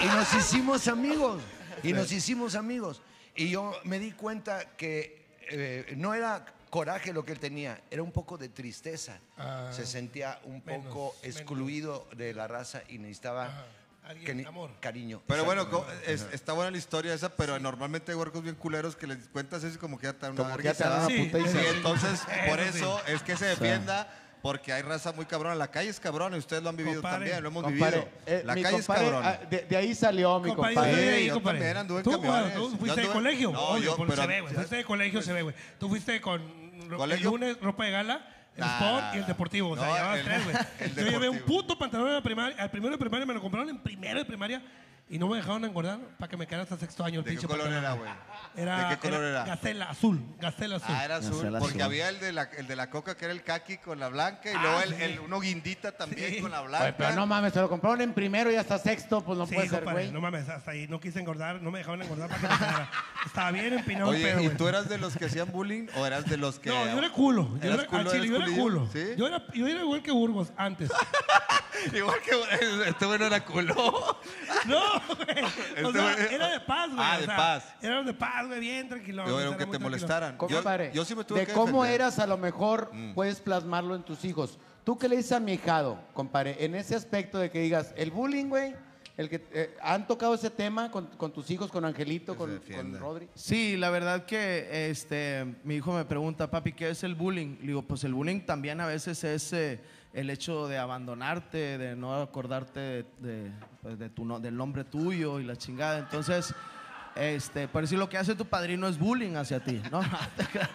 Speaker 5: Y nos hicimos amigos. Y nos hicimos amigos. Y yo me di cuenta que eh, no era coraje lo que él tenía, era un poco de tristeza.
Speaker 8: Ah,
Speaker 5: Se sentía un
Speaker 8: menos,
Speaker 5: poco
Speaker 8: menos.
Speaker 5: excluido de la raza y necesitaba
Speaker 8: Ajá. Alguien,
Speaker 5: que ni-
Speaker 8: amor.
Speaker 5: cariño.
Speaker 4: Pero bueno, es- está buena la historia esa, pero normalmente hay huercos bien culeros que les cuentas eso y como que ya te dan una
Speaker 6: Como que ya te
Speaker 4: risa.
Speaker 6: dan una
Speaker 8: Sí,
Speaker 6: puta
Speaker 4: Sí,
Speaker 6: se-
Speaker 4: entonces, por
Speaker 8: Eso sí.
Speaker 4: es que se defienda, porque hay raza muy cabrona. La calle es cabrona y ustedes lo han vivido
Speaker 8: Compadre.
Speaker 4: también, lo hemos
Speaker 6: Compadre,
Speaker 4: vivido.
Speaker 6: eh,
Speaker 4: la calle
Speaker 6: compadre,
Speaker 4: es cabrona.
Speaker 6: ah, de, de ahí salió mi
Speaker 8: Compadre,
Speaker 6: compadre.
Speaker 8: de ahí,
Speaker 4: yo
Speaker 8: compadre.
Speaker 4: también anduve en
Speaker 8: Tú,
Speaker 4: camiones.
Speaker 8: Tú fuiste de
Speaker 4: anduve-
Speaker 8: colegio,
Speaker 4: No,
Speaker 8: obvio,
Speaker 4: yo-
Speaker 8: porque
Speaker 4: pero-
Speaker 8: se ve, güey. Fuiste de colegio, se ve, güey. Tú fuiste con ropa de gala, el
Speaker 4: Nah,
Speaker 8: sport
Speaker 4: nah,
Speaker 8: y el deportivo. O sea,
Speaker 4: No, el-
Speaker 8: tres, güey. Yo llevé un puto pantalón en la primaria, al primero de primaria me lo compraron en primero de primaria y no me dejaron engordar para que me quedara hasta sexto año el
Speaker 4: ¿De qué
Speaker 8: pinche
Speaker 4: color
Speaker 8: pantalón.
Speaker 4: era, güey?
Speaker 8: Era,
Speaker 4: ¿De qué color era?
Speaker 8: Gacela, azul, gacela azul.
Speaker 4: Ah, era azul,
Speaker 7: Gacela
Speaker 4: porque
Speaker 7: azul.
Speaker 4: había el de, la, el de la coca que era el kaki con la blanca y luego el, el- uno guindita también
Speaker 8: Sí.
Speaker 4: con la blanca.
Speaker 6: Oye, pero no mames, se lo compraron en primero y hasta sexto, pues no
Speaker 8: Sí,
Speaker 6: puede ser, güey.
Speaker 8: no mames, hasta ahí no quise engordar, no me dejaron engordar para que me. Estaba bien empinado
Speaker 4: Oye,
Speaker 8: pedo,
Speaker 4: ¿y tú eras de los que hacían bullying o eras de los que...
Speaker 8: No, yo era culo. Yo
Speaker 4: ¿Eras
Speaker 8: era,
Speaker 4: culo,
Speaker 8: chile, yo era culo.
Speaker 4: ¿Sí?
Speaker 8: Yo, era, yo era igual que Burgos antes.
Speaker 4: Igual que este bueno era culo.
Speaker 8: No, güey. O
Speaker 4: Este
Speaker 8: sea,
Speaker 4: güey-
Speaker 8: era de paz, güey.
Speaker 4: Ah,
Speaker 8: o
Speaker 4: de
Speaker 8: sea,
Speaker 4: paz.
Speaker 8: Era de paz, güey, bien tranquilo.
Speaker 4: Yo era que te molestaran. Yo,
Speaker 6: Compadre,
Speaker 4: yo sí me tuve
Speaker 6: de
Speaker 4: que
Speaker 6: cómo
Speaker 4: defender.
Speaker 6: eras, a lo mejor
Speaker 4: Mm.
Speaker 6: puedes plasmarlo en tus hijos. ¿Tú qué le dices a mi hijado, compadre, en ese aspecto de que digas, el bullying, güey, el que eh, han tocado ese tema con, con tus hijos, con Angelito,
Speaker 4: Que se
Speaker 6: con,
Speaker 4: defienda.
Speaker 6: con Rodri?
Speaker 7: Sí, la verdad que este, mi hijo me pregunta, papi, ¿qué es el bullying? Le digo, pues el bullying también a veces es eh, el hecho de abandonarte, de no acordarte de, de, pues, de tu no- del nombre tuyo y la chingada. Entonces, este, por decir lo que hace tu padrino es bullying hacia ti, ¿no? No, te creas.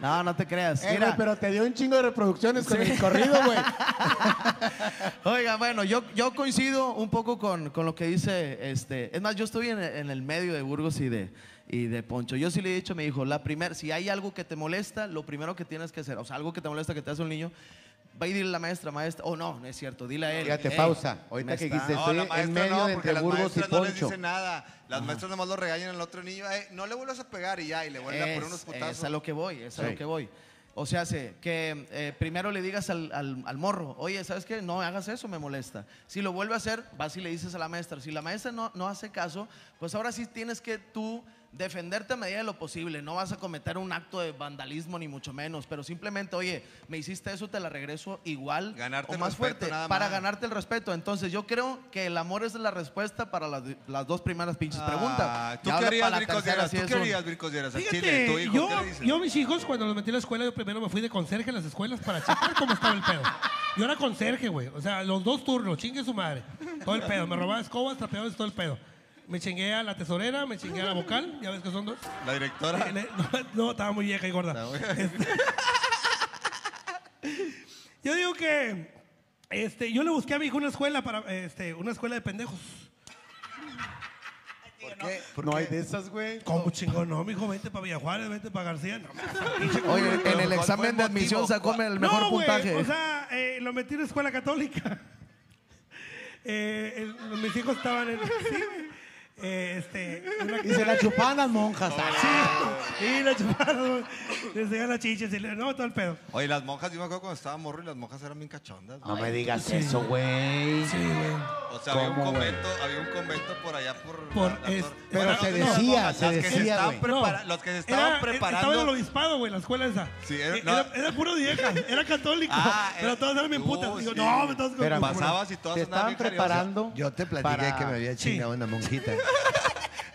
Speaker 7: no, no te creas.
Speaker 6: Eh,
Speaker 7: Mira,
Speaker 6: pero te dio un chingo de reproducciones con el corrido, güey.
Speaker 7: Oiga, bueno, yo, yo coincido un poco con, con lo que dice, este, es más, yo estoy en, en el medio de Burgos y de, y de Poncho. Yo sí le he dicho a mi hijo, la primera, si hay algo que te molesta, lo primero que tienes que hacer, o sea, algo que te molesta que te hace un niño, va y dile a la maestra, maestra, oh no, no es cierto, dile a él.
Speaker 6: Fíjate,
Speaker 7: "Ey,
Speaker 6: pausa. Ahorita
Speaker 7: me
Speaker 6: que dijiste-
Speaker 4: No,
Speaker 6: Estoy
Speaker 4: la
Speaker 6: en
Speaker 4: maestra
Speaker 6: medio
Speaker 4: no,
Speaker 6: de
Speaker 4: porque
Speaker 6: entre
Speaker 4: las
Speaker 6: Burgos y
Speaker 4: maestras no les dicen nada. Las maestras nomás lo regañan al otro niño. "Eh, no le vuelvas a pegar y ya, y le vuelven a poner unos
Speaker 7: Es,
Speaker 4: putazos.
Speaker 7: es a lo que voy, es a
Speaker 6: Sí.
Speaker 7: lo que voy. O sea, que eh, primero le digas al, al- al morro, oye, ¿sabes qué? No hagas eso, me molesta. Si lo vuelve a hacer, vas y le dices a la maestra. Si la maestra no, no hace caso, pues ahora sí tienes que tú defenderte a medida de lo posible. No vas a cometer un acto de vandalismo ni mucho menos, pero simplemente, oye, me hiciste eso, te la regreso igual
Speaker 4: Ganarte
Speaker 7: o más
Speaker 4: respeto,
Speaker 7: fuerte
Speaker 4: nada
Speaker 7: para
Speaker 4: más.
Speaker 7: ganarte el respeto. Entonces, yo creo que el amor es la respuesta para las, las dos primeras pinches preguntas.
Speaker 4: Ah, ¿Tú
Speaker 7: sí
Speaker 4: ¿Tú
Speaker 7: un-
Speaker 4: harías, Brincos Dieras? Al Chile,
Speaker 8: Fíjate,
Speaker 4: tu hijo,
Speaker 8: yo,
Speaker 4: ¿qué le dices?
Speaker 8: yo mis hijos, cuando los metí a la escuela, yo primero me fui de conserje a las escuelas para checar cómo estaba el pedo. Yo era conserje, güey. O sea, los dos turnos, chingue su madre. Todo el pedo. Me robaba escobas, trapeadores, todo el pedo. Me chingué a la tesorera, me chingué a la vocal, ya ves que son dos.
Speaker 4: La directora.
Speaker 8: Eh, le- No, no, estaba muy vieja y gorda. Este- yo digo que este, yo le busqué a mi hijo una escuela para este, una escuela de pendejos.
Speaker 5: ¿Por qué? ¿Por
Speaker 6: No
Speaker 5: qué?
Speaker 6: hay de esas, güey.
Speaker 8: ¿Cómo chingón? No, mi hijo, vente para Villajuárez, vente para García. No,
Speaker 7: Oye, en el
Speaker 4: ¿cuál
Speaker 7: examen
Speaker 4: el
Speaker 7: de admisión
Speaker 4: motivo?
Speaker 7: sacó el
Speaker 8: No,
Speaker 7: mejor
Speaker 8: güey,
Speaker 7: puntaje.
Speaker 8: O sea, eh, lo metí en la escuela católica. Eh, el- mis hijos estaban en. Sí, güey. Eh, este, una-
Speaker 6: Y se la chupaban las monjas.
Speaker 8: Sí, la chuparon. Les dejan las chichas y le- no, todo el pedo.
Speaker 4: Oye, las monjas, yo me acuerdo cuando estaba morro y las monjas eran bien cachondas.
Speaker 6: No me digas eso, güey.
Speaker 8: Sí, güey.
Speaker 4: O sea, había un convento, había un convento por allá por.
Speaker 8: Por
Speaker 4: la- la
Speaker 8: es-
Speaker 4: torre.
Speaker 3: Pero
Speaker 4: Bueno,
Speaker 3: se
Speaker 4: no,
Speaker 3: decía,
Speaker 4: las
Speaker 3: se
Speaker 4: que
Speaker 3: decía,
Speaker 4: estaban
Speaker 3: güey.
Speaker 4: prepara- Los que se estaban
Speaker 8: Era-
Speaker 4: preparando.
Speaker 8: Estaba en el obispado, güey, la escuela esa.
Speaker 4: Sí, era-
Speaker 8: Eh,
Speaker 4: no.
Speaker 8: era, era puro vieja, era católico.
Speaker 4: Ah,
Speaker 8: pero
Speaker 4: era-
Speaker 8: todas eran bien putas. Digo, no, me estás con.
Speaker 4: Pasabas y todas
Speaker 3: Se
Speaker 4: andaban
Speaker 3: estaban preparando.
Speaker 5: Yo te platiqué que me había chingado una monjita.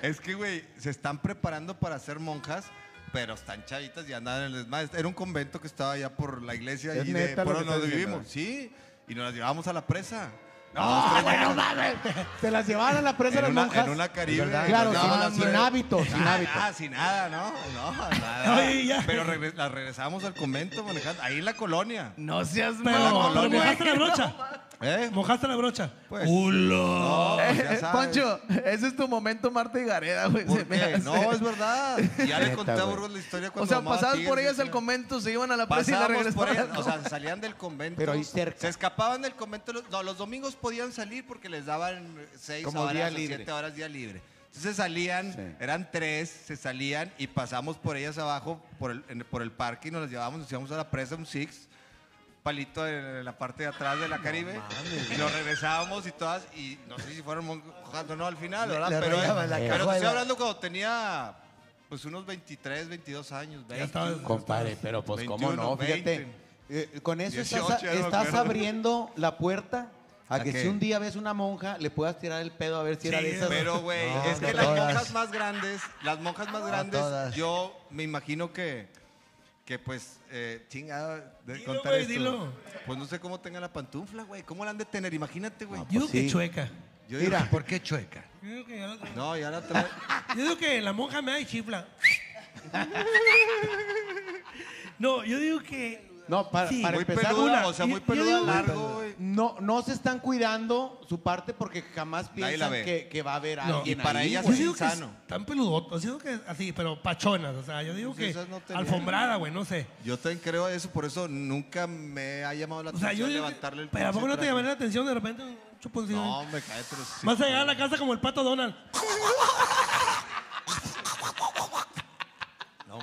Speaker 4: Es que, güey, se están preparando para ser monjas, pero están chavitas y andan en el desmadre. Era un convento que estaba allá por la iglesia
Speaker 3: Es
Speaker 4: y de por donde vivimos.
Speaker 3: diciendo.
Speaker 4: Sí, y nos las llevábamos a la presa.
Speaker 3: No, güey, no mames. Se las llevaban a la presa
Speaker 4: En
Speaker 3: las
Speaker 4: una,
Speaker 3: monjas.
Speaker 4: en una Caribe.
Speaker 5: ¿Verdad?
Speaker 3: Claro, sin,
Speaker 4: la
Speaker 3: sin hábito, sin
Speaker 4: Nada,
Speaker 3: hábito.
Speaker 4: nada, sin nada, ¿no? No, nada. Pero regres- las regresamos al convento manejando, ahí en la colonia.
Speaker 7: No seas mamón,
Speaker 8: pero
Speaker 7: güey.
Speaker 8: mojaste la brocha.
Speaker 4: ¿Eh?
Speaker 8: Mojaste la brocha.
Speaker 4: Pues.
Speaker 8: ¡Ulo!
Speaker 4: No, pues ya sabes.
Speaker 7: Poncho, ese es tu momento Marta y Gareda, güey.
Speaker 4: ¿Por
Speaker 7: se me
Speaker 4: qué?
Speaker 7: hace.
Speaker 4: No, es verdad. Ya le conté a. Burgos la historia
Speaker 7: O
Speaker 4: cuando
Speaker 7: sea,
Speaker 4: mamá
Speaker 7: pasabas
Speaker 4: Tigres
Speaker 7: por ellas al convento, se iban a la presa y la
Speaker 4: Pasábamos por
Speaker 7: regresaban.
Speaker 4: ellas, o sea, salían del convento.
Speaker 3: Pero ahí cerca.
Speaker 4: Se escapaban del convento. No, los domingos podían salir porque les daban seis
Speaker 3: Como
Speaker 4: horas
Speaker 3: día
Speaker 4: o
Speaker 3: libre.
Speaker 4: siete horas día libre. Entonces salían,
Speaker 3: Sí.
Speaker 4: eran tres, se salían y pasamos por ellas abajo por el, en- por el parque y nos las llevábamos, nos íbamos a la presa, un six, palito en la parte de atrás de la Caribe. y nos regresábamos y todas, y no sé si fueron monjas o no al final, ¿verdad?
Speaker 5: le
Speaker 4: pero
Speaker 5: rayaban la
Speaker 4: pero te estoy hablando cuando tenía pues unos 23, 22 años, 20.
Speaker 8: estabas-
Speaker 3: Compadre, pero pues cómo
Speaker 4: 21,
Speaker 3: no, fíjate.
Speaker 4: 20.
Speaker 3: eh, con eso
Speaker 4: 18,
Speaker 3: estás, estás abriendo la puerta a
Speaker 4: ¿A
Speaker 3: que
Speaker 4: qué?
Speaker 3: si un día ves una monja, le puedas tirar el pedo a ver si era de esas.
Speaker 4: Pero, güey,
Speaker 5: No,
Speaker 4: es que las
Speaker 5: todas.
Speaker 4: monjas más grandes, las monjas más grandes,
Speaker 5: todas.
Speaker 4: yo me imagino que, que pues, eh, chingada, de
Speaker 8: Dilo,
Speaker 4: contar
Speaker 8: güey,
Speaker 4: esto.
Speaker 8: dilo.
Speaker 4: Pues no sé cómo tenga la pantufla, güey. ¿Cómo la han de tener? Imagínate, güey.
Speaker 8: Yo digo que
Speaker 3: sí.
Speaker 8: chueca.
Speaker 4: Yo
Speaker 3: Mira.
Speaker 4: digo-
Speaker 5: ¿Por qué chueca?
Speaker 8: Yo digo que, ya-
Speaker 4: no, ya la trae.
Speaker 8: yo digo que la monja me da y chifla. No, yo digo que.
Speaker 3: No, para,
Speaker 8: Sí.
Speaker 3: para
Speaker 4: Muy
Speaker 3: empezar,
Speaker 4: peluda,
Speaker 8: una,
Speaker 4: o sea, muy
Speaker 8: yo
Speaker 4: peluda,
Speaker 8: digo-
Speaker 4: largo, güey.
Speaker 3: no, no se están cuidando su parte porque jamás
Speaker 4: Nadie la
Speaker 3: piensan
Speaker 4: ve.
Speaker 3: que, que va a haber
Speaker 8: No.
Speaker 3: alguien
Speaker 4: Y para
Speaker 3: ahí,
Speaker 4: ellas
Speaker 8: Yo
Speaker 3: güey.
Speaker 8: digo que es
Speaker 4: insano.
Speaker 8: tan peludotas, yo digo que así, pero pachonas, o sea, yo digo
Speaker 4: Pues
Speaker 8: que
Speaker 4: esas no tenían.
Speaker 8: alfombrada, güey, no sé.
Speaker 4: Yo también creo eso, por eso nunca me ha llamado la
Speaker 8: O sea, yo
Speaker 4: atención levantarle el
Speaker 8: pero ¿a
Speaker 4: pinche
Speaker 8: poco no te
Speaker 4: traje.
Speaker 8: llamaría la atención de repente un chuponcito?
Speaker 4: No, me cae, pero sí.
Speaker 8: Vas a llegar a la casa como el pato Donald.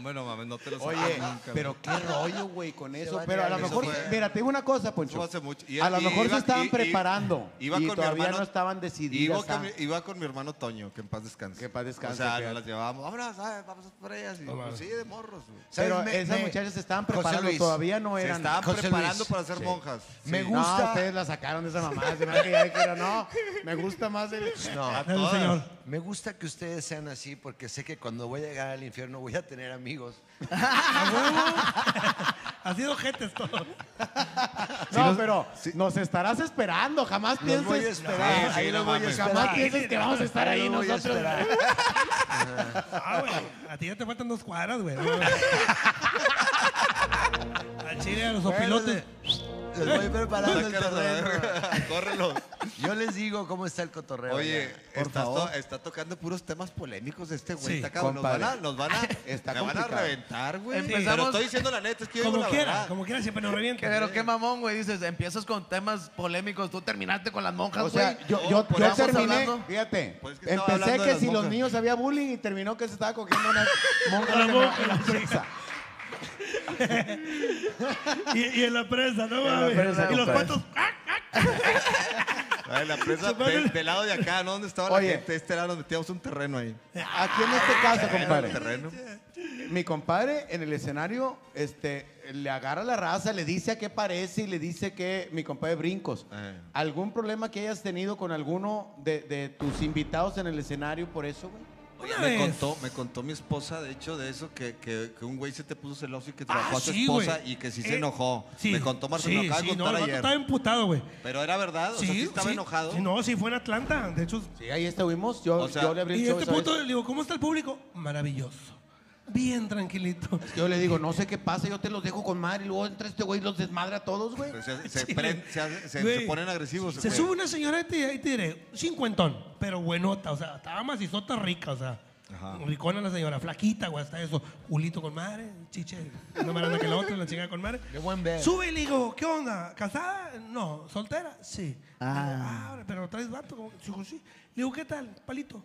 Speaker 4: Hombre, no mames, no te lo
Speaker 3: Oye,
Speaker 4: nunca,
Speaker 3: pero
Speaker 4: güey.
Speaker 3: qué rollo, güey, con eso. Pero a lo mejor,
Speaker 4: fue-
Speaker 3: mira, te digo una cosa, Poncho.
Speaker 4: hace mucho. Y-
Speaker 3: a lo
Speaker 4: y
Speaker 3: mejor
Speaker 4: iba-
Speaker 3: se estaban
Speaker 4: y- y-
Speaker 3: preparando
Speaker 4: iba
Speaker 3: y
Speaker 4: con mi
Speaker 3: todavía
Speaker 4: hermano-
Speaker 3: no estaban.
Speaker 4: Iba con,
Speaker 3: ah.
Speaker 4: mi, iba con mi hermano Toño, que en paz descanse.
Speaker 3: Que en paz descanse,
Speaker 4: O sea,
Speaker 3: fíjate.
Speaker 4: nos las llevábamos. Vámonos, ah, vamos por ellas. Y, pues, sí, de morros. güey.
Speaker 3: Pero esas
Speaker 5: me-
Speaker 3: muchachas se estaban
Speaker 5: José
Speaker 3: preparando,
Speaker 5: Luis,
Speaker 3: todavía no
Speaker 4: Se
Speaker 3: eran.
Speaker 4: estaban
Speaker 5: José
Speaker 4: preparando
Speaker 5: Luis.
Speaker 4: para ser
Speaker 3: Sí.
Speaker 4: monjas.
Speaker 5: Me
Speaker 4: Sí.
Speaker 3: No,
Speaker 5: gusta.
Speaker 3: ustedes la sacaron de esa mamá. Se me hace que ya dijeron, no, me gusta más el...
Speaker 5: No,
Speaker 8: El señor.
Speaker 5: me gusta que ustedes sean así porque sé que cuando voy a llegar al infierno voy a tener amigos.
Speaker 8: A huevo. Ha sido jetes todo.
Speaker 3: No, pero nos estarás esperando. Jamás
Speaker 5: Los voy a
Speaker 3: pienses...
Speaker 5: esperar.
Speaker 4: Sí,
Speaker 5: ahí
Speaker 4: sí,
Speaker 5: los
Speaker 4: no
Speaker 5: voy a
Speaker 4: mames.
Speaker 5: esperar.
Speaker 3: Jamás pienses que vamos a estar ahí
Speaker 5: los voy a
Speaker 3: nosotros.
Speaker 5: esperar.
Speaker 8: Ah, güey. A ti ya te faltan dos cuadras, güey. Al chile, a los opilotes.
Speaker 5: Les voy preparando el terreno.
Speaker 4: Córrelo.
Speaker 5: Yo les digo cómo está el cotorreo.
Speaker 4: Oye,
Speaker 5: ya.
Speaker 4: está, to- está tocando puros temas polémicos este güey.
Speaker 8: Sí,
Speaker 4: Está. Nos van a,
Speaker 3: compadre.
Speaker 4: nos van a,
Speaker 3: Está
Speaker 4: me van a
Speaker 3: complicado.
Speaker 4: reventar, güey.
Speaker 7: Empezamos-
Speaker 4: Pero estoy diciendo la neta, es que yo digo
Speaker 8: Como
Speaker 4: la
Speaker 8: quiera,
Speaker 4: verdad.
Speaker 8: como quiera, siempre nos revienta.
Speaker 7: Pero qué mamón, güey. Dices, empiezas con temas polémicos. Tú terminaste con las monjas,
Speaker 3: O
Speaker 7: güey.
Speaker 3: sea, yo,
Speaker 4: No,
Speaker 3: yo,
Speaker 4: por
Speaker 3: yo
Speaker 4: eso estamos
Speaker 3: terminé,
Speaker 7: hablando.
Speaker 3: fíjate,
Speaker 4: Pues es que estaba
Speaker 3: empecé
Speaker 4: hablando de
Speaker 3: que
Speaker 4: las
Speaker 3: si los
Speaker 4: monjas.
Speaker 3: niños había bullying y terminó que se estaba cogiendo una monja
Speaker 8: Una
Speaker 3: en la-
Speaker 8: monja.
Speaker 3: en la presa.
Speaker 8: Y, y en la presa, ¿no? mames?
Speaker 3: presa,
Speaker 8: y los patos. ¡ah!
Speaker 4: Ay, la presa del, del lado de acá, ¿no? ¿Dónde estaba
Speaker 3: Oye.
Speaker 4: la gente? Este era, nos metíamos un terreno ahí.
Speaker 3: Aquí en este caso, compadre,
Speaker 4: Terreno.
Speaker 3: mi compadre en el escenario este, le agarra la raza, le dice a qué parece y le dice que mi compadre Brincos. ¿Algún problema que hayas tenido con alguno de, de tus invitados en el escenario por eso, güey?
Speaker 8: Una
Speaker 4: me
Speaker 8: vez.
Speaker 4: contó, me contó mi esposa, de hecho, de eso, que, que, que un güey se te puso celoso y que
Speaker 8: Ah,
Speaker 4: trabajó a su esposa
Speaker 8: güey.
Speaker 4: y que sí
Speaker 8: Eh,
Speaker 4: se enojó.
Speaker 8: sí,
Speaker 4: me contó Marcelo,
Speaker 8: sí,
Speaker 4: acaba
Speaker 8: sí,
Speaker 4: contar
Speaker 8: vato
Speaker 4: ayer.
Speaker 8: estaba emputado, güey.
Speaker 4: Pero era verdad, o sea, sí estaba enojado.
Speaker 8: Sí, no, sí fue en Atlanta. De hecho,
Speaker 3: Sí, ahí estuvimos. Yo,
Speaker 4: O sea,
Speaker 3: yo le abrí el
Speaker 8: y
Speaker 3: show
Speaker 8: este
Speaker 3: esa
Speaker 8: puto,
Speaker 3: vez.
Speaker 8: le digo, ¿cómo está el público? Maravilloso. Bien tranquilito.
Speaker 3: Yo le digo, no sé qué pasa, yo te los dejo con madre y luego entra este güey y los desmadra a todos, güey.
Speaker 4: Pues se, se,
Speaker 8: Sí,
Speaker 4: prend- se se-
Speaker 8: Güey,
Speaker 4: se ponen agresivos.
Speaker 8: Se
Speaker 4: güey.
Speaker 8: sube una señora y te, ahí te diré, cincuentón, pero buenota, o sea, estaba macizota rica, o sea,
Speaker 4: Ajá.
Speaker 8: ricona la señora, flaquita, güey, hasta eso, culito con madre, chiche, no más grande que la otra, la chinga con madre.
Speaker 5: Qué buen ver.
Speaker 8: Sube y le digo, ¿qué onda? ¿Casada? No, ¿soltera? Sí. Ah, pero traes vato, como, digo, sí. Le digo, ¿qué tal? Palito.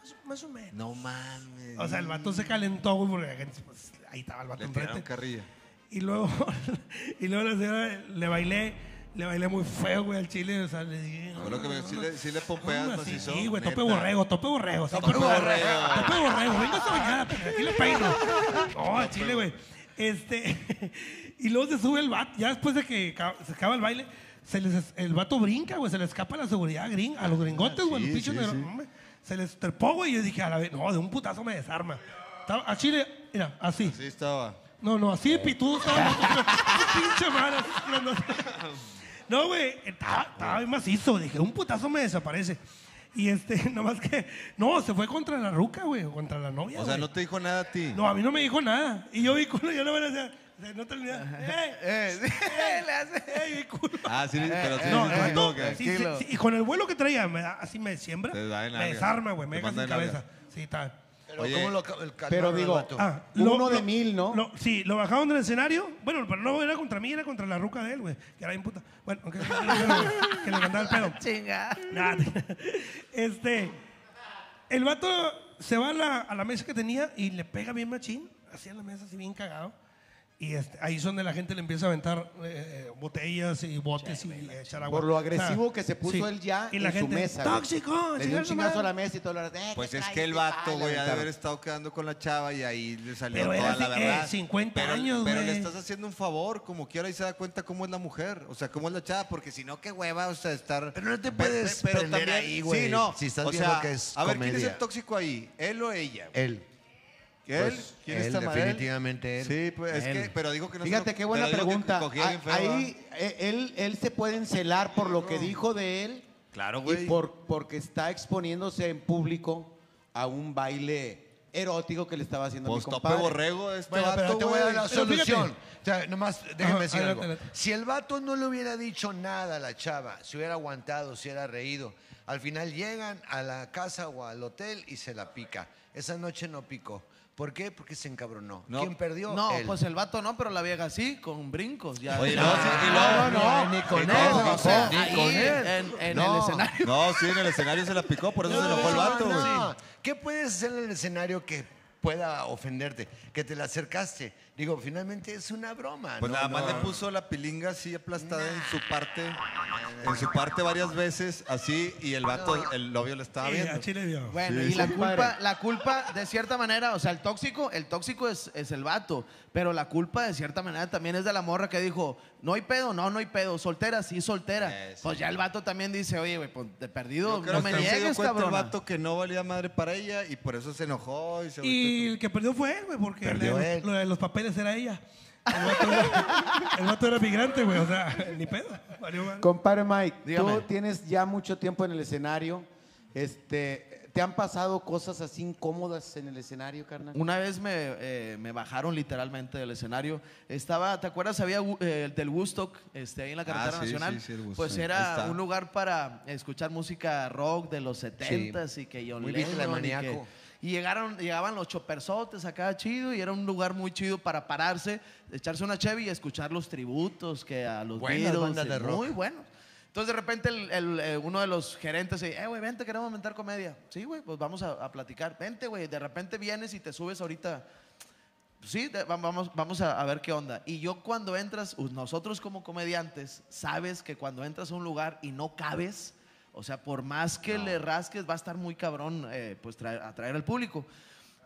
Speaker 8: Más, más o menos.
Speaker 4: No mames.
Speaker 8: O sea, el vato se calentó, güey, porque la gente, pues, ahí estaba el vato enfrente.
Speaker 4: carrilla.
Speaker 8: Y luego, y luego la señora le bailé Le bailé muy feo, güey, al chile. O sea, le dije.
Speaker 4: Yo creo que me- sí le- sí le pompeas
Speaker 8: Hombre, sí,
Speaker 4: macizo,
Speaker 8: Sí, güey, tope borrego, tope borrego.
Speaker 4: Tope borrego.
Speaker 8: Tope borrego. Venga esta mañana, aquí le peino. No, al chile, güey. Este. y luego se sube el vato. Ya después de que se acaba el baile, se les, el vato brinca, güey. Se le escapa la seguridad gring, a los gringotes, güey.
Speaker 4: Sí,
Speaker 8: los pinches
Speaker 4: sí.
Speaker 8: Se les trepó, güey. Y yo dije, a la vez, no, de un putazo me desarma. Estaba- A Chile, mira, así.
Speaker 4: Sí estaba.
Speaker 8: No, no, así de pitudo estaba. pinche madre, así. No, güey, estaba, estaba bien macizo. Dije, un putazo me desaparece. Y este, nomás que, no, se fue contra la ruca, güey, o contra la novia.
Speaker 4: O sea,
Speaker 8: güey.
Speaker 4: no te dijo nada a ti.
Speaker 8: No, a mí no me dijo nada. Y yo vi culo, yo no me decía, o sea, no terminaba. ¡Eh! ¡Eh!
Speaker 7: le hace.
Speaker 8: ¡Eh! vi culo.
Speaker 4: Ah, sí, pero sí.
Speaker 8: No,
Speaker 4: como que-
Speaker 8: sí, sí, sí, y con el vuelo que traía, me da- así me siembra,
Speaker 4: Te da en
Speaker 8: me desarma, güey, me
Speaker 4: Te
Speaker 8: deja sin
Speaker 4: en
Speaker 8: cabeza. Sí, está.
Speaker 5: Pero
Speaker 4: Oye,
Speaker 5: ¿cómo lo ca- el al
Speaker 6: digo,
Speaker 5: vato?
Speaker 8: Ah,
Speaker 6: Uno de mil, ¿no?
Speaker 8: lo- sí, lo bajaron del escenario. Bueno, pero no era contra mí, era contra la ruca de él, güey. Que era bien puta. Bueno, aunque que le cantaba el pedo.
Speaker 7: Chinga.
Speaker 8: Nada. Este, el vato se va a la, a la mesa que tenía y le pega bien machín, así en la mesa, así bien cagado. Y este, ahí es donde la gente le empieza a aventar eh, eh, botellas y botes y echar agua.
Speaker 6: Por lo
Speaker 8: O sea,
Speaker 6: agresivo que se puso
Speaker 8: sí.
Speaker 6: él ya
Speaker 8: y
Speaker 6: en
Speaker 8: la
Speaker 6: su
Speaker 8: gente,
Speaker 6: mesa. güey.
Speaker 8: ¡Tóxico!
Speaker 6: Le dio un
Speaker 8: su
Speaker 6: chingazo a
Speaker 8: madre".
Speaker 6: la mesa y todo lo demás.
Speaker 4: Pues es que el vato, güey, ha de haber estado quedando con la chava y ahí le salió
Speaker 8: Pero
Speaker 4: toda
Speaker 8: era
Speaker 4: la
Speaker 8: eh,
Speaker 4: verdad.
Speaker 8: 50
Speaker 4: pero,
Speaker 8: años,
Speaker 4: Pero le estás haciendo un favor, como quiera, y se da cuenta cómo es la mujer. O sea, cómo es la chava, porque si no, qué hueva, o sea, estar.
Speaker 5: Pero no te puedes
Speaker 4: pe-
Speaker 5: prender ahí, güey,
Speaker 4: Sí, no.
Speaker 5: si estás
Speaker 4: o
Speaker 5: viendo
Speaker 4: sea,
Speaker 5: que es
Speaker 4: A ver, ¿quién es el tóxico ahí? ¿Él o ella?
Speaker 5: Él.
Speaker 4: ¿Él?
Speaker 5: Pues,
Speaker 4: ¿Quién
Speaker 5: él,
Speaker 4: está mal?
Speaker 5: definitivamente él.
Speaker 4: Sí, pues es
Speaker 7: Él.
Speaker 4: que, pero dijo que no se
Speaker 6: Fíjate
Speaker 4: lo-
Speaker 6: qué buena
Speaker 4: pero que
Speaker 6: pregunta. Ah,
Speaker 4: feo,
Speaker 6: Ahí eh, él, él se puede encelar por lo que dijo de él
Speaker 4: Claro,
Speaker 6: y
Speaker 4: güey.
Speaker 6: por, porque está exponiéndose en público a un baile erótico que le estaba haciendo a mi
Speaker 4: Pues tope
Speaker 6: compadre.
Speaker 4: borrego este
Speaker 5: Bueno, pero
Speaker 4: vato,
Speaker 5: te voy a dar la
Speaker 8: Pero
Speaker 5: solución. O sea, nomás déjame
Speaker 8: Ajá,
Speaker 5: decir
Speaker 8: adelante,
Speaker 5: algo.
Speaker 8: adelante.
Speaker 5: Si el vato no le hubiera dicho nada a la chava, se hubiera aguantado, se hubiera reído, al final llegan a la casa o al hotel y se la pica. Esa noche no picó. ¿Por qué? Porque se encabronó.
Speaker 4: No.
Speaker 5: ¿Quién perdió?
Speaker 7: No,
Speaker 5: Él.
Speaker 7: pues el vato no, pero la vieja sí, con brincos. Ya.
Speaker 4: Oye, no, sí, y luego-
Speaker 7: no, no,
Speaker 5: ni con
Speaker 7: no,
Speaker 5: él,
Speaker 7: o sea,
Speaker 5: ni con él.
Speaker 7: En, en
Speaker 5: No.
Speaker 7: el escenario.
Speaker 4: No, sí, en el escenario se la picó, por eso se enojó el vato, güey.
Speaker 5: no. ¿Qué puedes hacer en el escenario que pueda ofenderte? Que te la acercaste. Digo, finalmente es una broma.
Speaker 4: Pues
Speaker 5: ¿no?
Speaker 4: nada más
Speaker 5: No.
Speaker 4: le puso la pilinga así aplastada en su parte, en su parte varias veces, así, y el vato, el novio le estaba viendo.
Speaker 7: Bueno,
Speaker 4: Sí,
Speaker 7: y la culpa, la culpa, de cierta manera, o sea, el tóxico, el tóxico es, es el vato, pero la culpa de cierta manera también es de la morra que dijo, no hay pedo, no, no hay pedo, soltera, sí, soltera.
Speaker 4: Eso.
Speaker 7: Pues ya el vato también dice, oye, güey, pues de perdido, no me niegues, cabrón.
Speaker 4: el vato que no valía madre para ella y por eso se enojó y se
Speaker 8: Y el que perdió fue él, güey, porque
Speaker 5: Perdió
Speaker 8: le-
Speaker 5: él.
Speaker 8: lo de los papeles era ella. El vato era, el vato era migrante, güey, o sea, ni pedo. Valió mal.
Speaker 6: Compadre Mike,
Speaker 7: Dígame.
Speaker 6: tú tienes ya mucho tiempo en el escenario. Este, ¿Te han pasado cosas así incómodas en el escenario, carnal?
Speaker 7: Una vez me, eh, me bajaron literalmente del escenario. Estaba, ¿te acuerdas? Había eh, del Woodstock, este, ahí en la carretera
Speaker 4: Ah, sí,
Speaker 7: nacional.
Speaker 4: sí, sí, el Woodstock.
Speaker 7: pues
Speaker 4: Ahí
Speaker 7: era
Speaker 4: está.
Speaker 7: un lugar para escuchar música rock de los 70s y que John
Speaker 5: Muy
Speaker 7: Lennon y que- Y llegaron, llegaban los chopersotes acá chido y era un lugar muy chido para pararse, echarse una chevy y escuchar los tributos que a los
Speaker 5: Buenas
Speaker 7: Beatles,
Speaker 5: bandas de rock.
Speaker 7: Muy buenos. Entonces de repente el- el, eh, uno de los gerentes dice, eh, güey, vente, queremos inventar comedia. Sí, güey, pues vamos a, a platicar. Vente, güey, de repente vienes y te subes ahorita. Sí, de- va- vamos, vamos a, a ver qué onda. Y yo cuando entras, uh, nosotros como comediantes, sabes que cuando entras a un lugar y no cabes, o sea, por más que le rasques, va a estar muy cabrón, eh, pues traer- atraer al público.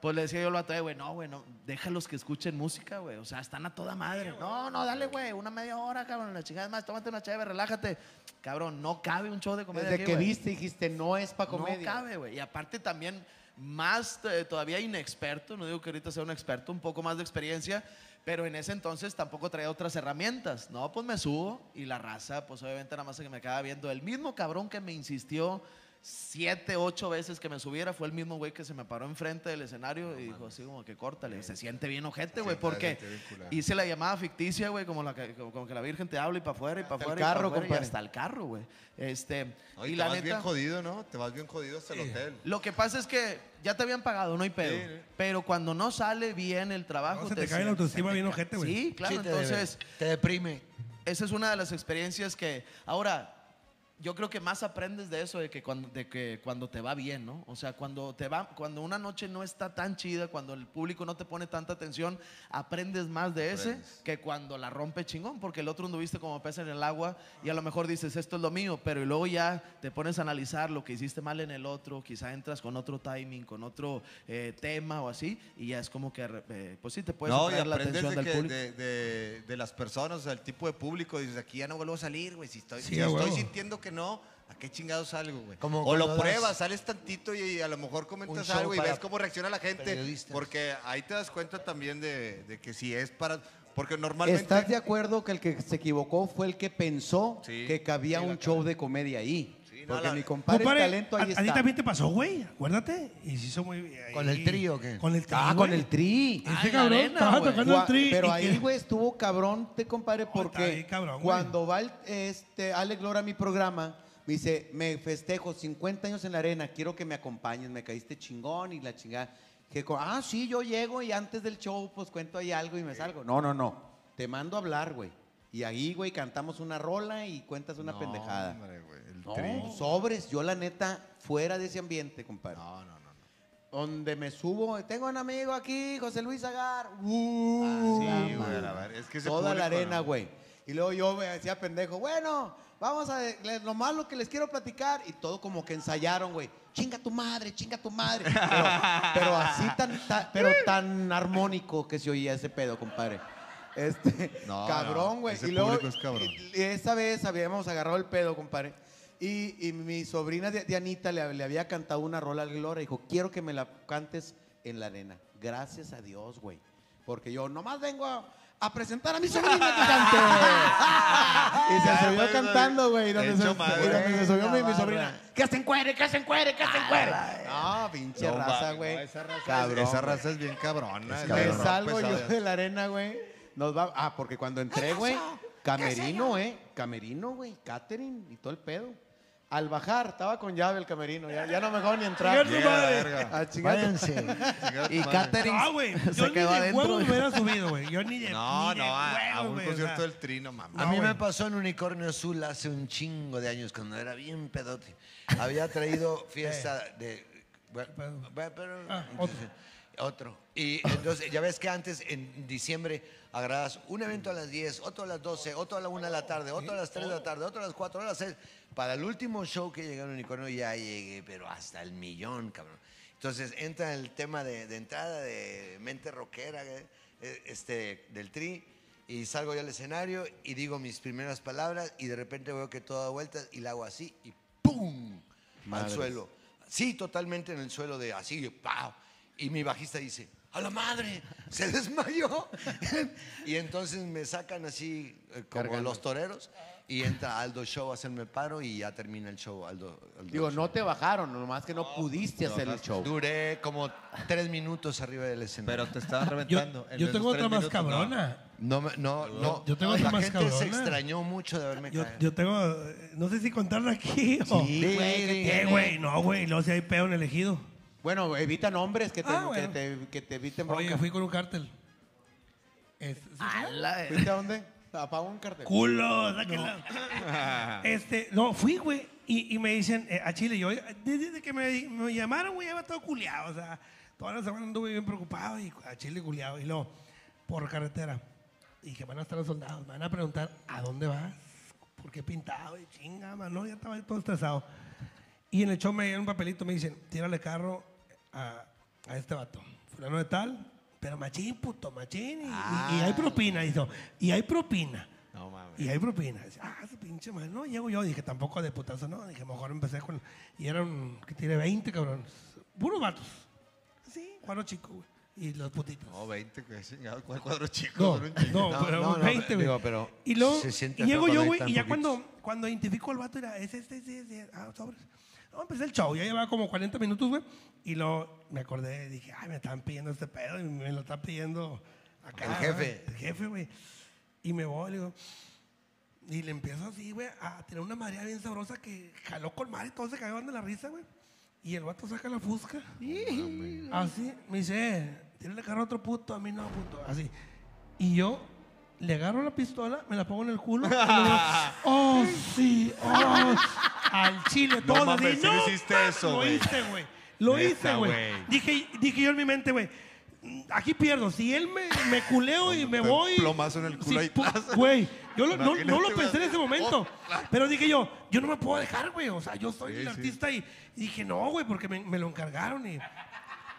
Speaker 7: Pues le decía yo al vato, "Eh, güey, no, güey, no, déjalos que escuchen música, güey. O sea, están a toda madre. No, no, dale, güey, una media hora, cabrón. La chingada más, tómate una chévere, relájate. Cabrón, no cabe un show de comedia.
Speaker 6: Desde
Speaker 7: aquí,
Speaker 6: que
Speaker 7: güey.
Speaker 6: viste dijiste, no es para comedia.
Speaker 7: No cabe, güey. Y aparte también más eh, todavía inexperto, no digo que ahorita sea un experto, un poco más de experiencia, pero en ese entonces tampoco traía otras herramientas. No, pues me subo y la raza, pues obviamente nada más que me acaba viendo. El mismo cabrón que me insistió siete, ocho veces que me subiera fue el mismo güey que se me paró enfrente del escenario y dijo así como que córtale. Se siente bien ojete, güey, porque hice la llamada ficticia, güey, como, la que- como que la Virgen te habla y para afuera y para
Speaker 6: Hasta el
Speaker 7: afuera. y pa'
Speaker 6: carro,
Speaker 7: y hasta el carro, güey. Este,
Speaker 4: Oye,
Speaker 7: y
Speaker 4: te
Speaker 7: la
Speaker 4: vas
Speaker 7: neta,
Speaker 4: bien jodido, ¿no? Te vas bien jodido hasta el hotel.
Speaker 7: lo que pasa es que ya te habían pagado, no hay pedo.
Speaker 4: Sí.
Speaker 7: Pero cuando no sale bien el trabajo.
Speaker 8: No, se te cae la autoestima bien ojete, güey.
Speaker 7: Sí, claro.
Speaker 5: Sí, te
Speaker 7: entonces,
Speaker 5: debe- te deprime.
Speaker 7: esa es una de las experiencias que. Ahora, yo creo que más aprendes de eso de que cuando, de que cuando te va bien, ¿no? O sea, cuando te va, cuando una noche no está tan chida, cuando el público no te pone tanta atención, aprendes más de ese que cuando la rompe chingón, porque el otro anduviste como pez en el agua y a lo mejor dices esto es lo mío, pero y luego ya te pones a analizar lo que hiciste mal en el otro, quizá entras con otro timing, con otro eh, tema o así, y ya es como que, eh, pues sí, te puedes
Speaker 4: No,
Speaker 7: la
Speaker 4: aprendes
Speaker 7: atención
Speaker 4: de,
Speaker 7: del
Speaker 4: que-
Speaker 7: público.
Speaker 4: de, de- de las personas, o sea, el tipo de público. Dices, aquí ya no vuelvo a salir, güey. Si estoy,
Speaker 8: Sí,
Speaker 4: si estoy sintiendo que no, ¿a qué chingados salgo, güey? O lo
Speaker 5: das
Speaker 4: pruebas, sales tantito y, a lo mejor comentas algo y ves cómo reacciona la gente. Porque ahí te das cuenta también de, de que si es para... Porque normalmente...
Speaker 3: ¿Estás de acuerdo que el que se equivocó fue el que pensó
Speaker 4: Sí.
Speaker 3: que cabía un show de comedia ahí? Porque mi compadre,
Speaker 8: Compadre,
Speaker 3: el talento
Speaker 8: a,
Speaker 3: ahí
Speaker 8: a ti también te pasó, güey, acuérdate. Y se hizo muy bien.
Speaker 5: ¿Con el tri o qué?
Speaker 8: Con el tri.
Speaker 3: Ah, con el tri.
Speaker 8: Este cabrón
Speaker 7: arena,
Speaker 8: estaba
Speaker 7: güey.
Speaker 8: tocando el tri.
Speaker 3: Pero ahí, güey, estuvo cabrón, te compadre, porque
Speaker 8: cabrón,
Speaker 3: cuando va el, este, Alex Lora a mi programa, me dice, me festejo 50 años en la arena, quiero que me acompañes, me caíste chingón y la chingada. Que, co- ah, sí, yo llego y antes del show, pues cuento ahí algo y me salgo. No, no, no, te mando a hablar, güey. Y ahí, güey, cantamos una rola y cuentas una
Speaker 4: No,
Speaker 3: pendejada.
Speaker 4: hombre, güey, el
Speaker 3: No,
Speaker 4: tri.
Speaker 3: sobres, yo la neta, fuera de ese ambiente, compadre.
Speaker 4: No, no, no. no.
Speaker 3: Donde me subo, tengo un amigo aquí, José Luis Agar. Uh,
Speaker 4: Sí,
Speaker 3: la
Speaker 4: güey, a ver, es que
Speaker 3: Toda la arena, güey. Y luego yo me decía pendejo, bueno, vamos a, lo malo que les quiero platicar. Y todo como que ensayaron, güey. Chinga tu madre, chinga tu madre. Pero, pero así tan, ta- pero tan armónico que se oía ese pedo, compadre. Este,
Speaker 4: No,
Speaker 3: cabrón, güey. y luego,
Speaker 4: es cabrón.
Speaker 3: y- y esa vez habíamos agarrado el pedo, compadre. Y, y mi sobrina Dianita le, le había cantado una rola al Gloria. Dijo, quiero que me la cantes en la arena. Gracias a Dios, güey. Porque yo nomás vengo a, a presentar a mi sobrina que cante. y se
Speaker 4: Ya,
Speaker 3: subió
Speaker 4: güey,
Speaker 3: cantando, güey. y Donde, se, donde se subió mi, sobrina. ¡Que se encuere, que se encuere, que se encuere! No, pinche
Speaker 4: No,
Speaker 3: raza, güey.
Speaker 4: no, esa raza, es- esa raza es bien cabrona.
Speaker 3: Me
Speaker 4: cabrón,
Speaker 3: salgo yo de la arena, güey. Nos va, ah, porque cuando entré, güey, camerino, eh, camerino, güey, catering y todo el pedo. Al bajar, estaba con llave el camerino, ya, ya no me dejó ni entrar.
Speaker 8: Madre.
Speaker 4: verga.
Speaker 3: A chingar.
Speaker 5: Váyanse.
Speaker 7: Y catering
Speaker 8: No, güey. Yo
Speaker 7: se
Speaker 8: ni
Speaker 7: quedó
Speaker 8: de
Speaker 7: adentro.
Speaker 8: huevos me hubiera subido, güey. Yo ni de
Speaker 4: No,
Speaker 8: ni de
Speaker 4: no, a, a
Speaker 8: huevos,
Speaker 4: un
Speaker 8: güey, o
Speaker 4: concierto
Speaker 8: sea.
Speaker 4: del tri, no mames.
Speaker 5: A
Speaker 8: No,
Speaker 5: mí me pasó en Unicornio Azul hace un chingo de años, cuando era bien pedote. Había traído fiesta de... bueno, bueno, pero-
Speaker 8: Ah,
Speaker 5: entonces, otro. Y entonces, ya ves que antes, en diciembre, agarrabas un evento a las 10, otro a las 12, otro a la 1 de la tarde, otro a las 3 de la tarde, otro a las 4, otro a las 6. Para el último show que llegué a Unicornio ya llegué, pero hasta el millón, cabrón. Entonces entra el tema de, de entrada de mente rockera, eh, eh, este, del tri, y salgo yo al escenario y digo mis primeras palabras y de repente veo que todo da vueltas y la hago así y ¡pum! al suelo. Sí, totalmente en el suelo de así, ¡pau! Y mi bajista dice, ¡a la madre! Se desmayó. y entonces me sacan así eh, como
Speaker 3: Cargando.
Speaker 5: los toreros y entra Aldo Show a hacerme paro y ya termina el show. Aldo, Aldo
Speaker 3: Digo,
Speaker 5: Show.
Speaker 3: no te bajaron, nomás que no pudiste hacer el show.
Speaker 5: Duré como tres minutos arriba del escenario.
Speaker 10: Pero te estaban
Speaker 8: Yo,
Speaker 10: reventando. En
Speaker 8: yo tengo otra más
Speaker 10: minutos, no.
Speaker 8: cabrona.
Speaker 5: No, me- no, no.
Speaker 8: yo tengo
Speaker 5: la
Speaker 8: otra más
Speaker 5: gente se extrañó mucho de haberme
Speaker 8: Yo,
Speaker 5: caído.
Speaker 8: yo tengo, eh, no sé si contarla aquí o...
Speaker 5: Sí, güey, ¿qué
Speaker 8: Eh,
Speaker 5: tiene?
Speaker 8: güey, no, güey, no sé si hay pedo en el ejido.
Speaker 3: Bueno, evita nombres que te,
Speaker 8: Ah,
Speaker 3: que te, que te eviten
Speaker 8: Oye,
Speaker 3: bronca.
Speaker 8: fui con un cártel. Es- ¿sí
Speaker 7: Ala.
Speaker 3: ¿Fuiste a dónde? A un cartel.
Speaker 8: Culo, sáquenla. este, no, fui, güey. Y, y me dicen, eh, a Chile, yo, desde que me, me llamaron, güey, ya todo culiado. O sea, toda la semana anduve bien preocupado y a Chile culiado. Y luego, por carretera. Y que van a estar los soldados. Me van a preguntar, ¿a dónde vas? ¿Por qué pintado? Y chinga, mano, ya estaba todo estresado. Y en el show me dieron un papelito, me dicen, tírale carro a, a este vato. Fulano de tal, pero machín, puto, machín. Y, y- y hay propina, hizo. Y hay propina.
Speaker 10: No mames.
Speaker 8: Y hay propina. Dice, ah, ese pinche mal. No, llego yo. Dije, tampoco de putazo, no. Dije, mejor empecé con. Y eran, que tiene 20, cabrones. Puros vatos. Sí, cuadro chico, güey. Y los putitos.
Speaker 4: No, 20, que chingado. ¿Cuál cuadro chico?
Speaker 8: No, no, pero
Speaker 5: no, no,
Speaker 8: 20, güey.
Speaker 5: digo, pero
Speaker 8: y luego, y llego yo, güey, y ya cuando, cuando identifico al vato, era, ese, ese, ese, ese, ah, sobres. No, empecé el show, ya llevaba como 40 minutos, güey, y luego me acordé, dije, ay, me están pidiendo este pedo, y me lo está pidiendo acá.
Speaker 5: El jefe.
Speaker 8: ¿no? El jefe, güey. Y me voy, le digo, y le empiezo así, güey, a tener una marea bien sabrosa que jaló con madre y todos se cagaban de la risa, güey. Y el vato saca la fusca. Así, me dice, eh, tírale carro a otro puto, a mí no, puto. Así. Y yo le agarro la pistola, me la pongo en el culo. y luego, oh, sí, oh, al chile,
Speaker 4: No
Speaker 8: todo.
Speaker 4: mames, sí hiciste eso,
Speaker 8: Lo
Speaker 4: güey.
Speaker 8: hice, güey. Lo
Speaker 4: Neta,
Speaker 8: hice, güey.
Speaker 4: güey.
Speaker 8: Dije, dije yo en mi mente, güey. "Mm, Aquí pierdo. Si él me, me culeo y me
Speaker 4: te
Speaker 8: voy.
Speaker 4: plomazo en el culo ahí.
Speaker 8: pu- Güey, yo lo- no, no
Speaker 4: Imagínate,
Speaker 8: lo pensé en
Speaker 4: güey.
Speaker 8: ese momento.
Speaker 4: Oh,
Speaker 8: Pero dije yo, yo no me puedo dejar, güey. O sea, yo soy
Speaker 4: Sí,
Speaker 8: el
Speaker 4: sí.
Speaker 8: artista y, y dije, no, güey, porque me, me lo encargaron. Y...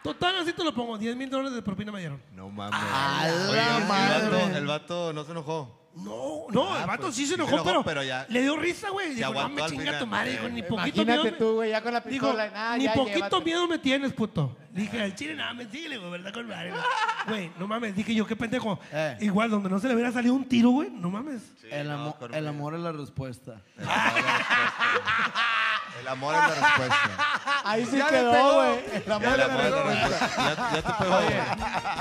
Speaker 8: Total, así te lo pongo. 10 mil dólares de propina me dieron.
Speaker 4: No mames.
Speaker 7: A
Speaker 4: Oye,
Speaker 7: la
Speaker 4: el
Speaker 7: madre.
Speaker 4: vato- el vato no se enojó.
Speaker 8: No, no,
Speaker 4: Ah,
Speaker 8: el vato
Speaker 4: pues,
Speaker 8: sí
Speaker 4: sí
Speaker 8: se
Speaker 4: se
Speaker 8: enojó, pero,
Speaker 4: pero ya-
Speaker 8: le dio risa, güey. Dijo, no
Speaker 4: aguantó
Speaker 8: me
Speaker 4: al
Speaker 8: chinga
Speaker 4: final.
Speaker 8: tu madre. Dijo, ni poquito
Speaker 3: Imagínate
Speaker 8: miedo. me-
Speaker 3: tú, güey, ya con la
Speaker 8: Dijo,
Speaker 3: pistola. nah,
Speaker 8: ni
Speaker 3: ya,
Speaker 8: poquito
Speaker 3: llévate.
Speaker 8: miedo me tienes, puto. Dije, al chile nada, me sigue, güey, ¿verdad? Con madre, güey. Güey, no mames, dije yo, qué pendejo.
Speaker 7: Eh.
Speaker 8: Igual, donde no se le hubiera salido un tiro, güey, no mames.
Speaker 7: El,
Speaker 4: no,
Speaker 7: amo-
Speaker 4: con-
Speaker 7: el amor es la respuesta.
Speaker 4: El amor es la respuesta.
Speaker 3: Ahí sí
Speaker 7: Ya le
Speaker 3: quedó,
Speaker 7: pegó.
Speaker 3: güey. El amor
Speaker 4: es la
Speaker 3: respuesta.
Speaker 4: respuesta. Ya, ya te pegó.
Speaker 3: Oye,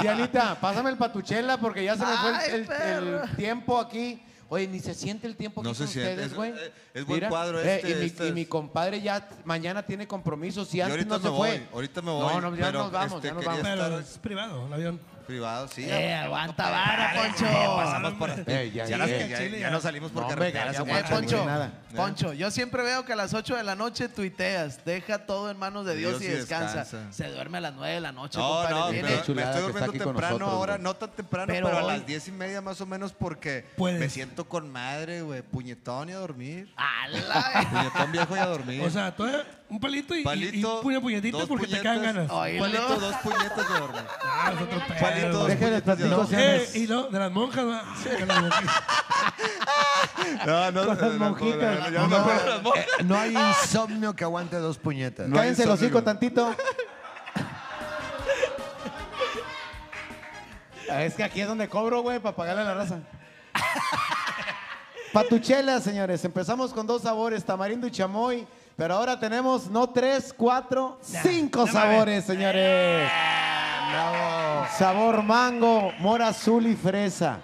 Speaker 3: Dianita, pásame el patuchela porque ya se me fue el-
Speaker 7: Ay,
Speaker 3: el,
Speaker 7: perro.
Speaker 3: el tiempo aquí. Oye, ni se siente el tiempo aquí
Speaker 4: No se
Speaker 3: con
Speaker 4: siente,
Speaker 3: ustedes,
Speaker 4: es-
Speaker 3: güey.
Speaker 4: eh, es buen cuadro
Speaker 3: eh,
Speaker 4: este,
Speaker 3: y, mi,
Speaker 4: este
Speaker 3: y mi compadre ya mañana tiene compromisos. Si
Speaker 4: Yo
Speaker 3: antes
Speaker 4: ahorita
Speaker 3: no
Speaker 4: me
Speaker 3: se
Speaker 4: voy,
Speaker 3: fue.
Speaker 4: ahorita me
Speaker 3: No,
Speaker 4: voy.
Speaker 3: no, ya
Speaker 4: pero,
Speaker 3: nos vamos,
Speaker 4: este,
Speaker 3: ya nos
Speaker 4: quería
Speaker 3: vamos.
Speaker 8: Pero es privado, el avión.
Speaker 4: Privado, sí.
Speaker 7: Eh, aguanta vara, Poncho.
Speaker 4: pasamos por
Speaker 3: Eh, ya,
Speaker 4: ya,
Speaker 3: ya,
Speaker 4: ya,
Speaker 3: ya,
Speaker 4: ya- ya no salimos por
Speaker 3: No, hombre,
Speaker 4: carretera.
Speaker 3: ya,
Speaker 4: hace
Speaker 3: ya,
Speaker 7: Eh, Poncho. Poncho, yo siempre veo que a las 8 de la noche tuiteas, deja todo en manos de Dios,
Speaker 4: Dios
Speaker 7: y descansa.
Speaker 4: descansa.
Speaker 7: Se duerme a las 9 de la noche,
Speaker 4: No,
Speaker 7: compadre.
Speaker 4: no, me estoy durmiendo temprano
Speaker 3: nosotros,
Speaker 4: ahora, no tan temprano,
Speaker 7: Pero
Speaker 4: pero, a las diez y media más o menos porque
Speaker 8: Puedes.
Speaker 4: me siento con madre, güey, puñetón y a dormir.
Speaker 7: ¡Ala!
Speaker 4: Puñetón viejo y a dormir.
Speaker 8: O sea, tú un palito y,
Speaker 4: palito,
Speaker 8: y una puñetita
Speaker 4: dos
Speaker 8: porque te
Speaker 4: puñetas,
Speaker 8: caen ganas.
Speaker 4: Un
Speaker 7: Oílo.
Speaker 4: palito, dos puñetas de dormir.
Speaker 8: Ah, es otro pedo.
Speaker 4: Palito, dos
Speaker 3: Déjenles
Speaker 4: puñetas de.
Speaker 8: Eh, y lo de las monjas, va. De las monjas.
Speaker 4: No, no,
Speaker 3: Con las
Speaker 4: no, no,
Speaker 3: monjitas.
Speaker 4: ya las monjas.
Speaker 5: Eh, no hay insomnio que aguante dos puñetas.
Speaker 4: No hay
Speaker 3: Cállense los hocico
Speaker 4: insomnio.
Speaker 3: tantito. Ah, Es que aquí es donde cobro, güey, para pagarle a la raza. Patuchela, señores. Empezamos con dos sabores, tamarindo y chamoy. Pero ahora tenemos no tres, cuatro, cinco sabores, señores. Sabor mango, mora azul y fresa.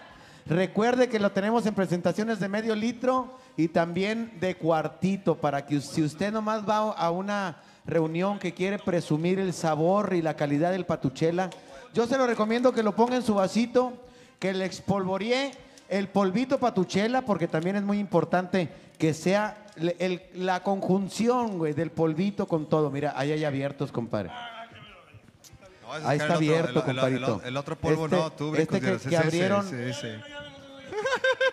Speaker 3: Recuerde que lo tenemos en presentaciones de medio litro y también de cuartito para que si usted nomás va a una reunión que quiere presumir el sabor y la calidad del patuchela, yo se lo recomiendo que lo ponga en su vasito, que le expolvoree el polvito patuchela porque también es muy importante que sea el- la conjunción, güey, del polvito con todo. Mira, ahí hay abiertos, compadre.
Speaker 4: No, ese
Speaker 3: Ahí
Speaker 4: es
Speaker 3: está
Speaker 4: el otro,
Speaker 3: abierto,
Speaker 4: el- el-
Speaker 3: compadrito.
Speaker 4: El, el otro polvo
Speaker 3: Este-
Speaker 4: no, tú,
Speaker 3: este que- que abrieron-
Speaker 4: ese- ese.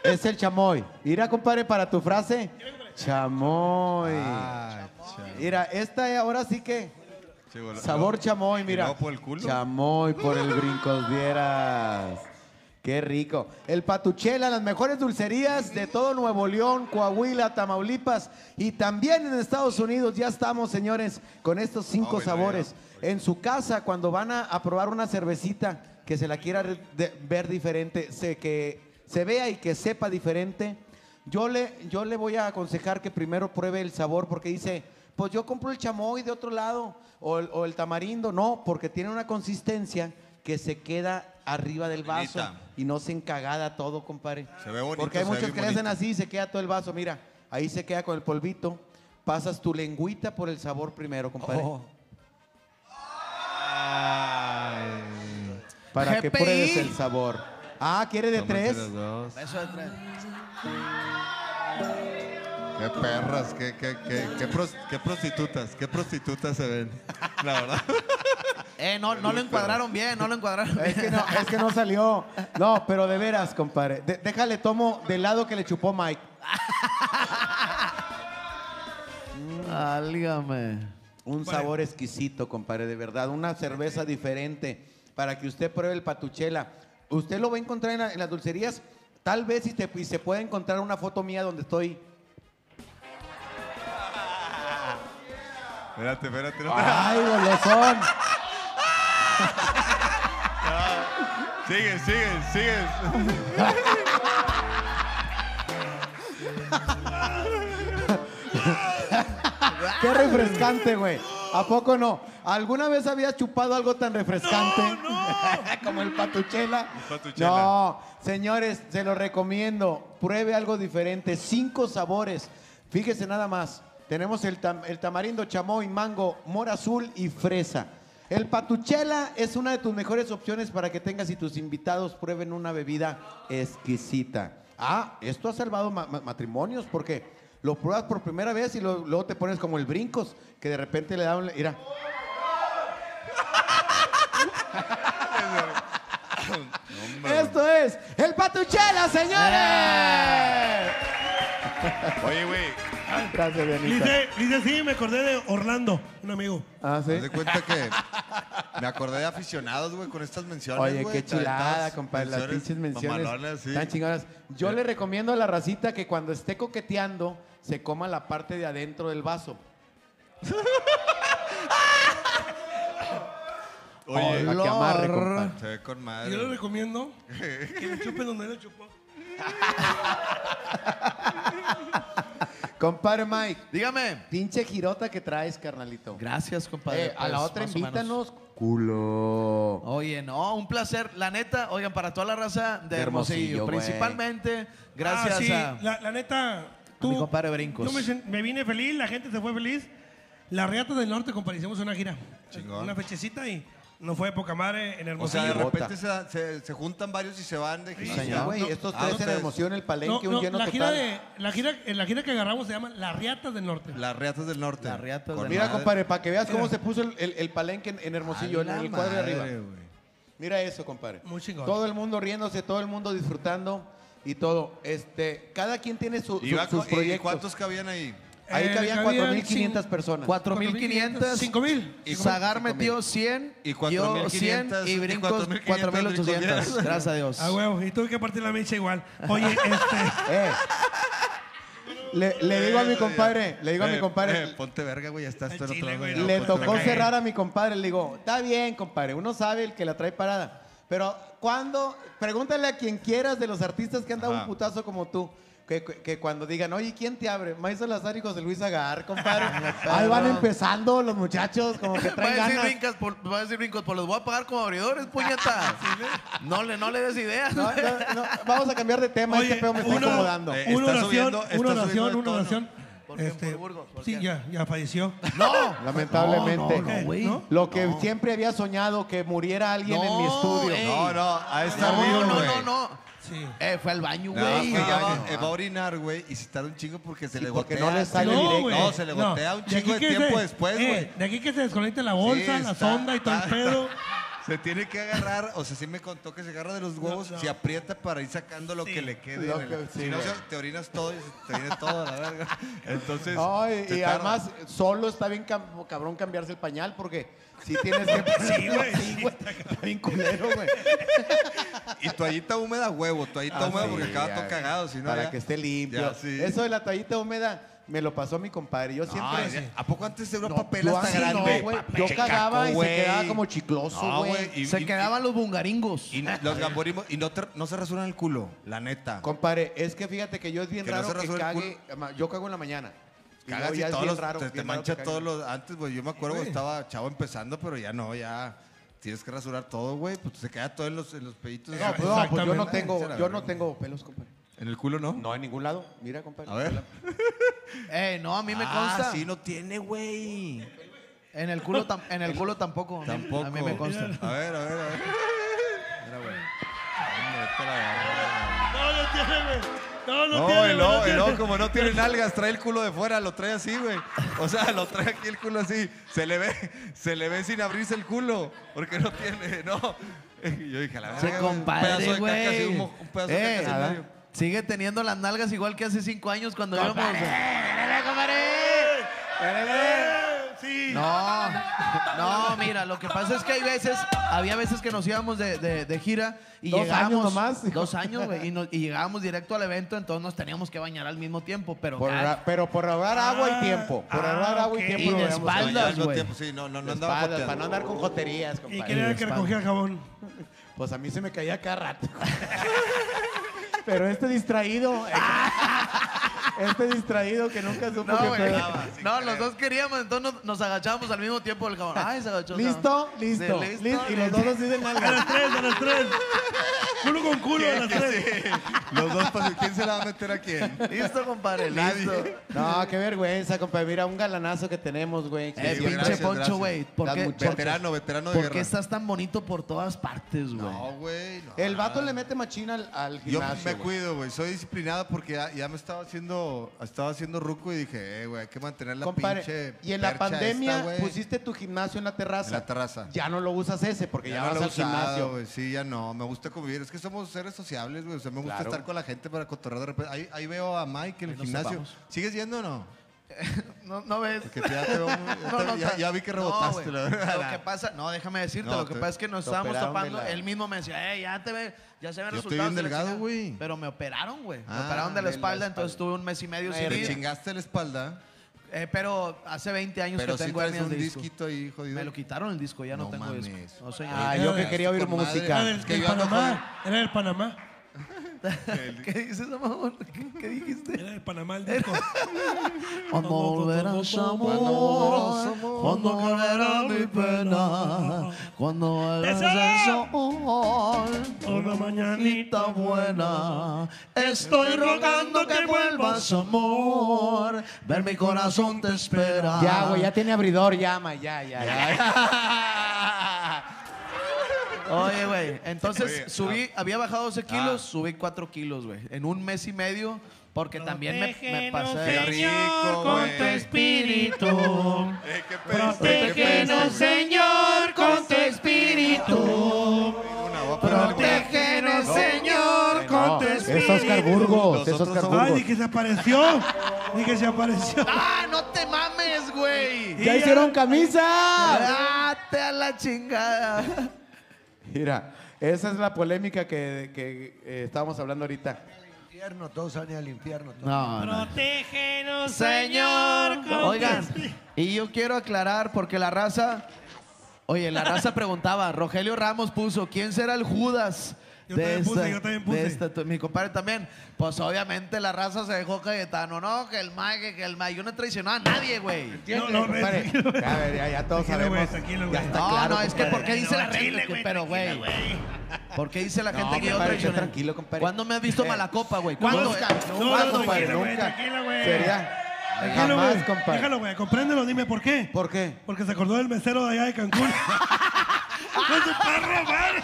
Speaker 3: Es el chamoy. Mira, compadre, para tu frase. Chamoy.
Speaker 4: Ay, cha-
Speaker 3: Mira, esta ahora sí que.
Speaker 4: sí, bueno,
Speaker 3: Sabor
Speaker 4: no.
Speaker 3: chamoy,
Speaker 4: ¿Y
Speaker 3: mira.
Speaker 4: luego por el culo?
Speaker 3: Chamoy por el brincos vieras. Qué rico. El Patuchela, las mejores dulcerías de todo Nuevo León, Coahuila, Tamaulipas y también en Estados Unidos. Ya estamos, señores, con estos cinco sabores.
Speaker 4: ya.
Speaker 3: En su casa, cuando van a, probar una cervecita que se la quiera ver diferente, se, que se vea y que sepa diferente, yo le, yo le voy a aconsejar que primero pruebe el sabor porque dice, pues yo compro el chamoy de otro lado o el, o el tamarindo. No, porque tiene una consistencia que se queda arriba del vaso. Y no se encagada todo, compadre.
Speaker 4: Se ve bonito,
Speaker 3: Porque hay muchos que le hacen así y se queda todo el vaso. Mira, ahí se queda con el polvito. Pasas tu lengüita por el sabor primero, compadre.
Speaker 4: Oh.
Speaker 3: Para que pruebes el sabor. Ah, ¿quiere de
Speaker 4: Tómense
Speaker 3: tres?
Speaker 7: Beso de tres.
Speaker 4: Qué perras, qué, qué, qué, qué, pros- qué prostitutas, qué prostitutas se ven. La verdad.
Speaker 7: Eh, no, no lo encuadraron bien, no lo encuadraron bien.
Speaker 3: Es que no, es que no salió. No, pero de veras, compadre. De- déjale, tomo del lado que le chupó Mike.
Speaker 7: Álgame.
Speaker 3: Un sabor exquisito, compadre, de verdad. Una cerveza diferente para que usted pruebe el patuchela. Usted lo va a encontrar en, la- en las dulcerías. Tal vez y, te- y se puede encontrar una foto mía donde estoy.
Speaker 4: Espérate, espérate. no te-
Speaker 3: ¡Ay, golosón!
Speaker 4: Sigue, sigue, sigue.
Speaker 3: ¡Qué refrescante, güey! ¿A poco no? ¿Alguna vez habías chupado algo tan refrescante como el patuchela?
Speaker 4: patuchela.
Speaker 3: No, señores, se lo recomiendo. Pruebe algo diferente. Cinco sabores. Fíjese nada más. Tenemos el, tam- el tamarindo, chamoy, mango, mora azul y fresa. El patuchela es una de tus mejores opciones para que tengas y tus invitados prueben una bebida exquisita. Ah, esto ha salvado ma- ma- matrimonios porque lo pruebas por primera vez y lo- luego te pones como el brincos, que de repente le da un... Mira, esto es el patuchela, señores.
Speaker 11: Oye, güey.
Speaker 3: Gracias, Dianita.
Speaker 8: Dice, dice, sí, me acordé de Orlando, un amigo.
Speaker 3: Ah, ¿sí?
Speaker 4: Haz de cuenta que me acordé de aficionados, güey, con estas menciones,
Speaker 3: Oye,
Speaker 4: güey,
Speaker 3: qué chulada, compadre. Las pinches menciones
Speaker 4: sí.
Speaker 3: tan chingonas. Yo le recomiendo a la racita que cuando esté coqueteando se coma la parte de adentro del vaso.
Speaker 4: Oye,
Speaker 3: Para que amarre, compadre.
Speaker 4: se ve con
Speaker 8: Yo le
Speaker 4: madre.
Speaker 8: recomiendo que le chupen donde le chupó.
Speaker 3: Compadre Mike,
Speaker 7: Dígame.
Speaker 3: pinche girota que traes, carnalito.
Speaker 7: Gracias, compadre.
Speaker 3: Eh, a la
Speaker 7: Pues,
Speaker 3: otra invítanos. Culo.
Speaker 7: Oye, no, un placer. La neta, oigan, para toda la raza de
Speaker 3: De Hermosillo,
Speaker 7: principalmente, gracias
Speaker 8: Ah, sí,
Speaker 7: a...
Speaker 8: la, la neta, tú.
Speaker 7: mi compadre Brincos.
Speaker 8: Yo me, me vine feliz, la gente se fue feliz. La Riata del Norte, compadre, hicimos una gira.
Speaker 4: Chingón.
Speaker 8: Una fechecita y nos fue de poca madre en
Speaker 4: O
Speaker 8: Hermosillo.
Speaker 4: sea, de repente se, se- se juntan varios y se van de gira.
Speaker 3: Sí,
Speaker 8: señor.
Speaker 3: güey,
Speaker 8: No,
Speaker 3: estos
Speaker 4: ah,
Speaker 3: tres en
Speaker 4: ustedes.
Speaker 3: Hermosillo, en el
Speaker 8: No,
Speaker 3: palenque,
Speaker 8: no,
Speaker 3: un lleno
Speaker 8: la, gira
Speaker 3: total.
Speaker 8: de, la, gira, en la gira que agarramos se llama Las Riatas del Norte.
Speaker 4: Las Riatas del Norte.
Speaker 7: Las Riatas
Speaker 4: Con
Speaker 7: del
Speaker 3: Mira,
Speaker 4: madre.
Speaker 3: compadre, para que veas cómo
Speaker 8: Mira.
Speaker 3: se puso el, el- el palenque en, en Hermosillo,
Speaker 4: A
Speaker 3: en
Speaker 4: la
Speaker 3: el cuadro de arriba.
Speaker 4: güey.
Speaker 3: Mira eso, compadre.
Speaker 8: Muy chingón.
Speaker 3: Todo el mundo riéndose, todo el mundo disfrutando y todo. Este, cada quien tiene su-
Speaker 4: ¿Y,
Speaker 3: su- sus
Speaker 4: y
Speaker 3: proyectos.
Speaker 4: cuántos cabían ahí?
Speaker 3: Ahí
Speaker 8: Eh,
Speaker 3: cabían
Speaker 8: cabían
Speaker 3: 4.500
Speaker 8: cin-
Speaker 3: personas.
Speaker 7: 4.500.
Speaker 8: 5.000.
Speaker 7: Y Zagar metió 100.
Speaker 4: Y
Speaker 7: yo
Speaker 4: 4.500,
Speaker 7: 100 y Brincos
Speaker 4: 4.500
Speaker 7: 4.800.
Speaker 4: brincos.
Speaker 7: Gracias a Dios.
Speaker 8: Ah, huevo. Y tuve que partir la mecha igual. Oye, este.
Speaker 3: Eh. Le, le digo a mi compadre, le digo a mi
Speaker 4: Eh,
Speaker 3: compadre,
Speaker 4: eh, ponte verga, güey, ya estás otro lado.
Speaker 8: no,
Speaker 3: le tocó
Speaker 4: verga.
Speaker 3: cerrar a mi compadre. Le digo, está bien, compadre, uno sabe el que la trae parada. Pero cuando, pregúntale a quien quieras de los artistas que han dado
Speaker 4: Ajá.
Speaker 3: un putazo como tú, que, que- cuando digan, oye, ¿quién te abre? Maíz Salazar y José Luis Agar, compadre. Ahí van empezando los muchachos, como que
Speaker 7: Va a
Speaker 3: traen
Speaker 7: decir
Speaker 3: ganas.
Speaker 7: por, va a decir brincos, pues los voy a pagar como abridores, puñeta. no, le, no le des ideas.
Speaker 3: No, no, no, vamos a cambiar de tema,
Speaker 8: Oye,
Speaker 3: este pedo me está
Speaker 8: uno-
Speaker 3: incomodando.
Speaker 4: Eh,
Speaker 8: Una oración, una oración, una oración.
Speaker 7: ¿Por qué?
Speaker 8: Este,
Speaker 7: ¿Por Burgos? ¿Por
Speaker 8: sí,
Speaker 7: qué?
Speaker 8: ya, ya falleció.
Speaker 7: No.
Speaker 3: Lamentablemente.
Speaker 7: No, no, no, güey.
Speaker 8: ¿No?
Speaker 3: Lo que siempre había soñado, que muriera alguien en mi estudio.
Speaker 7: ey.
Speaker 4: No, no, a estar
Speaker 7: No, no, no, no.
Speaker 8: Sí.
Speaker 7: Eh, fue al baño,
Speaker 4: No,
Speaker 7: güey.
Speaker 4: ya va, eh, va a orinar, güey, y se tarda un chingo porque se
Speaker 3: Sí,
Speaker 4: le
Speaker 3: porque
Speaker 4: gotea.
Speaker 3: no le sale
Speaker 8: No,
Speaker 3: directo.
Speaker 4: No, se le gotea un chingo de tiempo
Speaker 8: se-
Speaker 4: después,
Speaker 8: eh,
Speaker 4: güey.
Speaker 8: De aquí que se desconecte la bolsa,
Speaker 4: Sí,
Speaker 8: la
Speaker 4: está-
Speaker 8: sonda y todo el pedo.
Speaker 4: Se tiene que agarrar, o sea, sí me contó que se agarra de los huevos,
Speaker 8: No, no.
Speaker 4: se aprieta para ir sacando lo que le quede.
Speaker 3: Que-
Speaker 4: si no, te orinas todo y se te viene todo a la verga. Entonces.
Speaker 3: Y
Speaker 4: tarda.
Speaker 3: además, solo está bien cabrón cambiarse el pañal porque si tienes que.
Speaker 8: Sí, güey, sí,
Speaker 3: güey. Está bien culero, güey.
Speaker 4: Y toallita húmeda, huevo, toallita
Speaker 3: Ah,
Speaker 4: húmeda
Speaker 3: sí,
Speaker 4: porque acaba
Speaker 3: ya,
Speaker 4: todo cagado. Si no,
Speaker 3: Para
Speaker 4: ya-
Speaker 3: que esté limpio.
Speaker 4: Ya, sí.
Speaker 3: Eso de la toallita húmeda me lo pasó mi compadre. Yo siempre.
Speaker 4: Ay, ¿A poco antes era una
Speaker 3: No,
Speaker 4: papel
Speaker 3: yo
Speaker 4: hasta
Speaker 3: no,
Speaker 4: grande?
Speaker 3: güey.
Speaker 4: Papel
Speaker 3: Yo cagaba y se
Speaker 4: güey.
Speaker 3: quedaba como chicloso,
Speaker 4: No,
Speaker 3: güey.
Speaker 4: güey. y-
Speaker 7: Se
Speaker 4: y-
Speaker 7: quedaban los bungaringos.
Speaker 4: Y los gamborimos. Y no, te- no se rasuran el culo, la neta.
Speaker 3: Compadre, es que fíjate que yo es bien
Speaker 4: Que no
Speaker 3: raro
Speaker 4: se
Speaker 3: que
Speaker 4: rasura el
Speaker 3: cague. Yo cago en la mañana.
Speaker 4: Cagas y todos los,
Speaker 3: raro,
Speaker 4: te, mancha todos los... Antes, güey, yo me acuerdo que estaba chavo empezando, pero ya no, ya... Tienes que rasurar todo, güey. Pues se queda todo en los, en los peditos.
Speaker 3: No, pues, no, pues yo no tengo, yo no tengo pelos, compadre.
Speaker 4: ¿En el culo no?
Speaker 3: No, en ningún lado. Mira, compadre.
Speaker 4: A ver.
Speaker 7: Eh, no, a mí me
Speaker 4: Ah,
Speaker 7: consta.
Speaker 4: sí, no tiene, güey.
Speaker 7: En el culo, tam- en el culo tampoco.
Speaker 4: Tampoco.
Speaker 7: A mí me consta.
Speaker 4: A ver, a ver, a ver. Mira, güey.
Speaker 8: No, no tiene, güey. No, no,
Speaker 4: No,
Speaker 8: tiene,
Speaker 4: luego,
Speaker 8: no tiene.
Speaker 4: luego como no tiene nalgas, trae el culo de fuera, lo trae así, güey. O sea, lo trae aquí el culo así. Se le ve, se le ve sin abrirse el culo, porque no tiene, no. Y yo dije, a la verga,
Speaker 7: Che,
Speaker 4: güey, un pedazo
Speaker 7: compadre,
Speaker 4: de caca así,
Speaker 7: güey.
Speaker 4: un, pedazo de
Speaker 7: Eh,
Speaker 4: caca en medio.
Speaker 7: Sigue teniendo las nalgas igual que hace cinco años cuando íbamos. No, no, mira, lo que pasa es que hay veces, había veces que nos íbamos de, de- de gira y
Speaker 3: Dos
Speaker 7: llegábamos.
Speaker 3: años nomás.
Speaker 7: Dos años, güey, y, nos- y llegábamos directo al evento, entonces nos teníamos que bañar al mismo tiempo, pero.
Speaker 3: Por
Speaker 7: cada-
Speaker 3: ahorrar- pero por ahorrar agua y tiempo. Por
Speaker 8: ah,
Speaker 3: ahorrar agua y
Speaker 8: ok.
Speaker 3: tiempo.
Speaker 7: Y de espaldas,
Speaker 4: al
Speaker 7: güey.
Speaker 4: tiempo, sí, no, no, no andaba
Speaker 3: espaldas, para no andar con joterías,
Speaker 8: ¿Y
Speaker 3: compadre.
Speaker 8: quién era el que recogía el jabón?
Speaker 3: Pues a mí se me caía cada rato. Pero este distraído. Este distraído que nunca supo
Speaker 7: No,
Speaker 3: que
Speaker 7: güey. No, los dos queríamos, entonces nos, nos agachábamos al mismo tiempo. El cabrón, ay, se agachó. el
Speaker 3: ¿Listo?
Speaker 7: cabrón.
Speaker 3: Listo.
Speaker 7: Sí,
Speaker 3: listo. Y los dos así de
Speaker 8: A
Speaker 3: nalga.
Speaker 8: las tres, a las tres. Culo con culo, a las tres.
Speaker 4: Los dos, pa- ¿quién se la va a meter a quién?
Speaker 7: Listo, compadre,
Speaker 4: Nadie.
Speaker 7: listo.
Speaker 3: No, qué vergüenza, compadre. Mira, un galanazo que tenemos, güey.
Speaker 7: Eh,
Speaker 4: Sí, güey,
Speaker 7: pinche
Speaker 4: gracias,
Speaker 7: Poncho, güey. ¿Por qué.
Speaker 4: Veterano, veterano de
Speaker 7: por
Speaker 4: guerra.
Speaker 7: qué estás tan bonito por todas partes, güey?
Speaker 4: No, güey. no.
Speaker 3: El vato le mete machina al, al
Speaker 4: Yo
Speaker 3: gimnasio.
Speaker 4: me
Speaker 3: güey.
Speaker 4: cuido, güey. Soy disciplinado porque ya, ya me estaba haciendo, estaba haciendo ruco y dije, eh, güey, hay que mantener la pinche
Speaker 3: y en la pandemia
Speaker 4: esta,
Speaker 3: pusiste tu gimnasio en la terraza.
Speaker 4: En la terraza.
Speaker 3: Ya no lo usas ese porque ya,
Speaker 4: Ya no
Speaker 3: vas
Speaker 4: lo
Speaker 3: al
Speaker 4: usado,
Speaker 3: gimnasio.
Speaker 4: güey. Sí, ya no. Me gusta convivir. Es que somos seres sociables, güey. O sea, me gusta
Speaker 3: Claro.
Speaker 4: estar con la gente para cotorrear de repente. Ahí, ahí veo a Mike en el gimnasio. ¿Sigues yendo o no?
Speaker 7: No, no ves.
Speaker 4: Porque ya, te veo muy- ya,
Speaker 7: No, no,
Speaker 4: ya- ya vi que
Speaker 7: no,
Speaker 4: rebotaste.
Speaker 7: güey.
Speaker 4: verdad.
Speaker 7: Lo que pasa, no, déjame decirte,
Speaker 4: No,
Speaker 7: lo que
Speaker 4: te-
Speaker 7: pasa es que nos
Speaker 3: te
Speaker 7: estábamos
Speaker 3: operaron de
Speaker 7: topando.
Speaker 3: la-
Speaker 7: Él mismo me decía, eh, ya te ve, ya se ven
Speaker 4: Yo estoy
Speaker 7: resultados.
Speaker 4: bien
Speaker 7: de la
Speaker 4: delgado,
Speaker 7: chingada".
Speaker 4: güey.
Speaker 7: Pero me operaron, güey. Me
Speaker 4: Ah,
Speaker 7: operaron de la
Speaker 3: de la
Speaker 7: espalda,
Speaker 3: espalda.
Speaker 7: entonces tuve un mes y medio sin
Speaker 4: Te
Speaker 7: ir.
Speaker 4: chingaste la espalda,
Speaker 7: Eh, pero hace 20 años
Speaker 4: pero
Speaker 7: que
Speaker 4: sí
Speaker 7: tengo
Speaker 4: traes
Speaker 7: hernias
Speaker 4: un
Speaker 7: de disco.
Speaker 4: disquito ahí, jodido.
Speaker 7: Me lo quitaron el disco, ya no,
Speaker 4: No
Speaker 7: tengo
Speaker 4: mames.
Speaker 7: disco. No, señor.
Speaker 3: Ah, yo que quería oír
Speaker 4: con madre.
Speaker 3: música.
Speaker 8: Era del,
Speaker 4: Es que
Speaker 8: del
Speaker 4: yo ando
Speaker 8: Panamá. Era del Panamá.
Speaker 7: ¿Qué dices, amor? ¿Qué, qué dijiste?
Speaker 8: Era del Panamá el disco.
Speaker 7: Cuando volverás amor, cuando volverá mi pena, cuando vuelvas el sol,
Speaker 8: Una mañanita
Speaker 7: buena, estoy rogando que vuelvas amor, ver mi corazón te espera.
Speaker 3: Ya, güey, ya tiene abridor, llama, ya, ya, ya.
Speaker 7: Oye, güey, entonces
Speaker 4: Oye,
Speaker 7: subí, había bajado 12 kilos, subí 4 kilos, güey, en un mes y medio, porque también me, me pasé.
Speaker 4: rico,
Speaker 8: con tu espíritu.
Speaker 4: Eh,
Speaker 8: Protégenos, Señor, con tu espíritu. Protégenos, Señor, con tu
Speaker 3: Es
Speaker 8: espíritu.
Speaker 3: Oscar Burgos, es Oscar
Speaker 4: somos-
Speaker 8: Ay,
Speaker 3: Burgos.
Speaker 8: ni que se apareció. Ni que se apareció.
Speaker 7: ¡Ah, no te mames, güey!
Speaker 3: ¡Ya hicieron camisa!
Speaker 7: ¡Date a la chingada!
Speaker 3: Mira, esa es la polémica que, que, eh, estábamos hablando ahorita.
Speaker 5: Al infierno, todos van al infierno. todos.
Speaker 7: No, no.
Speaker 8: Protégenos,
Speaker 7: Señor.
Speaker 8: Con
Speaker 7: Oigan, y yo quiero aclarar porque la raza. Oye, la raza preguntaba, Rogelio Ramos puso, ¿quién será el Judas?
Speaker 8: Yo también puse, yo también puse.
Speaker 7: de esta- tu- mi compadre también. Pues obviamente la raza se dejó Cayetano, no, que el Mike, que el Mike. Yo no he traicionado a nadie, güey.
Speaker 8: No, no, güey.
Speaker 3: a ver, ya, ya todos
Speaker 8: Tranquilo,
Speaker 3: sabemos.
Speaker 8: tranquilo,
Speaker 3: ya
Speaker 8: güey.
Speaker 3: está
Speaker 7: No,
Speaker 3: claro,
Speaker 7: no, es que. ¿por qué dice la
Speaker 8: No,
Speaker 7: gente?
Speaker 8: güey,
Speaker 7: pero, güey. ¿Por qué dice la gente
Speaker 3: No,
Speaker 7: que yo traicioné?
Speaker 3: tranquilo, compadre.
Speaker 7: ¿Cuándo me has visto
Speaker 3: Eh,
Speaker 7: mala copa, güey? ¿Cuándo?
Speaker 8: No, no, tranquilo, güey,
Speaker 3: nunca.
Speaker 8: tranquilo, güey.
Speaker 3: Sería
Speaker 8: Déjalo,
Speaker 3: jamás,
Speaker 8: güey.
Speaker 3: compadre.
Speaker 8: Déjalo, güey. Compréndelo, dime por qué.
Speaker 3: ¿Por qué?
Speaker 8: Porque se acordó del mesero de allá de Cancún. ¡Con su perro, madre!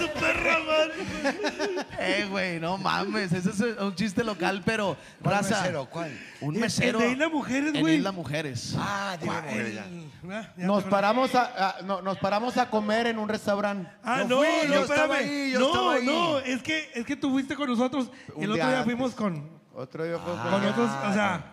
Speaker 8: ¡Hijo de su perro, madre!
Speaker 7: Eh, güey, no mames. Ese es un chiste local, pero.
Speaker 5: ¿Cuál
Speaker 7: raza,
Speaker 5: mesero? ¿Cuál?
Speaker 7: Un mesero.
Speaker 8: de Isla Mujeres,
Speaker 7: En
Speaker 8: güey.
Speaker 7: Isla Mujeres.
Speaker 5: Ah, ya.
Speaker 8: Ah,
Speaker 3: Nos paramos a, a- no, nos paramos a comer en un restaurante.
Speaker 8: Ah,
Speaker 5: Yo
Speaker 8: no,
Speaker 5: fui,
Speaker 8: no,
Speaker 5: yo estaba
Speaker 8: espérame.
Speaker 5: ahí, yo
Speaker 8: no,
Speaker 5: estaba ahí.
Speaker 8: no, es que, es que tú fuiste con nosotros el otro
Speaker 3: día antes.
Speaker 8: fuimos con,
Speaker 3: Otro día fue
Speaker 8: con otros, o sea,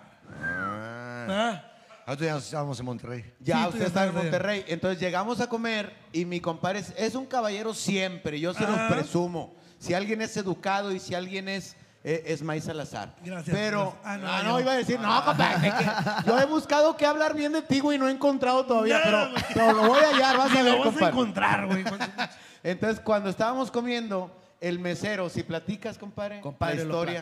Speaker 8: ah,
Speaker 5: Nosotros ya estábamos en Monterrey.
Speaker 3: Ya,
Speaker 8: Sí, tú
Speaker 3: usted está en
Speaker 8: estabas allá.
Speaker 3: Monterrey. Entonces llegamos a comer y mi compadre es, es un caballero siempre. Yo se los
Speaker 8: Ajá.
Speaker 3: presumo. Si alguien es educado y si alguien es, eh, es May Salazar.
Speaker 8: Gracias,
Speaker 3: Pero,
Speaker 8: gracias. Ah,
Speaker 3: ah,
Speaker 8: no,
Speaker 3: no,
Speaker 8: yo.
Speaker 3: iba a decir, no, compadre. que- yo he buscado que hablar bien de ti, güey, no he encontrado todavía. Pero,
Speaker 8: güey.
Speaker 3: pero lo voy a hallar, vas
Speaker 8: ni
Speaker 3: a ver,
Speaker 8: lo vas a
Speaker 3: compadre.
Speaker 8: encontrar, güey.
Speaker 3: Entonces, cuando estábamos comiendo, el mesero, si platicas, compadre,
Speaker 7: Compadre,
Speaker 3: la
Speaker 7: lo
Speaker 3: historia.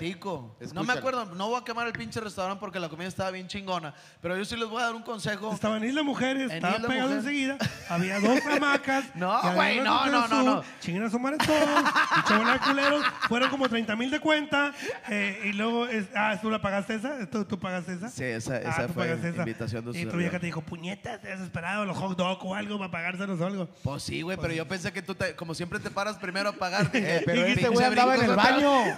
Speaker 7: No me acuerdo, no voy a quemar el pinche restaurante porque la comida estaba bien chingona. Pero yo sí les voy a dar un consejo.
Speaker 8: Estaba en Isla Mujeres,
Speaker 7: En
Speaker 8: estaba
Speaker 7: Isla
Speaker 8: pegado
Speaker 7: Mujeres.
Speaker 8: enseguida, había dos hamacas.
Speaker 7: No, güey, no, no, no, no.
Speaker 8: Chinguen a su madre todos, de culeros, fueron como 30 mil de cuenta, eh, y luego, es- ah, ¿tú la pagaste esa? ¿Tú, tú pagaste esa?
Speaker 7: Sí, esa-
Speaker 8: Ah,
Speaker 7: esa
Speaker 8: tú
Speaker 7: fue
Speaker 8: esa.
Speaker 7: invitación de su
Speaker 8: Y tu vieja te dijo, puñetas, te has esperado los hot dog o algo para pagárselos o algo.
Speaker 7: Pues sí, güey, pero yo pensé que tú, te- como siempre te paras primero a pagar. dije,
Speaker 3: Eh, pero este güey andaba en el
Speaker 7: brincos,
Speaker 3: baño.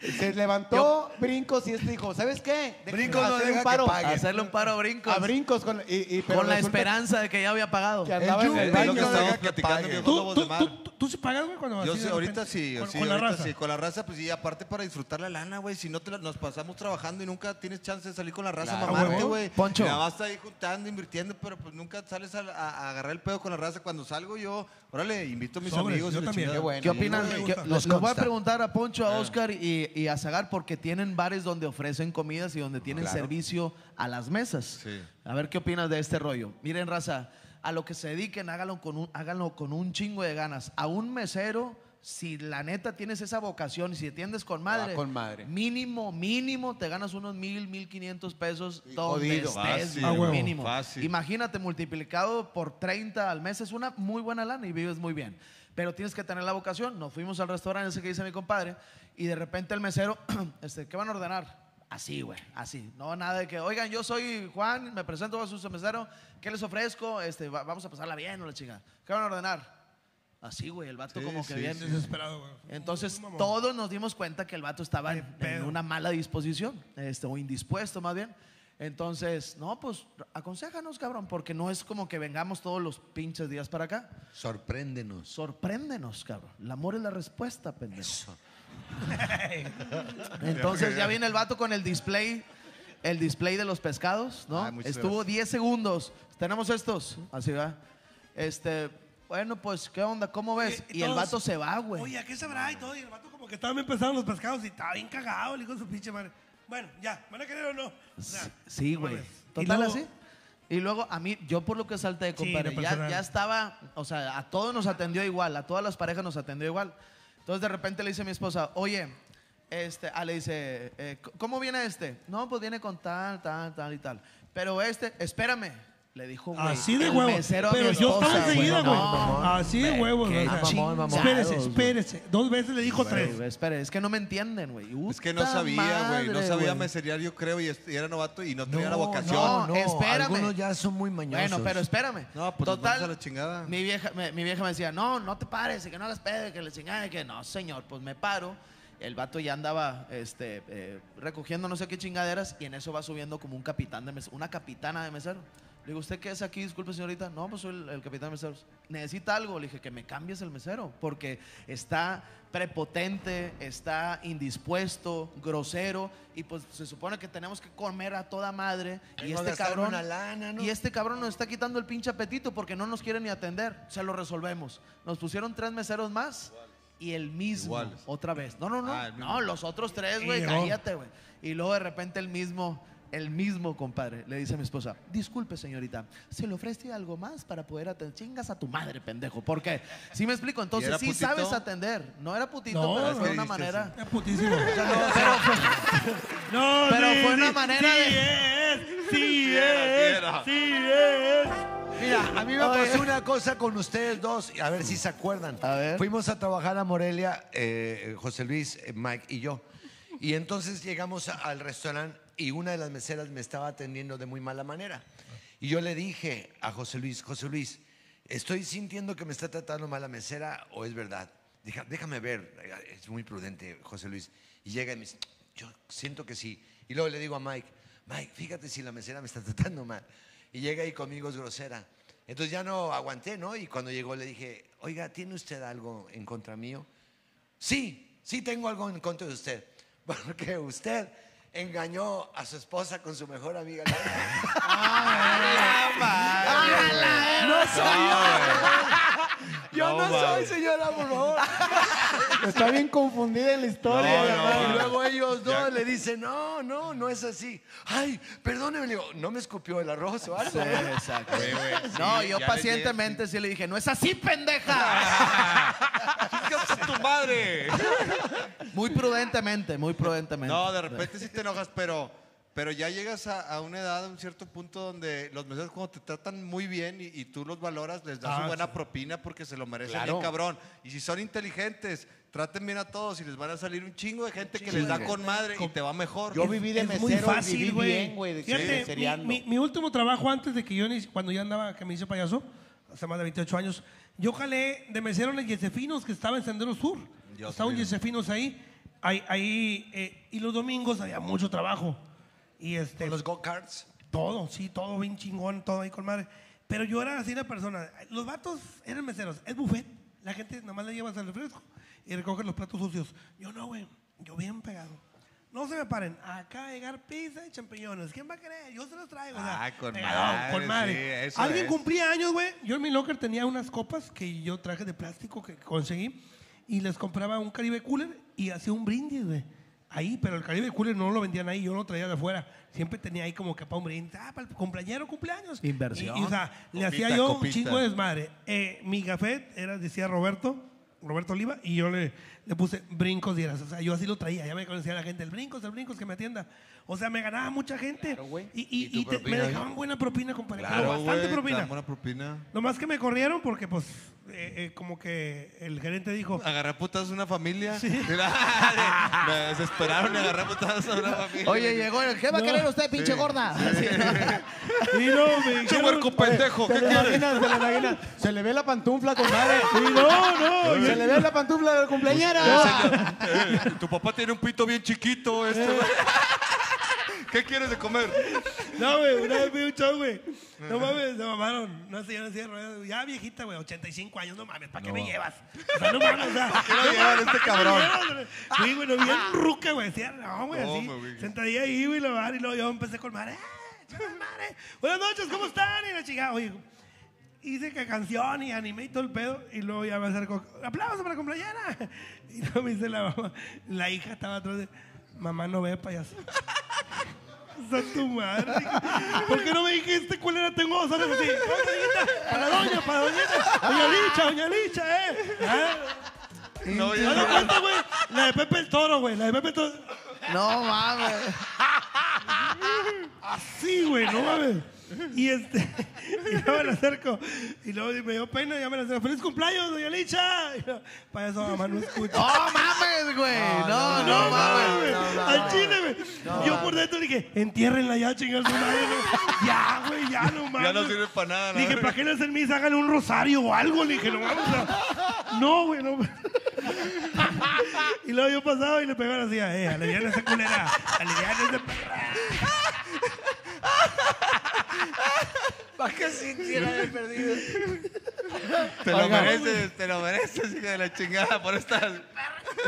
Speaker 3: Se levantó brincos y este dijo, ¿sabes qué? De-
Speaker 5: Brincos no
Speaker 3: hacer
Speaker 5: deja
Speaker 3: un
Speaker 5: que
Speaker 3: paro.
Speaker 5: pague.
Speaker 7: Hacerle un paro a brincos.
Speaker 3: A brincos con, y, y- pero
Speaker 7: con la
Speaker 3: resulta
Speaker 7: esperanza de que ya había pagado.
Speaker 3: que andaba
Speaker 5: El
Speaker 3: en el
Speaker 5: yupi
Speaker 4: Es lo
Speaker 3: baño.
Speaker 4: que
Speaker 5: no deja que pague.
Speaker 8: ¿Tú,
Speaker 4: lobos
Speaker 8: tú,
Speaker 4: de mar.
Speaker 8: tú, tú, sí pagas, güey, cuando
Speaker 4: Yo
Speaker 8: así
Speaker 4: sí,
Speaker 8: de
Speaker 4: ahorita
Speaker 8: repente?
Speaker 4: sí,
Speaker 8: con,
Speaker 4: sí,
Speaker 8: con la
Speaker 4: ahorita
Speaker 8: raza.
Speaker 4: sí, con la raza, pues sí, aparte para disfrutar la lana, güey, si no te la- nos pasamos trabajando y nunca tienes chance de salir con la raza,
Speaker 3: Claro,
Speaker 4: mamarte,
Speaker 8: huevo.
Speaker 4: güey.
Speaker 7: Poncho.
Speaker 4: Y Nada más está ahí juntando, invirtiendo, pero pues nunca sales a, a- a agarrar el pedo con la raza. Cuando salgo yo, órale, invito a mis
Speaker 8: Sobres,
Speaker 4: amigos.
Speaker 8: yo
Speaker 4: y la
Speaker 8: también.
Speaker 4: chingada.
Speaker 3: Qué bueno.
Speaker 7: ¿Qué opinan?
Speaker 8: me
Speaker 7: ¿Qué-
Speaker 8: gusta.
Speaker 7: les
Speaker 5: Nos
Speaker 7: les voy a
Speaker 5: consta.
Speaker 7: preguntar a Poncho, a Oscar y, y a Zagar porque tienen bares donde ofrecen comidas y donde tienen servicio a las mesas.
Speaker 4: Sí.
Speaker 7: A ver qué opinas de este rollo. Miren, raza, a lo que se dediquen, háganlo con un, háganlo con un chingo de ganas. A un mesero si la neta tienes esa vocación y si atiendes con madre,
Speaker 3: con madre.
Speaker 7: mínimo, mínimo te ganas unos mil, mil quinientos pesos donde
Speaker 3: jodido.
Speaker 7: estés,
Speaker 4: Fácil,
Speaker 8: huevo.
Speaker 7: mínimo.
Speaker 4: Fácil.
Speaker 7: Imagínate multiplicado por 30 al mes, es una muy buena lana y vives muy bien. Pero tienes que tener la vocación. Nos fuimos al restaurante ese que dice mi compadre y de repente el mesero, este, ¿qué van a ordenar? Así, güey, así. No, nada de que, oigan, yo soy Juan, me presento a su mesero, ¿qué les ofrezco? Este, va- vamos a pasarla bien o la chica. ¿Qué van a ordenar? Así, güey, el vato
Speaker 4: Sí,
Speaker 7: como que
Speaker 4: sí,
Speaker 7: bien.
Speaker 4: sí.
Speaker 8: Desesperado, güey.
Speaker 7: Entonces
Speaker 8: Mamón.
Speaker 7: todos nos dimos cuenta que el vato estaba en, en
Speaker 8: pedo.
Speaker 7: una mala disposición, este, o indispuesto más bien. Entonces, no, pues aconsejanos, cabrón, porque no es como que vengamos todos los pinches días para acá.
Speaker 5: Sorpréndenos.
Speaker 7: Sorpréndenos, cabrón. El amor es la respuesta, pendejo.
Speaker 5: Eso.
Speaker 7: Entonces ya viene el vato con el display, el display de los pescados, ¿no?
Speaker 4: Ay,
Speaker 7: Estuvo
Speaker 4: gracias.
Speaker 7: 10 segundos. Tenemos estos, así va. Este, bueno, pues, ¿qué onda? ¿Cómo ves?
Speaker 8: Y- y
Speaker 7: Y el
Speaker 8: todos,
Speaker 7: vato se va, güey.
Speaker 8: Oye, ¿a qué sabrá? Y todo. Y el vato como que estaban empezando los pescados y estaba bien cagado, el hijo de su pinche madre. Bueno, ya, ¿van a querer o no? O sea,
Speaker 7: Sí, güey. Total
Speaker 8: luego-
Speaker 7: así. Y luego a mí, yo por lo que salté, compadre,
Speaker 8: lo
Speaker 7: ya, ya estaba, o sea, a todos nos atendió igual, a todas las parejas nos atendió igual. Entonces de repente le dice a mi esposa, oye, este, ah, le dice, eh, ¿cómo viene este? No, pues viene con tal, tal, tal y tal. Pero este, espérame, le dijo, güey.
Speaker 8: Así de huevo. Pero yo estaba enseguida, güey. Así de huevos,
Speaker 7: qué
Speaker 8: o sea,
Speaker 7: chingados,
Speaker 8: Espérese,
Speaker 7: güey.
Speaker 8: espérese. Dos veces le dijo
Speaker 7: Güey,
Speaker 8: tres.
Speaker 7: güey, espere, es que no me entienden, güey.
Speaker 4: Es que no sabía, güey. No sabía
Speaker 7: güey.
Speaker 4: meseriar, yo creo, y, era novato y no tenía la vocación.
Speaker 7: no,
Speaker 5: no,
Speaker 7: espérame.
Speaker 5: Algunos ya son muy mañosos.
Speaker 7: Bueno, pero espérame.
Speaker 4: No, pues vamos a la chingada.
Speaker 7: Mi vieja, me, mi vieja me decía, no, no te pares, que no hagas pedo, que le chingada, que no, señor, pues me paro. El vato ya andaba este, eh, recogiendo no sé qué chingaderas y en eso va subiendo como un capitán de mesero, una capitana de mesero. Le digo, ¿usted qué es aquí? Disculpe, señorita. No, pues soy el, el capitán de meseros. ¿Necesita algo? Le dije, que me cambies el mesero, porque está prepotente, está indispuesto, grosero, y pues se supone que tenemos que comer a toda madre. y este cabrón.
Speaker 5: una lana, ¿no?
Speaker 7: Y este cabrón nos está quitando el pinche apetito porque no nos quiere ni atender. Se lo resolvemos. Nos pusieron tres meseros más y el mismo
Speaker 4: Iguales.
Speaker 7: otra vez. No, no, no.
Speaker 4: Ah,
Speaker 7: no, los otros tres, güey, cállate, güey. Y luego de repente el mismo, el mismo compadre le dice a mi esposa, disculpe señorita, ¿se le ofrece algo más para poder atender? Chingas a tu madre, pendejo. Porque, sí me explico, entonces
Speaker 4: era
Speaker 7: sí
Speaker 4: putito?
Speaker 7: sabes atender. No era putito,
Speaker 8: No,
Speaker 7: pero
Speaker 8: es
Speaker 7: fue
Speaker 4: que
Speaker 7: una manera...
Speaker 8: Es putísimo.
Speaker 7: Pero fue-
Speaker 8: No,
Speaker 7: Pero
Speaker 8: sí,
Speaker 7: fue una manera
Speaker 8: sí
Speaker 7: de-
Speaker 8: es, sí
Speaker 4: era,
Speaker 8: es, sí es.
Speaker 5: Mira, a mí me pasó una cosa con ustedes dos, a ver si se acuerdan.
Speaker 7: A ver.
Speaker 5: Fuimos a trabajar a Morelia, eh, José Luis, eh, Mike y yo. Y entonces llegamos a- al restaurante y una de las meseras me estaba atendiendo de muy mala manera. Y yo le dije a José Luis, José Luis, estoy sintiendo que me está tratando mal la mesera o es verdad. Deja- déjame ver, es muy prudente José Luis. Y llega y me dice, yo siento que sí. Y luego le digo a Mike, Mike, fíjate si la mesera me está tratando mal. Y llega y conmigo es grosera. Entonces ya no aguanté, ¿no? Y cuando llegó le dije, oiga, ¿tiene usted algo en contra mío? Sí, sí tengo algo en contra de usted. Porque usted engañó a su esposa con su mejor amiga. no soy yo. Yo no, soy, señora, por favor.
Speaker 3: Está bien confundida en la historia.
Speaker 5: Y luego ellos dos le dicen, no, no, no es así. Ay, perdóneme, le digo, ¿no me escupió el arroz o algo?
Speaker 7: Sí, exacto. No, yo pacientemente sí le dije, no es así, pendeja.
Speaker 4: ¡Chingas a tu madre!
Speaker 7: muy prudentemente, muy prudentemente.
Speaker 4: No, de repente sí te enojas, pero, pero ya llegas a, a una edad, a un cierto punto donde los meseros como te tratan muy bien y, y tú los valoras, les das
Speaker 8: Ah,
Speaker 4: su buena
Speaker 8: sí.
Speaker 4: propina porque se lo merecen
Speaker 3: Claro.
Speaker 4: bien cabrón. Y si son inteligentes, traten bien a todos y les van a salir un chingo de gente que les da con madre y te va mejor.
Speaker 3: Yo viví de
Speaker 8: es
Speaker 3: mesero
Speaker 8: muy
Speaker 3: y
Speaker 8: fácil,
Speaker 3: viví
Speaker 8: güey.
Speaker 3: bien, güey, de-
Speaker 8: Fíjate, mi, mi- mi último trabajo antes de que yo, inici- cuando ya andaba, que me hice payaso, hace más de 28 años, yo jalé de mesero en Yesefinos, que estaba en Sendero Sur.
Speaker 4: Dios
Speaker 8: estaba un
Speaker 4: mío.
Speaker 8: Yesefinos ahí, ahí, ahí eh, y los domingos había mucho trabajo. Y este,
Speaker 5: Con los go-karts.
Speaker 8: todo, sí, todo bien chingón, todo ahí con madre. Pero yo era así una persona. Los vatos eran meseros, es buffet. La gente nada más le lleva el refresco y recoge los platos sucios. Yo no, güey, yo bien pegado. No se me paren. Acá llegar pizza y champiñones. ¿Quién va a querer? Yo se los traigo. o sea,
Speaker 4: Ah, con madre,
Speaker 8: con madre.
Speaker 4: sí, eso
Speaker 8: Alguien
Speaker 4: es.
Speaker 8: cumplía años, güey. Yo en mi locker tenía unas copas que yo traje de plástico que conseguí y les compraba un Caribe Cooler y hacía un brindis, güey. Ahí, pero el Caribe Cooler no lo vendían ahí, yo lo traía de afuera. Siempre tenía ahí como que para un brindis. Ah, para el cumpleañero, cumpleaños.
Speaker 7: Inversión.
Speaker 8: Y, y, o sea, le hacía yo un chingo de desmadre. Eh, mi gafet era, decía Roberto, Roberto Oliva, y yo le, le puse brincos dieras. O sea, yo así lo traía, ya me conocía la gente, el brincos, el brincos que me atienda. O sea, me ganaba mucha gente. y y, y te- me dejaban buena propina, compadre. pero bastante
Speaker 4: güey, te
Speaker 8: propina.
Speaker 4: buena propina.
Speaker 8: Nomás que me corrieron porque, pues, eh, eh, como que el gerente dijo.
Speaker 4: Agarré a putas a una familia. Mira, me desesperaron y agarré a putas a una familia.
Speaker 7: Oye, llegó el. ¿Qué va a querer usted, pinche gorda? Así, ¿no?
Speaker 8: Me
Speaker 4: Che
Speaker 8: dijeron.
Speaker 4: huerco pendejo,
Speaker 3: Se
Speaker 4: ¿qué
Speaker 3: le
Speaker 4: quieres?
Speaker 3: imagina, se le imagina. Se le ve la pantufla, compadre.
Speaker 8: Y no, no.
Speaker 3: Se le ve la pantufla del cumpleañera.
Speaker 4: Eh, tu papá tiene un pito bien chiquito, este, güey. ¿Qué quieres de comer?
Speaker 8: No, güey, una vez vi un show, güey. No mames, se mamaron. Una señora así de ruedas, Ya viejita, güey, 85 años, no mames, ¿para qué me llevas? O sea, no mames, o sea.
Speaker 4: qué lo llevan este cabrón?
Speaker 8: Sí, güey, no bien ruca, güey. Decía, no, güey,
Speaker 4: No,
Speaker 8: así. Sentadilla ahí, güey, la madre, y luego yo empecé con madre. ¡Eh, madre! Buenas noches, ¿cómo están? Y la chica, oye, hice que canción y animé y todo el pedo. Y luego ya me acerco, aplausos para la cumpleañera. Y luego me dice la mamá, la hija estaba atrás de, mamá, no ve payaso. Tu madre. ¿Por qué no me dijiste cuál era? Tengo dos horas así. "Oye, doñita, Para la doña, para la doñita. Doña Licha, doña Licha, eh. Ah.
Speaker 4: No,
Speaker 8: ¿Te das cuenta, güey? La de Pepe el Toro, güey. La de Pepe el Toro.
Speaker 7: No mames.
Speaker 8: Así, güey, no mames. Y este, y luego me la acerco. Y luego me dio pena, ya me la acerco. ¡Feliz cumpleaños, doña Licha! Y yo, Para eso mamá no escucha.
Speaker 7: No mames, güey. No, no,
Speaker 8: No,
Speaker 7: mames.
Speaker 8: al chile, güey. Yo por dentro dije, entiérrenla ya, chingar su madre. ¿no? Ya, güey, ya no mames.
Speaker 4: Ya no sirve para nada.
Speaker 8: Dije. ¿para qué le hacen misa? Háganle un rosario o algo. Le dije, no mames. o sea, No, güey, no. Y luego yo pasaba y le pegaba así, eh, aliviana esa culera. Aliviana esa perra.
Speaker 5: ¿Para qué sintiera haber perdido?
Speaker 4: Te lo
Speaker 3: Oiga.
Speaker 4: mereces, te lo mereces, hija de la chingada, por estas.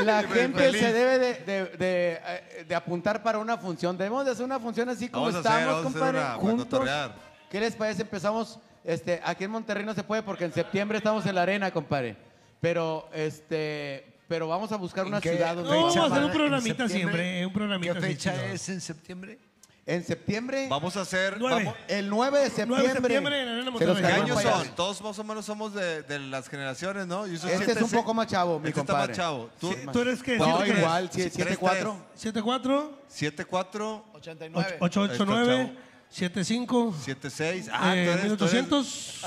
Speaker 3: La
Speaker 4: Feliz.
Speaker 3: gente se debe de, de- de, eh, de apuntar para una función. Debemos de hacer una función así como
Speaker 4: Vamos a hacer,
Speaker 3: estamos,
Speaker 4: vamos a hacer
Speaker 3: compadre,
Speaker 4: una, para
Speaker 3: juntos.
Speaker 4: cotorrear.
Speaker 3: ¿Qué les parece? Empezamos, este, aquí en Monterrey no se puede porque en septiembre estamos en la arena, compadre. Pero, este, pero vamos a buscar una
Speaker 5: ¿En qué
Speaker 3: ciudad donde...
Speaker 8: No, vamos a hacer un programita siempre, un programita
Speaker 5: ¿Qué
Speaker 8: así
Speaker 5: fecha es en septiembre?
Speaker 3: En septiembre,
Speaker 4: Vamos a hacer.
Speaker 8: Nueve.
Speaker 4: vamos-
Speaker 3: el 9 de septiembre.
Speaker 8: de septiembre en la Arena
Speaker 3: se los
Speaker 8: Monterrey.
Speaker 4: ¿Qué años
Speaker 3: payaso.
Speaker 4: son? Todos más o menos somos de, de las generaciones, ¿no? Yo soy
Speaker 3: Este
Speaker 4: siete,
Speaker 3: es un
Speaker 4: sí.
Speaker 3: poco más chavo, mi
Speaker 4: Este está
Speaker 3: compadre.
Speaker 4: más chavo. Tú,
Speaker 8: ¿Tú eres qué?
Speaker 3: No,
Speaker 8: ¿Siete qué?
Speaker 3: igual,
Speaker 4: Sí,
Speaker 3: 7-4.
Speaker 8: 74
Speaker 4: 74,
Speaker 7: 89.
Speaker 8: 889 75
Speaker 4: 76. Ah,
Speaker 8: eh,
Speaker 4: entonces, tú eres-
Speaker 8: 1800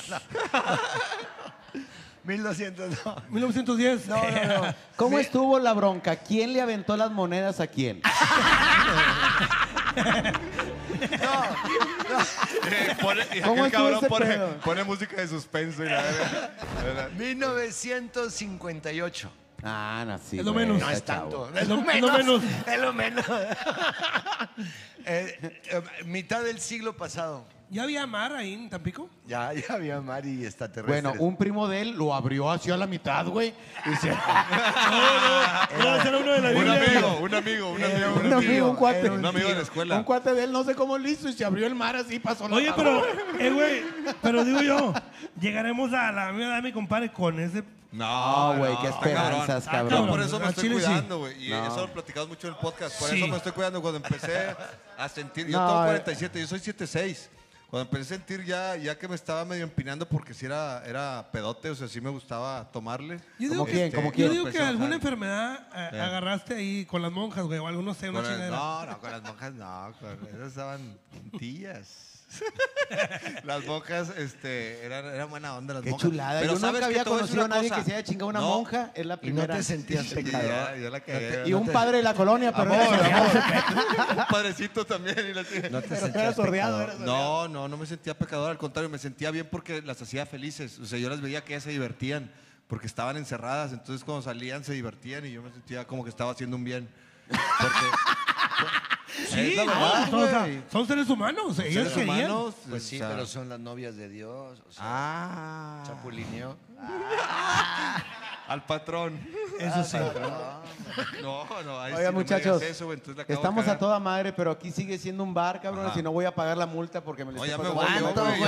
Speaker 5: 1200, no.
Speaker 8: 1910
Speaker 3: No, no, no. ¿Cómo estuvo la bronca? ¿Quién le aventó las monedas a quién?
Speaker 4: Eh, pone, y
Speaker 3: ¿Cómo
Speaker 4: aquel
Speaker 3: estuvo
Speaker 4: cabrón
Speaker 3: ese
Speaker 4: pone,
Speaker 3: pedo?
Speaker 4: pone música de suspenso y la verdad.
Speaker 5: 1958.
Speaker 3: Ah, no, sí.
Speaker 8: Es lo
Speaker 3: güey,
Speaker 8: menos.
Speaker 5: No es tanto. Es
Speaker 8: Es
Speaker 5: lo menos. Es lo menos. Eh, eh, mitad del siglo pasado.
Speaker 8: ¿Ya había mar ahí en Tampico?
Speaker 5: Ya, ya había mar y extraterrestres.
Speaker 3: Bueno, un primo de él lo abrió hacia la mitad, güey. Y se...
Speaker 8: Era era uno de la
Speaker 4: Un amigo, un amigo, un amigo,
Speaker 3: un amigo, un cuate.
Speaker 4: Un amigo de la escuela.
Speaker 3: Un cuate de él, no sé cómo lo hizo y se abrió el mar así, pasó la
Speaker 8: Oye, pero, eh, güey, pero digo yo, llegaremos a la edad de mi compadre con ese.
Speaker 4: No,
Speaker 3: No, güey, qué
Speaker 4: está
Speaker 3: esperanzas,
Speaker 8: Ah,
Speaker 3: cabrón.
Speaker 4: Yo
Speaker 8: cabrón.
Speaker 4: por eso me estoy
Speaker 8: chile sí.
Speaker 4: cuidando, güey. Y eso lo platicamos mucho en el podcast. Por
Speaker 8: Sí.
Speaker 4: eso me estoy cuidando cuando empecé a sentir. Yo
Speaker 3: No,
Speaker 4: tengo
Speaker 3: eh.
Speaker 4: 47, yo soy 76. Cuando empecé a sentir ya, ya que me estaba medio empinando porque si era, era pedote, o sea, sí me gustaba tomarle.
Speaker 8: Yo
Speaker 3: ¿Cómo
Speaker 8: digo,
Speaker 3: quién?
Speaker 8: que, alguna enfermedad
Speaker 4: Sí.
Speaker 8: agarraste ahí con las monjas, güey, o algo, no sé, una
Speaker 4: Con el-
Speaker 8: chingadera.
Speaker 4: no, no, con las monjas no, con esas estaban tías. las monjas, este, eran, eran buena onda las
Speaker 3: Qué
Speaker 4: monjas.
Speaker 3: chulada.
Speaker 4: Pero
Speaker 3: Yo
Speaker 4: ¿sabes
Speaker 3: nunca había conocido a
Speaker 4: una
Speaker 3: nadie
Speaker 4: cosa.
Speaker 3: que se haya chingado una
Speaker 4: No,
Speaker 3: monja. Es la
Speaker 5: Y no
Speaker 3: primera.
Speaker 5: te sentías pecador.
Speaker 4: ya, ya la cagué.
Speaker 3: y un padre de la colonia, pero
Speaker 4: Amor, amor. Un padrecito también. y la-
Speaker 5: No te
Speaker 3: Pero
Speaker 5: sentías
Speaker 3: sordeado,
Speaker 5: pecador.
Speaker 4: No, no, no me sentía pecador, al contrario, me sentía bien porque las hacía felices. O sea, yo las veía que ellas se divertían porque estaban encerradas, entonces cuando salían se divertían y yo me sentía como que estaba haciendo un bien. Porque
Speaker 8: Sí,
Speaker 4: es la
Speaker 8: no,
Speaker 4: verdad,
Speaker 8: son, o sea, son seres humanos, ellos
Speaker 4: seres
Speaker 8: querían.
Speaker 4: humanos,
Speaker 5: Pues sí,
Speaker 4: o sea,
Speaker 5: pero son las novias de Dios. O sea,
Speaker 4: Ah,
Speaker 5: chapulineó.
Speaker 4: al patrón.
Speaker 8: Eso sí.
Speaker 4: No, no, ahí sí
Speaker 3: Oiga,
Speaker 4: no me
Speaker 3: muchachos,
Speaker 4: digas eso, entonces la
Speaker 3: estamos a toda madre, pero aquí sigue siendo un bar, cabrón. Si no voy a pagar la multa porque me lo
Speaker 4: No,
Speaker 3: estoy yo,
Speaker 7: ¿Cuánto,
Speaker 4: güey,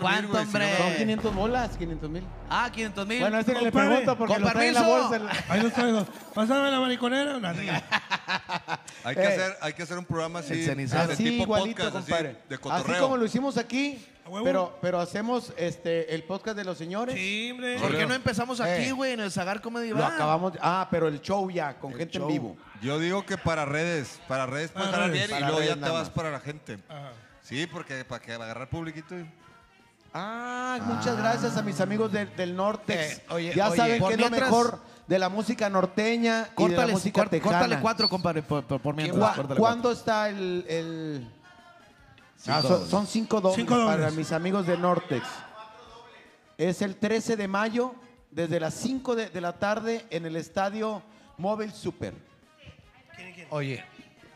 Speaker 7: ¿Cuánto,
Speaker 4: no
Speaker 7: hombre?
Speaker 3: Son 500 bolas, 500 mil.
Speaker 7: Ah, 500 mil.
Speaker 3: Bueno, ese que le pregunto porque lo trae en la bolsa.
Speaker 8: Ahí los traigo. Pásame la mariconera. No,
Speaker 4: Hay que,
Speaker 3: Eh,
Speaker 4: hacer, hay que hacer un programa así,
Speaker 7: El
Speaker 3: Así
Speaker 4: tipo
Speaker 3: igualito,
Speaker 4: podcast, así,
Speaker 3: como lo hicimos aquí, pero, pero hacemos este el podcast de los señores.
Speaker 8: Sí, hombre.
Speaker 7: ¿Por qué no empezamos aquí,
Speaker 3: Eh.
Speaker 7: güey, en el Zagar Comedy
Speaker 3: Lo
Speaker 7: Bar?
Speaker 3: acabamos. Ah, pero el show ya, con
Speaker 7: El
Speaker 3: gente
Speaker 7: show.
Speaker 3: en vivo.
Speaker 4: Yo digo que para redes, para redes
Speaker 8: Para
Speaker 4: puedes
Speaker 8: redes.
Speaker 4: bien y luego ya te vas para la gente.
Speaker 8: Ajá.
Speaker 4: Sí, porque para que agarrar publiquito. y-
Speaker 3: Ah, muchas gracias a mis amigos de- del norte.
Speaker 5: Eh, oye,
Speaker 3: ya
Speaker 5: oye,
Speaker 3: saben que es lo
Speaker 7: mientras-
Speaker 3: mejor de la música norteña y de la
Speaker 7: Córtale,
Speaker 3: música
Speaker 7: córt-
Speaker 3: tejana.
Speaker 7: córtale cuatro, compadre, por, por, por mientras.
Speaker 3: ¿Cuá-
Speaker 7: córtale
Speaker 3: ¿Cuándo está el...? el- Ah, son, son cinco dobles
Speaker 8: Cinco dobles.
Speaker 3: para mis amigos de Nortex. Es el 13 de mayo, desde las 5 de, de la tarde, en el estadio Móvil Super.
Speaker 5: Oye,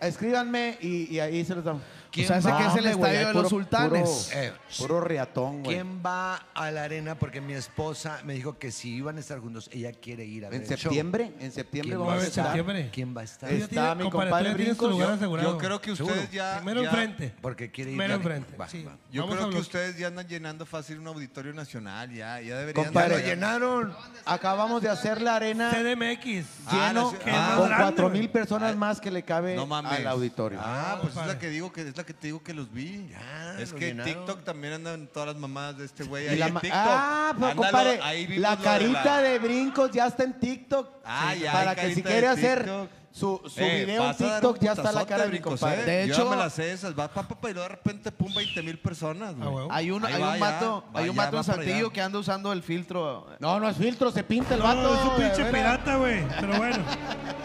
Speaker 3: Escríbanme y, y ahí se los damos.
Speaker 5: ¿Quién
Speaker 7: O sea, ese
Speaker 5: va?
Speaker 7: que es el
Speaker 3: Hombre, güey,
Speaker 7: estadio
Speaker 3: hay
Speaker 7: de los
Speaker 3: puro-
Speaker 7: sultanes.
Speaker 3: Puro,
Speaker 5: Eh,
Speaker 3: puro riatón, güey.
Speaker 5: ¿Quién va a la arena? Porque mi esposa me dijo que si iban a estar juntos, ella quiere ir a ver
Speaker 3: En
Speaker 5: el show.
Speaker 3: septiembre, en septiembre
Speaker 5: ¿Quién
Speaker 3: vamos
Speaker 5: va
Speaker 3: a
Speaker 5: a
Speaker 3: estar.
Speaker 8: septiembre?
Speaker 5: ¿Quién va a estar?
Speaker 8: Ya
Speaker 3: Está mi
Speaker 8: compadre, ya
Speaker 3: Brincos,
Speaker 8: lugar
Speaker 3: yo-
Speaker 8: asegurado.
Speaker 4: Yo creo que ustedes ya.
Speaker 8: Primero
Speaker 4: ya-
Speaker 8: enfrente.
Speaker 5: Porque quiere ir
Speaker 8: Primero
Speaker 5: a-
Speaker 8: enfrente.
Speaker 5: Va,
Speaker 8: Sí.
Speaker 5: va.
Speaker 4: Yo
Speaker 8: Vamos a
Speaker 4: creo que ustedes ya andan llenando fácil un auditorio nacional, ya, ya deberían.
Speaker 3: Compadre,
Speaker 5: Lo llenaron.
Speaker 3: Acabamos de hacer la arena
Speaker 8: CDMX.
Speaker 4: Ah,
Speaker 3: lleno
Speaker 4: ah,
Speaker 8: es
Speaker 3: con cuatro mil personas más que le cabe
Speaker 4: No mames.
Speaker 3: al auditorio.
Speaker 4: Ah, pues es la que digo que es la que te digo que los vi.
Speaker 5: Ya,
Speaker 4: es que
Speaker 5: llenaron.
Speaker 4: TikTok también andan todas las mamadas de este güey
Speaker 3: Y
Speaker 4: ahí
Speaker 3: la
Speaker 4: en
Speaker 3: ma-
Speaker 4: TikTok.
Speaker 3: ah, pero
Speaker 4: Ándalo,
Speaker 3: compadre,
Speaker 4: ahí vimos
Speaker 3: la
Speaker 4: lo
Speaker 3: carita de, brincos ya está en TikTok.
Speaker 4: Ah, ya,
Speaker 3: Para que si
Speaker 4: carita
Speaker 3: quiere hacer
Speaker 4: TikTok.
Speaker 3: Su, su
Speaker 4: Eh,
Speaker 3: video en
Speaker 4: vas a dar
Speaker 3: TikTok, ya está la
Speaker 4: putazote,
Speaker 3: cara de mi
Speaker 4: brincos,
Speaker 3: compadre.
Speaker 4: ¿eh?
Speaker 7: De
Speaker 4: Yo
Speaker 7: hecho-
Speaker 4: ya me las sé esas. Va, pa, pa, pa, y luego de repente, pum, 20 mil personas, güey.
Speaker 8: Ah, huevo.
Speaker 7: Hay un,
Speaker 4: Ahí
Speaker 7: hay
Speaker 4: va,
Speaker 7: un
Speaker 4: ya, va,
Speaker 7: hay un
Speaker 4: ya, va
Speaker 7: en
Speaker 4: para
Speaker 7: Saltillo
Speaker 4: allá.
Speaker 7: que anda usando el filtro.
Speaker 3: No, no es filtro, se pinta el
Speaker 8: No,
Speaker 3: vato.
Speaker 8: es un pinche pirata, güey. Pero bueno.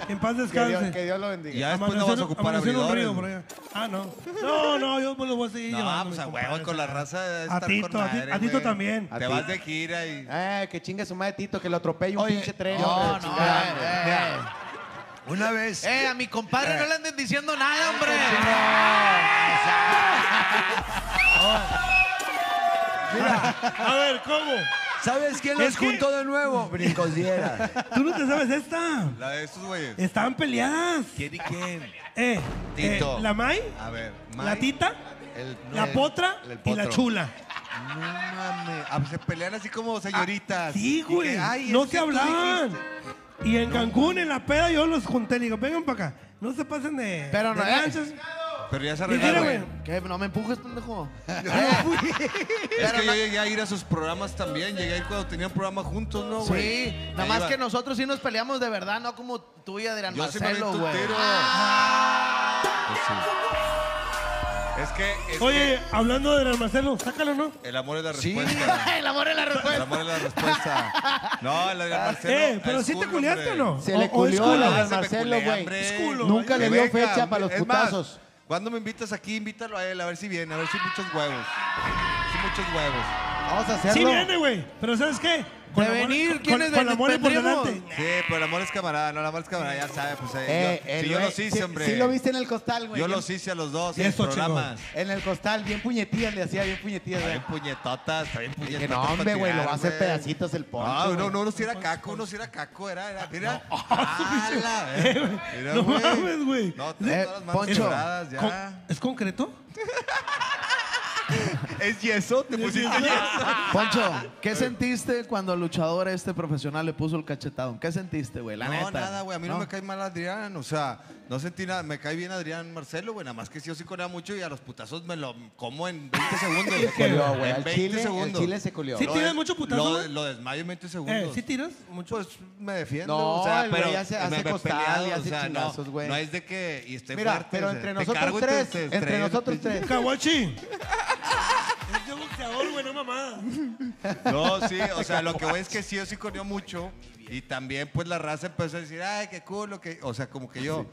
Speaker 8: En paz
Speaker 3: Que Dios,
Speaker 8: descanse.
Speaker 3: que Dios lo bendiga.
Speaker 4: Ya después no vas a ocupar
Speaker 8: Amaneció en un
Speaker 4: abridores.
Speaker 8: río por allá. Ah, no. No, no, yo me lo voy a seguir
Speaker 4: No,
Speaker 8: llevando.
Speaker 4: pues a
Speaker 8: compadre,
Speaker 4: huevo con la raza. de
Speaker 8: A
Speaker 4: estar
Speaker 8: Tito,
Speaker 4: con
Speaker 8: a Ti-
Speaker 4: madre,
Speaker 8: a Tito
Speaker 4: güey.
Speaker 8: también.
Speaker 4: Te
Speaker 3: A
Speaker 4: vas de gira y.
Speaker 3: Eh, que chingue su madre Tito, que lo atropelle un
Speaker 5: Oye,
Speaker 3: pinche tren.
Speaker 7: No,
Speaker 3: hombre,
Speaker 7: no,
Speaker 3: chingada,
Speaker 7: eh,
Speaker 3: güey.
Speaker 7: eh.
Speaker 5: Una vez.
Speaker 7: Eh, a mi compadre no le anden diciendo nada, hombre.
Speaker 8: A ver, ¿cómo?
Speaker 5: ¿Sabes quién
Speaker 8: Es
Speaker 5: los
Speaker 8: que-
Speaker 5: juntó de nuevo? Brincos Diera.
Speaker 8: ¿Tú no te sabes esta?
Speaker 4: La de estos güeyes.
Speaker 8: Estaban peleadas.
Speaker 4: ¿Quién y quién?
Speaker 8: Eh,
Speaker 4: Tito.
Speaker 8: eh, la May,
Speaker 4: A ver,
Speaker 8: la
Speaker 4: Mike.
Speaker 8: Tita,
Speaker 5: El-
Speaker 8: la
Speaker 5: el-
Speaker 8: Potra
Speaker 5: el
Speaker 8: y la
Speaker 5: potro.
Speaker 8: Chula.
Speaker 4: No mames. Ah, pues se pelean así como señoritas.
Speaker 8: Sí,
Speaker 4: Y
Speaker 8: güey.
Speaker 4: que, ay,
Speaker 8: no
Speaker 4: es
Speaker 8: se
Speaker 4: que tú
Speaker 8: hablaban.
Speaker 4: dijiste.
Speaker 8: Y en Cancún, en la peda, yo los junté. Le digo, vengan para acá. No se pasen de.
Speaker 7: Pero no,
Speaker 8: de
Speaker 7: eh.
Speaker 4: Pero ya se arreglaron.
Speaker 8: güey.
Speaker 7: ¿Qué? No me empujes, pendejo.
Speaker 4: Es que yo llegué a ir a sus programas también. Llegué a ir cuando tenían programa juntos, ¿no, güey?
Speaker 7: Sí, nada más
Speaker 4: iba.
Speaker 7: que nosotros sí nos peleamos de verdad, no como tú y Adrián
Speaker 4: Yo sí me
Speaker 7: Marcelo,
Speaker 4: aviento un
Speaker 7: güey.
Speaker 4: tiro. Pues sí. Es que, es
Speaker 8: Oye, hablando de Marcelo, sácalo, ¿no?
Speaker 4: el amor es la
Speaker 5: Sí.
Speaker 4: respuesta.
Speaker 7: El amor es la
Speaker 4: El
Speaker 7: respuesta.
Speaker 4: amor es la respuesta. No, el de Marcelo.
Speaker 8: eh, pero
Speaker 4: es
Speaker 8: sí te culiaste o
Speaker 4: hombre.
Speaker 8: no?
Speaker 3: Se le
Speaker 8: o es
Speaker 3: culió
Speaker 8: culo.
Speaker 4: Ah,
Speaker 3: de
Speaker 4: se me
Speaker 3: Marcelo,
Speaker 4: culea,
Speaker 3: güey.
Speaker 4: hombre.
Speaker 8: Es culo,
Speaker 3: Nunca
Speaker 4: Que
Speaker 3: le dio
Speaker 4: venga,
Speaker 3: fecha para los
Speaker 4: es más,
Speaker 3: putazos.
Speaker 4: Cuando me invitas aquí, invítalo a él, a ver si viene, a ver si muchos huevos. Sí, muchos huevos.
Speaker 3: Vamos a
Speaker 8: Sí
Speaker 3: hacerlo.
Speaker 8: viene, güey. Pero ¿sabes qué?
Speaker 7: De
Speaker 8: amor-
Speaker 7: venir,
Speaker 8: con-
Speaker 7: ¿quiénes
Speaker 8: con, con amor por delante.
Speaker 4: Sí, pero el amor es camarada, no el amor es camarada, ya sabe, pues eh,
Speaker 3: Eh,
Speaker 4: yo,
Speaker 3: el
Speaker 4: sí, yo los hice,
Speaker 3: sí-
Speaker 4: hombre.
Speaker 3: Sí lo viste en el costal, güey.
Speaker 4: Yo los hice a los dos en
Speaker 8: eso,
Speaker 4: programas.
Speaker 3: En el costal, bien puñetillas, le hacía bien puñetillas,
Speaker 4: Está
Speaker 3: güey.
Speaker 4: bien puñetotas, está bien puñetotas.
Speaker 3: Que no, hombre, güey, lo va a hacer pedacitos el poncho.
Speaker 4: Ah, no, no, uno sí era caco, uno sí era caco, era, era, mira.
Speaker 8: Eh, güey,
Speaker 4: mira,
Speaker 8: no mames, güey.
Speaker 4: No,
Speaker 8: Eh,
Speaker 4: todas las manos
Speaker 7: Poncho.
Speaker 8: Con- ¿Es concreto?
Speaker 4: ¿Es yeso? ¿Te pusiste yeso?
Speaker 7: Poncho, ¿qué sentiste cuando el luchador este profesional le puso el cachetado? ¿Qué sentiste, güey? La
Speaker 4: no,
Speaker 7: neta.
Speaker 4: nada, güey. A mí no. me cae mal Adrián. O sea, no sentí nada. Me cae bien Adrián Marcelo, güey. Nada más que sí, yo sí conea mucho y a los putazos me lo como en 20 segundos.
Speaker 3: Se colió, güey.
Speaker 4: En
Speaker 3: Al
Speaker 4: 20
Speaker 3: chile, el
Speaker 4: segundos.
Speaker 3: chile se colió.
Speaker 8: Sí,
Speaker 4: Lo
Speaker 8: tiras
Speaker 4: de-
Speaker 8: mucho putazo,
Speaker 4: Lo,
Speaker 8: güey?
Speaker 4: lo desmayo en 20
Speaker 8: Eh,
Speaker 4: segundos.
Speaker 8: ¿Sí tiras? Mucho.
Speaker 4: Pues me defiendo.
Speaker 3: No,
Speaker 4: o sea,
Speaker 3: el güey
Speaker 4: pero
Speaker 3: hace- hace
Speaker 4: me- me he
Speaker 3: costal
Speaker 4: peleado,
Speaker 3: y hace chingazos,
Speaker 4: no,
Speaker 3: güey.
Speaker 4: no es de que y estoy
Speaker 3: Mira,
Speaker 4: fuerte,
Speaker 3: pero
Speaker 4: o sea,
Speaker 3: entre
Speaker 4: te
Speaker 3: nosotros
Speaker 4: cargo y te-
Speaker 3: tres,
Speaker 4: te
Speaker 3: entre
Speaker 4: estrello,
Speaker 3: nosotros
Speaker 4: te-
Speaker 3: tres.
Speaker 8: Caguachi. De boxeador, güey, no mamada.
Speaker 4: No, sí, o sea, lo que voy es que sí, yo sí corrió mucho. Y también, pues, la raza empezó a decir, ay, qué culo, que... O sea, como que yo...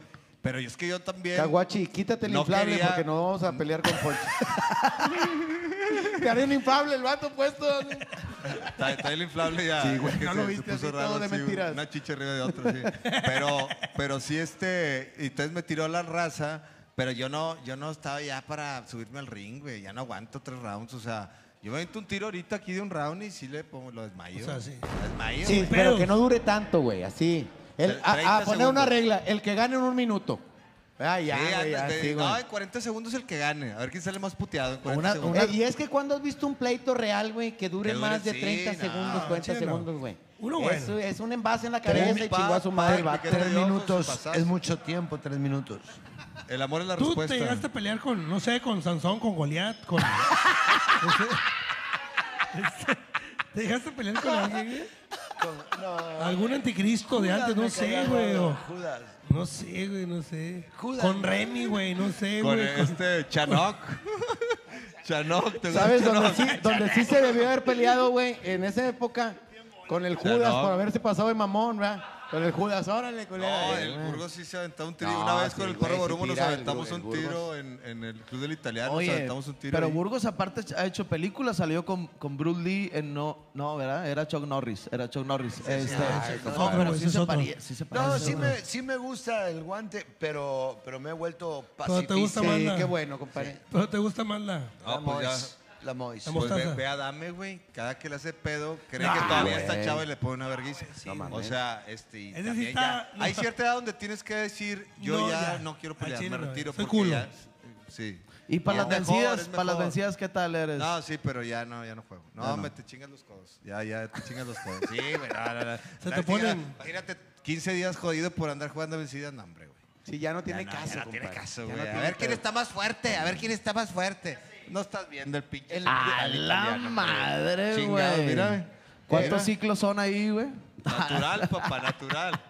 Speaker 4: Pero es que yo también...
Speaker 3: Caguachi, quítate el
Speaker 4: No
Speaker 3: inflable
Speaker 4: quería-
Speaker 3: porque no vamos a pelear con Poncho. Te haré un inflable el vato puesto.
Speaker 4: Está, está el inflable ya.
Speaker 3: Sí, güey, no lo viste así todo de
Speaker 4: sí,
Speaker 3: mentiras.
Speaker 4: Una chicha arriba de otra, sí. Pero, pero sí, este... Y entonces me tiró la raza, pero yo no, yo no estaba ya para subirme al ring, güey. Ya no aguanto tres rounds, o sea... Yo me avento un tiro ahorita aquí de un round y sí le pongo, lo desmayo.
Speaker 8: O sea, sí.
Speaker 4: Lo desmayo,
Speaker 3: Sí,
Speaker 4: güey.
Speaker 3: pero que no dure tanto, güey, así. El- a,
Speaker 4: 30
Speaker 3: a poner una
Speaker 4: segundos.
Speaker 3: regla, el que gane en un minuto. Ah, ya,
Speaker 4: Sí,
Speaker 3: güey,
Speaker 4: antes
Speaker 3: ya,
Speaker 4: de-
Speaker 3: sí, güey.
Speaker 4: no, en 40 segundos el que gane. A ver quién sale más puteado. En 40
Speaker 7: Una-
Speaker 4: segundos.
Speaker 3: Eh, y es que cuando has visto un pleito real, güey, que dure
Speaker 4: Que dure,
Speaker 3: más de
Speaker 4: sí,
Speaker 3: 30
Speaker 4: no,
Speaker 3: segundos, 40
Speaker 8: sí, no.
Speaker 3: segundos, güey.
Speaker 8: Uno
Speaker 3: es,
Speaker 8: bueno.
Speaker 3: es un envase en la cabeza y chingó a su madre el vato.
Speaker 5: Tres minutos es mucho tiempo, tres minutos.
Speaker 4: El amor es la
Speaker 8: Tú
Speaker 4: respuesta.
Speaker 8: te llegaste a pelear con, no sé, con Sansón, con Goliat, con. no sé. Este, ¿Te llegaste a pelear con alguien, güey? Algún anticristo de antes, no sé, güey. o-
Speaker 5: Judas.
Speaker 8: No sé, güey, no sé.
Speaker 5: Judas,
Speaker 8: Con. Remy, güey, no sé,
Speaker 4: Con
Speaker 8: güey. con-
Speaker 4: este Chanok. Chanok. ¿te
Speaker 3: ¿Sabes
Speaker 4: gusta
Speaker 3: dónde
Speaker 4: Chanok?
Speaker 3: sí, donde sí se debió haber peleado, güey? En esa época, con el Judas
Speaker 4: no.
Speaker 3: por haberse pasado de mamón, ¿verdad? Con el Judas, órale,
Speaker 4: No,
Speaker 3: culera.
Speaker 4: el Burgos sí se aventó un tiro.
Speaker 3: No,
Speaker 4: Una vez
Speaker 3: sí,
Speaker 4: con el
Speaker 3: güey,
Speaker 4: Porro
Speaker 3: sí
Speaker 4: Borumo nos
Speaker 3: tira el
Speaker 4: aventamos
Speaker 3: Bur- el
Speaker 4: un tiro en, en el Club del Italiano.
Speaker 7: Oye,
Speaker 4: nos aventamos un tiro
Speaker 7: pero
Speaker 4: ahí.
Speaker 7: Burgos aparte ha hecho películas, salió con, con Bruce Lee en no, no, ¿verdad? Era Chuck Norris, era Chuck Norris. Este,
Speaker 8: no,
Speaker 7: no,
Speaker 8: no,
Speaker 7: pero
Speaker 8: ese
Speaker 7: sí
Speaker 8: es
Speaker 7: se,
Speaker 8: otro.
Speaker 7: parie- sí se
Speaker 5: No,
Speaker 7: parece.
Speaker 5: sí me, sí me gusta el guante, pero, pero me he vuelto
Speaker 8: Pero
Speaker 5: pacifista.
Speaker 8: te gusta
Speaker 3: Sí,
Speaker 8: más la-
Speaker 3: qué bueno, compadre.
Speaker 8: Pero te gusta más la.
Speaker 4: No, pues ya.
Speaker 5: La Mois.
Speaker 8: La
Speaker 4: Pues ve,
Speaker 8: mostaza.
Speaker 4: ve a Dame, güey. Cada que le hace pedo, cree que todavía está chavo y le pone una vergüenza. o sea, este. y también
Speaker 8: está-
Speaker 4: ya- Hay cierta edad donde tienes que decir, yo
Speaker 8: No,
Speaker 4: ya,
Speaker 8: ya.
Speaker 4: no quiero
Speaker 8: Al
Speaker 4: pelear,
Speaker 8: chile
Speaker 4: me
Speaker 8: no,
Speaker 4: retiro
Speaker 8: soy
Speaker 4: porque
Speaker 8: culo.
Speaker 4: ya. Sí.
Speaker 7: Y para
Speaker 4: Es
Speaker 7: las
Speaker 4: mejor,
Speaker 7: vencidas,
Speaker 4: es
Speaker 7: para las
Speaker 4: mejor.
Speaker 7: vencidas, ¿qué tal eres?
Speaker 4: No, sí, pero ya no, ya no juego. No, me te chingas los codos. Ya, ya te chingas los codos. Sí, güey. no, no, no.
Speaker 8: te
Speaker 4: La-
Speaker 8: ponen-
Speaker 4: Imagínate 15 días jodido por andar jugando vencidas, no, hombre, güey.
Speaker 3: Sí, ya no tiene
Speaker 4: Ya
Speaker 3: caso,
Speaker 4: ya no tiene
Speaker 3: compadre.
Speaker 4: caso,
Speaker 3: Ya
Speaker 4: güey.
Speaker 3: no
Speaker 4: a
Speaker 3: tiene
Speaker 4: ver quién
Speaker 3: pedo.
Speaker 4: está más fuerte, a ver quién está más fuerte. No estás viendo el pinche.
Speaker 3: El-
Speaker 7: A la
Speaker 4: italiano,
Speaker 7: madre, güey.
Speaker 4: mira.
Speaker 7: ¿Cuántos
Speaker 4: Mira.
Speaker 7: ciclos son ahí, güey?
Speaker 4: Natural, papá, natural.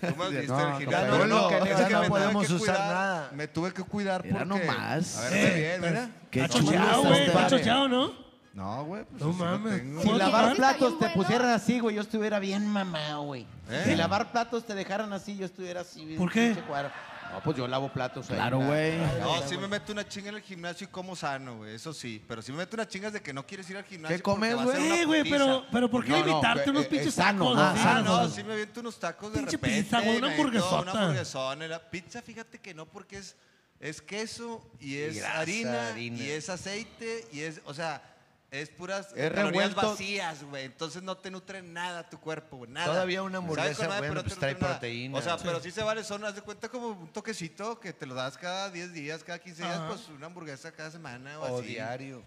Speaker 4: Tú me has visto
Speaker 3: No,
Speaker 4: el
Speaker 3: compadre.
Speaker 4: No,
Speaker 5: No,
Speaker 4: es
Speaker 5: ya
Speaker 4: que
Speaker 5: no
Speaker 4: me tuve
Speaker 5: podemos
Speaker 4: que
Speaker 5: usar
Speaker 4: cuidar,
Speaker 5: nada.
Speaker 4: Me tuve que cuidar
Speaker 7: Mira
Speaker 4: porque...
Speaker 7: nomás.
Speaker 4: A ver, ve bien, mira.
Speaker 7: Qué
Speaker 8: está güey. Está chochado, ¿no?
Speaker 4: No, güey. Pues
Speaker 8: No mames.
Speaker 3: Si
Speaker 8: ¿Puedo
Speaker 3: lavar platos te pusieran así, güey, yo estuviera bien mamado, güey.
Speaker 4: ¿Eh?
Speaker 3: Si lavar platos te dejaran así, yo estuviera así. bien
Speaker 8: ¿Por qué?
Speaker 3: cuadro. No, pues yo lavo platos. ahí,
Speaker 7: Claro, güey.
Speaker 4: No, sí me meto una chinga en el gimnasio y como sano, güey. Eso sí. Pero sí me meto una chinga de que no quieres ir al gimnasio.
Speaker 7: ¿Qué comes, güey?
Speaker 8: Eh, güey, pero, pero ¿por qué
Speaker 3: No, no,
Speaker 8: limitarte
Speaker 3: que-
Speaker 8: unos
Speaker 3: eh,
Speaker 8: pinches
Speaker 3: es sano,
Speaker 8: tacos?
Speaker 3: ¿no?
Speaker 4: Ah,
Speaker 8: o
Speaker 4: no, sí me aviento unos tacos de
Speaker 8: Pinche
Speaker 4: repente.
Speaker 8: pizza, güey, una hamburguesota.
Speaker 4: Una hamburguesona. La pizza, fíjate que no, porque es, es queso y es
Speaker 5: grasa,
Speaker 4: harina,
Speaker 5: harina.
Speaker 4: y es aceite y es, o sea, es puras
Speaker 3: Es
Speaker 4: calorías
Speaker 3: revuelto.
Speaker 4: vacías, güey. Entonces no te nutre nada tu cuerpo, güey. Nada.
Speaker 5: Todavía una hamburguesa, bueno, pues trae proteína.
Speaker 4: O sea, pero sí se vale, son, haz de cuenta como un toquecito que te lo das cada 10 días, cada 15 días,
Speaker 8: Ajá.
Speaker 4: pues una hamburguesa cada semana o,
Speaker 5: O
Speaker 4: así.
Speaker 5: diario.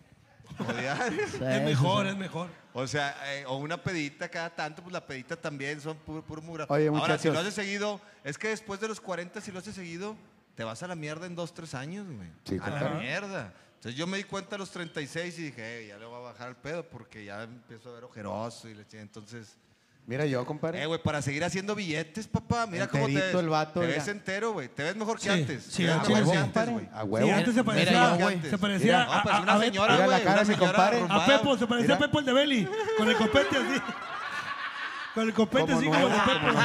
Speaker 4: O diario.
Speaker 8: Es mejor, es mejor.
Speaker 4: O sea, eh, o una pedita cada tanto, pues la pedita también son puro, puro mura.
Speaker 3: Oye,
Speaker 4: Ahora, si lo haces seguido, es que después de los 40, si lo haces seguido, te vas a la mierda en dos, tres años, güey.
Speaker 3: Sí,
Speaker 4: a la
Speaker 3: claro.
Speaker 4: mierda. Entonces yo me di cuenta a los 36 y dije, "Eh, ya le voy a bajar el pedo porque ya empiezo a ver ojeroso y le. Entonces,
Speaker 3: Mira yo, compadre.
Speaker 4: eh, güey, para seguir haciendo billetes, papá, mira cómo te
Speaker 3: el vato,
Speaker 4: te ves entero, güey. Te ves mejor que
Speaker 8: Sí,
Speaker 4: antes.
Speaker 8: sí,
Speaker 4: te ves
Speaker 8: a
Speaker 4: mejor
Speaker 8: huevo,
Speaker 4: que antes,
Speaker 3: compadre.
Speaker 4: güey.
Speaker 3: A
Speaker 8: Sí, antes se
Speaker 7: Mira,
Speaker 8: parecía,
Speaker 7: yo, güey.
Speaker 8: se parecía
Speaker 4: No,
Speaker 8: a,
Speaker 4: pues
Speaker 8: a-
Speaker 4: una señora,
Speaker 3: Mira la
Speaker 4: güey,
Speaker 3: cara de mi compadre.
Speaker 8: A. Pepo, se parecía a Pepo el de Belly, con el copete así. Con el copete así como
Speaker 3: nuevo,
Speaker 8: de Pepo.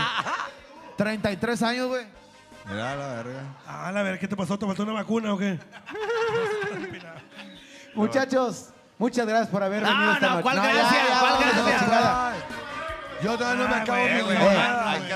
Speaker 7: 33 años, güey.
Speaker 4: Mira la verga.
Speaker 8: Ah, la ver, ¿qué te pasó? ¿Te faltó una vacuna o qué?
Speaker 3: Muchachos, muchas gracias por haber
Speaker 7: No,
Speaker 3: venido esta
Speaker 7: no,
Speaker 3: noche.
Speaker 7: ¿cuál
Speaker 3: ya,
Speaker 7: gracias?
Speaker 3: ya,
Speaker 7: ¿Cuál
Speaker 3: vámonos a la
Speaker 7: gracias?
Speaker 3: chingada.
Speaker 5: Yo todavía no me
Speaker 8: Ah,
Speaker 5: acabo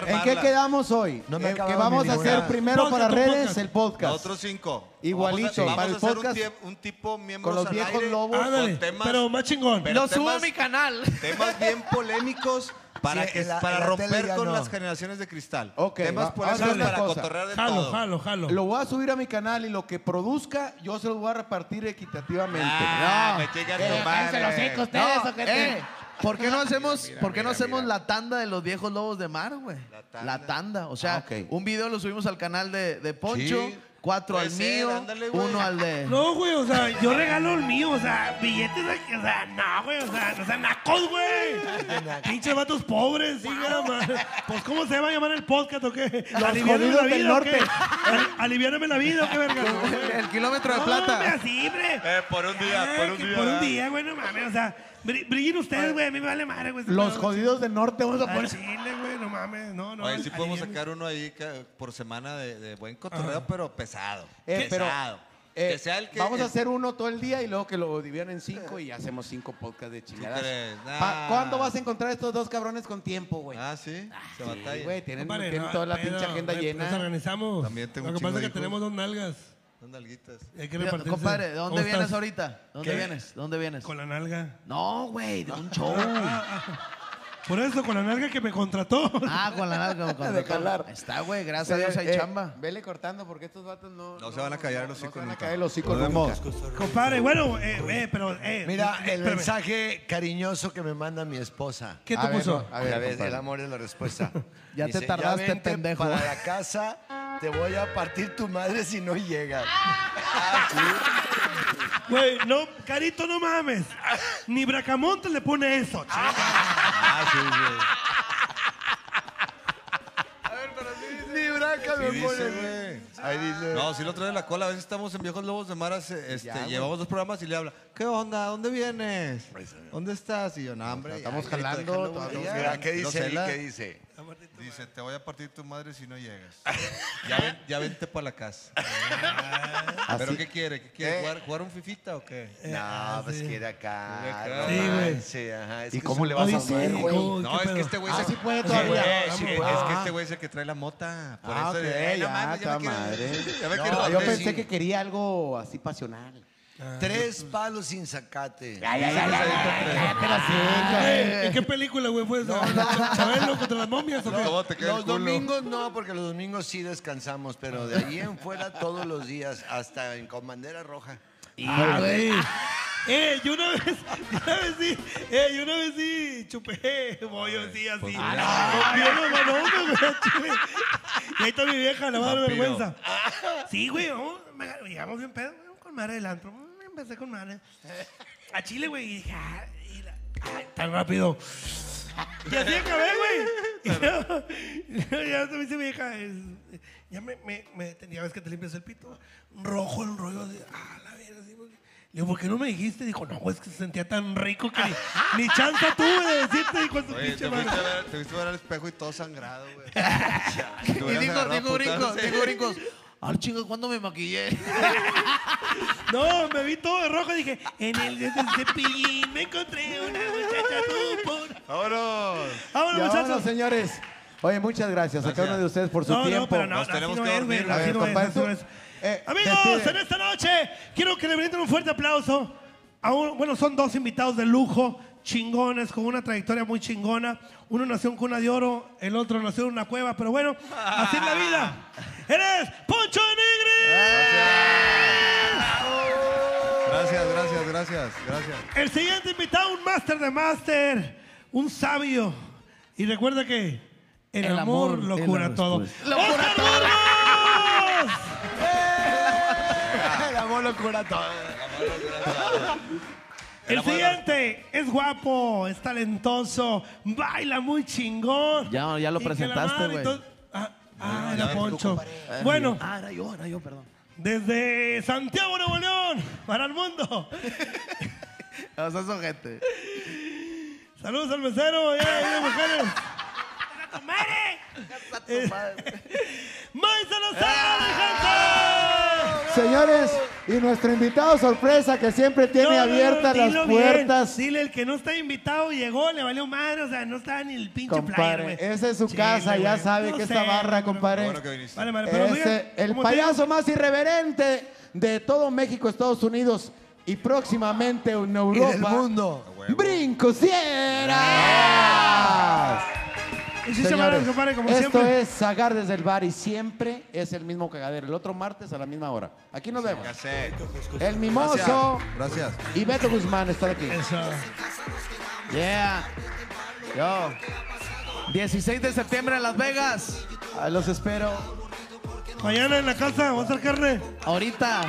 Speaker 4: que
Speaker 3: ¿En qué quedamos hoy?
Speaker 5: No me
Speaker 3: Eh, que vamos
Speaker 5: mi
Speaker 3: a hacer primero para
Speaker 8: tu
Speaker 3: redes
Speaker 8: podcast.
Speaker 3: el podcast.
Speaker 4: Otros cinco.
Speaker 3: Igualito,
Speaker 4: Vamos a,
Speaker 3: para el
Speaker 4: vamos a hacer
Speaker 3: podcast,
Speaker 4: un, tie- un tipo miembros
Speaker 3: con los
Speaker 4: al
Speaker 3: viejos
Speaker 4: aire,
Speaker 3: lobos.
Speaker 8: Ándale,
Speaker 4: con temas,
Speaker 8: pero más chingón.
Speaker 4: Pero
Speaker 7: Lo subo a
Speaker 4: temas-
Speaker 7: mi canal.
Speaker 4: temas bien polémicos para,
Speaker 5: Sí,
Speaker 4: que,
Speaker 5: en la-
Speaker 4: para
Speaker 5: en la
Speaker 4: romper
Speaker 5: ya
Speaker 4: con
Speaker 5: no.
Speaker 4: las generaciones de cristal.
Speaker 3: Ok,
Speaker 4: temas
Speaker 3: va- vamos a hacer
Speaker 4: polémicos
Speaker 3: una
Speaker 4: para
Speaker 3: cosa.
Speaker 4: cotorrear de
Speaker 8: Jalo,
Speaker 4: todo.
Speaker 8: jalo, jalo.
Speaker 3: Lo voy a subir a mi canal y lo que produzca, yo se los voy a repartir equitativamente.
Speaker 4: Ah,
Speaker 3: No.
Speaker 4: me chingas
Speaker 3: ¿Qué?
Speaker 4: tu madre.
Speaker 3: Cállense los hocico ustedes, ¿o qué te-
Speaker 7: eh, ¿Por qué no hacemos,
Speaker 4: mira,
Speaker 7: ¿por qué no
Speaker 4: mira,
Speaker 7: hacemos
Speaker 4: mira.
Speaker 7: la tanda de los viejos lobos de mar, güey?
Speaker 4: La tanda.
Speaker 7: La tanda. O sea,
Speaker 3: Ah, ok.
Speaker 7: un video lo subimos al canal de, de Poncho,
Speaker 4: Sí.
Speaker 7: Cuatro
Speaker 4: Puede
Speaker 7: al
Speaker 4: ser,
Speaker 7: mío,
Speaker 4: ándale, güey.
Speaker 7: uno al de.
Speaker 8: No, güey, o sea, yo regalo el mío, o sea, billetes, de- o sea, no, güey, o sea, no sean nacos, güey. Pinches vatos pobres, sí, nada más. Pues, ¿cómo se va a llamar el podcast o qué? ¿Aliviáname
Speaker 3: jodidos
Speaker 8: la
Speaker 3: del
Speaker 8: vida o
Speaker 3: norte.
Speaker 8: qué? Ali- ¿Aliviáname la vida o qué, verga?
Speaker 7: El kilómetro de
Speaker 8: No,
Speaker 7: plata.
Speaker 8: hombre, así, hombre.
Speaker 4: Eh, por un día,
Speaker 8: Ah,
Speaker 4: por un
Speaker 8: que
Speaker 4: día.
Speaker 8: Por un día, güey, no mames, o sea, bri- brillen ustedes, güey, a mí me vale madre, güey.
Speaker 3: Los
Speaker 8: No,
Speaker 3: jodidos del norte vamos a poner.
Speaker 8: chile, güey, no mames, no, no.
Speaker 4: Oye, sí podemos sacar uno ahí por semana de, de buen cotorreo, pero pesado.
Speaker 3: Eh, pero,
Speaker 4: pesado.
Speaker 3: eh,
Speaker 4: que sea el que.
Speaker 3: vamos a hacer uno todo el día y luego que lo dividan en cinco y hacemos cinco podcasts de chingadas.
Speaker 4: Nah.
Speaker 3: ¿Cuándo vas a encontrar estos dos cabrones con tiempo, güey?
Speaker 4: Ah, sí. Se
Speaker 3: Sí,
Speaker 4: batalla.
Speaker 3: güey, tienen,
Speaker 8: Compadre,
Speaker 3: tienen
Speaker 8: no,
Speaker 3: toda la
Speaker 8: pero,
Speaker 3: pinche agenda
Speaker 8: Nos
Speaker 3: llena.
Speaker 8: organizamos.
Speaker 4: También tengo
Speaker 8: Lo que pasa es que tenemos dos nalgas.
Speaker 4: Son nalguitas.
Speaker 8: Hay que
Speaker 7: Mira,
Speaker 8: repartirse.
Speaker 7: compadre, ¿de dónde
Speaker 8: ¿Cómo
Speaker 7: vienes
Speaker 8: estás?
Speaker 7: ahorita? ¿Dónde
Speaker 8: ¿Qué?
Speaker 7: vienes? ¿Dónde vienes?
Speaker 8: Con la nalga.
Speaker 7: No, güey, de un show.
Speaker 8: Por eso, con la nalga que me contrató.
Speaker 7: Ah, con la nalga. Con
Speaker 3: De calar.
Speaker 7: Está, güey, gracias a Dios hay
Speaker 3: Eh,
Speaker 7: chamba.
Speaker 3: Vele cortando porque estos vatos no...
Speaker 4: No se van a callar los
Speaker 3: no
Speaker 4: hocico
Speaker 3: se van a caer los hocicos
Speaker 4: Nos vemos.
Speaker 3: nunca.
Speaker 8: Compadre, bueno, eh, eh, pero. Eh,
Speaker 5: Mira,
Speaker 8: eh,
Speaker 5: el
Speaker 8: espérame.
Speaker 5: mensaje cariñoso que me manda mi esposa.
Speaker 8: ¿Qué
Speaker 3: A
Speaker 8: te
Speaker 3: ver,
Speaker 8: puso?
Speaker 3: no, a ver,
Speaker 5: Ya ves,
Speaker 3: compadre.
Speaker 5: el amor es la respuesta.
Speaker 7: Ya te tardaste,
Speaker 5: vente
Speaker 7: pendejo".
Speaker 5: Para la casa Te voy a partir tu madre si no llegas.
Speaker 8: Güey, no, Carito, no mames. Ni Bracamonte le pone eso.
Speaker 5: Ni braca me
Speaker 4: Sí dice,
Speaker 5: pone.
Speaker 4: güey.
Speaker 5: Ahí dice.
Speaker 4: No, si lo trae la cola, a veces estamos en Viejos Lobos de Maras, eh, este, llevamos dos programas y le habla, ¿qué onda? ¿Dónde vienes? ¿Dónde estás? Y yo, no, hombre.
Speaker 3: Estamos
Speaker 4: ya,
Speaker 3: jalando,
Speaker 4: déjalo,
Speaker 3: todavía.
Speaker 4: güey, ya".
Speaker 5: Mira, ¿qué dice ahí? ¿Qué dice?
Speaker 4: Dice, te voy a partir tu madre si no llegas. ya, ven- ya vente para la casa. ¿Pero qué quiere? ¿Qué quiere?
Speaker 5: ¿Qué?
Speaker 4: ¿Jugar, jugar un fifita o qué?
Speaker 5: No, pues quiere acá.
Speaker 4: acá.
Speaker 8: Sí, güey.
Speaker 5: ajá. Es
Speaker 3: ¿Y cómo le vas a hacer, güey?
Speaker 4: No,
Speaker 8: ¿Qué
Speaker 4: es que este güey
Speaker 3: Ah,
Speaker 4: se...
Speaker 3: sí puede
Speaker 4: Sí,
Speaker 3: todavía.
Speaker 4: güey,
Speaker 3: Ah,
Speaker 4: sí,
Speaker 3: muy
Speaker 4: es que este güey es el que trae la mota. Por
Speaker 3: Ah,
Speaker 4: eso
Speaker 3: ok,
Speaker 4: de, "Ay, no
Speaker 3: ya,
Speaker 4: mames, ya me
Speaker 3: está
Speaker 4: quiero-
Speaker 3: madre.
Speaker 4: ya me
Speaker 3: No,
Speaker 4: quiero
Speaker 3: yo
Speaker 4: dormir".
Speaker 3: pensé que quería algo así pasional.
Speaker 5: Tres palos sin sacate.
Speaker 8: ¿En qué película, güey, fue eso? ¿Chabelo contra las momias o qué?
Speaker 4: ¿Cómo te queda el
Speaker 5: Los domingos no, porque los domingos sí descansamos, pero de ahí en fuera todos los días, hasta en con bandera roja.
Speaker 8: Ah, güey. Eh, yo una vez, una vez sí, eh, yo una vez sí chupé bollo así, así.
Speaker 4: pues,
Speaker 8: pierna, no, no, güey, chile. Y ahí está mi vieja, la va a dar vergüenza. Sí, güey, vamos, me- llegamos bien pedo, con madre del antro. Empecé con madre. A Chile, güey, y dije, ah, y la- ay, tan rápido. Y así acabé, güey. Y yo- ya me dice mi vieja, es- ya me, me, me, ya ves que te limpias el pito. Rojo el rollo de, ah, la así, güey. Le digo, ¿por qué no me dijiste? Dijo, no, es que se sentía tan rico que ni, ni chance tuve de decirte. Dijo, su
Speaker 4: Oye,
Speaker 8: pinche
Speaker 4: te fuiste, a ver, te fuiste a ver al espejo y todo sangrado, güey.
Speaker 7: Y dijo, dijo brincos, dijo brincos. Al chingo, ¿cuándo me maquillé?
Speaker 8: No, me vi todo de rojo y dije, en el de ese cepillín me encontré una muchacha tú por...
Speaker 4: ¡Vámonos!
Speaker 8: Vámonos, muchachos.
Speaker 3: vámonos, señores. Oye, muchas gracias, a cada uno de ustedes por su
Speaker 8: no,
Speaker 3: tiempo.
Speaker 8: no, pero no,
Speaker 4: Nos tenemos
Speaker 8: no
Speaker 4: que dormir,
Speaker 3: Compadre, tú-
Speaker 8: es.
Speaker 3: eh,
Speaker 8: Amigos,
Speaker 3: despide.
Speaker 8: en esta noche quiero que le brinden un fuerte aplauso. A un- bueno, son dos invitados de lujo, chingones, con una trayectoria muy chingona. Uno nació en cuna de oro, el otro nació en una cueva, pero bueno, así es la vida. ¡Eres Poncho Negri!
Speaker 4: Gracias, gracias, gracias, gracias.
Speaker 8: El siguiente invitado, un máster de máster, un sabio. Y recuerda que el,
Speaker 7: El
Speaker 8: amor,
Speaker 7: amor
Speaker 8: lo cura todo.
Speaker 7: respuesta.
Speaker 8: ¡Oscar Burgos!
Speaker 3: El amor lo cura todo.
Speaker 8: El siguiente es guapo, es talentoso, baila muy chingón.
Speaker 7: Ya- ya lo presentaste, güey.
Speaker 8: todo- Ah, ah, era Poncho. Bueno,
Speaker 7: Ah, era yo, era yo, perdón.
Speaker 8: desde Santiago, Nuevo León, para el mundo.
Speaker 7: O sea, son gente.
Speaker 8: Saludos al mesero, ya, ya, mujeres. Eh, ¡May Salazar, mi gente!
Speaker 3: Señores, y nuestro invitado sorpresa que siempre tiene
Speaker 8: No, no, no,
Speaker 3: abiertas las
Speaker 8: bien.
Speaker 3: puertas.
Speaker 8: Dile, el que no está invitado llegó, le valió madre, o sea, no estaba ni el pinche
Speaker 3: Compadre,
Speaker 8: güey.
Speaker 3: esa es su
Speaker 8: Chile,
Speaker 3: casa, ya sabe
Speaker 8: No
Speaker 3: que
Speaker 8: sé,
Speaker 3: esta barra, compadre.
Speaker 4: Bueno que viniste.
Speaker 8: Vale, vale, pero
Speaker 3: Ese,
Speaker 8: diga,
Speaker 3: el
Speaker 8: ¿cómo te
Speaker 3: payaso más irreverente de todo México, Estados Unidos y próximamente en Europa.
Speaker 5: Y del mundo.
Speaker 3: ¡Brinco Sierras!
Speaker 8: Muchísimas
Speaker 3: Señores,
Speaker 8: compadre, como
Speaker 3: esto
Speaker 8: siempre.
Speaker 3: es Sagar desde el bar y siempre es el mismo cagadero. El otro martes a la misma hora. Aquí nos vemos. El mimoso
Speaker 4: Gracias.
Speaker 3: y Beto Guzmán están aquí.
Speaker 8: Eso.
Speaker 7: Yeah. Yo. 16 de septiembre en Las Vegas.
Speaker 3: Los espero.
Speaker 8: Mañana en la casa, vamos a hacer carne.
Speaker 7: Ahorita.